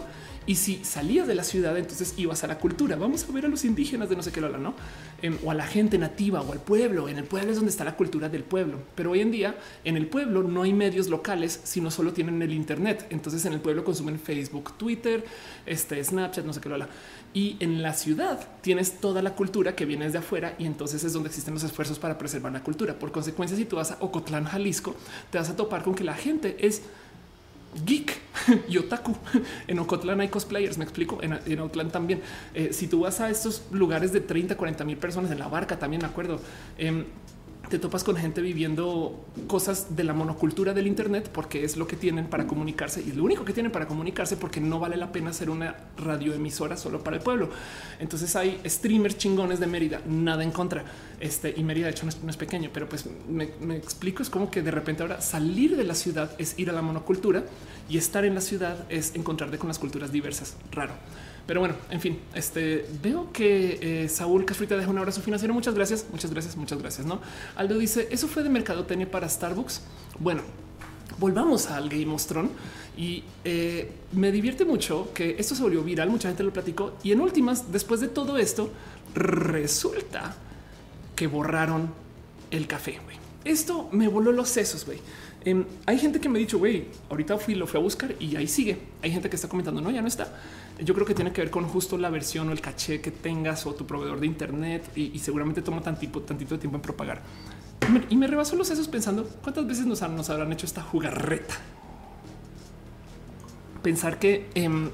Y si salías de la ciudad, entonces ibas a la cultura. Vamos a ver a los indígenas de no sé qué lo no? Em, o a la gente nativa o al pueblo. En el pueblo es donde está la cultura del pueblo. Pero hoy en día en el pueblo no hay medios locales, sino solo tienen el Internet. Entonces en el pueblo consumen Facebook, Twitter, este Snapchat, no sé qué lo Y en la ciudad tienes toda la cultura que viene desde afuera y entonces es donde existen los esfuerzos para preservar la cultura. Por consecuencia, si tú vas a Ocotlán, Jalisco, te vas a topar con que la gente es geek y otaku. En Ocotlán hay cosplayers, me explico. En, en Ocotlán también. Eh, si tú vas a estos lugares de 30, 40 mil personas en la barca, también me acuerdo. Em, te topas con gente viviendo cosas de la monocultura del Internet porque es lo que tienen para comunicarse y lo único que tienen para comunicarse porque no vale la pena ser una radioemisora solo para el pueblo. Entonces hay streamers chingones de Mérida, nada en contra. Este y Mérida, de hecho, no es, pequeño, pero pues me, me, explico. Es como que de repente ahora salir de la ciudad es ir a la monocultura y estar en la ciudad es encontrarte con las culturas diversas. Raro. Pero bueno, en fin, este veo que eh, Saúl Casfrita deja un abrazo financiero. Muchas gracias, muchas gracias, muchas gracias. No, Aldo dice eso fue de mercadotecnia para Starbucks. Bueno, volvamos al Game of Thrones y eh, me divierte mucho que esto se volvió viral. Mucha gente lo platicó y en últimas, después de todo esto, resulta que borraron el café. Esto me voló los sesos. Em, hay gente que me ha dicho, güey, ahorita fui, lo fui a buscar y ahí sigue. Hay gente que está comentando, no, ya no está. Yo creo que tiene que ver con justo la versión o el caché que tengas o tu proveedor de Internet y, seguramente toma tantito, tantito tiempo en propagar. Y me, rebasó los sesos pensando cuántas veces nos, nos habrán hecho esta jugarreta. Pensar que em,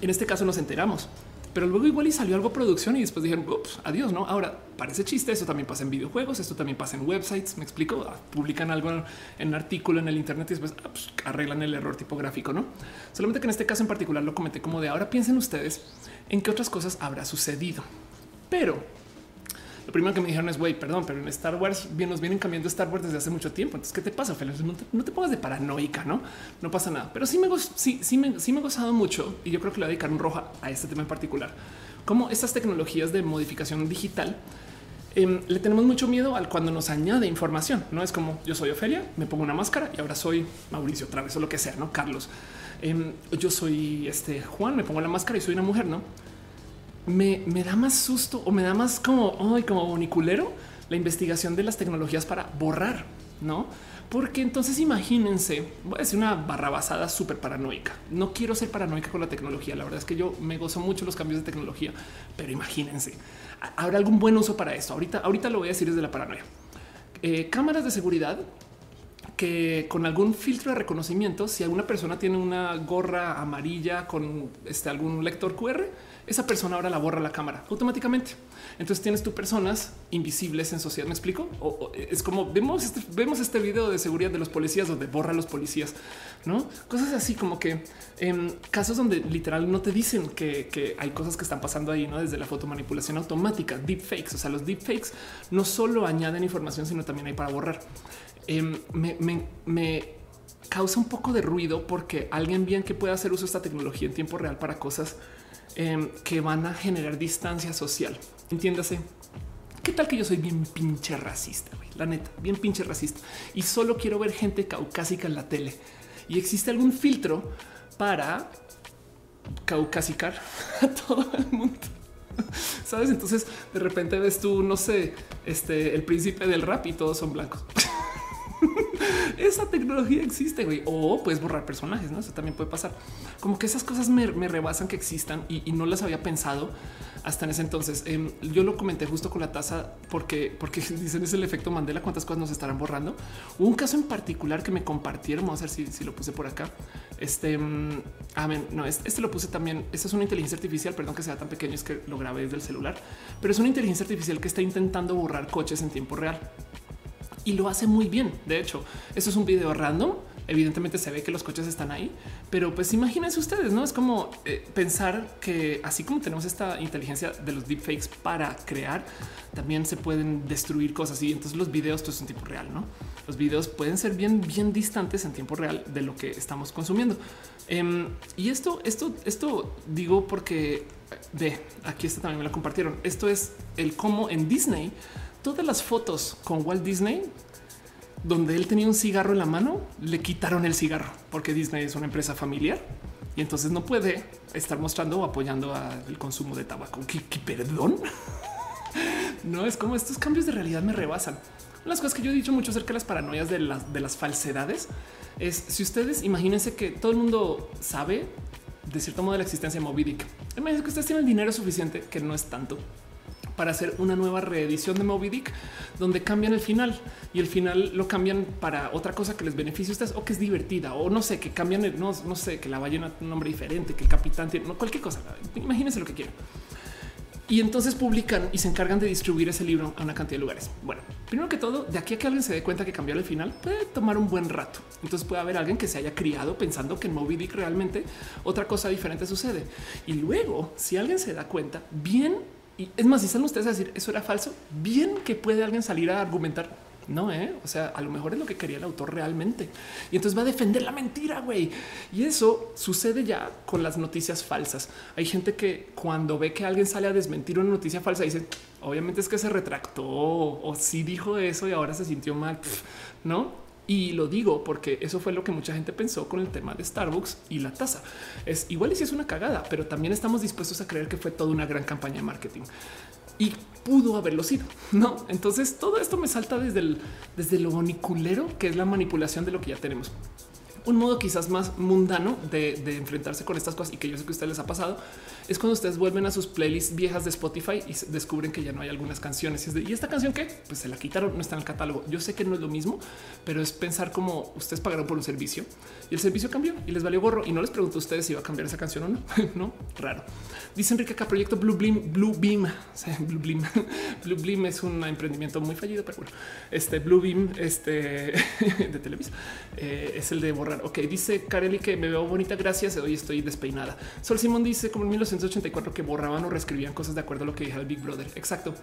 en este caso nos enteramos pero luego igual y salió algo producción y después dijeron adiós. No, ahora parece chiste. Eso también pasa en videojuegos. Esto también pasa en websites. Me explico. Ah, publican algo en un artículo en el Internet y después ah, pues, arreglan el error tipográfico. No solamente que en este caso en particular lo comenté como de ahora piensen ustedes en qué otras cosas habrá sucedido, pero lo primero que me dijeron es, güey, perdón, pero en Star Wars bien, nos vienen cambiando Star Wars desde hace mucho tiempo. Entonces, ¿qué te pasa, Félix? No te, pongas de paranoica, ¿no? No pasa nada. Pero sí me he gozado mucho y yo creo que le voy a dedicar un roja a este tema en particular. Como estas tecnologías de modificación digital em, le tenemos mucho miedo al cuando nos añade información. No es como yo soy Ofelia, me pongo una máscara y ahora soy Mauricio otra vez o lo que sea, no Carlos. Em, yo soy este Juan, me pongo la máscara y soy una mujer, no? Me, da más susto o me da más como, ay, como boniculero la investigación de las tecnologías para borrar, ¿no? Porque entonces imagínense, voy a decir una barra basada súper paranoica. No quiero ser paranoica con la tecnología. La verdad es que yo me gozo mucho los cambios de tecnología, pero imagínense, habrá algún buen uso para esto. Ahorita, ahorita lo voy a decir desde la paranoia. Eh, cámaras de seguridad que con algún filtro de reconocimiento, si alguna persona tiene una gorra amarilla con este, algún lector QR, esa persona ahora la borra la cámara automáticamente. Entonces tienes tú personas invisibles en sociedad. Me explico. es como vemos este, vemos este video de seguridad de los policías donde borra a los policías, no cosas así como que en casos donde literal no te dicen que, hay cosas que están pasando ahí, no desde la fotomanipulación automática, deepfakes. O sea, los deepfakes no solo añaden información, sino también hay para borrar. Em, me, causa un poco de ruido porque alguien bien que pueda hacer uso de esta tecnología en tiempo real para cosas em, que van a generar distancia social. Entiéndase. ¿Qué tal que yo soy bien pinche racista? La neta, bien pinche racista. Y solo quiero ver gente caucásica en la tele. Y existe algún filtro para caucasicar a todo el mundo. Sabes? Entonces de repente ves tú, no sé, este el príncipe del rap y todos son blancos. Esa tecnología existe, güey. O puedes borrar personajes, ¿no? Eso también puede pasar. Como que esas cosas me, rebasan que existan y, no las había pensado hasta en ese entonces. Em, yo lo comenté justo con la tasa porque, dicen es el efecto Mandela, cuántas cosas nos estarán borrando. Hubo un caso en particular que me compartieron, vamos a ver si, lo puse por acá. Este, mm, a ver, no, este, este, lo puse también. Esta es una inteligencia artificial, perdón que sea tan pequeño, es que lo grabé desde el celular, pero es una inteligencia artificial que está intentando borrar coches en tiempo real y lo hace muy bien. De hecho, eso es un video random. Evidentemente se ve que los coches están ahí, pero pues imagínense ustedes, no es como eh, pensar que así como tenemos esta inteligencia de los deepfakes para crear, también se pueden destruir cosas y entonces los videos todo es en tiempo real, no? Los videos pueden ser bien, bien distantes en tiempo real de lo que estamos consumiendo. Em, y esto, esto, esto digo porque de aquí está también me lo compartieron. Esto es el cómo en Disney todas las fotos con Walt Disney donde él tenía un cigarro en la mano, le quitaron el cigarro porque Disney es una empresa familiar y entonces no puede estar mostrando o apoyando el consumo de tabaco. ¿Qué, perdón? no es como estos cambios de realidad me rebasan. Las cosas que yo he dicho mucho acerca de las paranoias de las, de las falsedades es si ustedes imagínense que todo el mundo sabe de cierto modo la existencia de Moby Dick. Imagínense que ustedes tienen dinero suficiente, que no es tanto, para hacer una nueva reedición de Moby Dick donde cambian el final y el final lo cambian para otra cosa que les beneficie a ustedes o que es divertida o no sé, que cambian, el, no, no sé, que la ballena tiene un nombre diferente, que el capitán tiene no, cualquier cosa. Imagínense lo que quieran. Y entonces publican y se encargan de distribuir ese libro a una cantidad de lugares. Bueno, primero que todo, de aquí a que alguien se dé cuenta que cambió el final, puede tomar un buen rato. Entonces puede haber alguien que se haya criado pensando que en Moby Dick realmente otra cosa diferente sucede. Y luego, si alguien se da cuenta, bien y es más, si están ustedes a decir eso era falso, bien que puede alguien salir a argumentar. No, ¿eh? o sea, a lo mejor es lo que quería el autor realmente. Y entonces va a defender la mentira, güey. Y eso sucede ya con las noticias falsas. Hay gente que cuando ve que alguien sale a desmentir una noticia falsa, dice, obviamente es que se retractó o sí dijo eso y ahora se sintió mal. no, y lo digo porque eso fue lo que mucha gente pensó con el tema de Starbucks y la tasa. Es igual y si es una cagada, pero también estamos dispuestos a creer que fue toda una gran campaña de marketing y pudo haberlo sido. No, entonces todo esto me salta desde desde lo boniculero que es la manipulación de lo que ya tenemos un modo quizás más mundano de, enfrentarse con estas cosas y que yo sé que a ustedes les ha pasado es cuando ustedes vuelven a sus playlists viejas de Spotify y descubren que ya no hay algunas canciones. Y, esta canción que pues se la quitaron, no está en el catálogo. Yo sé que no es lo mismo, pero es pensar como ustedes pagaron por un servicio y el servicio cambió y les valió gorro. Y no les pregunto a ustedes si va a cambiar esa canción o no. no, raro. Dice Enrique acá proyecto Blue Beam, Blue Blue Blue es un emprendimiento muy fallido, pero bueno, este Blue Beam, este de Televisa, eh, es el de borrar Ok, dice Kareli que me veo bonita. Gracias. Hoy estoy despeinada. Sol Simón dice como en 1984 que borraban o reescribían cosas de acuerdo a lo que dije el Big Brother. Exacto.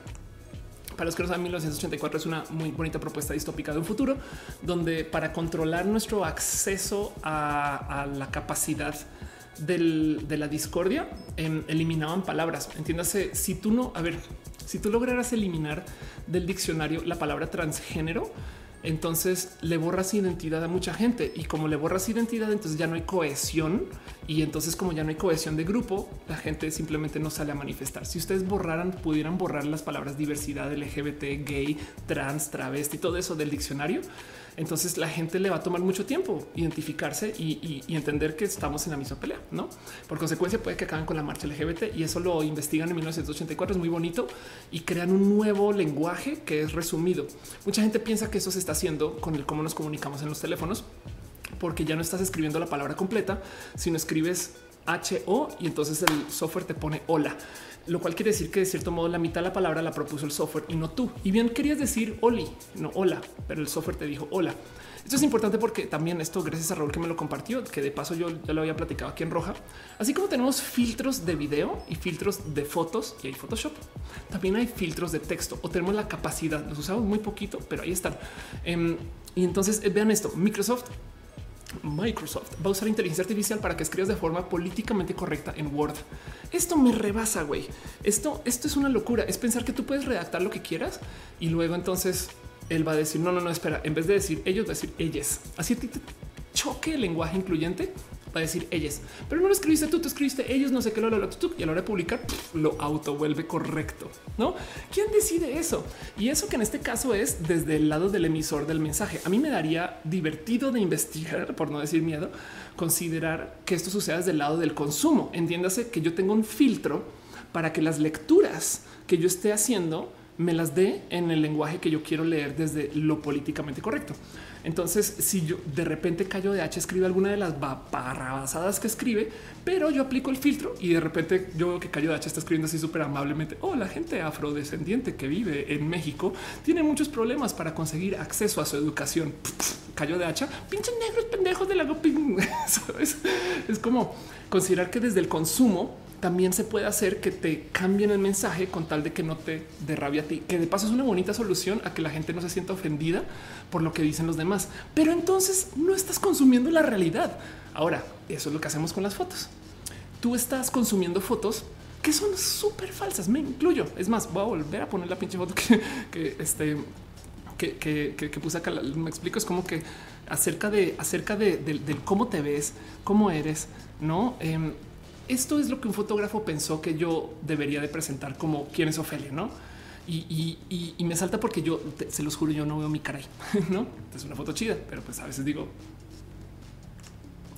Para los que no saben, 1984 es una muy bonita propuesta distópica de un futuro donde para controlar nuestro acceso a, la capacidad de la discordia em, eliminaban palabras. Entiéndase, si tú no, a ver, si tú lograras eliminar del diccionario la palabra transgénero, entonces le borras identidad a mucha gente y como le borras identidad, entonces ya no hay cohesión y entonces como ya no hay cohesión de grupo, la gente simplemente no sale a manifestar. Si ustedes borraran, pudieran borrar las palabras diversidad, LGBT, gay, trans, travesti, todo eso del diccionario, entonces la gente le va a tomar mucho tiempo identificarse y, entender que estamos en la misma pelea, ¿no? Por consecuencia puede que acaben con la marcha LGBT y eso lo investigan en 1984, es muy bonito y crean un nuevo lenguaje que es resumido. Mucha gente piensa que eso se está haciendo con el cómo nos comunicamos en los teléfonos, porque ya no estás escribiendo la palabra completa, sino escribes HO y entonces el software te pone hola lo cual quiere decir que de cierto modo la mitad de la palabra la propuso el software y no tú. Y bien querías decir Oli, no hola, pero el software te dijo hola. Esto es importante porque también esto, gracias a Raúl que me lo compartió, que de paso yo ya lo había platicado aquí en roja. Así como tenemos filtros de video y filtros de fotos y hay Photoshop, también hay filtros de texto o tenemos la capacidad. Los usamos muy poquito, pero ahí están. Em, y entonces eh, vean esto: Microsoft Microsoft va a usar inteligencia artificial para que escribas de forma políticamente correcta en Word. Esto me rebasa, güey. Esto, esto es una locura. Es pensar que tú puedes redactar lo que quieras y luego entonces él va a decir no, no, no, espera. En vez de decir ellos, va a decir ellas. Así te choque el lenguaje incluyente va a decir ellas, pero no lo escribiste tú, tú escribiste ellos, no sé qué, lo, lo, lo, y a la hora de publicar lo auto vuelve correcto. No, quién decide eso? Y eso que en este caso es desde el lado del emisor del mensaje. A mí me daría divertido de investigar, por no decir miedo, considerar que esto suceda desde el lado del consumo. Entiéndase que yo tengo un filtro para que las lecturas que yo esté haciendo me las dé en el lenguaje que yo quiero leer desde lo políticamente correcto. Entonces, si yo de repente callo de H escribe alguna de las barrabasadas que escribe, pero yo aplico el filtro y de repente yo veo que Cayo de H está escribiendo así súper amablemente. Oh, la gente afrodescendiente que vive en México tiene muchos problemas para conseguir acceso a su educación. Cayo de H, pinches negros pendejos de la es, es como considerar que desde el consumo también se puede hacer que te cambien el mensaje con tal de que no te derrabia a ti, que de paso es una bonita solución a que la gente no se sienta ofendida por lo que dicen los demás. Pero entonces no estás consumiendo la realidad. Ahora, eso es lo que hacemos con las fotos. Tú estás consumiendo fotos que son súper falsas. Me incluyo. Es más, voy a volver a poner la pinche foto que, este que, que, puse acá, me explico, es como que acerca de acerca de, cómo te ves, cómo eres, no? Em, esto es lo que un fotógrafo pensó que yo debería de presentar como quién es Ofelia, no? Y, me salta porque yo se los juro, yo no veo mi cara ahí, no es una foto chida, pero pues a veces digo,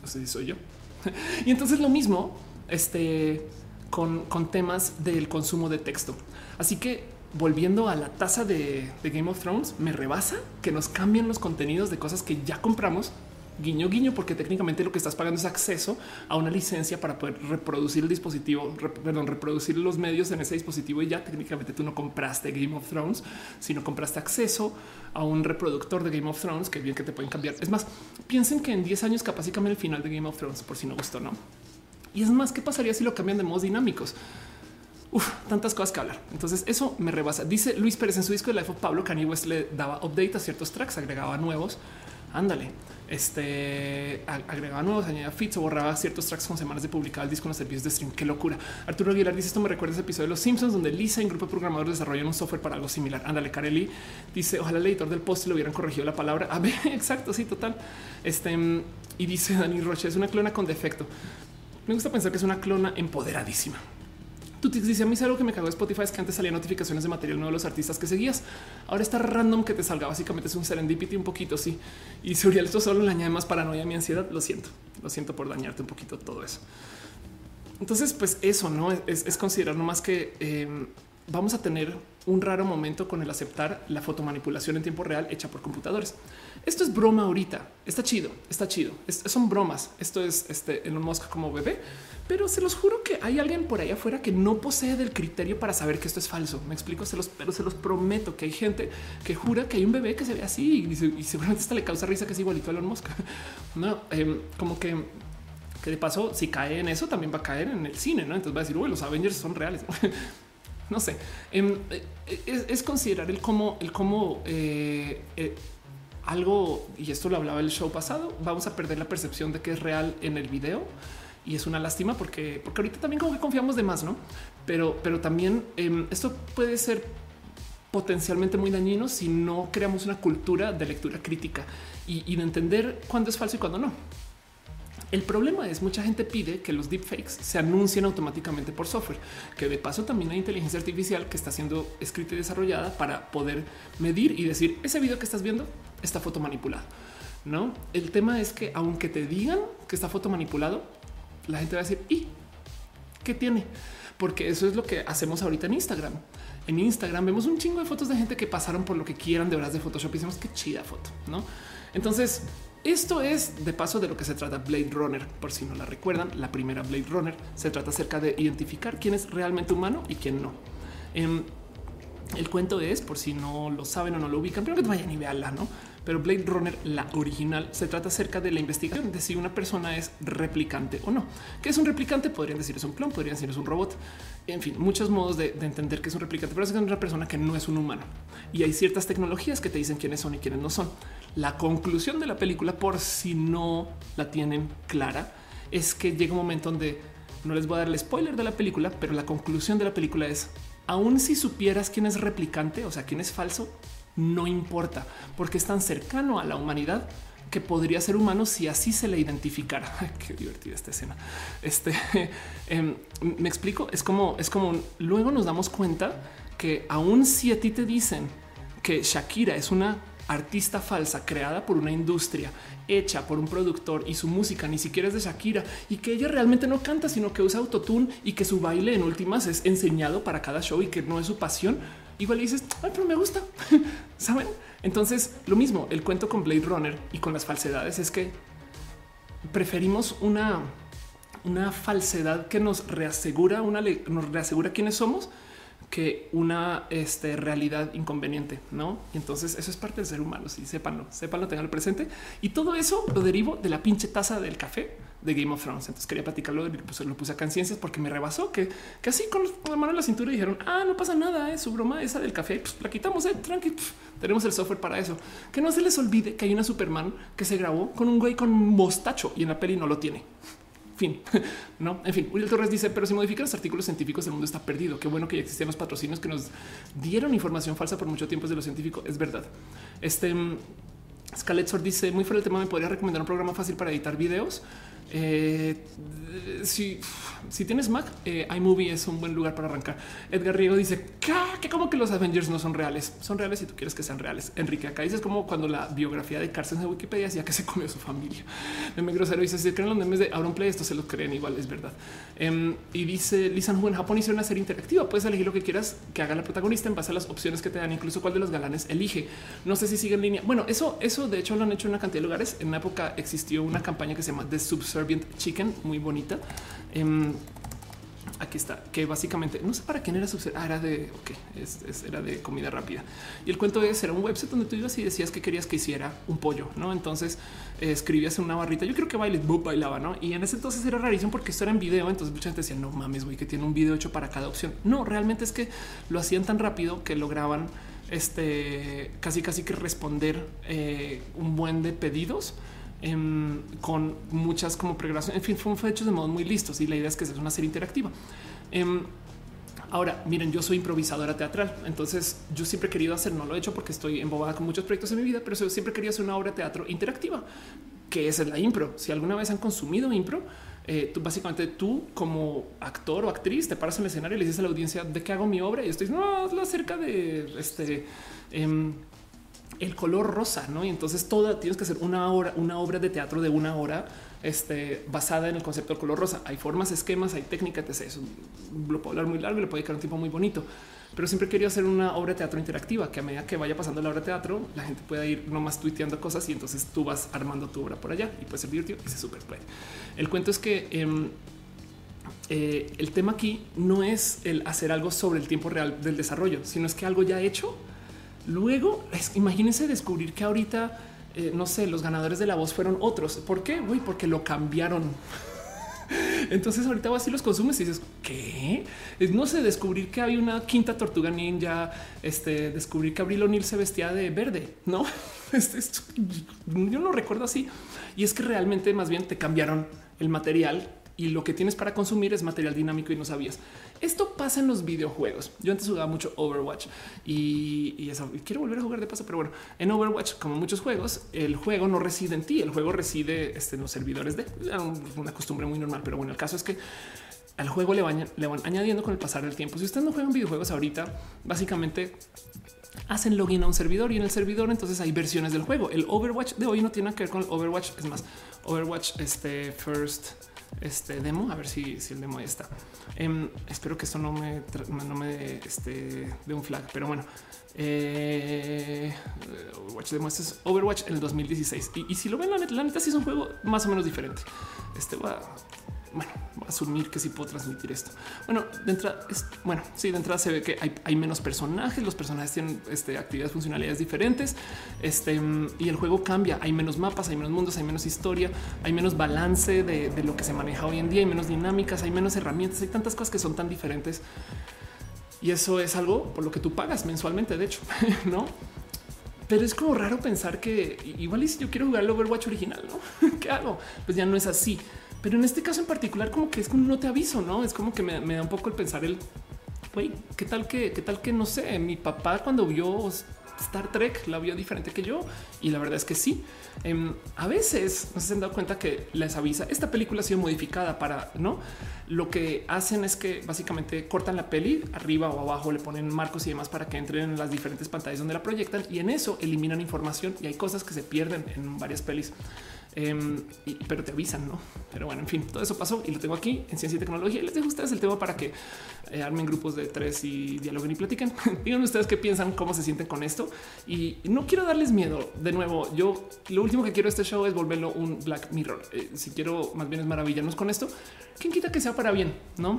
no sé si soy yo. y entonces lo mismo este, con, con temas del consumo de texto. Así que volviendo a la tasa de, de, Game of Thrones, me rebasa que nos cambien los contenidos de cosas que ya compramos guiño guiño, porque técnicamente lo que estás pagando es acceso a una licencia para poder reproducir el dispositivo, perdón, reproducir los medios en ese dispositivo y ya técnicamente tú no compraste Game of Thrones, sino compraste acceso a un reproductor de Game of Thrones que bien que te pueden cambiar. Es más, piensen que en 10 años capaz y cambian el final de Game of Thrones por si no gustó, ¿no? Y es más, ¿qué pasaría si lo cambian de modos dinámicos? Uf, tantas cosas que hablar. Entonces eso me rebasa. Dice Luis Pérez en su disco de Life of Pablo, Kanye West le daba update a ciertos tracks, agregaba nuevos. Ándale este agregaba nuevos, añadía feeds o borraba ciertos tracks con semanas de publicar el disco en los servicios de stream. Qué locura. Arturo Aguilar dice esto me recuerda ese episodio de los Simpsons donde Lisa y un grupo de programadores desarrollan un software para algo similar. Ándale, Carelli dice ojalá el editor del post le hubieran corregido la palabra. A ver, exacto, sí, total. Este y dice Dani Roche es una clona con defecto. Me gusta pensar que es una clona empoderadísima. Te dice a mí algo que me cagó de Spotify es que antes salían notificaciones de material nuevo de los artistas que seguías. Ahora está random que te salga. Básicamente es un serendipity un poquito. Sí. Y si esto solo le añade más paranoia a mi ansiedad. Lo siento. Lo siento por dañarte un poquito todo eso. Entonces, pues eso no es, considerar nomás que em, vamos a tener un raro momento con el aceptar la fotomanipulación en tiempo real hecha por computadores. Esto es broma ahorita. Está chido, está chido. son bromas. Esto es este en un mosca como bebé pero se los juro que hay alguien por ahí afuera que no posee del criterio para saber que esto es falso. Me explico, se los, pero se los prometo que hay gente que jura que hay un bebé que se ve así y, seguramente hasta le causa risa que es igualito a Elon Musk. No, em, como que que de paso, si cae en eso, también va a caer en el cine, ¿no? Entonces va a decir, los Avengers son reales. no sé. Em, es, considerar el cómo, el cómo eh, eh, algo, y esto lo hablaba el show pasado, vamos a perder la percepción de que es real en el video y es una lástima porque, porque ahorita también como que confiamos de más, no? Pero, pero también em, esto puede ser potencialmente muy dañino si no creamos una cultura de lectura crítica y, de entender cuándo es falso y cuándo no. El problema es mucha gente pide que los deepfakes se anuncien automáticamente por software, que de paso también hay inteligencia artificial que está siendo escrita y desarrollada para poder medir y decir ese video que estás viendo, esta foto manipulada. No, el tema es que aunque te digan que está foto manipulado, la gente va a decir, ¿y qué tiene? Porque eso es lo que hacemos ahorita en Instagram. En Instagram vemos un chingo de fotos de gente que pasaron por lo que quieran de horas de Photoshop y decimos qué chida foto, ¿no? Entonces, esto es de paso de lo que se trata Blade Runner. Por si no la recuerdan, la primera Blade Runner se trata acerca de identificar quién es realmente humano y quién no. Em, el cuento es, por si no lo saben o no lo ubican, pero que vayan y veanla, ¿no? Pero Blade Runner, la original, se trata acerca de la investigación de si una persona es replicante o no. ¿Qué es un replicante? Podrían decir es un clon, podrían decir es un robot. En fin, muchos modos de, entender que es un replicante, pero es una persona que no es un humano. Y hay ciertas tecnologías que te dicen quiénes son y quiénes no son. La conclusión de la película, por si no la tienen clara, es que llega un momento donde no les voy a dar el spoiler de la película, pero la conclusión de la película es aún si supieras quién es replicante, o sea, quién es falso, no importa porque es tan cercano a la humanidad que podría ser humano si así se le identificara. Qué divertida esta escena. Este em, me explico. Es como es como luego nos damos cuenta que aun si a ti te dicen que Shakira es una artista falsa creada por una industria hecha por un productor y su música ni siquiera es de Shakira y que ella realmente no canta, sino que usa autotune y que su baile en últimas es enseñado para cada show y que no es su pasión igual dices, Ay, pero me gusta, saben? Entonces, lo mismo, el cuento con Blade Runner y con las falsedades es que preferimos una, una falsedad que nos reasegura, una nos reasegura quiénes somos que una este, realidad inconveniente, ¿no? Y entonces eso es parte del ser humano, sí, sépanlo, sépanlo, tengan presente. Y todo eso lo derivo de la pinche taza del café de Game of Thrones. Entonces quería platicarlo, pues, lo puse acá en ciencias porque me rebasó que, así con la mano en la cintura dijeron, ah, no pasa nada, es su broma esa del café, pues la quitamos, eh, tranqui, tenemos el software para eso. Que no se les olvide que hay una Superman que se grabó con un güey con mostacho y en la peli no lo tiene. fin, no? En fin, Uriel Torres dice, pero si modifican los artículos científicos, el mundo está perdido. Qué bueno que ya existían los patrocinios que nos dieron información falsa por mucho tiempo de lo científico. Es verdad. Este Scarlett dice muy fuera el tema. Me podría recomendar un programa fácil para editar videos. Eh, si, si, tienes Mac, eh, iMovie es un buen lugar para arrancar. Edgar Riego dice que como que los Avengers no son reales, son reales si tú quieres que sean reales. Enrique acá dices como cuando la biografía de Carson de Wikipedia decía que se comió su familia. Meme grosero dice si creen los memes de Auron Play, esto se los creen igual, es verdad. Em, y dice Lisa en Japón hicieron una serie interactiva. Puedes elegir lo que quieras que haga la protagonista en base a las opciones que te dan, incluso cuál de los galanes elige. No sé si sigue en línea. Bueno, eso, eso de hecho lo han hecho en una cantidad de lugares. En una época existió una campaña que se llama The Chicken, muy bonita. Em, aquí está, que básicamente no sé para quién era su ah, era de ok, era de comida rápida. Y el cuento es era un website donde tú ibas y decías que querías que hiciera un pollo, no? Entonces eh, escribías en una barrita. Yo creo que bailes, bailaba, no? Y en ese entonces era rarísimo porque esto era en video. Entonces mucha gente decía, no mames, güey, que tiene un video hecho para cada opción. No, realmente es que lo hacían tan rápido que lograban este casi, casi que responder eh, un buen de pedidos Em, con muchas como pregrabaciones. En fin, fue hecho de modo muy listos y la idea es que sea una serie interactiva. Em, ahora, miren, yo soy improvisadora teatral, entonces yo siempre he querido hacer, no lo he hecho porque estoy embobada con muchos proyectos en mi vida, pero siempre he querido hacer una obra de teatro interactiva, que es la impro. Si alguna vez han consumido impro, eh, tú básicamente tú como actor o actriz te paras en el escenario y le dices a la audiencia de qué hago mi obra y estoy no, es acerca de este. Em, el color rosa, ¿no? Y entonces toda tienes que hacer una hora, una obra de teatro de una hora este, basada en el concepto del color rosa. Hay formas, esquemas, hay técnicas, etc. Eso lo puedo hablar muy largo le puede quedar un tiempo muy bonito. Pero siempre quería hacer una obra de teatro interactiva que a medida que vaya pasando la obra de teatro, la gente pueda ir nomás tuiteando cosas y entonces tú vas armando tu obra por allá y puede ser divertido y se super puede. El cuento es que em, eh, el tema aquí no es el hacer algo sobre el tiempo real del desarrollo, sino es que algo ya hecho Luego, imagínense descubrir que ahorita, eh, no sé, los ganadores de la voz fueron otros. ¿Por qué? Uy, porque lo cambiaron. Entonces ahorita vas y los consumes y dices, ¿qué? No sé, descubrir que hay una quinta tortuga ninja, este, descubrir que Abril O'Neill se vestía de verde, ¿no? yo no recuerdo así. Y es que realmente más bien te cambiaron el material y lo que tienes para consumir es material dinámico y no sabías. Esto pasa en los videojuegos. Yo antes jugaba mucho Overwatch y, quiero volver a jugar de paso, pero bueno, en Overwatch, como muchos juegos, el juego no reside en ti, el juego reside este, en los servidores de una costumbre muy normal. Pero bueno, el caso es que al juego le van, le van añadiendo con el pasar del tiempo. Si ustedes no juegan videojuegos ahorita, básicamente hacen login a un servidor y en el servidor entonces hay versiones del juego. El Overwatch de hoy no tiene que ver con el Overwatch, es más, Overwatch este first este demo, a ver si, si el demo está. Em, espero que esto no me, no me este, de un flag, pero bueno. Eh, Overwatch demo, este es Overwatch en el 2016. Y, si lo ven, la neta, la neta sí es un juego más o menos diferente. Este va bueno, asumir que sí puedo transmitir esto. Bueno, de entrada, es, bueno, sí, de entrada se ve que hay, menos personajes, los personajes tienen este, actividades funcionalidades diferentes este, y el juego cambia. Hay menos mapas, hay menos mundos, hay menos historia, hay menos balance de, de lo que se maneja hoy en día, hay menos dinámicas, hay menos herramientas, hay tantas cosas que son tan diferentes. Y eso es algo por lo que tú pagas mensualmente, de hecho, no? Pero es como raro pensar que igual si yo quiero jugar el Overwatch original, ¿no? ¿Qué hago? Pues ya no es así. Pero en este caso en particular, como que es como no te aviso, no es como que me, da un poco el pensar el güey, qué tal que, qué tal que no sé, mi papá cuando vio Star Trek la vio diferente que yo y la verdad es que sí. Em, a veces no se han dado cuenta que les avisa esta película ha sido modificada para no lo que hacen es que básicamente cortan la peli arriba o abajo, le ponen marcos y demás para que entren en las diferentes pantallas donde la proyectan y en eso eliminan información y hay cosas que se pierden en varias pelis. Em, pero te avisan, no? Pero bueno, en fin, todo eso pasó y lo tengo aquí en ciencia y tecnología. Les dejo ustedes el tema para que eh, armen grupos de tres y dialoguen y platiquen. Díganme ustedes qué piensan, cómo se sienten con esto. Y no quiero darles miedo. De nuevo, yo lo último que quiero este show es volverlo un Black Mirror. Eh, si quiero más bien es maravillarnos con esto. ¿Quién quita que sea para bien? No?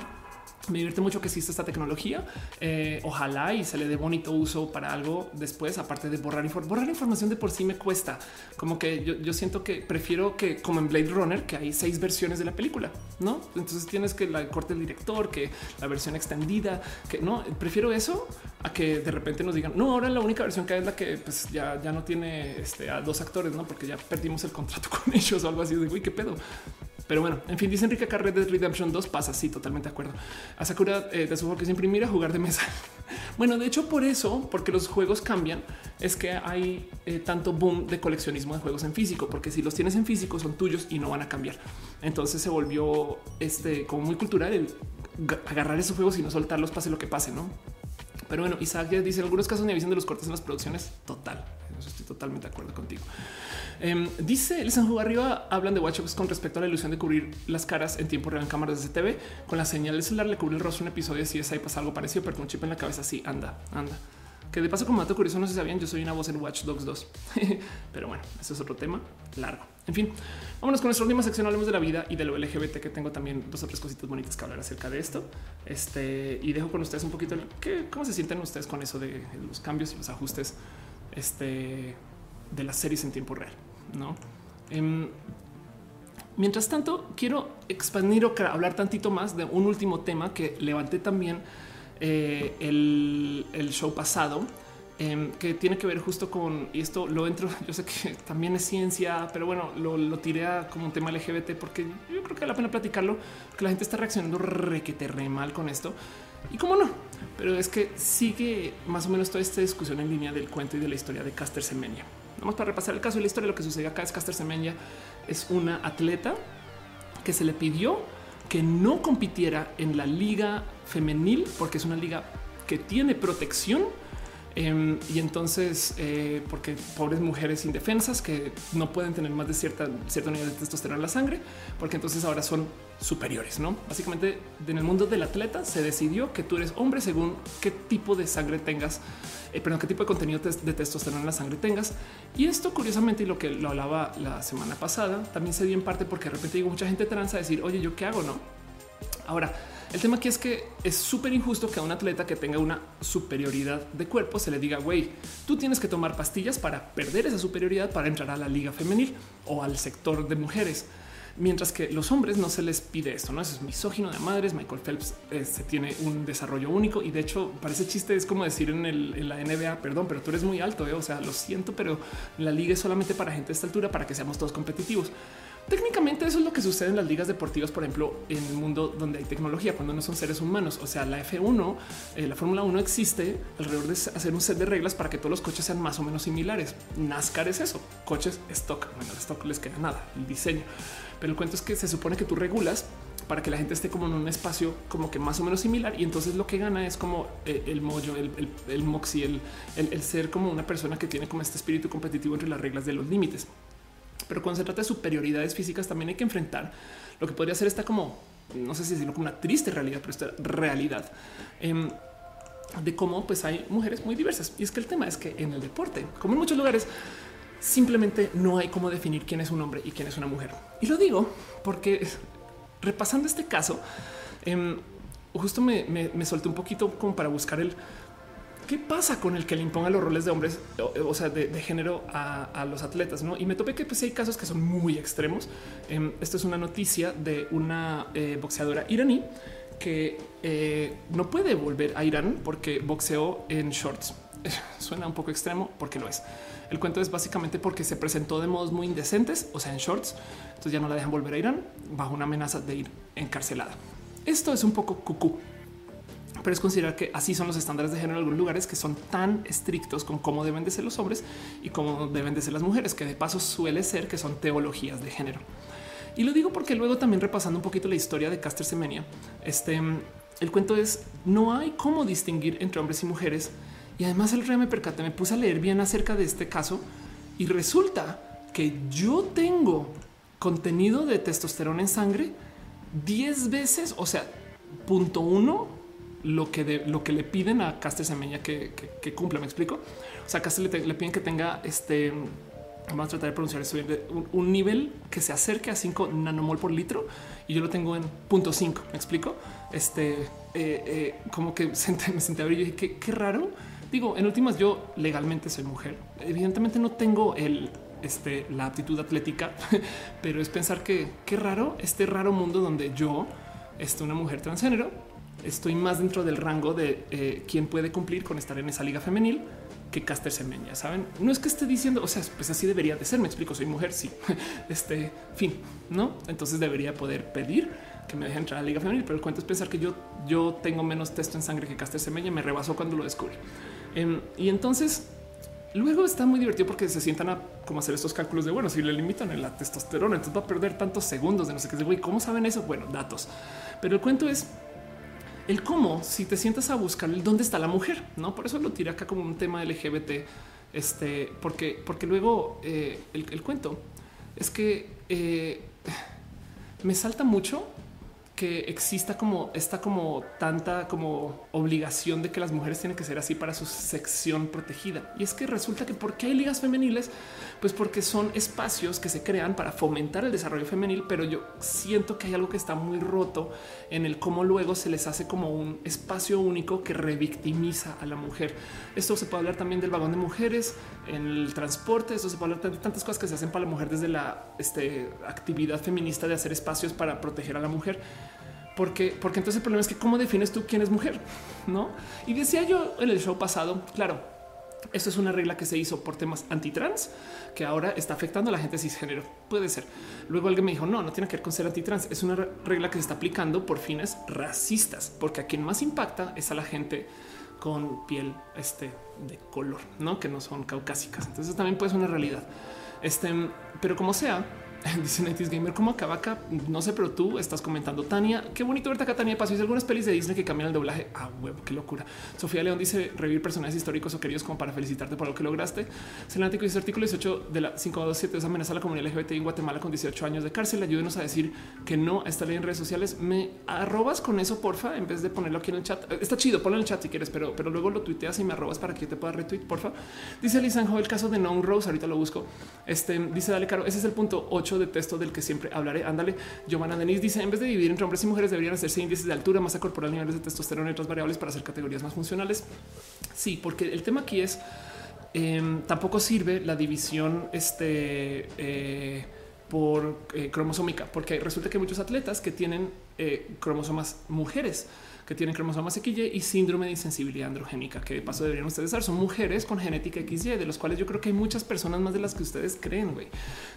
Me divierte mucho que exista esta tecnología. Eh, ojalá y se le dé bonito uso para algo después, aparte de borrar, borrar información de por sí me cuesta. Como que yo, siento que prefiero que como en Blade Runner, que hay seis versiones de la película, no? Entonces tienes que la corte del director, que la versión extendida, que no prefiero eso a que de repente nos digan no. Ahora la única versión que es la que pues ya, ya no tiene este, a dos actores, no? Porque ya perdimos el contrato con ellos o algo así de güey, qué pedo Pero bueno, en fin, dice Enrique acá Red Dead Redemption 2 pasa. Sí, totalmente de acuerdo. A Sakura eh, de su que es imprimir a jugar de mesa. bueno, de hecho, por eso, porque los juegos cambian, es que hay eh, tanto boom de coleccionismo de juegos en físico, porque si los tienes en físico son tuyos y no van a cambiar. Entonces se volvió este como muy cultural el agarrar esos juegos y no soltarlos, pase lo que pase, no? Pero bueno, Isaac dice en algunos casos ni avisan de los cortes en las producciones. Total. Estoy totalmente de acuerdo contigo. Um, dice el San arriba hablan de Watch Dogs con respecto a la ilusión de cubrir las caras en tiempo real en cámaras de TV con la señal de celular le cubre el rostro un episodio así es ahí pasa algo parecido pero con un chip en la cabeza. Así anda anda. Que de paso como dato curioso no se sabían yo soy una voz en Watch Dogs 2 pero bueno eso es otro tema largo. En fin vámonos con nuestra última sección. Hablemos de la vida y de lo LGBT que tengo también dos o tres cositas bonitas que hablar acerca de esto. Este y dejo con ustedes un poquito que cómo se sienten ustedes con eso de los cambios y los ajustes este de las series en tiempo real no? Em, mientras tanto, quiero expandir o hablar tantito más de un último tema que levanté también eh, el, show pasado, em, que tiene que ver justo con y esto lo entro. Yo sé que también es ciencia, pero bueno, lo, tiré a como un tema LGBT porque yo creo que vale la pena platicarlo, que la gente está reaccionando requete re mal con esto. Y cómo no, pero es que sigue más o menos toda esta discusión en línea del cuento y de la historia de Caster Semenya. Vamos para repasar el caso y la historia. Lo que sucedió acá es Caster Semenya es una atleta que se le pidió que no compitiera en la liga femenil porque es una liga que tiene protección Em, y entonces, eh, porque pobres mujeres indefensas que no pueden tener más de cierta, cierto nivel de testosterona en la sangre, porque entonces ahora son superiores, ¿no? Básicamente en el mundo del atleta se decidió que tú eres hombre según qué tipo de sangre tengas, eh, perdón, qué tipo de contenido de testosterona en la sangre tengas. Y esto curiosamente, y lo que lo hablaba la semana pasada, también se dio en parte porque de repente digo mucha gente trans a decir, oye, ¿yo qué hago? No. Ahora, el tema aquí es que es súper injusto que a un atleta que tenga una superioridad de cuerpo se le diga, güey, tú tienes que tomar pastillas para perder esa superioridad para entrar a la liga femenil o al sector de mujeres. Mientras que los hombres no se les pide esto, no Eso es misógino de madres. Michael Phelps eh, se tiene un desarrollo único y de hecho parece chiste. Es como decir en, la NBA, perdón, pero tú eres muy alto. Eh, o sea, lo siento, pero la liga es solamente para gente de esta altura para que seamos todos competitivos. Técnicamente eso es lo que sucede en las ligas deportivas, por ejemplo, en el mundo donde hay tecnología, cuando no son seres humanos. O sea, la F1, eh, la Fórmula 1 existe alrededor de hacer un set de reglas para que todos los coches sean más o menos similares. NASCAR es eso, coches stock. Bueno, stock les queda nada, el diseño. Pero el cuento es que se supone que tú regulas para que la gente esté como en un espacio como que más o menos similar y entonces lo que gana es como eh, el mollo, el, el, el moxie, el, el, ser como una persona que tiene como este espíritu competitivo entre las reglas de los límites. Pero cuando se trata de superioridades físicas también hay que enfrentar lo que podría ser esta como, no sé si decirlo como una triste realidad, pero esta realidad em, de cómo pues hay mujeres muy diversas. Y es que el tema es que en el deporte, como en muchos lugares, simplemente no hay cómo definir quién es un hombre y quién es una mujer. Y lo digo porque repasando este caso, em, justo me, me solté un poquito como para buscar el ¿Qué pasa con el que le imponga los roles de hombres, o, sea, de, género a, los atletas? ¿no? Y me topé que pues, hay casos que son muy extremos. Em, esto es una noticia de una eh, boxeadora iraní que eh, no puede volver a Irán porque boxeó en shorts. Suena un poco extremo porque lo es. El cuento es básicamente porque se presentó de modos muy indecentes, o sea, en shorts. Entonces ya no la dejan volver a Irán bajo una amenaza de ir encarcelada. Esto es un poco cucú pero es considerar que así son los estándares de género en algunos lugares que son tan estrictos con cómo deben de ser los hombres y cómo deben de ser las mujeres, que de paso suele ser que son teologías de género. Y lo digo porque luego también repasando un poquito la historia de Caster Semenya, este el cuento es no hay cómo distinguir entre hombres y mujeres. Y además el rey me percaté, me puse a leer bien acerca de este caso y resulta que yo tengo contenido de testosterona en sangre 10 veces, o sea, punto uno lo que, lo que le piden a Caster Semenya que, que, cumpla. Me explico. O sea, Caster le, piden que tenga este. Vamos a tratar de pronunciar esto Un, nivel que se acerque a 5 nanomol por litro y yo lo tengo en punto 5. Me explico. Este eh, eh, como que me senté a ver y dije qué, raro. Digo, en últimas, yo legalmente soy mujer. Evidentemente no tengo el, este, la aptitud atlética, pero es pensar que qué raro este raro mundo donde yo, este, una mujer transgénero, estoy más dentro del rango de eh, quién puede cumplir con estar en esa liga femenil que Caster Semen. Ya saben, no es que esté diciendo, o sea, pues así debería de ser. Me explico, soy mujer. Sí, este fin, no? Entonces debería poder pedir que me deje entrar a la liga femenil, pero el cuento es pensar que yo, yo tengo menos texto en sangre que Caster Semeña. Me rebasó cuando lo descubrí. Em, y entonces luego está muy divertido porque se sientan a como hacer estos cálculos de bueno, si le limitan la testosterona, entonces va a perder tantos segundos de no sé qué. Güey, ¿cómo saben eso? Bueno, datos. Pero el cuento es el cómo, si te sientas a buscar el dónde está la mujer, no? Por eso lo tiré acá como un tema LGBT, este, porque, porque luego eh, el, cuento es que eh, me salta mucho que exista como esta como tanta como obligación de que las mujeres tienen que ser así para su sección protegida. Y es que resulta que ¿por qué hay ligas femeniles? Pues porque son espacios que se crean para fomentar el desarrollo femenil, pero yo siento que hay algo que está muy roto en el cómo luego se les hace como un espacio único que revictimiza a la mujer. Esto se puede hablar también del vagón de mujeres en el transporte. Esto se puede hablar de tantas cosas que se hacen para la mujer desde la este, actividad feminista de hacer espacios para proteger a la mujer porque, porque entonces el problema es que cómo defines tú quién es mujer, no? Y decía yo en el show pasado, claro, esto es una regla que se hizo por temas antitrans que ahora está afectando a la gente cisgénero. Puede ser. Luego alguien me dijo no, no tiene que ver con ser antitrans. Es una regla que se está aplicando por fines racistas, porque a quien más impacta es a la gente con piel este de color, no que no son caucásicas. Entonces también puede ser una realidad. Este, pero como sea, Dice Nightis Gamer, ¿cómo acaba acá? No sé, pero tú estás comentando. Tania, qué bonito verte acá, Tania. Pasó algunas pelis de Disney que cambian el doblaje. Ah, huevo, qué locura. Sofía León dice revivir personajes históricos o queridos como para felicitarte por lo que lograste. Selático dice artículo 18 de la 527 es amenaza a la comunidad LGBT en Guatemala con 18 años de cárcel. Ayúdenos a decir que no a esta ley en redes sociales. Me arrobas con eso, porfa, en vez de ponerlo aquí en el chat. Está chido, ponlo en el chat si quieres, pero, pero luego lo tuiteas y me arrobas para que yo te pueda retweet, porfa. Dice Lisanjo, el caso de Non Rose, ahorita lo busco. Este dice, dale, caro, ese es el punto 8 de texto del que siempre hablaré. Ándale. Giovanna Denise dice: En vez de dividir entre hombres y mujeres, deberían hacerse índices de altura, masa corporal, niveles de testosterona y otras variables para hacer categorías más funcionales. Sí, porque el tema aquí es em, tampoco sirve la división este, eh, por eh, cromosómica, porque resulta que hay muchos atletas que tienen eh, cromosomas mujeres que tienen cromosomas XY y síndrome de insensibilidad androgénica, que de paso deberían ustedes saber. Son mujeres con genética XY, de los cuales yo creo que hay muchas personas más de las que ustedes creen, güey.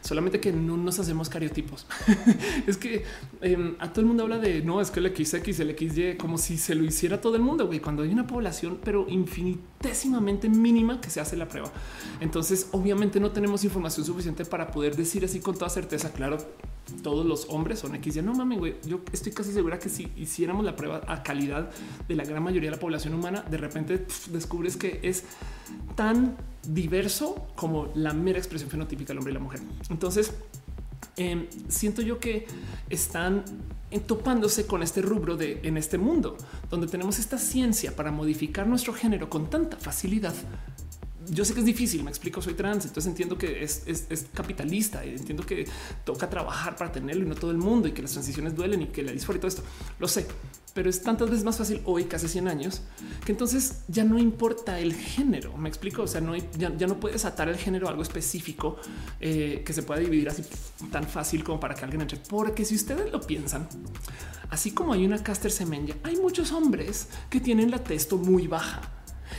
Solamente que no nos hacemos cariotipos. es que em, a todo el mundo habla de no, es que el XX, el XY, como si se lo hiciera todo el mundo, güey, cuando hay una población, pero infinitesimamente mínima que se hace la prueba. Entonces, obviamente no tenemos información suficiente para poder decir así con toda certeza, claro, todos los hombres son X. Ya no mames, güey. Yo estoy casi segura que si hiciéramos la prueba a calidad de la gran mayoría de la población humana, de repente descubres que es tan diverso como la mera expresión fenotípica del hombre y la mujer. Entonces, em, siento yo que están topándose con este rubro de en este mundo donde tenemos esta ciencia para modificar nuestro género con tanta facilidad yo sé que es difícil, me explico, soy trans, entonces entiendo que es, capitalista, entiendo que toca trabajar para tenerlo y no todo el mundo y que las transiciones duelen y que la disfruta y todo esto, lo sé, pero es tantas veces más fácil hoy, casi 100 años, que entonces ya no importa el género, me explico, o sea, no ya, no puedes atar el género a algo específico eh, que se pueda dividir así tan fácil como para que alguien entre, porque si ustedes lo piensan, así como hay una caster semenya, hay muchos hombres que tienen la testo muy baja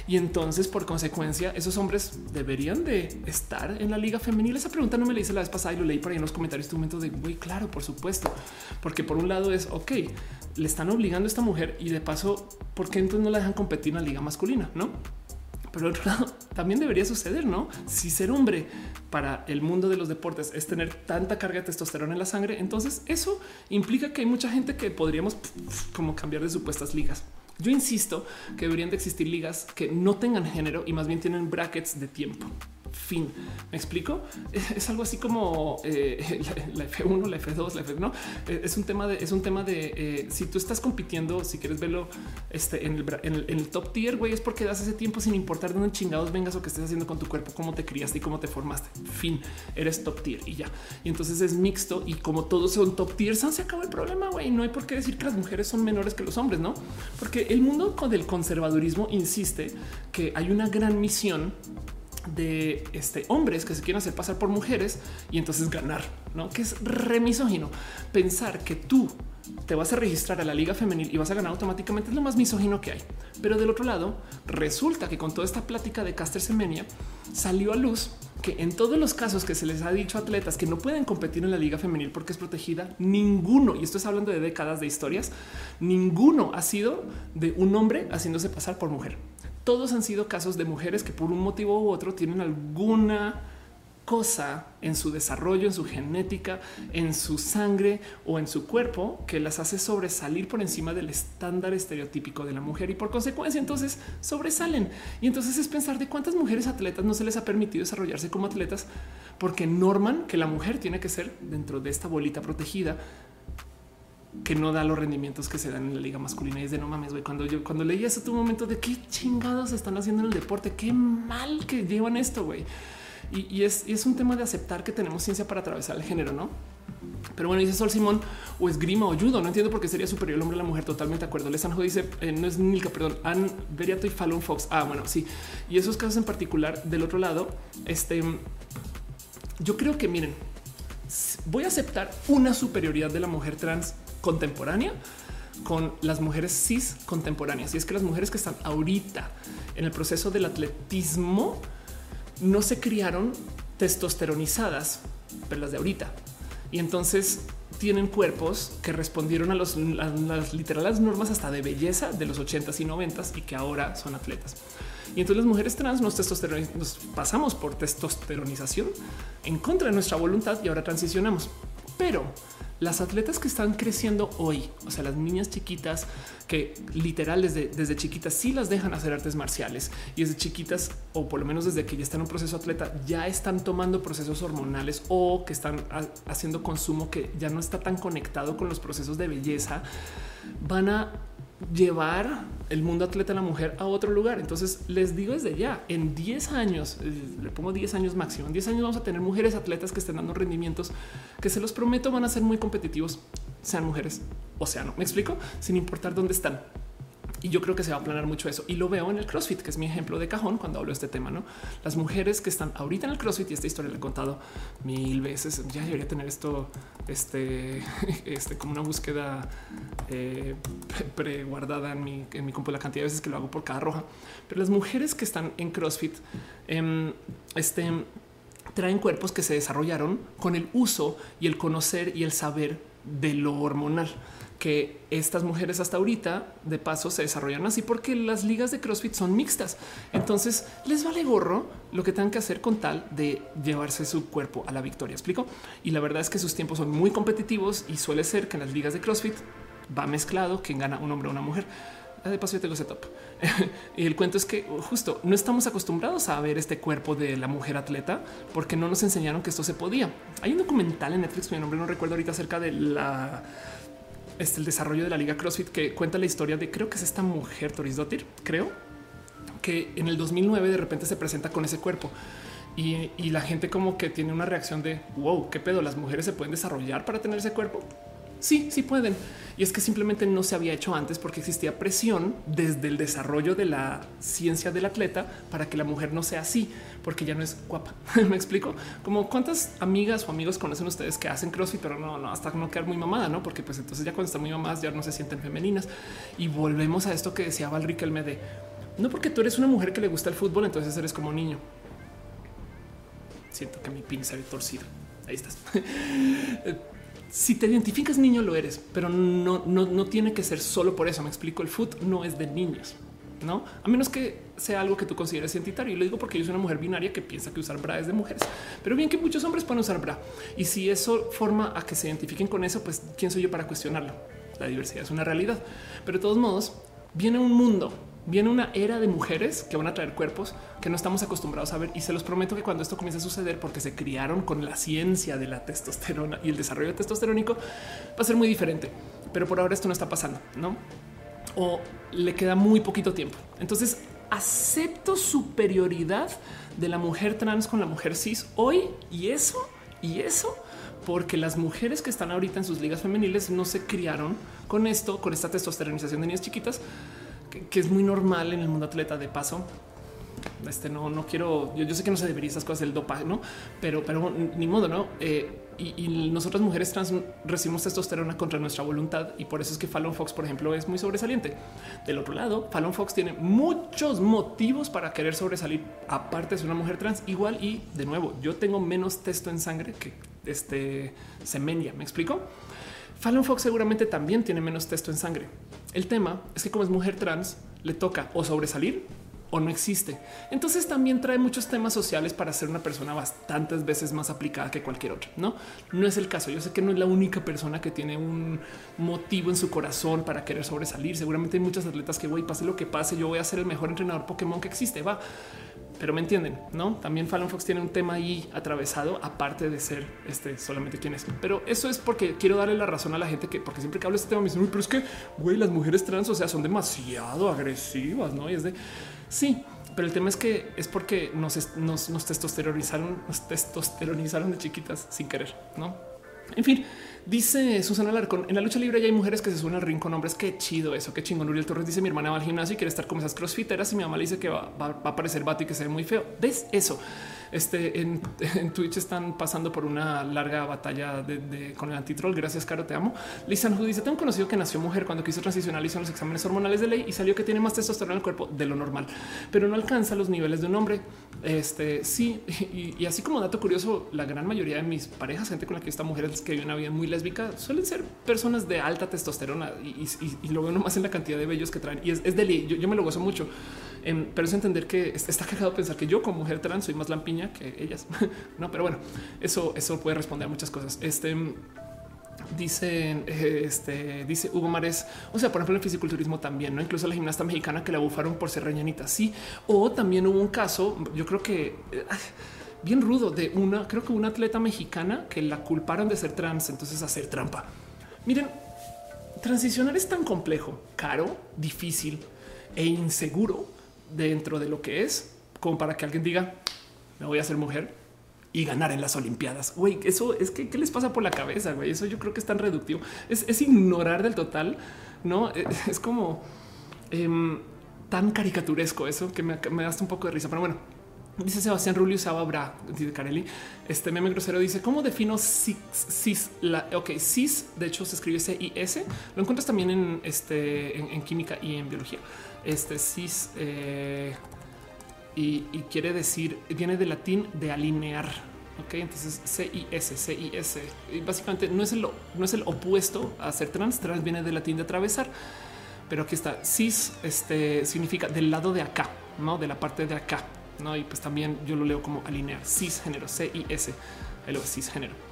y entonces, por consecuencia, esos hombres deberían de estar en la liga femenil. Esa pregunta no me la hice la vez pasada y lo leí por ahí en los comentarios. Tu momento de muy claro, por supuesto, porque por un lado es ok, le están obligando a esta mujer y de paso, ¿por qué entonces no la dejan competir en la liga masculina? No, pero otro lado también debería suceder, no? Si ser hombre para el mundo de los deportes es tener tanta carga de testosterona en la sangre, entonces eso implica que hay mucha gente que podríamos como cambiar de supuestas ligas. Yo insisto que deberían de existir ligas que no tengan género y más bien tienen brackets de tiempo fin. ¿Me explico? Es algo así como eh, la, F1, la F2, la F, no eh, es un tema de, es un tema de eh, si tú estás compitiendo, si quieres verlo este, en, el, top tier, güey, es porque das ese tiempo sin importar de dónde chingados vengas o qué estés haciendo con tu cuerpo, cómo te criaste y cómo te formaste. Fin, eres top tier y ya. Y entonces es mixto y como todos son top tier, se acabó el problema, güey. No hay por qué decir que las mujeres son menores que los hombres, no? Porque el mundo del conservadurismo insiste que hay una gran misión de este, hombres que se quieren hacer pasar por mujeres y entonces ganar, ¿no? Que es remisógino. Pensar que tú te vas a registrar a la liga femenil y vas a ganar automáticamente es lo más misógino que hay. Pero del otro lado, resulta que con toda esta plática de Caster Semenia salió a luz que en todos los casos que se les ha dicho a atletas que no pueden competir en la liga femenil porque es protegida, ninguno, y esto es hablando de décadas de historias, ninguno ha sido de un hombre haciéndose pasar por mujer. Todos han sido casos de mujeres que por un motivo u otro tienen alguna cosa en su desarrollo, en su genética, en su sangre o en su cuerpo que las hace sobresalir por encima del estándar estereotípico de la mujer y por consecuencia entonces sobresalen. Y entonces es pensar de cuántas mujeres atletas no se les ha permitido desarrollarse como atletas porque norman que la mujer tiene que ser dentro de esta bolita protegida que no da los rendimientos que se dan en la liga masculina. Y es de no mames, güey. Cuando yo cuando leí eso, tu momento de qué chingados están haciendo en el deporte, qué mal que llevan esto, güey. Y, es, un tema de aceptar que tenemos ciencia para atravesar el género, no? Pero bueno, dice Sol Simón o esgrima o judo. No entiendo por qué sería superior el hombre a la mujer. Totalmente de acuerdo. Lesanjo dice eh, no es Nilka, perdón, Ann Veriato y Fallon Fox. Ah, bueno, sí. Y esos casos en particular del otro lado, este yo creo que miren, voy a aceptar una superioridad de la mujer trans contemporánea con las mujeres cis contemporáneas. Y es que las mujeres que están ahorita en el proceso del atletismo no se criaron testosteronizadas, pero las de ahorita. Y entonces tienen cuerpos que respondieron a, las literales normas hasta de belleza de los 80s y 90s y que ahora son atletas. Y entonces las mujeres trans nos, nos pasamos por testosteronización en contra de nuestra voluntad y ahora transicionamos. Pero las atletas que están creciendo hoy, o sea, las niñas chiquitas que literal desde, desde chiquitas sí las dejan hacer artes marciales y desde chiquitas, o por lo menos desde que ya están en un proceso atleta, ya están tomando procesos hormonales o que están haciendo consumo que ya no está tan conectado con los procesos de belleza, van a llevar el mundo atleta a la mujer a otro lugar. Entonces les digo desde ya, en 10 años, eh, le pongo 10 años máximo, en 10 años vamos a tener mujeres atletas que estén dando rendimientos que se los prometo van a ser muy competitivos, sean mujeres o sea, no me explico, sin importar dónde están. Y yo creo que se va a planear mucho eso. Y lo veo en el CrossFit, que es mi ejemplo de cajón cuando hablo de este tema. No las mujeres que están ahorita en el CrossFit y esta historia la he contado mil veces. Ya debería tener esto, este, este como una búsqueda eh, preguardada en mi, en mi compu, la cantidad de veces que lo hago por cada roja. Pero las mujeres que están en CrossFit, eh, este, traen cuerpos que se desarrollaron con el uso y el conocer y el saber de lo hormonal que estas mujeres hasta ahorita de paso se desarrollan así porque las ligas de CrossFit son mixtas. Entonces les vale gorro lo que tengan que hacer con tal de llevarse su cuerpo a la victoria. Explico. Y la verdad es que sus tiempos son muy competitivos y suele ser que en las ligas de CrossFit va mezclado quien gana un hombre o una mujer. Ah, de paso, yo tengo setup. y el cuento es que justo no estamos acostumbrados a ver este cuerpo de la mujer atleta porque no nos enseñaron que esto se podía. Hay un documental en Netflix, mi nombre no recuerdo ahorita acerca de la este, el desarrollo de la liga CrossFit que cuenta la historia de creo que es esta mujer Toris Dottir, creo que en el 2009 de repente se presenta con ese cuerpo y, y, la gente como que tiene una reacción de wow, qué pedo, las mujeres se pueden desarrollar para tener ese cuerpo. Sí, sí pueden. Y es que simplemente no se había hecho antes porque existía presión desde el desarrollo de la ciencia del atleta para que la mujer no sea así, porque ya no es guapa. Me explico como cuántas amigas o amigos conocen ustedes que hacen crossfit, pero no, no, hasta no quedar muy mamada, no? Porque pues entonces ya cuando están muy mamadas ya no se sienten femeninas. Y volvemos a esto que decía Val Riquelme de no porque tú eres una mujer que le gusta el fútbol, entonces eres como niño. Siento que mi pin se torcido. Ahí estás. si te identificas niño lo eres, pero no, no, tiene que ser solo por eso. Me explico, el foot no es de niños, no a menos que sea algo que tú consideres identitario. Y lo digo porque yo soy una mujer binaria que piensa que usar bra es de mujeres, pero bien que muchos hombres pueden usar bra. Y si eso forma a que se identifiquen con eso, pues quién soy yo para cuestionarlo. La diversidad es una realidad, pero de todos modos viene un mundo viene una era de mujeres que van a traer cuerpos que no estamos acostumbrados a ver. Y se los prometo que cuando esto comience a suceder, porque se criaron con la ciencia de la testosterona y el desarrollo testosterónico, va a ser muy diferente. Pero por ahora esto no está pasando, no? O le queda muy poquito tiempo. Entonces acepto superioridad de la mujer trans con la mujer cis hoy y eso y eso porque las mujeres que están ahorita en sus ligas femeniles no se criaron con esto, con esta testosteronización de niñas chiquitas que, es muy normal en el mundo atleta de paso. Este no, no quiero. Yo, sé que no se debería esas cosas del dopaje, no, pero, pero ni modo, no. Eh, y, nosotras mujeres trans recibimos testosterona contra nuestra voluntad y por eso es que Fallon Fox, por ejemplo, es muy sobresaliente. Del otro lado, Fallon Fox tiene muchos motivos para querer sobresalir, aparte de ser una mujer trans igual y de nuevo, yo tengo menos testo en sangre que este semenia, ¿me explico? Fallon Fox seguramente también tiene menos testo en sangre. El tema es que como es mujer trans, le toca o sobresalir o no existe. Entonces también trae muchos temas sociales para ser una persona bastantes veces más aplicada que cualquier otra. No, no es el caso. Yo sé que no es la única persona que tiene un motivo en su corazón para querer sobresalir. Seguramente hay muchos atletas que, güey, pase lo que pase, yo voy a ser el mejor entrenador Pokémon que existe. Va, pero me entienden, no? También Fallon Fox tiene un tema ahí atravesado, aparte de ser este solamente quien es. Pero eso es porque quiero darle la razón a la gente que, porque siempre que hablo de este tema, me dicen, Uy, pero es que güey, las mujeres trans, o sea, son demasiado agresivas, no? Y es de sí, pero el tema es que es porque nos, nos, nos testosteronizaron, nos testosteronizaron de chiquitas sin querer, no? En fin, Dice Susana Larcón, en la lucha libre ya hay mujeres que se suenan al ring con hombres. Qué chido eso, qué chingón. Uriel Torres dice, mi hermana va al gimnasio y quiere estar como esas crossfiteras y mi mamá le dice que va, va, a aparecer vato y que se ve muy feo. ¿Ves eso? Este en, Twitch están pasando por una larga batalla de, con el antitrol. Gracias, Caro, te amo. Lisa dice: Tengo conocido que nació mujer cuando quiso transicionar, hizo los exámenes hormonales de ley y salió que tiene más testosterona en el cuerpo de lo normal, pero no alcanza los niveles de un hombre. Este sí, y, así como dato curioso, la gran mayoría de mis parejas, gente con la que esta mujer es que vive una vida muy lésbica, suelen ser personas de alta testosterona y, lo veo nomás en la cantidad de vellos que traen. Y es, es de yo, yo me lo gozo mucho, em, pero es entender que está cagado pensar que yo como mujer trans soy más lampiña que ellas. no, pero bueno, eso, eso puede responder a muchas cosas. Este dice, este dice Hugo Mares. O sea, por ejemplo, el fisiculturismo también, no incluso la gimnasta mexicana que la bufaron por ser reñanita. Sí, o también hubo un caso, yo creo que bien rudo de una, creo que una atleta mexicana que la culparon de ser trans, entonces hacer trampa. Miren, transicionar es tan complejo, caro, difícil e inseguro dentro de lo que es como para que alguien diga me voy a hacer mujer y ganar en las Olimpiadas. Güey, eso es que qué les pasa por la cabeza. Güey, eso yo creo que es tan reductivo. Es, ignorar del total, no es, como em, tan caricaturesco eso que me, me da un poco de risa. Pero bueno, Dice Sebastián Rulio Sababra, dice Carelli. Este meme grosero dice: ¿Cómo defino cis? cis la, ok, cis, de hecho, se escribe C-I-S. Lo encuentras también en, este, en, química y en biología. Este cis. Eh, y, quiere decir, viene del latín de alinear. Ok, entonces CIS, CIS. Y básicamente no es el, no es el opuesto a ser trans. Trans viene del latín de atravesar, pero aquí está. Cis este, significa del lado de acá, no de la parte de acá. No, y pues también yo lo leo como alinear cisgénero, CIS, el cisgénero.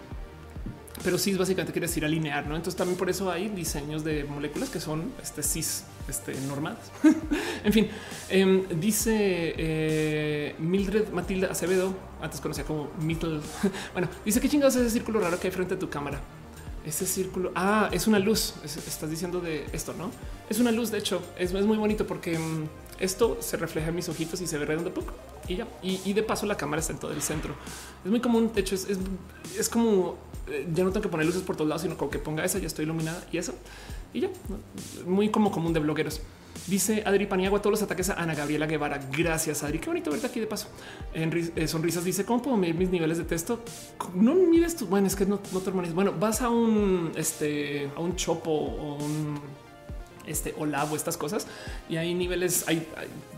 Pero cis básicamente quiere decir alinear, no? Entonces también por eso hay diseños de moléculas que son este cis este, normales. en fin, em, dice eh, Mildred Matilda Acevedo, antes conocida como Mittel. bueno, dice que chingados es ese círculo raro que hay frente a tu cámara. Ese círculo, ah, es una luz. estás diciendo de esto, no? Es una luz. De hecho, es, es muy bonito porque em, esto se refleja en mis ojitos y se ve redondo y ya. Y, de paso, la cámara está en todo el centro. Es muy común. De hecho, es, es, como eh, ya no tengo que poner luces por todos lados, sino como que ponga esa, ya estoy iluminada y eso y ya muy como común de blogueros. Dice Adri Paniagua, todos los ataques a Ana Gabriela Guevara. Gracias, Adri. Qué bonito verte aquí de paso. En eh, sonrisas dice: ¿Cómo puedo medir mis niveles de texto? No mides tu. Bueno, es que no, no te Bueno, vas a un este a un chopo o un este o labo, estas cosas. Y hay niveles, hay,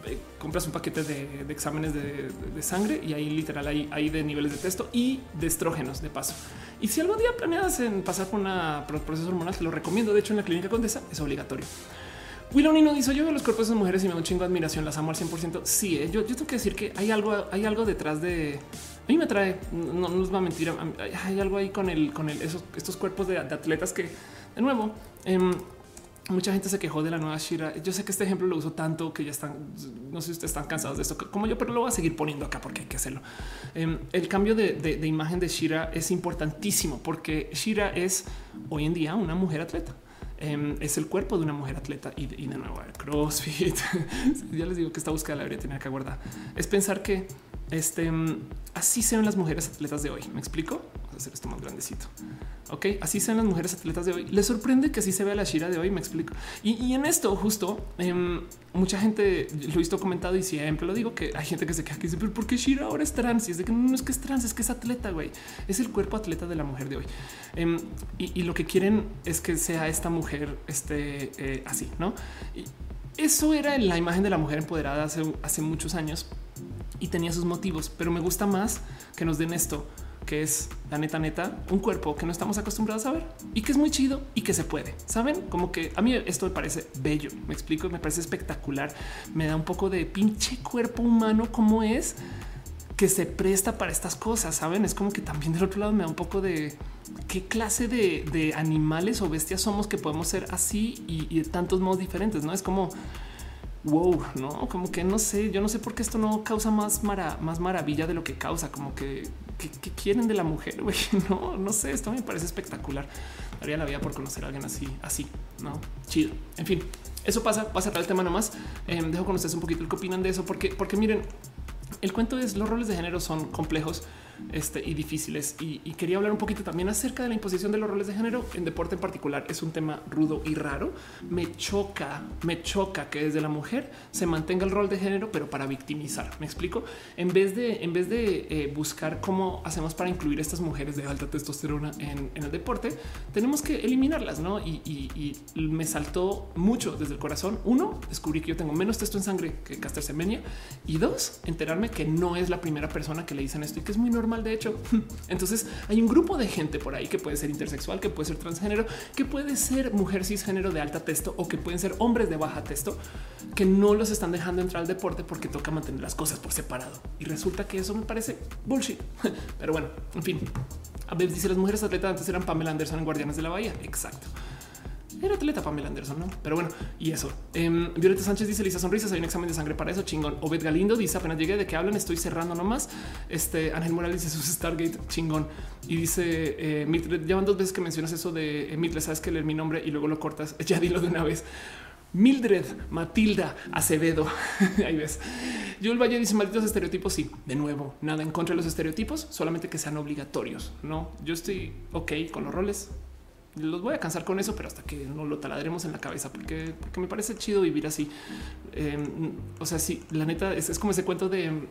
eh, compras un paquete de, exámenes de, sangre y ahí literal hay, hay de niveles de texto y de estrógenos de paso. Y si algún día planeas en pasar por una proceso hormonal, te lo recomiendo. De hecho, en la clínica Condesa es obligatorio. Willoni no dice yo veo los cuerpos de mujeres y me da un chingo de admiración, las amo al 100%. Sí, eh, yo, yo, tengo que decir que hay algo, hay algo detrás de a mí me trae, no, nos va a mentir. Hay algo ahí con el, con el, esos, estos cuerpos de, atletas que, de nuevo, em, mucha gente se quejó de la nueva Shira. Yo sé que este ejemplo lo uso tanto que ya están, no sé si ustedes están cansados de esto como yo, pero lo voy a seguir poniendo acá porque hay que hacerlo. Em, el cambio de, imagen de Shira es importantísimo porque Shira es hoy en día una mujer atleta. Em, es el cuerpo de una mujer atleta y, de nuevo el CrossFit. ya les digo que esta búsqueda la debería tener que guardar. Es pensar que este así sean las mujeres atletas de hoy. Me explico. Hacer esto más grandecito. Ok, así sean las mujeres atletas de hoy. Les sorprende que así se vea la Shira de hoy. Me explico. Y, en esto, justo em, mucha gente lo he visto comentado y siempre lo digo que hay gente que se queja que dice, pero ¿por qué Shira ahora es trans? Y es de que no, es que es trans, es que es atleta, güey. Es el cuerpo atleta de la mujer de hoy. Em, y, lo que quieren es que sea esta mujer este, eh, así, no? Y eso era la imagen de la mujer empoderada hace, hace muchos años y tenía sus motivos, pero me gusta más que nos den esto que es la neta, neta, un cuerpo que no estamos acostumbrados a ver y que es muy chido y que se puede. Saben como que a mí esto me parece bello. Me explico, me parece espectacular. Me da un poco de pinche cuerpo humano, como es que se presta para estas cosas. Saben, es como que también del otro lado me da un poco de qué clase de, animales o bestias somos que podemos ser así y, y de tantos modos diferentes. No es como wow, no como que no sé. Yo no sé por qué esto no causa más, más maravilla de lo que causa, como que ¿qué, quieren de la mujer? No, no sé, esto me parece espectacular. Daría la vida por conocer a alguien así, así, no chido. En fin, eso pasa, pasa tal el tema nomás. Eh, dejo con ustedes un poquito el que opinan de eso, porque, porque miren, el cuento es los roles de género son complejos este, y difíciles. Y, quería hablar un poquito también acerca de la imposición de los roles de género en deporte en particular. Es un tema rudo y raro. Me choca, me choca que desde la mujer se mantenga el rol de género, pero para victimizar. Me explico. En vez de, en vez de eh, buscar cómo hacemos para incluir a estas mujeres de alta testosterona en, el deporte, tenemos que eliminarlas. No, y, me saltó mucho desde el corazón. Uno, descubrí que yo tengo menos testo en sangre que Caster Semenia. Y dos, enterarme que no es la primera persona que le dicen esto y que es muy normal mal de hecho. Entonces hay un grupo de gente por ahí que puede ser intersexual, que puede ser transgénero, que puede ser mujer cisgénero de alta texto o que pueden ser hombres de baja texto que no los están dejando entrar al deporte porque toca mantener las cosas por separado. Y resulta que eso me parece bullshit. Pero bueno, en fin. A ver, dice las mujeres atletas antes eran Pamela Anderson en Guardianes de la Bahía. Exacto. Era atleta Pamela Anderson, ¿no? Pero bueno, y eso. Em, Violeta Sánchez dice, Lisa Sonrisas, hay un examen de sangre para eso, chingón. Obed Galindo dice, apenas llegué, ¿de qué hablan? Estoy cerrando nomás. Este, Ángel Morales dice, sus Stargate, chingón. Y dice, eh, llevan dos veces que mencionas eso de eh, sabes que leer mi nombre y luego lo cortas. Ya dilo de una vez. Mildred Matilda Acevedo. Ahí ves. el Valle dice malditos estereotipos. Sí, de nuevo, nada en contra de los estereotipos, solamente que sean obligatorios. No, yo estoy ok con los roles los voy a cansar con eso, pero hasta que no lo taladremos en la cabeza, porque, porque me parece chido vivir así. Em, o sea, sí, la neta es, como ese cuento de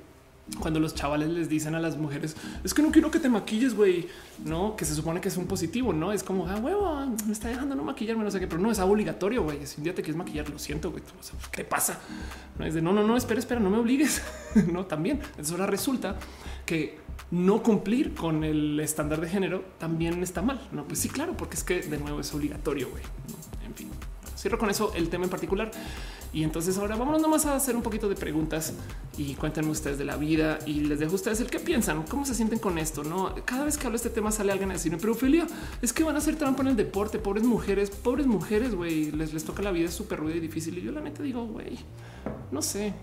cuando los chavales les dicen a las mujeres es que no quiero que te maquilles, güey, no que se supone que es un positivo, no es como ah, huevo, me está dejando no maquillarme, no sé qué, pero no es obligatorio, güey. Si un día te quieres maquillar, lo siento, güey. ¿Qué pasa? No es de no, no, no, espera, espera, no me obligues. no, también. Entonces ahora resulta que no cumplir con el estándar de género también está mal. No, pues sí, claro, porque es que de nuevo es obligatorio. güey. En fin, cierro con eso el tema en particular. Y entonces ahora vámonos nomás a hacer un poquito de preguntas y cuéntenme ustedes de la vida y les dejo a ustedes el que piensan, cómo se sienten con esto. No, cada vez que hablo este tema sale alguien a decirme, pero Ophelia, es que van a hacer trampa en el deporte. Pobres mujeres, pobres mujeres, güey, les, les toca la vida súper ruda y difícil. Y yo la neta digo, güey, no sé,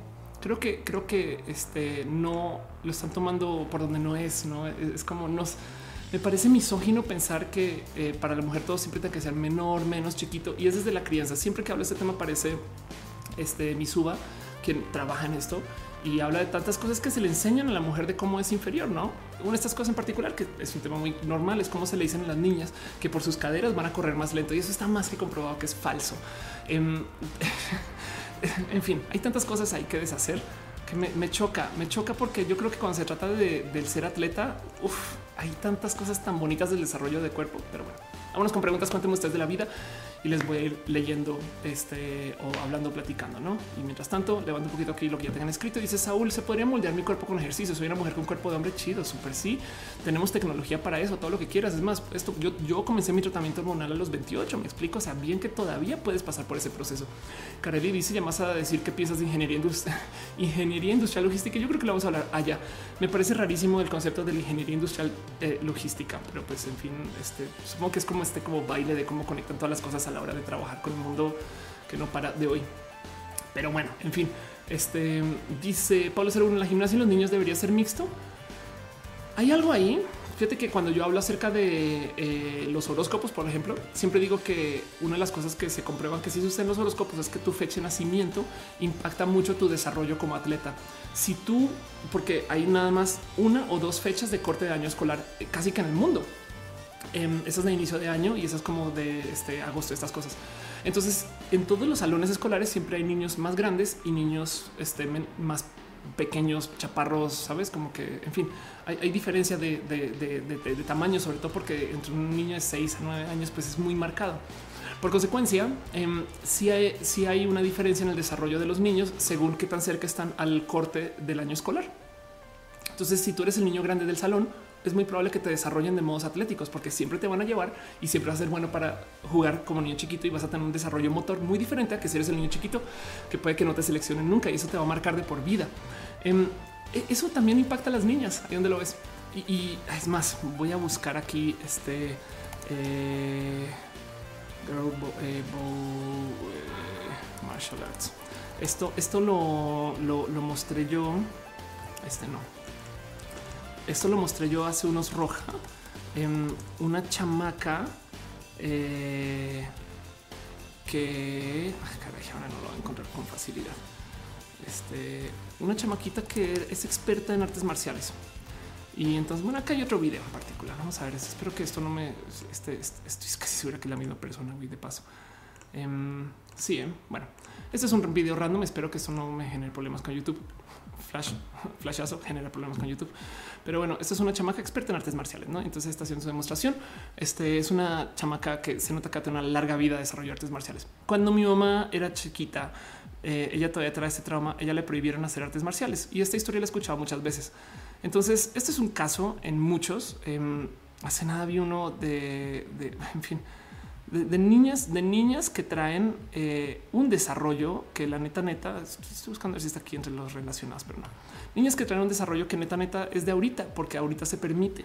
creo que creo que este no lo están tomando por donde no es, no es, como nos me parece misógino pensar que eh, para la mujer todo siempre tiene que ser menor, menos chiquito y es desde la crianza. Siempre que hablo de este tema aparece este mi suba quien trabaja en esto y habla de tantas cosas que se le enseñan a la mujer de cómo es inferior, no? Una de estas cosas en particular que es un tema muy normal es cómo se le dicen a las niñas que por sus caderas van a correr más lento y eso está más que comprobado que es falso. Em, en fin, hay tantas cosas ahí que deshacer que me, choca, me choca porque yo creo que cuando se trata de, del ser atleta, hay tantas cosas tan bonitas del desarrollo de cuerpo, pero bueno, vámonos con preguntas, cuéntenme ustedes de la vida y les voy a ir leyendo este o hablando, platicando, ¿no? Y mientras tanto, levanto un poquito aquí lo que ya tengan escrito. Dice Saúl, ¿se podría moldear mi cuerpo con ejercicio? Soy una mujer con cuerpo de hombre chido, súper sí. Tenemos tecnología para eso, todo lo que quieras. Es más, esto yo, yo comencé mi tratamiento hormonal a los 28, me explico, o sea, bien que todavía puedes pasar por ese proceso. Carelli dice, llamas a decir qué piensas de ingeniería industrial, ingeniería industrial logística. Yo creo que la vamos a hablar allá. Me parece rarísimo el concepto de la ingeniería industrial eh, logística, pero pues en fin, este, supongo que es como este como baile de cómo conectan todas las cosas a la hora de trabajar con el mundo que no para de hoy. Pero bueno, en fin, este dice Pablo 01 en la gimnasia y los niños debería ser mixto. Hay algo ahí Fíjate que cuando yo hablo acerca de eh, los horóscopos, por ejemplo, siempre digo que una de las cosas que se comprueban que si suceden los horóscopos es que tu fecha de nacimiento impacta mucho tu desarrollo como atleta. Si tú, porque hay nada más una o dos fechas de corte de año escolar eh, casi que en el mundo. Eh, esa es de inicio de año y esa es como de este agosto, estas cosas. Entonces, en todos los salones escolares siempre hay niños más grandes y niños este, más pequeños, chaparros, sabes? Como que, en fin, hay, diferencia de, tamaño, sobre todo porque entre un niño de 6 a 9 años, pues es muy marcado. Por consecuencia, eh, sí, hay, sí hay una diferencia en el desarrollo de los niños según qué tan cerca están al corte del año escolar. Entonces, si tú eres el niño grande del salón, es muy probable que te desarrollen de modos atléticos porque siempre te van a llevar y siempre va a ser bueno para jugar como niño chiquito y vas a tener un desarrollo motor muy diferente a que si eres el niño chiquito que puede que no te seleccionen nunca y eso te va a marcar de por vida. Em, e, eso también impacta a las niñas. Ahí donde lo ves. Y, es más, voy a buscar aquí este eh, girl eh, eh, martial arts. Esto, esto lo, lo mostré yo. Este no esto lo mostré yo hace unos roja en una chamaca eh, que caray, ahora no lo voy a encontrar con facilidad. Este, una chamaquita que es experta en artes marciales. Y entonces, bueno, acá hay otro video en particular. Vamos a ver. Espero que esto no me. Este, este estoy casi segura que es la misma persona. de paso. Em, sí, eh, bueno, este es un video random. Espero que esto no me genere problemas con YouTube. Flash, flashazo genera problemas con YouTube. Pero bueno, esta es una chamaca experta en artes marciales, ¿no? Entonces está haciendo su demostración. Este es una chamaca que se nota que tiene una larga vida de desarrollo de artes marciales. Cuando mi mamá era chiquita, eh, ella todavía trae este trauma, ella le prohibieron hacer artes marciales y esta historia la he escuchado muchas veces. Entonces, este es un caso en muchos. Em, hace nada vi uno de, en fin, de, niñas, de niñas que traen eh, un desarrollo que la neta, neta, estoy buscando ver si está aquí entre los relacionados, pero no niñas que traen un desarrollo que neta neta es de ahorita, porque ahorita se permite.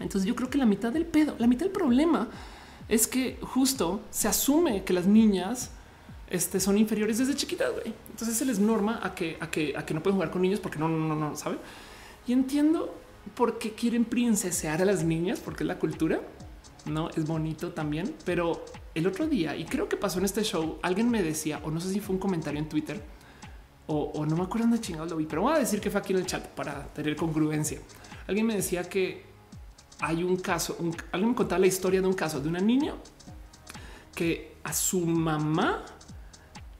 Entonces yo creo que la mitad del pedo, la mitad del problema es que justo se asume que las niñas este, son inferiores desde chiquitas, güey. Entonces se les norma a que, a que, a que no pueden jugar con niños porque no, no, no, no, ¿saben? Y entiendo por qué quieren princesear a las niñas, porque es la cultura, ¿no? Es bonito también, pero el otro día, y creo que pasó en este show, alguien me decía, o no sé si fue un comentario en Twitter, o, no me acuerdo dónde chingados lo vi, pero voy a decir que fue aquí en el chat para tener congruencia. Alguien me decía que hay un caso, alguien me contaba la historia de un caso de una niña que a su mamá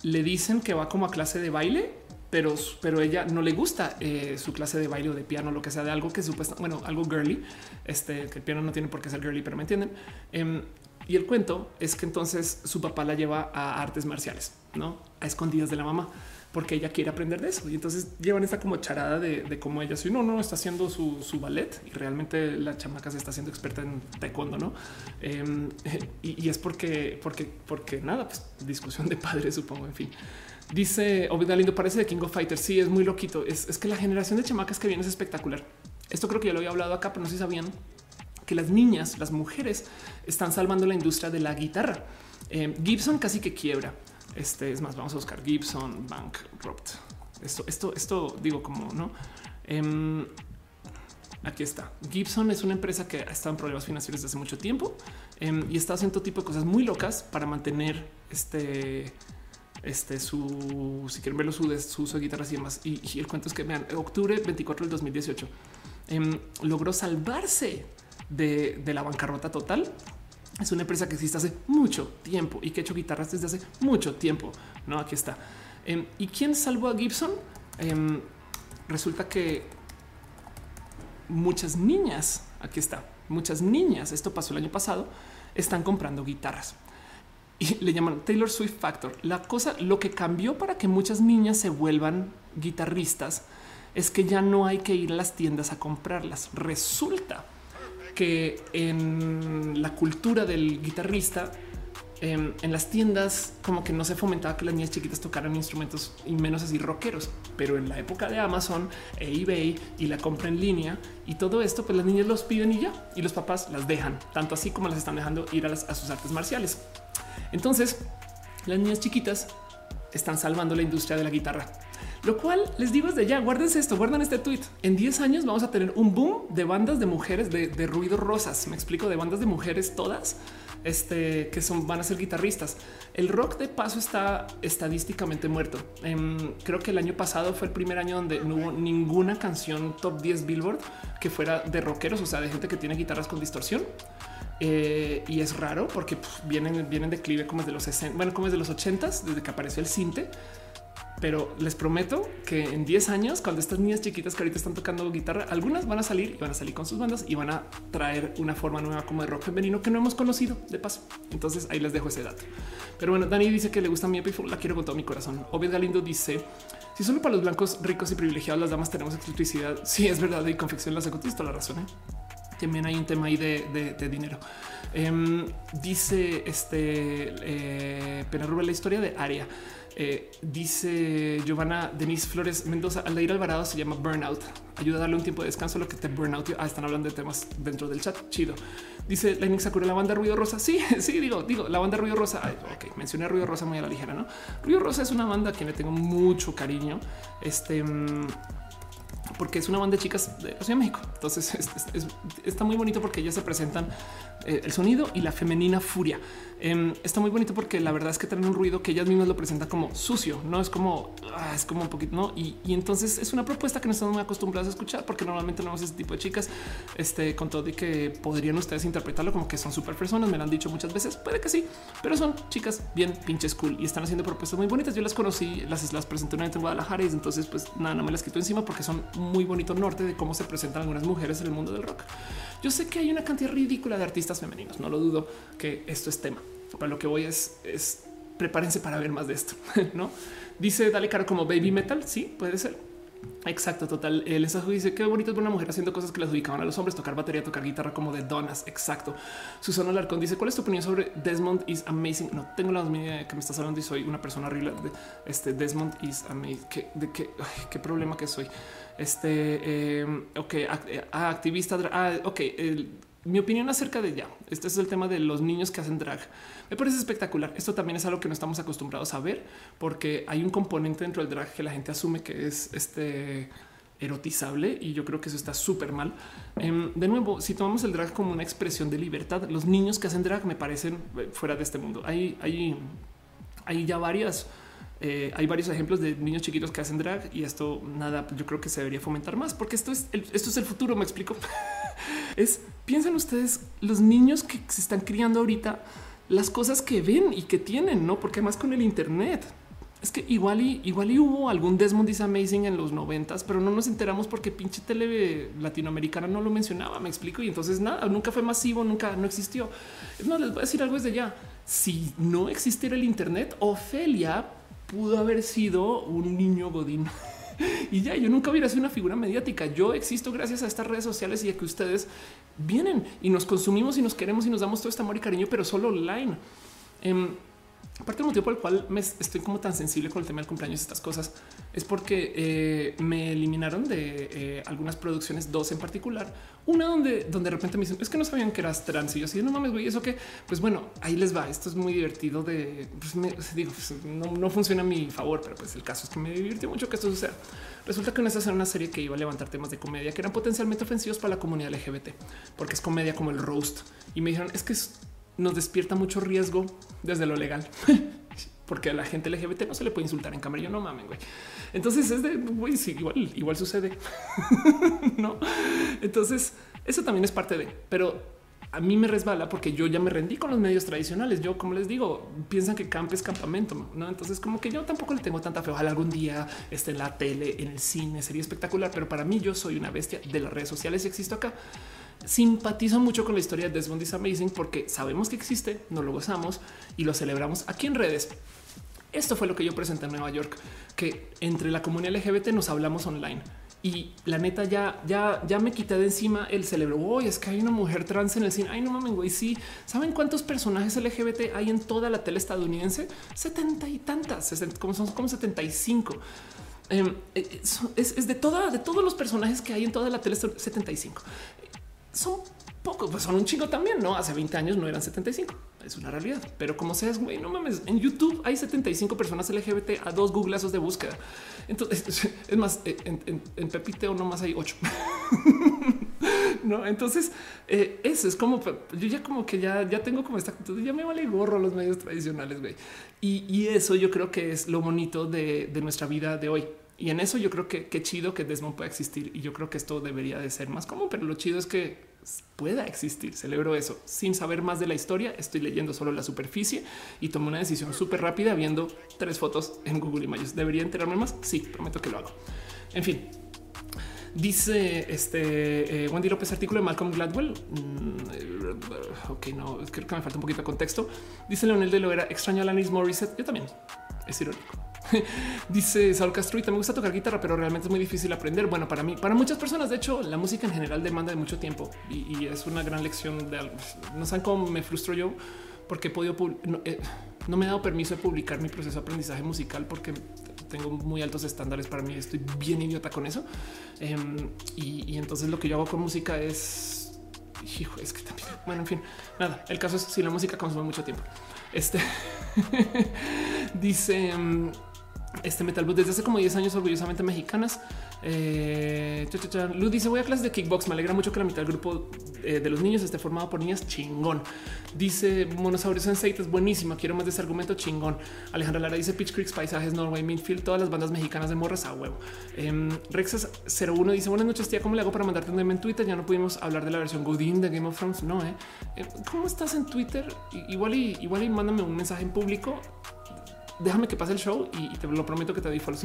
le dicen que va como a clase de baile, pero, pero ella no le gusta eh, su clase de baile o de piano, lo que sea de algo que supuestamente, bueno, algo girly, este que el piano no tiene por qué ser girly, pero me entienden. Em, y el cuento es que entonces su papá la lleva a artes marciales, no a escondidas de la mamá porque ella quiere aprender de eso. Y entonces llevan esta como charada de, cómo ella si no, no está haciendo su, ballet y realmente la chamaca se está haciendo experta en taekwondo, no? Em, y, es porque, porque, porque nada, pues discusión de padres, supongo. En fin, dice Ovid Lindo, parece de King of Fighters. Sí, es muy loquito. Es, es que la generación de chamacas que viene es espectacular. Esto creo que ya lo había hablado acá, pero no sé si sabían que las niñas, las mujeres están salvando la industria de la guitarra. Em, Gibson casi que quiebra. Este es más, vamos a buscar Gibson Bankrupt. Esto, esto, esto digo como no. Em, aquí está. Gibson es una empresa que ha estado en problemas financieros desde hace mucho tiempo em, y está haciendo tipo de cosas muy locas para mantener este, este su, si quieren verlo, su, su uso de guitarras y demás. Y, el cuento es que vean, octubre 24 del 2018 em, logró salvarse de, de la bancarrota total es una empresa que existe hace mucho tiempo y que ha hecho guitarras desde hace mucho tiempo. No, aquí está. Em, ¿Y quién salvó a Gibson? Em, resulta que muchas niñas, aquí está, muchas niñas, esto pasó el año pasado, están comprando guitarras y le llaman Taylor Swift Factor. La cosa, lo que cambió para que muchas niñas se vuelvan guitarristas es que ya no hay que ir a las tiendas a comprarlas. Resulta que en la cultura del guitarrista, em, en, las tiendas, como que no se fomentaba que las niñas chiquitas tocaran instrumentos y menos así rockeros. Pero en la época de Amazon e eBay y la compra en línea y todo esto, pues las niñas los piden y ya, y los papás las dejan, tanto así como las están dejando ir a, a sus artes marciales. Entonces, las niñas chiquitas están salvando la industria de la guitarra. Lo cual les digo desde ya, guárdense esto, guardan este tweet. En 10 años vamos a tener un boom de bandas de mujeres de, ruido rosas. Me explico, de bandas de mujeres todas este, que son, van a ser guitarristas. El rock de paso está estadísticamente muerto. Em, creo que el año pasado fue el primer año donde no hubo ninguna canción top 10 Billboard que fuera de rockeros, o sea, de gente que tiene guitarras con distorsión. Eh, y es raro porque vienen, vienen de clive como es de los 60, bueno, como es de los 80s, desde que apareció el cinte pero les prometo que en 10 años, cuando estas niñas chiquitas que ahorita están tocando guitarra, algunas van a salir y van a salir con sus bandas y van a traer una forma nueva como de rock femenino que no hemos conocido de paso. Entonces ahí les dejo ese dato. Pero bueno, Dani dice que le gusta mi Epiphone, la quiero con todo mi corazón. Obed Galindo dice si solo para los blancos ricos y privilegiados las damas tenemos exclusividad. Sí, es verdad. Y confección la toda la razón. ¿eh? También hay un tema ahí de, dinero. Em, dice este eh, la historia de Aria. Eh, dice Giovanna Denise Flores Mendoza, Aldair Alvarado se llama Burnout. Ayuda a darle un tiempo de descanso lo que te burnout. Ah, están hablando de temas dentro del chat. Chido. Dice Lightning Sakura, la banda Ruido Rosa. Sí, sí, digo, digo, la banda Ruido Rosa. ok, mencioné Ruido Rosa muy a la ligera, ¿no? Ruido Rosa es una banda a quien le tengo mucho cariño. Este... Mm, porque es una banda de chicas de la Ciudad de México. Entonces está muy bonito porque ellas se presentan eh, el sonido y la femenina furia. Em, está muy bonito porque la verdad es que traen un ruido que ellas mismas lo presentan como sucio, no es como ah, es como un poquito, no? Y, entonces es una propuesta que no estamos muy acostumbrados a escuchar porque normalmente no vemos ese tipo de chicas. Este con todo de que podrían ustedes interpretarlo como que son súper personas. Me lo han dicho muchas veces, puede que sí, pero son chicas bien pinches cool y están haciendo propuestas muy bonitas. Yo las conocí, las, las presenté una en Guadalajara y entonces, pues nada, no me las quito encima porque son muy bonito norte de cómo se presentan algunas mujeres en el mundo del rock. Yo sé que hay una cantidad ridícula de artistas femeninos, no lo dudo que esto es tema. Para lo que voy es, es prepárense para ver más de esto, ¿no? Dice Dale Caro como baby metal, sí, puede ser. Exacto, total. El mensaje dice qué bonito es una mujer haciendo cosas que les ubicaban a los hombres, tocar batería, tocar guitarra como de donas. Exacto. Susana Larcón dice cuál es tu opinión sobre Desmond is amazing. No tengo la idea de que me estás hablando y soy una persona horrible. Este Desmond is amazing. de qué, qué problema que soy. Este, em, eh, activista, ah, ok, mi opinión acerca de ya, este es el tema de los niños que hacen drag. Me parece espectacular. Esto también es algo que no estamos acostumbrados a ver porque hay un componente dentro del drag que la gente asume que es este erotizable y yo creo que eso está súper mal. Em, de nuevo, si tomamos el drag como una expresión de libertad, los niños que hacen drag me parecen eh, fuera de este mundo. Hay, hay, hay ya varias eh, hay varios ejemplos de niños chiquitos que hacen drag y esto nada, yo creo que se debería fomentar más porque esto es el, esto es el futuro. Me explico. es piensen ustedes los niños que se están criando ahorita, las cosas que ven y que tienen, no? Porque además con el Internet es que igual y igual y hubo algún Desmond is Amazing en los noventas, pero no nos enteramos porque pinche tele latinoamericana no lo mencionaba. Me explico. Y entonces nada, nunca fue masivo, nunca no existió. No les voy a decir algo desde ya. Si no existiera el Internet, Ofelia pudo haber sido un niño godín. y ya yo nunca hubiera sido una figura mediática. Yo existo gracias a estas redes sociales y a que ustedes vienen y nos consumimos y nos queremos y nos damos todo este amor y cariño, pero solo online. Em, Aparte del motivo por el cual me estoy como tan sensible con el tema del cumpleaños y estas cosas es porque eh, me eliminaron de eh, algunas producciones, dos en particular, una donde, donde de repente me dicen es que no sabían que eras trans y yo así no mames, güey, eso que pues bueno, ahí les va. Esto es muy divertido de pues digo, pues, no, no, funciona a mi favor, pero pues el caso es que me divirtió mucho que esto suceda. Resulta que una era una serie que iba a levantar temas de comedia que eran potencialmente ofensivos para la comunidad LGBT, porque es comedia como el roast. Y me dijeron es que es nos despierta mucho riesgo desde lo legal. Porque a la gente LGBT no se le puede insultar en cámara. Yo no mamen, güey. Entonces es de güey, igual, igual sucede. no. Entonces, eso también es parte de, pero a mí me resbala porque yo ya me rendí con los medios tradicionales. Yo, como les digo, piensan que camp es campamento, no? Entonces, como que yo tampoco le tengo tanta fe. Ojalá algún día esté en la tele, en el cine, sería espectacular. Pero para mí, yo soy una bestia de las redes sociales y existo acá simpatizo mucho con la historia de Desmond is Amazing porque sabemos que existe, no lo gozamos y lo celebramos aquí en redes. Esto fue lo que yo presenté en Nueva York, que entre la comunidad LGBT nos hablamos online. Y la neta ya, ya, ya me quité de encima el celebro. Hoy es que hay una mujer trans en el cine. Ay, no mames, güey. Sí, saben cuántos personajes LGBT hay en toda la tele estadounidense? 70 y tantas, como son como 75. Em, eh, es, es, de toda, de todos los personajes que hay en toda la tele 75 son pocos, pues son un chingo también, no? Hace 20 años no eran 75. es una realidad. Pero como seas, güey, no mames, en YouTube hay 75 personas LGBT a dos googlazos de búsqueda. Entonces, es más, en, en, Pepiteo nomás hay ocho. no, entonces eh, eso es como yo ya como que ya, ya tengo como esta actitud, ya me vale gorro los medios tradicionales, güey. Y, eso yo creo que es lo bonito de, de nuestra vida de hoy. Y en eso yo creo que qué chido que Desmond pueda existir. Y yo creo que esto debería de ser más común, pero lo chido es que pueda existir. Celebro eso. Sin saber más de la historia, estoy leyendo solo la superficie y tomo una decisión súper rápida viendo tres fotos en Google Images. ¿Debería enterarme más? Sí, prometo que lo hago. En fin, Dice este eh, Wendy López, artículo de Malcolm Gladwell. Mm, ok, no, creo que me falta un poquito de contexto. Dice Leonel de lo era extraño a Alanis Morissette. Yo también es irónico. Dice Saul Castro y me gusta tocar guitarra, pero realmente es muy difícil aprender. Bueno, para mí, para muchas personas, de hecho, la música en general demanda de mucho tiempo y, es una gran lección de algo. No saben cómo me frustro yo porque he podido, no, eh, no, me he dado permiso de publicar mi proceso de aprendizaje musical porque tengo muy altos estándares para mí. Estoy bien idiota con eso. Em, y, entonces lo que yo hago con música es, hijo, es que también, bueno, en fin, nada. El caso es si la música consume mucho tiempo. Este dice em, este Metal desde hace como 10 años orgullosamente mexicanas. Eh, Luz dice voy a clases de kickbox. Me alegra mucho que la mitad del grupo eh, de los niños esté formado por niñas chingón. Dice Monosaurio Sensei es buenísima. Quiero más de ese argumento chingón. Alejandra Lara dice Pitch Creeks, Paisajes, Norway, Midfield, todas las bandas mexicanas de morras a huevo. Eh, Rexas 01 dice buenas noches, tía. ¿Cómo le hago para mandarte un DM en Twitter? Ya no pudimos hablar de la versión Godin de Game of Thrones. No, eh. eh ¿Cómo estás en Twitter? Igual y igual y mándame un mensaje en público déjame que pase el show y, te lo prometo que te doy follow.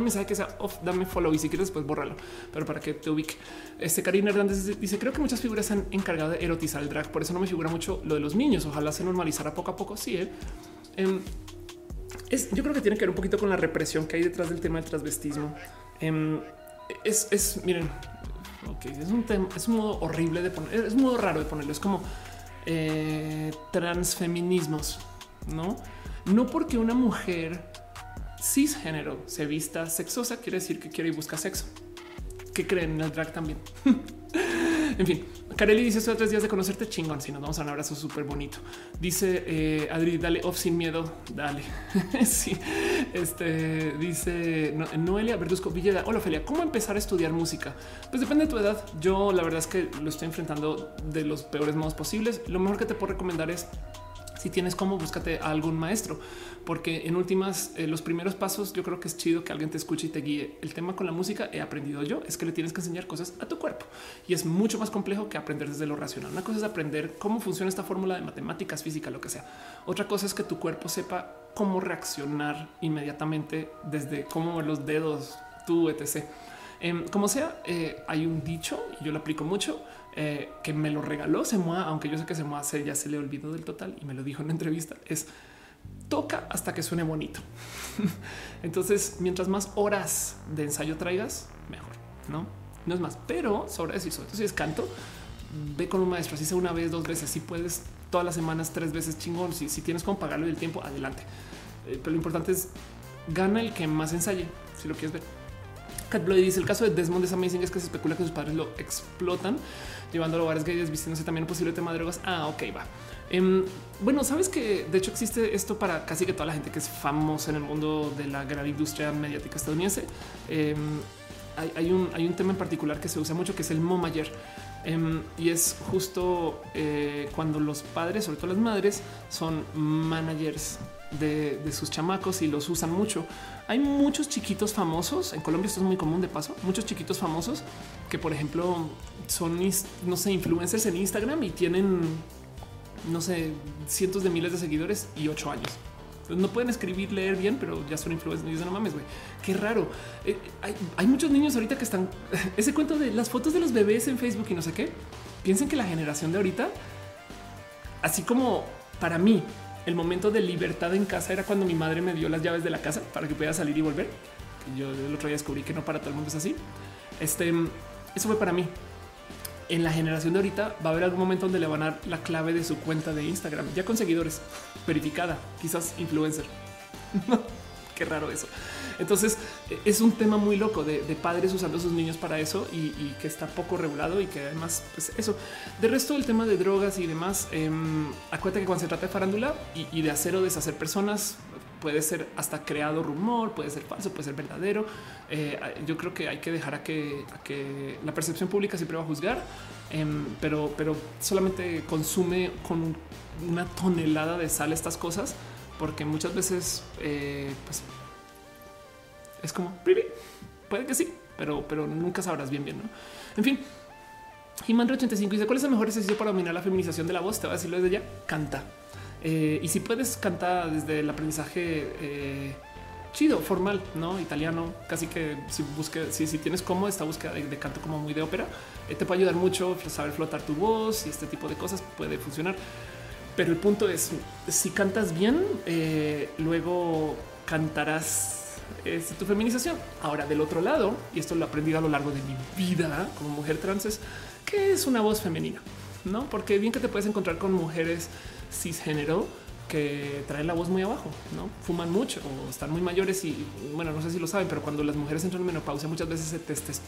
Mensaje que sea off, dame follow y si quieres después bórralo, pero para que te ubique. Este Karina Hernández dice creo que muchas figuras han encargado de erotizar el drag, por eso no me figura mucho lo de los niños. Ojalá se normalizara poco a poco. Sí, ¿eh? Em, es, yo creo que tiene que ver un poquito con la represión que hay detrás del tema del transvestismo. Em, es, es, miren, es un tema, es un modo horrible de poner, es un modo raro de ponerlo. Es como eh, transfeminismos, no? No porque una mujer cisgénero se vista sexosa quiere decir que quiere y busca sexo. Que creen en el drag también. en fin, Kareli dice estoy tres días de conocerte chingón. Si nos vamos a un abrazo súper bonito. Dice eh, Adri, dale off sin miedo. Dale. sí. Este dice Noelia Verduzco Villeda. Hola, Felia. ¿Cómo empezar a estudiar música? Pues depende de tu edad. Yo la verdad es que lo estoy enfrentando de los peores modos posibles. Lo mejor que te puedo recomendar es si tienes como búscate a algún maestro, porque en últimas eh, los primeros pasos yo creo que es chido que alguien te escuche y te guíe. El tema con la música he aprendido yo es que le tienes que enseñar cosas a tu cuerpo y es mucho más complejo que aprender desde lo racional. Una cosa es aprender cómo funciona esta fórmula de matemáticas, física, lo que sea. Otra cosa es que tu cuerpo sepa cómo reaccionar inmediatamente desde cómo los dedos, tú, etc. Em, como sea, eh, hay un dicho y yo lo aplico mucho eh, que me lo regaló Semoa, aunque yo sé que Semoa se, ya se le olvidó del total y me lo dijo en una entrevista, es toca hasta que suene bonito. Entonces, mientras más horas de ensayo traigas, mejor, ¿no? No es más, pero sobre eso, entonces si es canto, ve con un maestro, así sea una vez, dos veces, si puedes todas las semanas, tres veces chingón, si, si tienes como pagarlo el tiempo, adelante. Eh, pero lo importante es gana el que más ensaye, si lo quieres ver. Cat dice el caso de Desmond es amazing es que se especula que sus padres lo explotan llevando a lugares gays, vistiéndose también un posible tema de drogas. Ah, ok, va. Em, bueno, sabes que de hecho existe esto para casi que toda la gente que es famosa en el mundo de la gran industria mediática estadounidense. Em, hay, un, hay un tema en particular que se usa mucho que es el momayer. Em, y es justo eh, cuando los padres, sobre todo las madres, son managers de, de, sus chamacos y los usan mucho. Hay muchos chiquitos famosos en Colombia. Esto es muy común de paso. Muchos chiquitos famosos que, por ejemplo, son, no sé, influencers en Instagram y tienen, no sé, cientos de miles de seguidores y ocho años. No pueden escribir, leer bien, pero ya son influencers. Y dicen, no mames, güey, qué raro. Eh, hay, muchos niños ahorita que están ese cuento de las fotos de los bebés en Facebook y no sé qué. Piensen que la generación de ahorita, así como para mí, el momento de libertad en casa era cuando mi madre me dio las llaves de la casa para que pudiera salir y volver. Yo el otro día descubrí que no para todo el mundo es así. Este, eso fue para mí en la generación de ahorita va a haber algún momento donde le van a dar la clave de su cuenta de Instagram, ya con seguidores, verificada, quizás influencer. Qué raro eso. Entonces es un tema muy loco de, padres usando a sus niños para eso y, que está poco regulado y que además pues eso. De resto del tema de drogas y demás, eh, acuérdate que cuando se trata de farándula y, de hacer o deshacer personas, puede ser hasta creado rumor, puede ser falso, puede ser verdadero. Eh, yo creo que hay que dejar a que, que, la percepción pública siempre va a juzgar, em, pero, pero solamente consume con una tonelada de sal estas cosas, porque muchas veces eh, pues, es como puede que sí, pero, pero nunca sabrás bien, bien. ¿no? En fin, Jimandro 85 dice cuál es el mejor ejercicio para dominar la feminización de la voz. Te voy a decirlo desde ya. Canta. Eh, y si puedes cantar desde el aprendizaje eh, chido, formal, no italiano, casi que si busque, si, si tienes como esta búsqueda de, canto como muy de ópera, eh, te puede ayudar mucho saber flotar tu voz y este tipo de cosas puede funcionar. Pero el punto es si cantas bien, luego cantarás es tu feminización. Ahora, del otro lado, y esto lo he aprendido a lo largo de mi vida como mujer trans, es que es una voz femenina, no? Porque bien que te puedes encontrar con mujeres cisgénero que traen la voz muy abajo, no fuman mucho o están muy mayores y bueno, no sé si lo saben, pero cuando las mujeres entran en menopausia muchas veces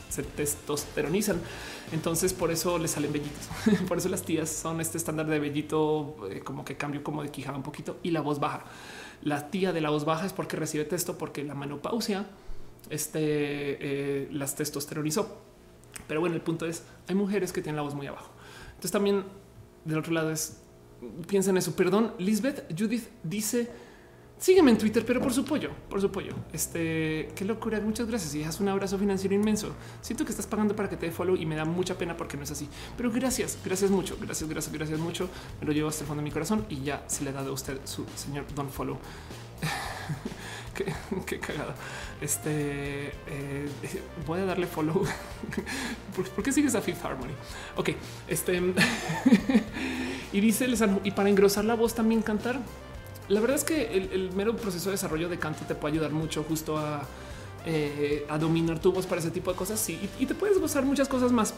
se, testosteronizan. Entonces por eso les salen vellitos. por eso las tías son este estándar de vellito, eh, como que cambio como de quijada un poquito y la voz baja. La tía de la voz baja es porque recibe testo, porque la menopausia este, eh, las testosteronizó. Pero bueno, el punto es, hay mujeres que tienen la voz muy abajo. Entonces también del otro lado es piensa en eso. Perdón, Lisbeth Judith dice sígueme en Twitter, pero por su pollo, por su pollo. Este qué locura. Muchas gracias y haz un abrazo financiero inmenso. Siento que estás pagando para que te dé follow y me da mucha pena porque no es así, pero gracias, gracias mucho. Gracias, gracias, gracias mucho. Me lo llevo hasta el fondo de mi corazón y ya se le ha dado a usted su señor Don Follow. qué, qué. Este eh, voy a darle follow. ¿Por, qué sigues a Fifth Harmony? Ok, este y dice y para engrosar la voz también cantar. La verdad es que el, mero proceso de desarrollo de canto te puede ayudar mucho justo a, eh, a dominar tu voz para ese tipo de cosas. Sí, y, te puedes gozar muchas cosas más.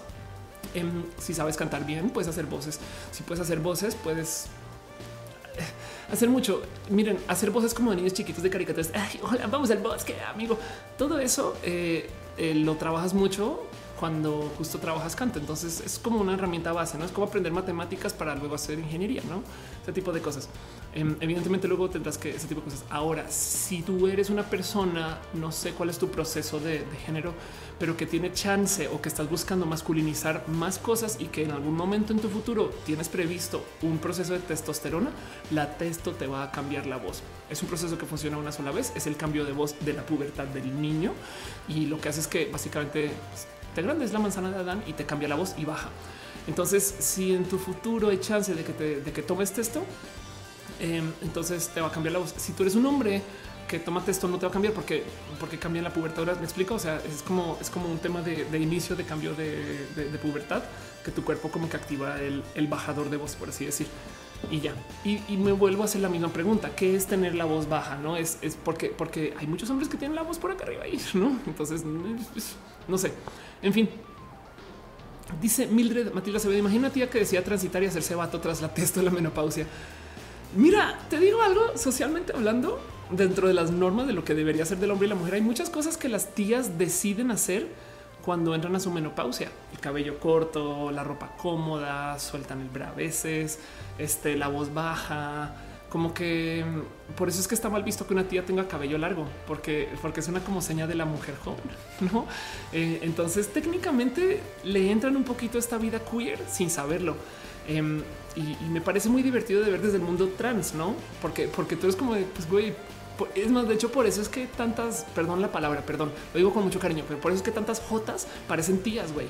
Em, si sabes cantar bien, puedes hacer voces. Si puedes hacer voces, puedes hacer mucho. Miren, hacer voces como de niños chiquitos de caricaturas. hola, vamos al bosque, amigo. Todo eso eh, eh, lo trabajas mucho cuando justo trabajas canto. Entonces es como una herramienta base, no es como aprender matemáticas para luego hacer ingeniería, no ese tipo de cosas. Em, evidentemente luego tendrás que ese tipo de cosas. Ahora, si tú eres una persona, no sé cuál es tu proceso de, género, pero que tiene chance o que estás buscando masculinizar más cosas y que en algún momento en tu futuro tienes previsto un proceso de testosterona, la testo te va a cambiar la voz. Es un proceso que funciona una sola vez, es el cambio de voz de la pubertad del niño y lo que hace es que básicamente te grandes la manzana de Adán y te cambia la voz y baja. Entonces, si en tu futuro hay chance de que, te, de que tomes esto, em, entonces te va a cambiar la voz. Si tú eres un hombre que toma esto, no te va a cambiar porque, porque cambia la pubertad. me explico. O sea, es como, es como un tema de, inicio de cambio de, pubertad que tu cuerpo como que activa el, bajador de voz, por así decir. Y ya. Y, me vuelvo a hacer la misma pregunta. ¿Qué es tener la voz baja? No es, es porque, porque hay muchos hombres que tienen la voz por acá arriba ahí, no? Entonces, no sé. En fin, dice Mildred Matilda se ve. Imagina tía que decía transitar y hacerse vato tras la testo de la menopausia. Mira, te digo algo socialmente hablando dentro de las normas de lo que debería ser del hombre y la mujer. Hay muchas cosas que las tías deciden hacer cuando entran a su menopausia. El cabello corto, la ropa cómoda, sueltan el bra a veces, este, la voz baja, como que mm, por eso es que está mal visto que una tía tenga cabello largo, porque, porque suena como seña de la mujer joven, ¿no? Eh, entonces técnicamente le entran un poquito esta vida queer sin saberlo. Em, y, me parece muy divertido de ver desde el mundo trans, ¿no? Porque, porque tú eres como, de, pues güey, es más, de hecho, por eso es que tantas, perdón la palabra, perdón, lo digo con mucho cariño, pero por eso es que tantas jotas parecen tías, güey,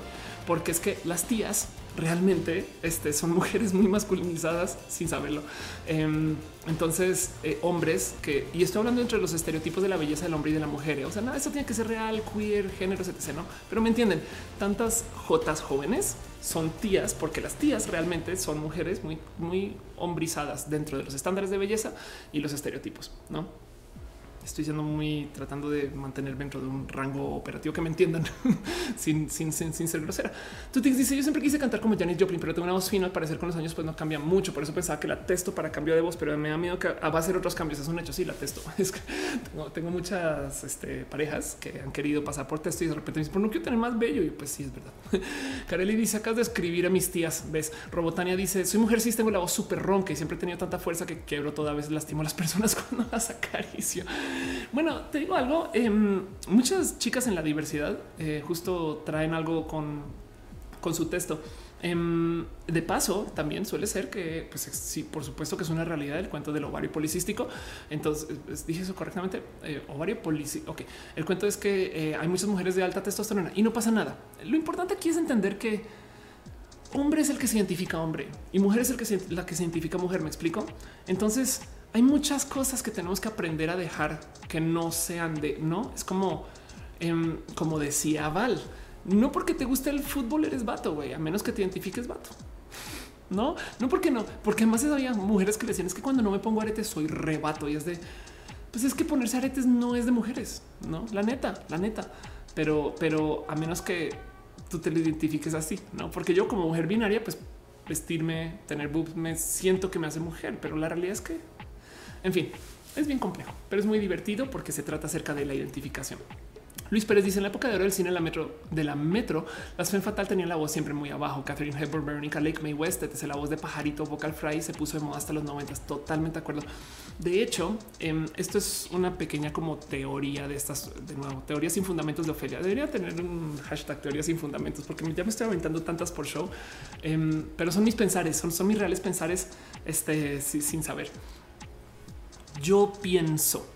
porque es que las tías realmente este, son mujeres muy masculinizadas sin saberlo. Em, entonces, eh, hombres que, y estoy hablando entre los estereotipos de la belleza del hombre y de la mujer, ¿eh? o sea, nada, eso tiene que ser real, queer, género, etc. No, pero me entienden, tantas jotas jóvenes son tías porque las tías realmente son mujeres muy, muy hombrizadas dentro de los estándares de belleza y los estereotipos, no? Estoy siendo muy tratando de mantener dentro de un rango operativo que me entiendan sin, sin, sin, ser grosera. Tú dice yo siempre quise cantar como Janis Joplin, pero tengo una voz fina. Al parecer con los años pues no cambia mucho. Por eso pensaba que la testo para cambio de voz, pero me da miedo que va a hacer otros cambios. Es un hecho. Sí, la testo. Es que tengo, muchas este, parejas que han querido pasar por testo y de repente me dicen, pero no quiero tener más bello. Y pues sí, es verdad. Kareli dice acá de escribir a mis tías. Ves, Robotania dice soy mujer, sí tengo la voz súper ronca y siempre he tenido tanta fuerza que quebro toda vez lastimo a las personas cuando las acaricio. Bueno, te digo algo. Em, muchas chicas en la diversidad eh, justo traen algo con, con su texto. Em, de paso, también suele ser que, pues sí, por supuesto que es una realidad el cuento del ovario policístico. Entonces, dije eso correctamente. Eh, ovario policístico. Ok, el cuento es que eh, hay muchas mujeres de alta testosterona y no pasa nada. Lo importante aquí es entender que hombre es el que se identifica hombre y mujer es el que la que se identifica mujer. Me explico. Entonces, hay muchas cosas que tenemos que aprender a dejar que no sean de no. Es como, em, como decía Val, no porque te guste el fútbol eres vato, güey, a menos que te identifiques vato. No, no porque no, porque además había mujeres que decían es que cuando no me pongo aretes soy rebato y es de pues es que ponerse aretes no es de mujeres, no la neta, la neta, pero, pero a menos que tú te lo identifiques así, no? Porque yo, como mujer binaria, pues vestirme, tener boobs, me siento que me hace mujer, pero la realidad es que en fin, es bien complejo, pero es muy divertido porque se trata acerca de la identificación. Luis Pérez dice en la época de oro del cine de la metro de la metro, las Femme Fatal tenían la voz siempre muy abajo. Catherine Hepburn, Veronica Lake, May West, desde la voz de pajarito, vocal fry se puso de moda hasta los 90. Totalmente de acuerdo. De hecho, em, esto es una pequeña como teoría de estas, de nuevo, teorías sin fundamentos de Ofelia. Debería tener un hashtag teorías sin fundamentos porque ya me estoy aventando tantas por show, em, pero son mis pensares, son, son mis reales pensares este, sin saber yo pienso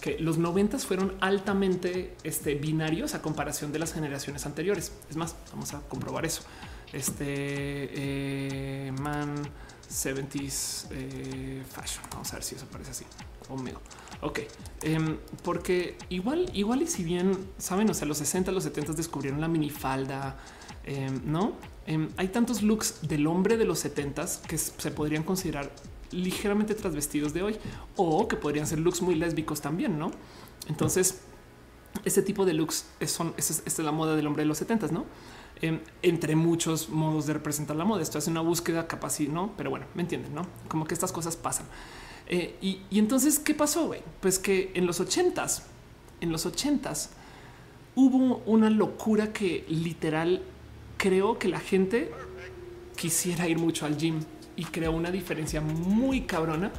que los noventas fueron altamente este, binarios a comparación de las generaciones anteriores. Es más, vamos a comprobar eso. Este eh, man 70s eh, fashion. Vamos a ver si eso parece así conmigo. Ok, em, porque igual, igual y si bien saben, o sea, los 60, los 70 descubrieron la minifalda, em, no em, hay tantos looks del hombre de los 70 que se podrían considerar ligeramente trasvestidos de hoy o que podrían ser looks muy lésbicos también, ¿no? Entonces, este tipo de looks son, esta es la moda del hombre de los 70, ¿no? Em, entre muchos modos de representar la moda. Esto es una búsqueda capaz y no, pero bueno, me entienden, ¿no? Como que estas cosas pasan. Eh, y, y, entonces, ¿qué pasó? Güey? Pues que en los ochentas, en los ochentas, hubo una locura que literal creo que la gente quisiera ir mucho al gym y creó una diferencia muy cabrona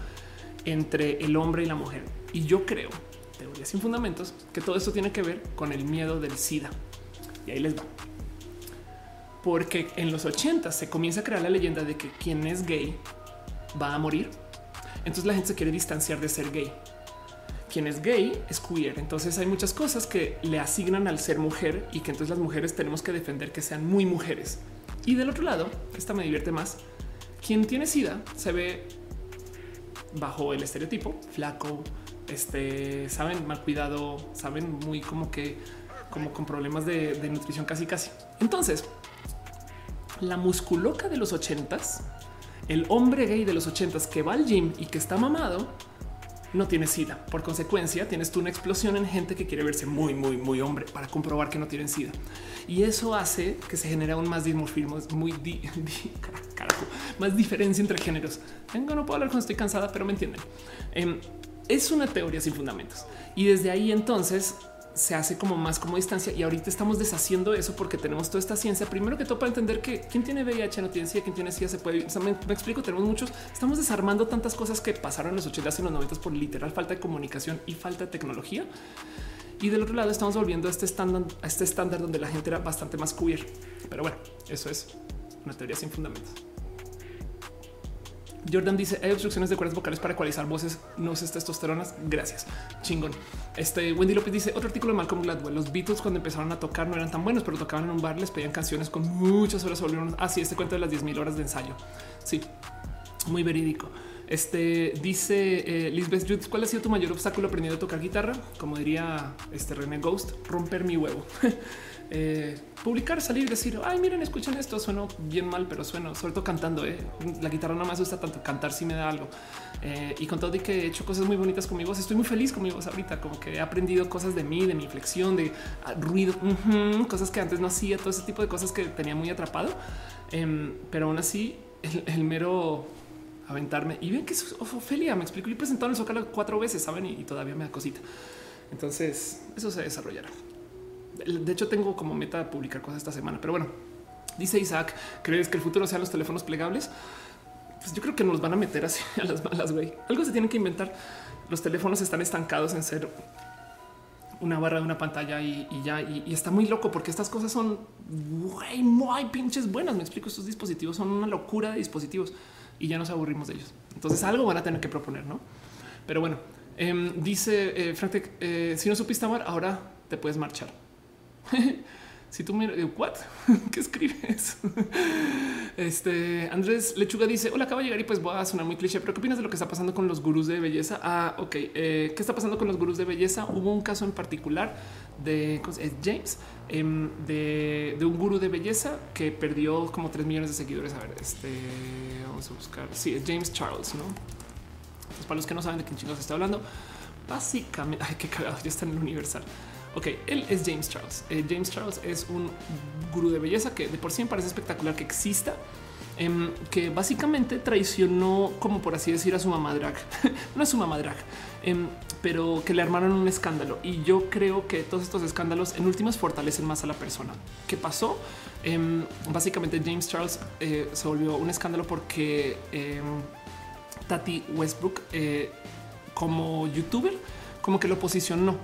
entre el hombre y la mujer. Y yo creo, teoría sin fundamentos, que todo esto tiene que ver con el miedo del SIDA. Y ahí les va. Porque en los 80 se comienza a crear la leyenda de que quien es gay va a morir. Entonces la gente se quiere distanciar de ser gay. Quien es gay es queer. Entonces hay muchas cosas que le asignan al ser mujer y que entonces las mujeres tenemos que defender que sean muy mujeres. Y del otro lado, esta me divierte más, quien tiene SIDA se ve bajo el estereotipo flaco, este, saben, mal cuidado, saben, muy como que, como con problemas de, nutrición casi casi. Entonces, la musculoca de los ochentas, el hombre gay de los ochentas que va al gym y que está mamado, no tiene sida. Por consecuencia, tienes tú una explosión en gente que quiere verse muy, muy, muy hombre para comprobar que no tienen sida. Y eso hace que se genere aún más dimorfismo, muy más diferencia entre géneros. Tengo, no puedo hablar cuando estoy cansada, pero me entienden. Em, es una teoría sin fundamentos. Y desde ahí entonces se hace como más como distancia y ahorita estamos deshaciendo eso porque tenemos toda esta ciencia. Primero que todo para entender que quien tiene VIH no tiene SIDA, quien tiene SIDA se puede. me, explico, tenemos muchos. Estamos desarmando tantas cosas que pasaron en los 80 y los 90 por literal falta de comunicación y falta de tecnología. Y del otro lado estamos volviendo a este estándar, a este estándar donde la gente era bastante más queer. Pero bueno, eso es una teoría sin fundamentos. Jordan dice hay obstrucciones de cuerdas vocales para ecualizar voces no sé testosteronas. Gracias. Chingón. Este Wendy López dice otro artículo de Malcolm Gladwell. Los Beatles cuando empezaron a tocar no eran tan buenos, pero tocaban en un bar, les pedían canciones con muchas horas. Volvieron así este cuento de las 10 mil horas de ensayo. Sí, muy verídico. Este dice eh, Lisbeth Judith, ¿cuál ha sido tu mayor obstáculo aprendiendo a tocar guitarra? Como diría este René Ghost, romper mi huevo. Eh, publicar, salir decir, ay, miren, escuchen esto, sueno bien mal, pero sueno, sobre todo cantando. ¿eh? La guitarra no me asusta tanto, cantar sí me da algo. Eh, y con todo y que he hecho cosas muy bonitas con mi voz, estoy muy feliz con mi voz ahorita, como que he aprendido cosas de mí, de mi inflexión, de ah, ruido, cosas que antes no hacía, todo ese tipo de cosas que tenía muy atrapado. Em, pero aún así, el, mero aventarme y bien que es Ofelia, me explico, y presentado en el Zócalo cuatro veces, saben, y, y todavía me da cosita. Entonces, eso se desarrollará. De hecho, tengo como meta publicar cosas esta semana, pero bueno, dice Isaac, ¿crees que el futuro sean los teléfonos plegables? Pues yo creo que nos van a meter así a las malas, güey. Algo se tiene que inventar. Los teléfonos están estancados en ser una barra de una pantalla y, ya. Y, está muy loco porque estas cosas son güey, muy pinches buenas. Me explico. Estos dispositivos son una locura de dispositivos y ya nos aburrimos de ellos. Entonces algo van a tener que proponer, no? Pero bueno, em, dice eh, Frank, eh, si no supiste amar, ahora te puedes marchar. si tú miras, what? ¿Qué escribes? este Andrés Lechuga dice: Hola, acabo de llegar y pues voy a sonar muy cliché, pero ¿qué opinas de lo que está pasando con los gurús de belleza? Ah, ok. Eh, ¿Qué está pasando con los gurús de belleza? Hubo un caso en particular de es James, em, de, un gurú de belleza que perdió como 3 millones de seguidores. A ver, este vamos a buscar. Sí, es James Charles, no? Pues para los que no saben de quién chicos está hablando, básicamente, ay, qué cagado, ya está en el Universal. Ok, él es James Charles. Eh, James Charles es un gurú de belleza que de por sí me parece espectacular que exista. Em, que básicamente traicionó, como por así decir, a su mamá drag. no es su mamá drag, em, pero que le armaron un escándalo. Y yo creo que todos estos escándalos en últimas fortalecen más a la persona. ¿Qué pasó? Em, básicamente James Charles eh, se volvió un escándalo porque Tati Westbrook, eh, como youtuber, como que lo posicionó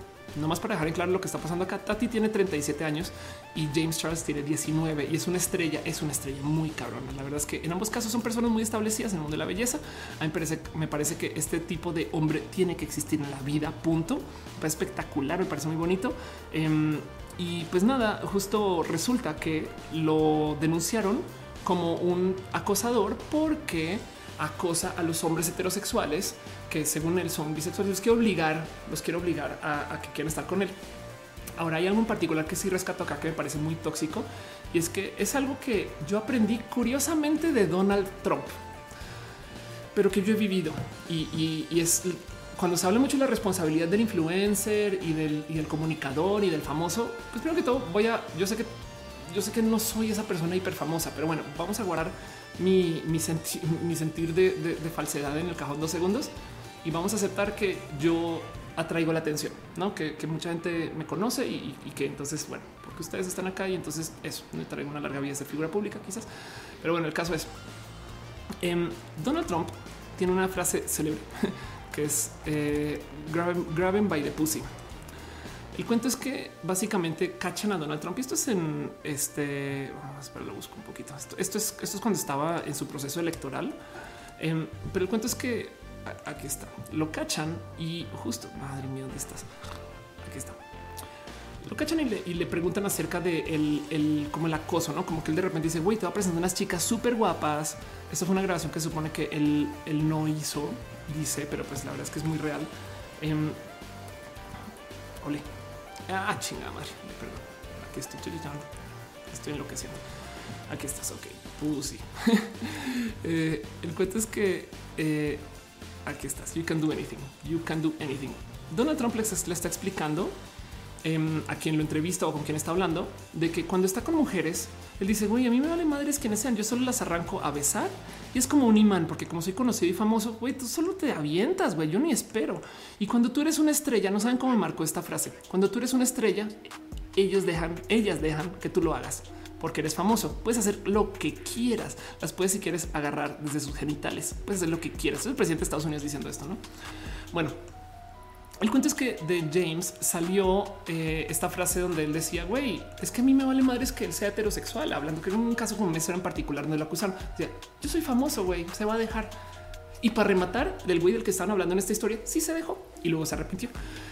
más para dejar en claro lo que está pasando acá, Tati tiene 37 años y James Charles tiene 19 y es una estrella, es una estrella muy cabrona. La verdad es que en ambos casos son personas muy establecidas en el mundo de la belleza. A mí me parece, que este tipo de hombre tiene que existir en la vida, punto. Es espectacular, me parece muy bonito. Em, y pues nada, justo resulta que lo denunciaron como un acosador porque acosa a los hombres heterosexuales que según él son bisexuales, los quiere obligar, los quiere obligar a, que quieran estar con él. Ahora hay algo en particular que sí rescato acá que me parece muy tóxico y es que es algo que yo aprendí curiosamente de Donald Trump, pero que yo he vivido y, es cuando se habla mucho de la responsabilidad del influencer y del, comunicador y del famoso, pues primero que todo voy a, yo sé que yo sé que no soy esa persona hiper famosa, pero bueno, vamos a guardar mi, mi, sentir de, falsedad en el cajón dos segundos y vamos a aceptar que yo atraigo la atención, ¿no? Que, mucha gente me conoce y, que entonces, bueno, porque ustedes están acá y entonces eso, me traigo una larga vida de figura pública quizás. Pero bueno, el caso es, em, Donald Trump tiene una frase célebre que es eh, graben by the pussy. El cuento es que básicamente cachan a Donald Trump y esto es en este. Vamos a lo busco un poquito. Esto, es, esto es cuando estaba en su proceso electoral. Em, pero el cuento es que aquí está, lo cachan y justo madre mía, ¿dónde estás? Aquí está. Lo cachan y le, preguntan acerca de el, como el acoso, no como que él de repente dice, güey, te va a presentar unas chicas súper guapas. Esto fue una grabación que supone que él, él no hizo, dice, pero pues la verdad es que es muy real. Eh, ole, Ah, chingada madre. Perdón. Aquí estoy chillando. Estoy enloqueciendo. Aquí estás. Ok. Pussy. eh, el cuento es que eh, aquí estás. You can do anything. You can do anything. Donald Trump le está explicando Em, a quien lo entrevista o con quien está hablando de que cuando está con mujeres, él dice, güey, a mí me vale madres quienes sean, yo solo las arranco a besar y es como un imán, porque como soy conocido y famoso, güey, tú solo te avientas, güey, yo ni espero. Y cuando tú eres una estrella, no saben cómo marcó esta frase, cuando tú eres una estrella, ellos dejan, ellas dejan que tú lo hagas porque eres famoso. Puedes hacer lo que quieras. Las puedes, si quieres, agarrar desde sus genitales. Puedes hacer lo que quieras. Es el presidente de Estados Unidos diciendo esto, no? Bueno, el cuento es que de James salió eh, esta frase donde él decía, güey, es que a mí me vale madres que él sea heterosexual, hablando que en un caso como este en particular no lo acusaron. Decía, yo soy famoso, güey, se va a dejar. Y para rematar del güey del que estaban hablando en esta historia, sí se dejó y luego se arrepintió.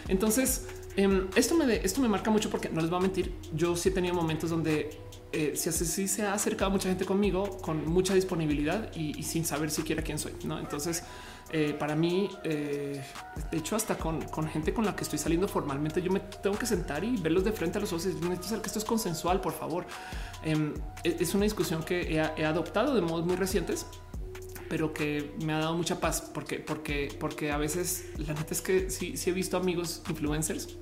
Entonces, em, esto, me esto me marca mucho porque no les voy a mentir. Yo sí he tenido momentos donde eh, si así se ha acercado mucha gente conmigo con mucha disponibilidad y, sin saber siquiera quién soy. No, entonces eh, para mí, eh, de hecho, hasta con, gente con la que estoy saliendo formalmente, yo me tengo que sentar y verlos de frente a los ojos y necesito saber que esto es consensual, por favor. Em, e, es una discusión que he, adoptado de modos muy recientes, pero que me ha dado mucha paz porque, porque, porque a veces la neta es que sí, sí he visto amigos influencers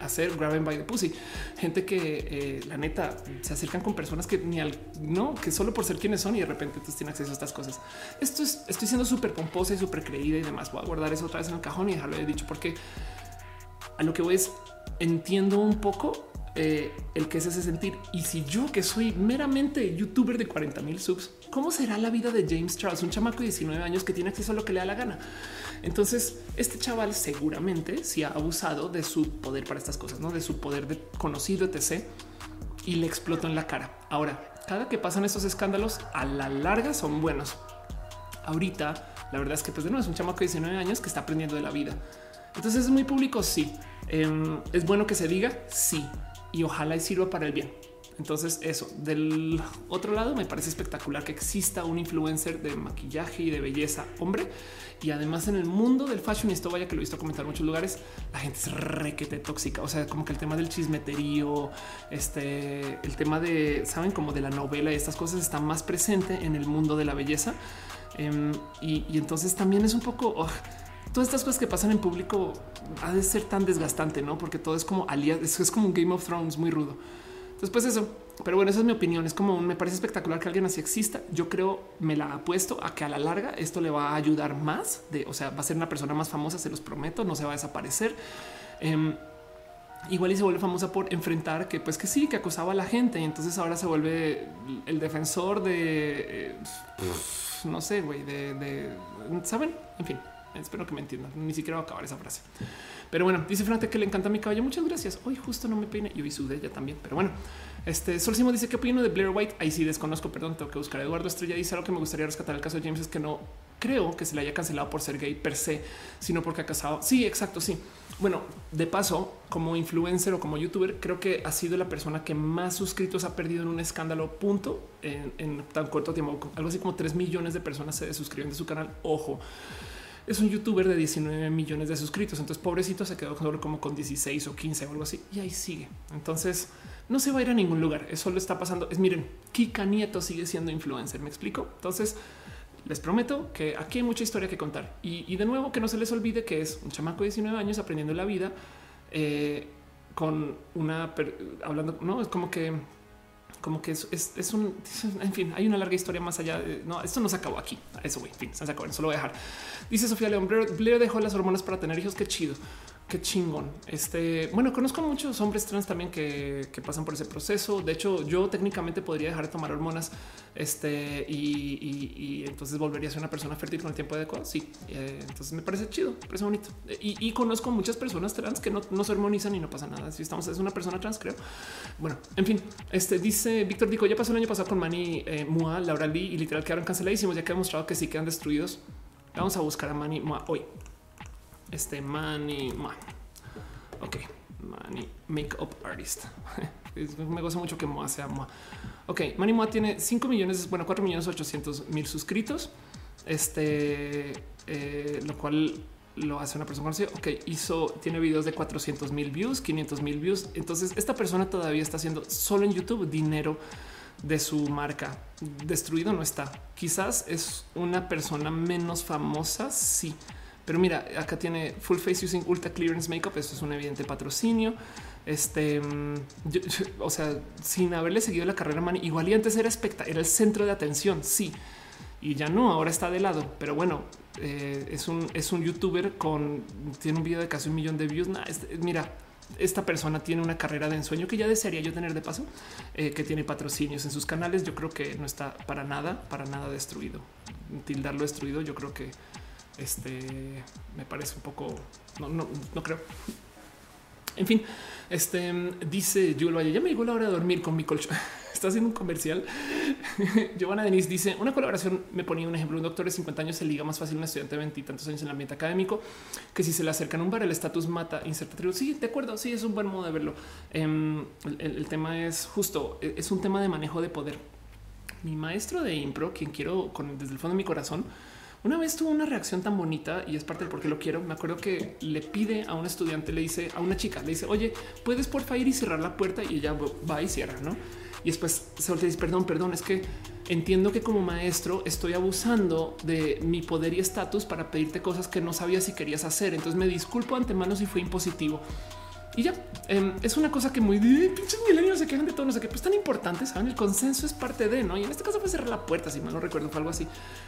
hacer grabbing by the pussy. Gente que eh, la neta se acercan con personas que ni al no, que solo por ser quienes son y de repente tú tienes acceso a estas cosas. Esto es, estoy siendo súper pomposa y súper creída y demás. Voy a guardar eso otra vez en el cajón y dejarlo he dicho porque a lo que voy es entiendo un poco eh, el que es ese sentir. Y si yo que soy meramente youtuber de 40 mil subs, ¿cómo será la vida de James Charles, un chamaco de 19 años que tiene acceso a lo que le da la gana? Entonces, este chaval seguramente sí ha abusado de su poder para estas cosas, no de su poder de conocido, etc. Y le explotó en la cara. Ahora, cada que pasan estos escándalos, a la larga son buenos. Ahorita, la verdad es que, pues de es un chamaco de 19 años que está aprendiendo de la vida. Entonces, es muy público. Sí, em, es bueno que se diga. Sí, y ojalá sirva para el bien. Entonces eso. Del otro lado me parece espectacular que exista un influencer de maquillaje y de belleza hombre. Y además en el mundo del fashion esto vaya que lo he visto comentar en muchos lugares la gente es requete tóxica. O sea como que el tema del chismeterío este el tema de saben como de la novela y estas cosas está más presente en el mundo de la belleza. Em, y, entonces también es un poco oh, todas estas cosas que pasan en público ha de ser tan desgastante, no? Porque todo es como alias, es como un Game of Thrones muy rudo. Después eso, pero bueno, esa es mi opinión. Es como me parece espectacular que alguien así exista. Yo creo, me la apuesto a que a la larga esto le va a ayudar más. De, o sea, va a ser una persona más famosa, se los prometo, no se va a desaparecer. Em, igual y se vuelve famosa por enfrentar que, pues que sí, que acosaba a la gente y entonces ahora se vuelve el defensor de, eh, no sé, güey, de, saben, en fin. Espero que me entiendan. Ni siquiera va a acabar esa frase. Pero bueno, dice Frante que le encanta mi caballo. Muchas gracias. Hoy justo no me peine y hoy sudé ya también. Pero bueno, este Solcimo dice que opino de Blair White. Ahí sí desconozco, perdón, tengo que buscar. Eduardo Estrella dice algo que me gustaría rescatar el caso de James es que no creo que se le haya cancelado por ser gay per se, sino porque ha casado. Sí, exacto. Sí. Bueno, de paso, como influencer o como youtuber, creo que ha sido la persona que más suscritos ha perdido en un escándalo punto en, en tan corto tiempo. Algo así como 3 millones de personas se suscriben de su canal. Ojo es un youtuber de 19 millones de suscritos. Entonces, pobrecito se quedó como con 16 o 15 o algo así y ahí sigue. Entonces, no se va a ir a ningún lugar. Eso lo está pasando. Es miren, Kika Nieto sigue siendo influencer. Me explico. Entonces, les prometo que aquí hay mucha historia que contar y, de nuevo que no se les olvide que es un chamaco de 19 años aprendiendo la vida eh, con una hablando. No es como que como que es, es, un, en fin, hay una larga historia más allá. De, no, esto no se acabó aquí. Eso, güey, en fin, se. Eso lo voy a dejar. Dice Sofía León, Blair dejó las hormonas para tener hijos. Qué chido. Qué chingón. Este, bueno, conozco muchos hombres trans también que, pasan por ese proceso. De hecho, yo técnicamente podría dejar de tomar hormonas este, y, entonces volvería a ser una persona fértil con el tiempo adecuado. Sí, eh, entonces me parece chido, me parece bonito. Y, conozco muchas personas trans que no, se hormonizan y no pasa nada. Si estamos, es una persona trans, creo. Bueno, en fin, este dice Víctor Dico, ya pasó el año pasado con Manny eh, Mua, Laura Lee y literal quedaron canceladísimos, ya que ha demostrado que sí quedan destruidos. Vamos a buscar a Manny Mua hoy. Este Manny Ma. Ok, Manny Makeup Artist. Me gozo mucho que Moa sea Moa. Ok, Manny Moa tiene 5 millones, bueno, 4 millones 800 mil suscritos. Este, eh, lo cual lo hace una persona conocida. Ok, hizo, tiene videos de 400 mil views, 500 mil views. Entonces, esta persona todavía está haciendo solo en YouTube dinero de su marca. Destruido no está. Quizás es una persona menos famosa. Sí pero mira, acá tiene full face using ultra clearance makeup. Esto es un evidente patrocinio. Este, mm, o sea, sin haberle seguido la carrera, man, igual antes era espectacular, era el centro de atención. Sí, y ya no, ahora está de lado. Pero bueno, eh, es un, es un youtuber con tiene un video de casi un millón de views. mira, esta persona tiene una carrera de ensueño que ya desearía yo tener de paso, eh, que tiene patrocinios en sus canales. Yo creo que no está para nada, para nada destruido. Tildarlo destruido, yo creo que este me parece un poco, no, no, no creo. En fin, este dice Julio ya me llegó la hora de dormir con mi colchón. Está haciendo un comercial. Giovanna Denise dice una colaboración. Me ponía un ejemplo. Un doctor de 50 años se liga más fácil a un estudiante de 20 y tantos años en el ambiente académico que si se le acercan a un bar, el estatus mata, inserta tribu. Sí, de acuerdo. Sí, es un buen modo de verlo. Em, el, tema es justo, e, es un tema de manejo de poder. Mi maestro de impro, quien quiero con desde el fondo de mi corazón, Una vez tuvo una reacción tan bonita y es parte de por qué lo quiero. Me acuerdo que le pide a un estudiante, le dice a una chica, le dice, oye, puedes por favor ir y cerrar la puerta y ella va y cierra, no? Y después se voltea y dice, perdón, perdón, es que entiendo que como maestro estoy abusando de mi poder y estatus para pedirte cosas que no sabía si querías hacer. Entonces me disculpo antemano si fue impositivo. Y ya em, es una cosa que muy pinches milenios se quejan de todo, no sé qué, pues tan importante. Saben, el consenso es parte de no. Y en este caso fue cerrar la puerta, si mal no recuerdo, fue algo así.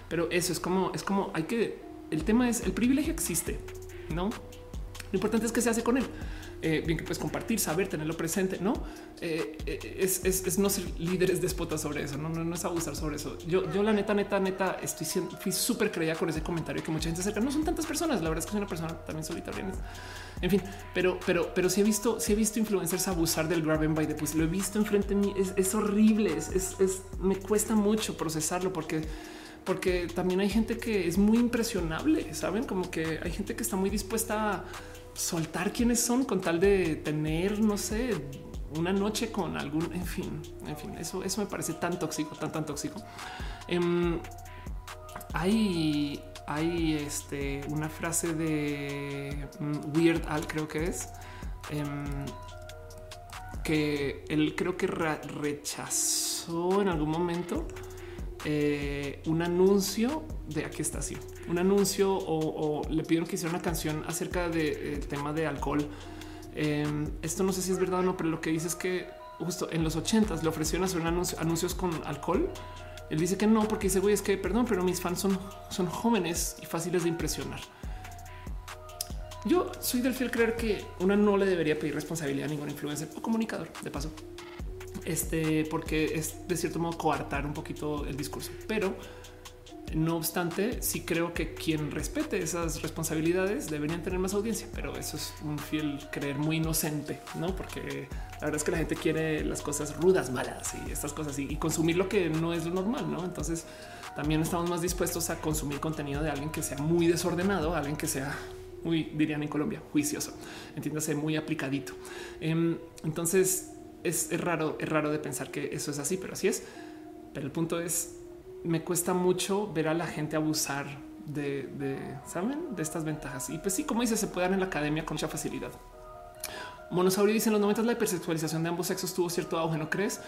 Pero eso es como, es como hay que el tema es el privilegio existe, no? Lo importante es que se hace con él. Eh, bien que puedes compartir, saber, tenerlo presente, no eh, eh, es, no ser líderes despotas sobre eso, no, no, es abusar sobre eso. Yo, yo la neta, neta, neta, estoy siendo, súper creída con ese comentario que mucha gente acerca. No son tantas personas. La verdad es que soy una persona también solitaria. En fin, pero, pero, pero si he visto, si he visto influencers abusar del grab and by the pussy, lo he visto enfrente de mí. Es, horrible. Es, es, me cuesta mucho procesarlo porque porque también hay gente que es muy impresionable, saben como que hay gente que está muy dispuesta a soltar quiénes son con tal de tener, no sé, una noche con algún, en fin, en fin, eso, eso me parece tan tóxico, tan, tan tóxico. Em, hay, hay este, una frase de mm, Weird Al, creo que es, em, que él creo que rechazó en algún momento eh, un anuncio de aquí está así, un anuncio o, le pidieron que hiciera una canción acerca del tema de alcohol. Em, esto no sé si es verdad o no, pero lo que dice es que justo en los ochentas le ofrecieron hacer un anuncio, anuncios con alcohol. Él dice que no, porque dice, güey, es que perdón, pero mis fans son, son jóvenes y fáciles de impresionar. Yo soy del fiel creer que una no le debería pedir responsabilidad a ningún influencer o comunicador, de paso este, porque es de cierto modo coartar un poquito el discurso. Pero no obstante, sí creo que quien respete esas responsabilidades deberían tener más audiencia, pero eso es un fiel creer muy inocente, no? Porque la verdad es que la gente quiere las cosas rudas, malas y estas cosas y, consumir lo que no es lo normal, no? Entonces también estamos más dispuestos a consumir contenido de alguien que sea muy desordenado, alguien que sea muy, dirían en Colombia, juicioso, entiéndase, muy aplicadito. Em, entonces, es, raro, es raro de pensar que eso es así, pero así es. Pero el punto es, me cuesta mucho ver a la gente abusar de, saben, de estas ventajas. Y pues sí, como dice, se puede dar en la academia con mucha facilidad. Monosaurio dice en los 90 la hipersexualización de ambos sexos tuvo cierto auge, ¿no crees?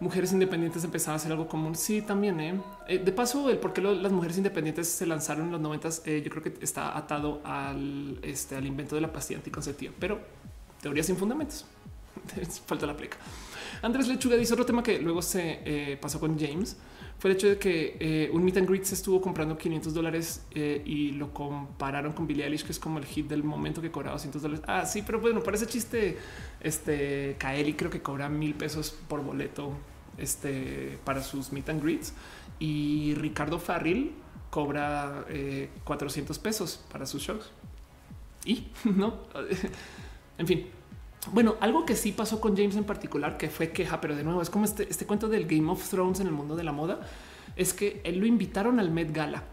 Mujeres independientes empezaban a hacer algo común. Sí, también. ¿eh? eh de paso, el por qué las mujeres independientes se lanzaron en los 90 eh, yo creo que está atado al, este, al invento de la pastilla anticonceptiva, pero teorías sin fundamentos. falta la pleca. Andrés Lechuga dice otro tema que luego se eh, pasó con James fue el hecho de que eh, un meet and greet se estuvo comprando 500 dólares eh, y lo compararon con Billie Eilish, que es como el hit del momento que cobraba 200 dólares. Ah, sí, pero bueno, parece chiste. Este Kaeli creo que cobra mil pesos por boleto este, para sus meet and greets y Ricardo Farril cobra 400 pesos para sus shows. Y no, en fin, bueno, algo que sí pasó con James en particular, que fue queja, pero de nuevo es como este, este cuento del Game of Thrones en el mundo de la moda, es que él lo invitaron al Met Gala.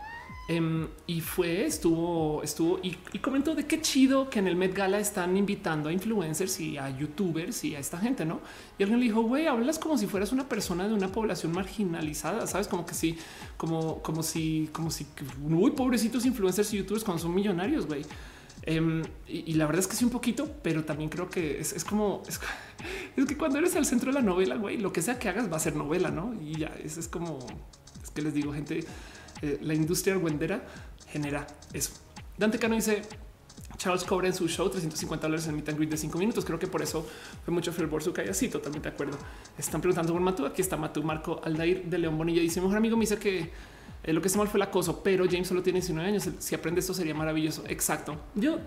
Em, y fue, estuvo, estuvo y, comentó de qué chido que en el Met Gala están invitando a influencers y a youtubers y a esta gente, ¿no? Y alguien le dijo, güey, hablas como si fueras una persona de una población marginalizada, ¿sabes? Como que sí, como, como si, como si, muy pobrecitos influencers y youtubers cuando son millonarios, güey. Em, y, la verdad es que sí un poquito, pero también creo que es, como es, que cuando eres al centro de la novela, güey, lo que sea que hagas va a ser novela, no? Y ya es, es como es que les digo, gente, eh, la industria argüendera genera eso. Dante Cano dice Charles cobra en su show 350 dólares en meet and greet de 5 minutos. Creo que por eso fue mucho fervor su calle. Sí, totalmente de acuerdo. Están preguntando por Matú. Aquí está Matú Marco Aldair de León Bonilla. Dice: Mejor amigo me dice que eh, lo que está mal fue el acoso, pero James solo tiene 19 años. Si aprende esto sería maravilloso. Exacto. Yo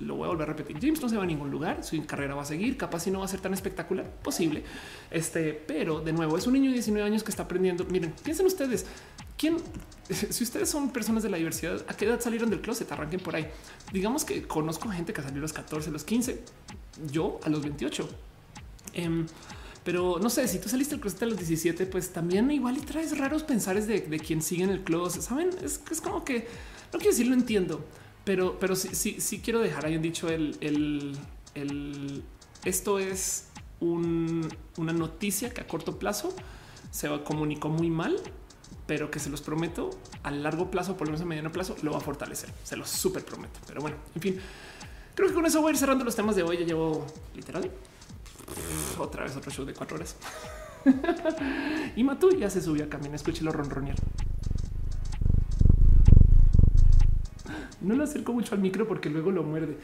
lo voy a volver a repetir. James no se va a ningún lugar. Su carrera va a seguir. Capaz si no va a ser tan espectacular posible. Este, pero de nuevo es un niño de 19 años que está aprendiendo. Miren, piensen ustedes quién, si ustedes son personas de la diversidad, a qué edad salieron del closet? Arranquen por ahí. Digamos que conozco gente que salió a los 14, los 15, yo a los 28. Pero no sé, si tú saliste del closet a los 17, pues también igual y traes raros pensares de, de quien sigue en el closet. Saben, es, es, como que no quiero decir lo entiendo, pero, pero sí, sí, sí quiero dejar ahí dicho el, el, el esto es un, una noticia que a corto plazo se comunicó muy mal pero que se los prometo a largo plazo, por lo menos a mediano plazo, lo va a fortalecer. Se los súper prometo. Pero bueno, en fin, creo que con eso voy a ir cerrando los temas de hoy. Ya llevo literal otra vez otro show de cuatro horas. y Matú ya se subió a caminar. Escúchelo ronronear. No lo acerco mucho al micro porque luego lo muerde.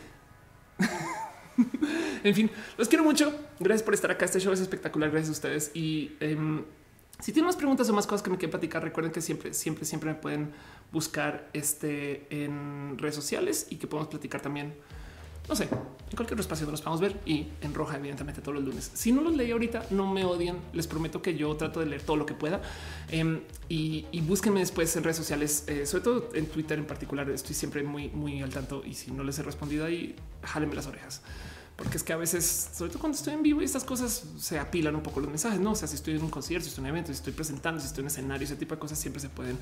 en fin, los quiero mucho. Gracias por estar acá. Este show es espectacular. Gracias a ustedes. Y em, si tienen más preguntas o más cosas que me quieren platicar, recuerden que siempre, siempre, siempre me pueden buscar este en redes sociales y que podemos platicar también no sé, en cualquier espacio nos podemos ver y en roja, evidentemente, todos los lunes. Si no los leí ahorita, no me odian. Les prometo que yo trato de leer todo lo que pueda em, y, búsquenme después en redes sociales, eh, sobre todo en Twitter en particular. Estoy siempre muy, muy al tanto y si no les he respondido ahí, jálenme las orejas porque es que a veces, sobre todo cuando estoy en vivo estas cosas se apilan un poco los mensajes. No, o sea, si estoy en un concierto, si estoy en un evento, si estoy presentando, si estoy en escenario, ese tipo de cosas siempre se pueden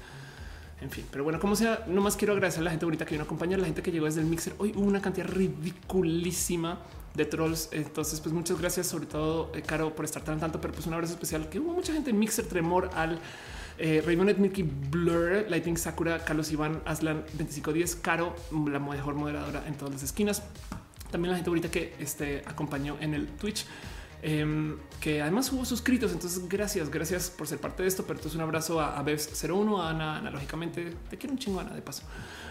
en fin, pero bueno, como sea, no más quiero agradecer a la gente bonita que vino a la gente que llegó desde el mixer. Hoy hubo una cantidad ridiculísima de trolls. Entonces, pues muchas gracias, sobre todo, eh, Caro, por estar tan tanto, pero pues un abrazo especial que hubo mucha gente en mixer, Tremor, al eh, Raymond Blur, Lightning Sakura, Carlos Iván, Aslan 2510, Caro, la mejor moderadora en todas las esquinas. También la gente bonita que este, acompañó en el Twitch. Em, que además hubo suscritos. Entonces, gracias, gracias por ser parte de esto. Pero entonces un abrazo a, a 01, a Ana, analógicamente. Te quiero un chingo, Ana, de paso.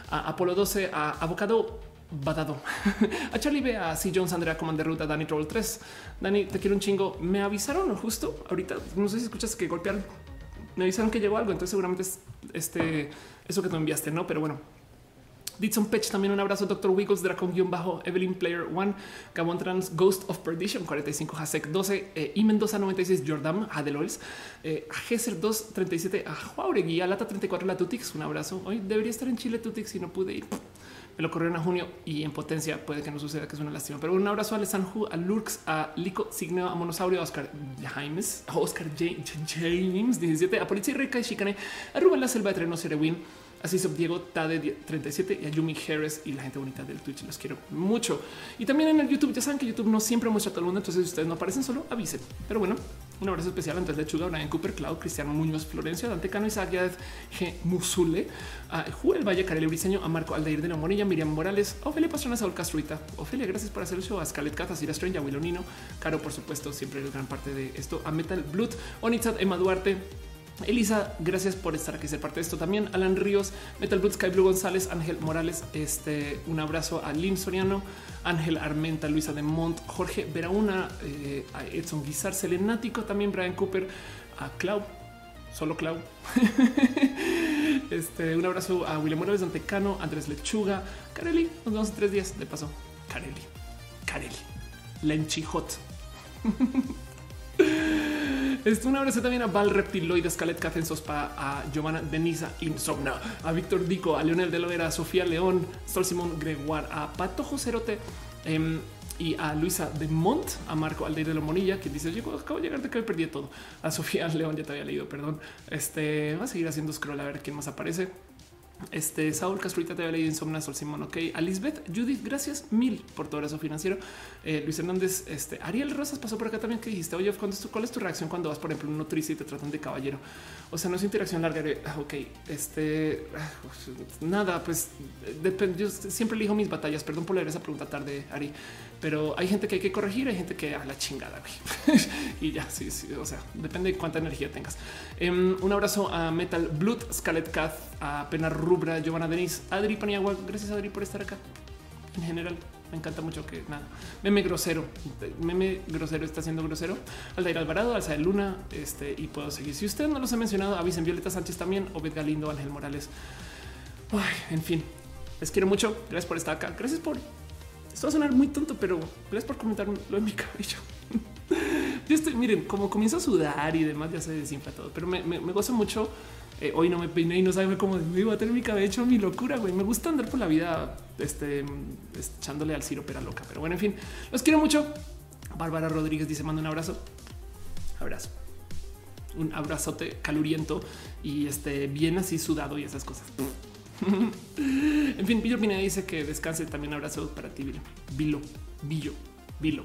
A Apolo 12, a Avocado Badado, a Charlie B, a C. Jones, Andrea, Commander Ruta, Dani Troll 3. Dani, te quiero un chingo. Me avisaron justo ahorita. No sé si escuchas que golpearon. Me avisaron que llegó algo. Entonces, seguramente es este, eso que tú enviaste, no? Pero bueno, Ditson Pech, también un abrazo. Doctor Wiggles, Dracon bajo, Evelyn Player One, Gabon Trans, Ghost of Perdition 45, Hasek 12, eh, y Mendoza 96, Jordan, Adelols, eh, Gesser 237, a Juauregui, Lata 34, la Tutix. Un abrazo. Hoy debería estar en Chile Tutix y no pude ir. Me lo corrieron a junio y en potencia puede que no suceda, que es una lástima. Pero un abrazo a a Lurks, a Lico, Signeo, a Monosaurio, a Oscar James, a Oscar James 17, a Policía Rica y Chicane, a Rubén La Selva de Treno Serewin, Así es, Diego Tade 37 y a Yumi Harris y la gente bonita del Twitch. Los quiero mucho. Y también en el YouTube, ya saben que YouTube no siempre muestra todo el mundo. Entonces, si ustedes no aparecen, solo avisen. Pero bueno, un abrazo especial a Andrés Lechuga, Brian Cooper, Cloud, Cristiano Muñoz, Florencia, Dante Cano, Isaac G. Musule, a Juel Valle, Karel Briseño, a Marco Aldeir de la Monilla, Miriam Morales, a Ofelia Pastrana, Saúl Castruita. Ofelia, gracias por hacer el show. A Scarlett Cat, a Sira Strange, a Willonino, Caro, por supuesto, siempre es gran parte de esto. A Metal Blood, Onitzat, Emma Duarte, Elisa, gracias por estar aquí, ser parte de esto también. Alan Ríos, Metal Boot, Sky Blue González, Ángel Morales, este, un abrazo a Lynn Soriano, Ángel Armenta, Luisa de Mont, Jorge Verauna, eh, a Edson Guizar, Selenático, también Brian Cooper, a Clau, solo Clau. este, un abrazo a William Morales, Antecano, Andrés Lechuga, Carelli, nos vemos en tres días de paso. Carelli, Carelli, Lenchijot. Este, un abrazo también a Val Reptiloid, Scalet Cafen Sospa, a Giovanna Denisa Insomna, a Víctor Dico, a Leonel de Loera, a Sofía León, Sol Simón Gregoire, a Pato Joserote em, y a Luisa de Mont, a Marco Aldeir de la Monilla, que dice: Yo acabo de llegar de que perdí todo. A Sofía León, ya te había leído, perdón. Este va a seguir haciendo scroll a ver quién más aparece. Este Saúl Castrita te había leído Insomna, Sol Simón, ok. A Lisbeth, Judith, gracias mil por todo eso financiero. Eh, Luis Hernández, este Ariel Rosas pasó por acá también que dijiste, oye, ¿cuál es tu reacción cuando vas, por ejemplo, un nutricio y te tratan de caballero? O sea, no es interacción larga. Ah, ok, este ah, nada, pues depende. Yo siempre elijo mis batallas. Perdón por leer esa pregunta tarde, Ari, pero hay gente que hay que corregir, hay gente que a la chingada y ya, sí, sí. O sea, depende de cuánta energía tengas. Em, un abrazo a Metal Blood, Scarlet Cat, a Pena Rubra, Giovanna Denis, Adri Paniagua. Gracias, Adri, por estar acá. En general, me encanta mucho que nada. Meme grosero. Meme grosero está siendo grosero. Aldair Alvarado, Alza de Luna. Este y puedo seguir. Si usted no los ha mencionado, avisen Violeta Sánchez también, Obed Galindo, Ángel Morales. en fin, les quiero mucho. Gracias por estar acá. Gracias por. Esto va a sonar muy tonto, pero gracias por comentar lo en mi cabello. Yo estoy, miren, como comienzo a sudar y demás, ya se desinfla todo, pero me, me, me gozo mucho eh, hoy no me peiné y no sabe cómo me iba a tener mi cabello, mi locura, güey. Me gusta andar por la vida este, echándole al Ciro pera loca. Pero bueno, en fin, los quiero mucho. Bárbara Rodríguez dice: manda un abrazo. Abrazo. Un abrazote caluriento y este bien así sudado y esas cosas. En fin, Billo Pineda dice que descanse. También abrazo para ti, Vilo. Vilo, Billo, Vilo,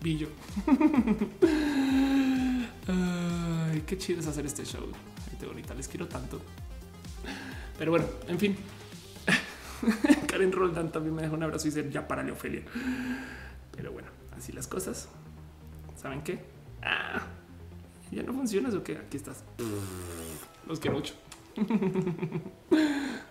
Billo. Ay, qué chido es hacer este show. gente bonita. Les quiero tanto. Pero bueno, en fin. Karen Roldán también me dejó un abrazo y dice ya para Ofelia. Pero bueno, así las cosas. ¿Saben qué? Ah, ya no funciona eso que aquí estás. Los quiero mucho.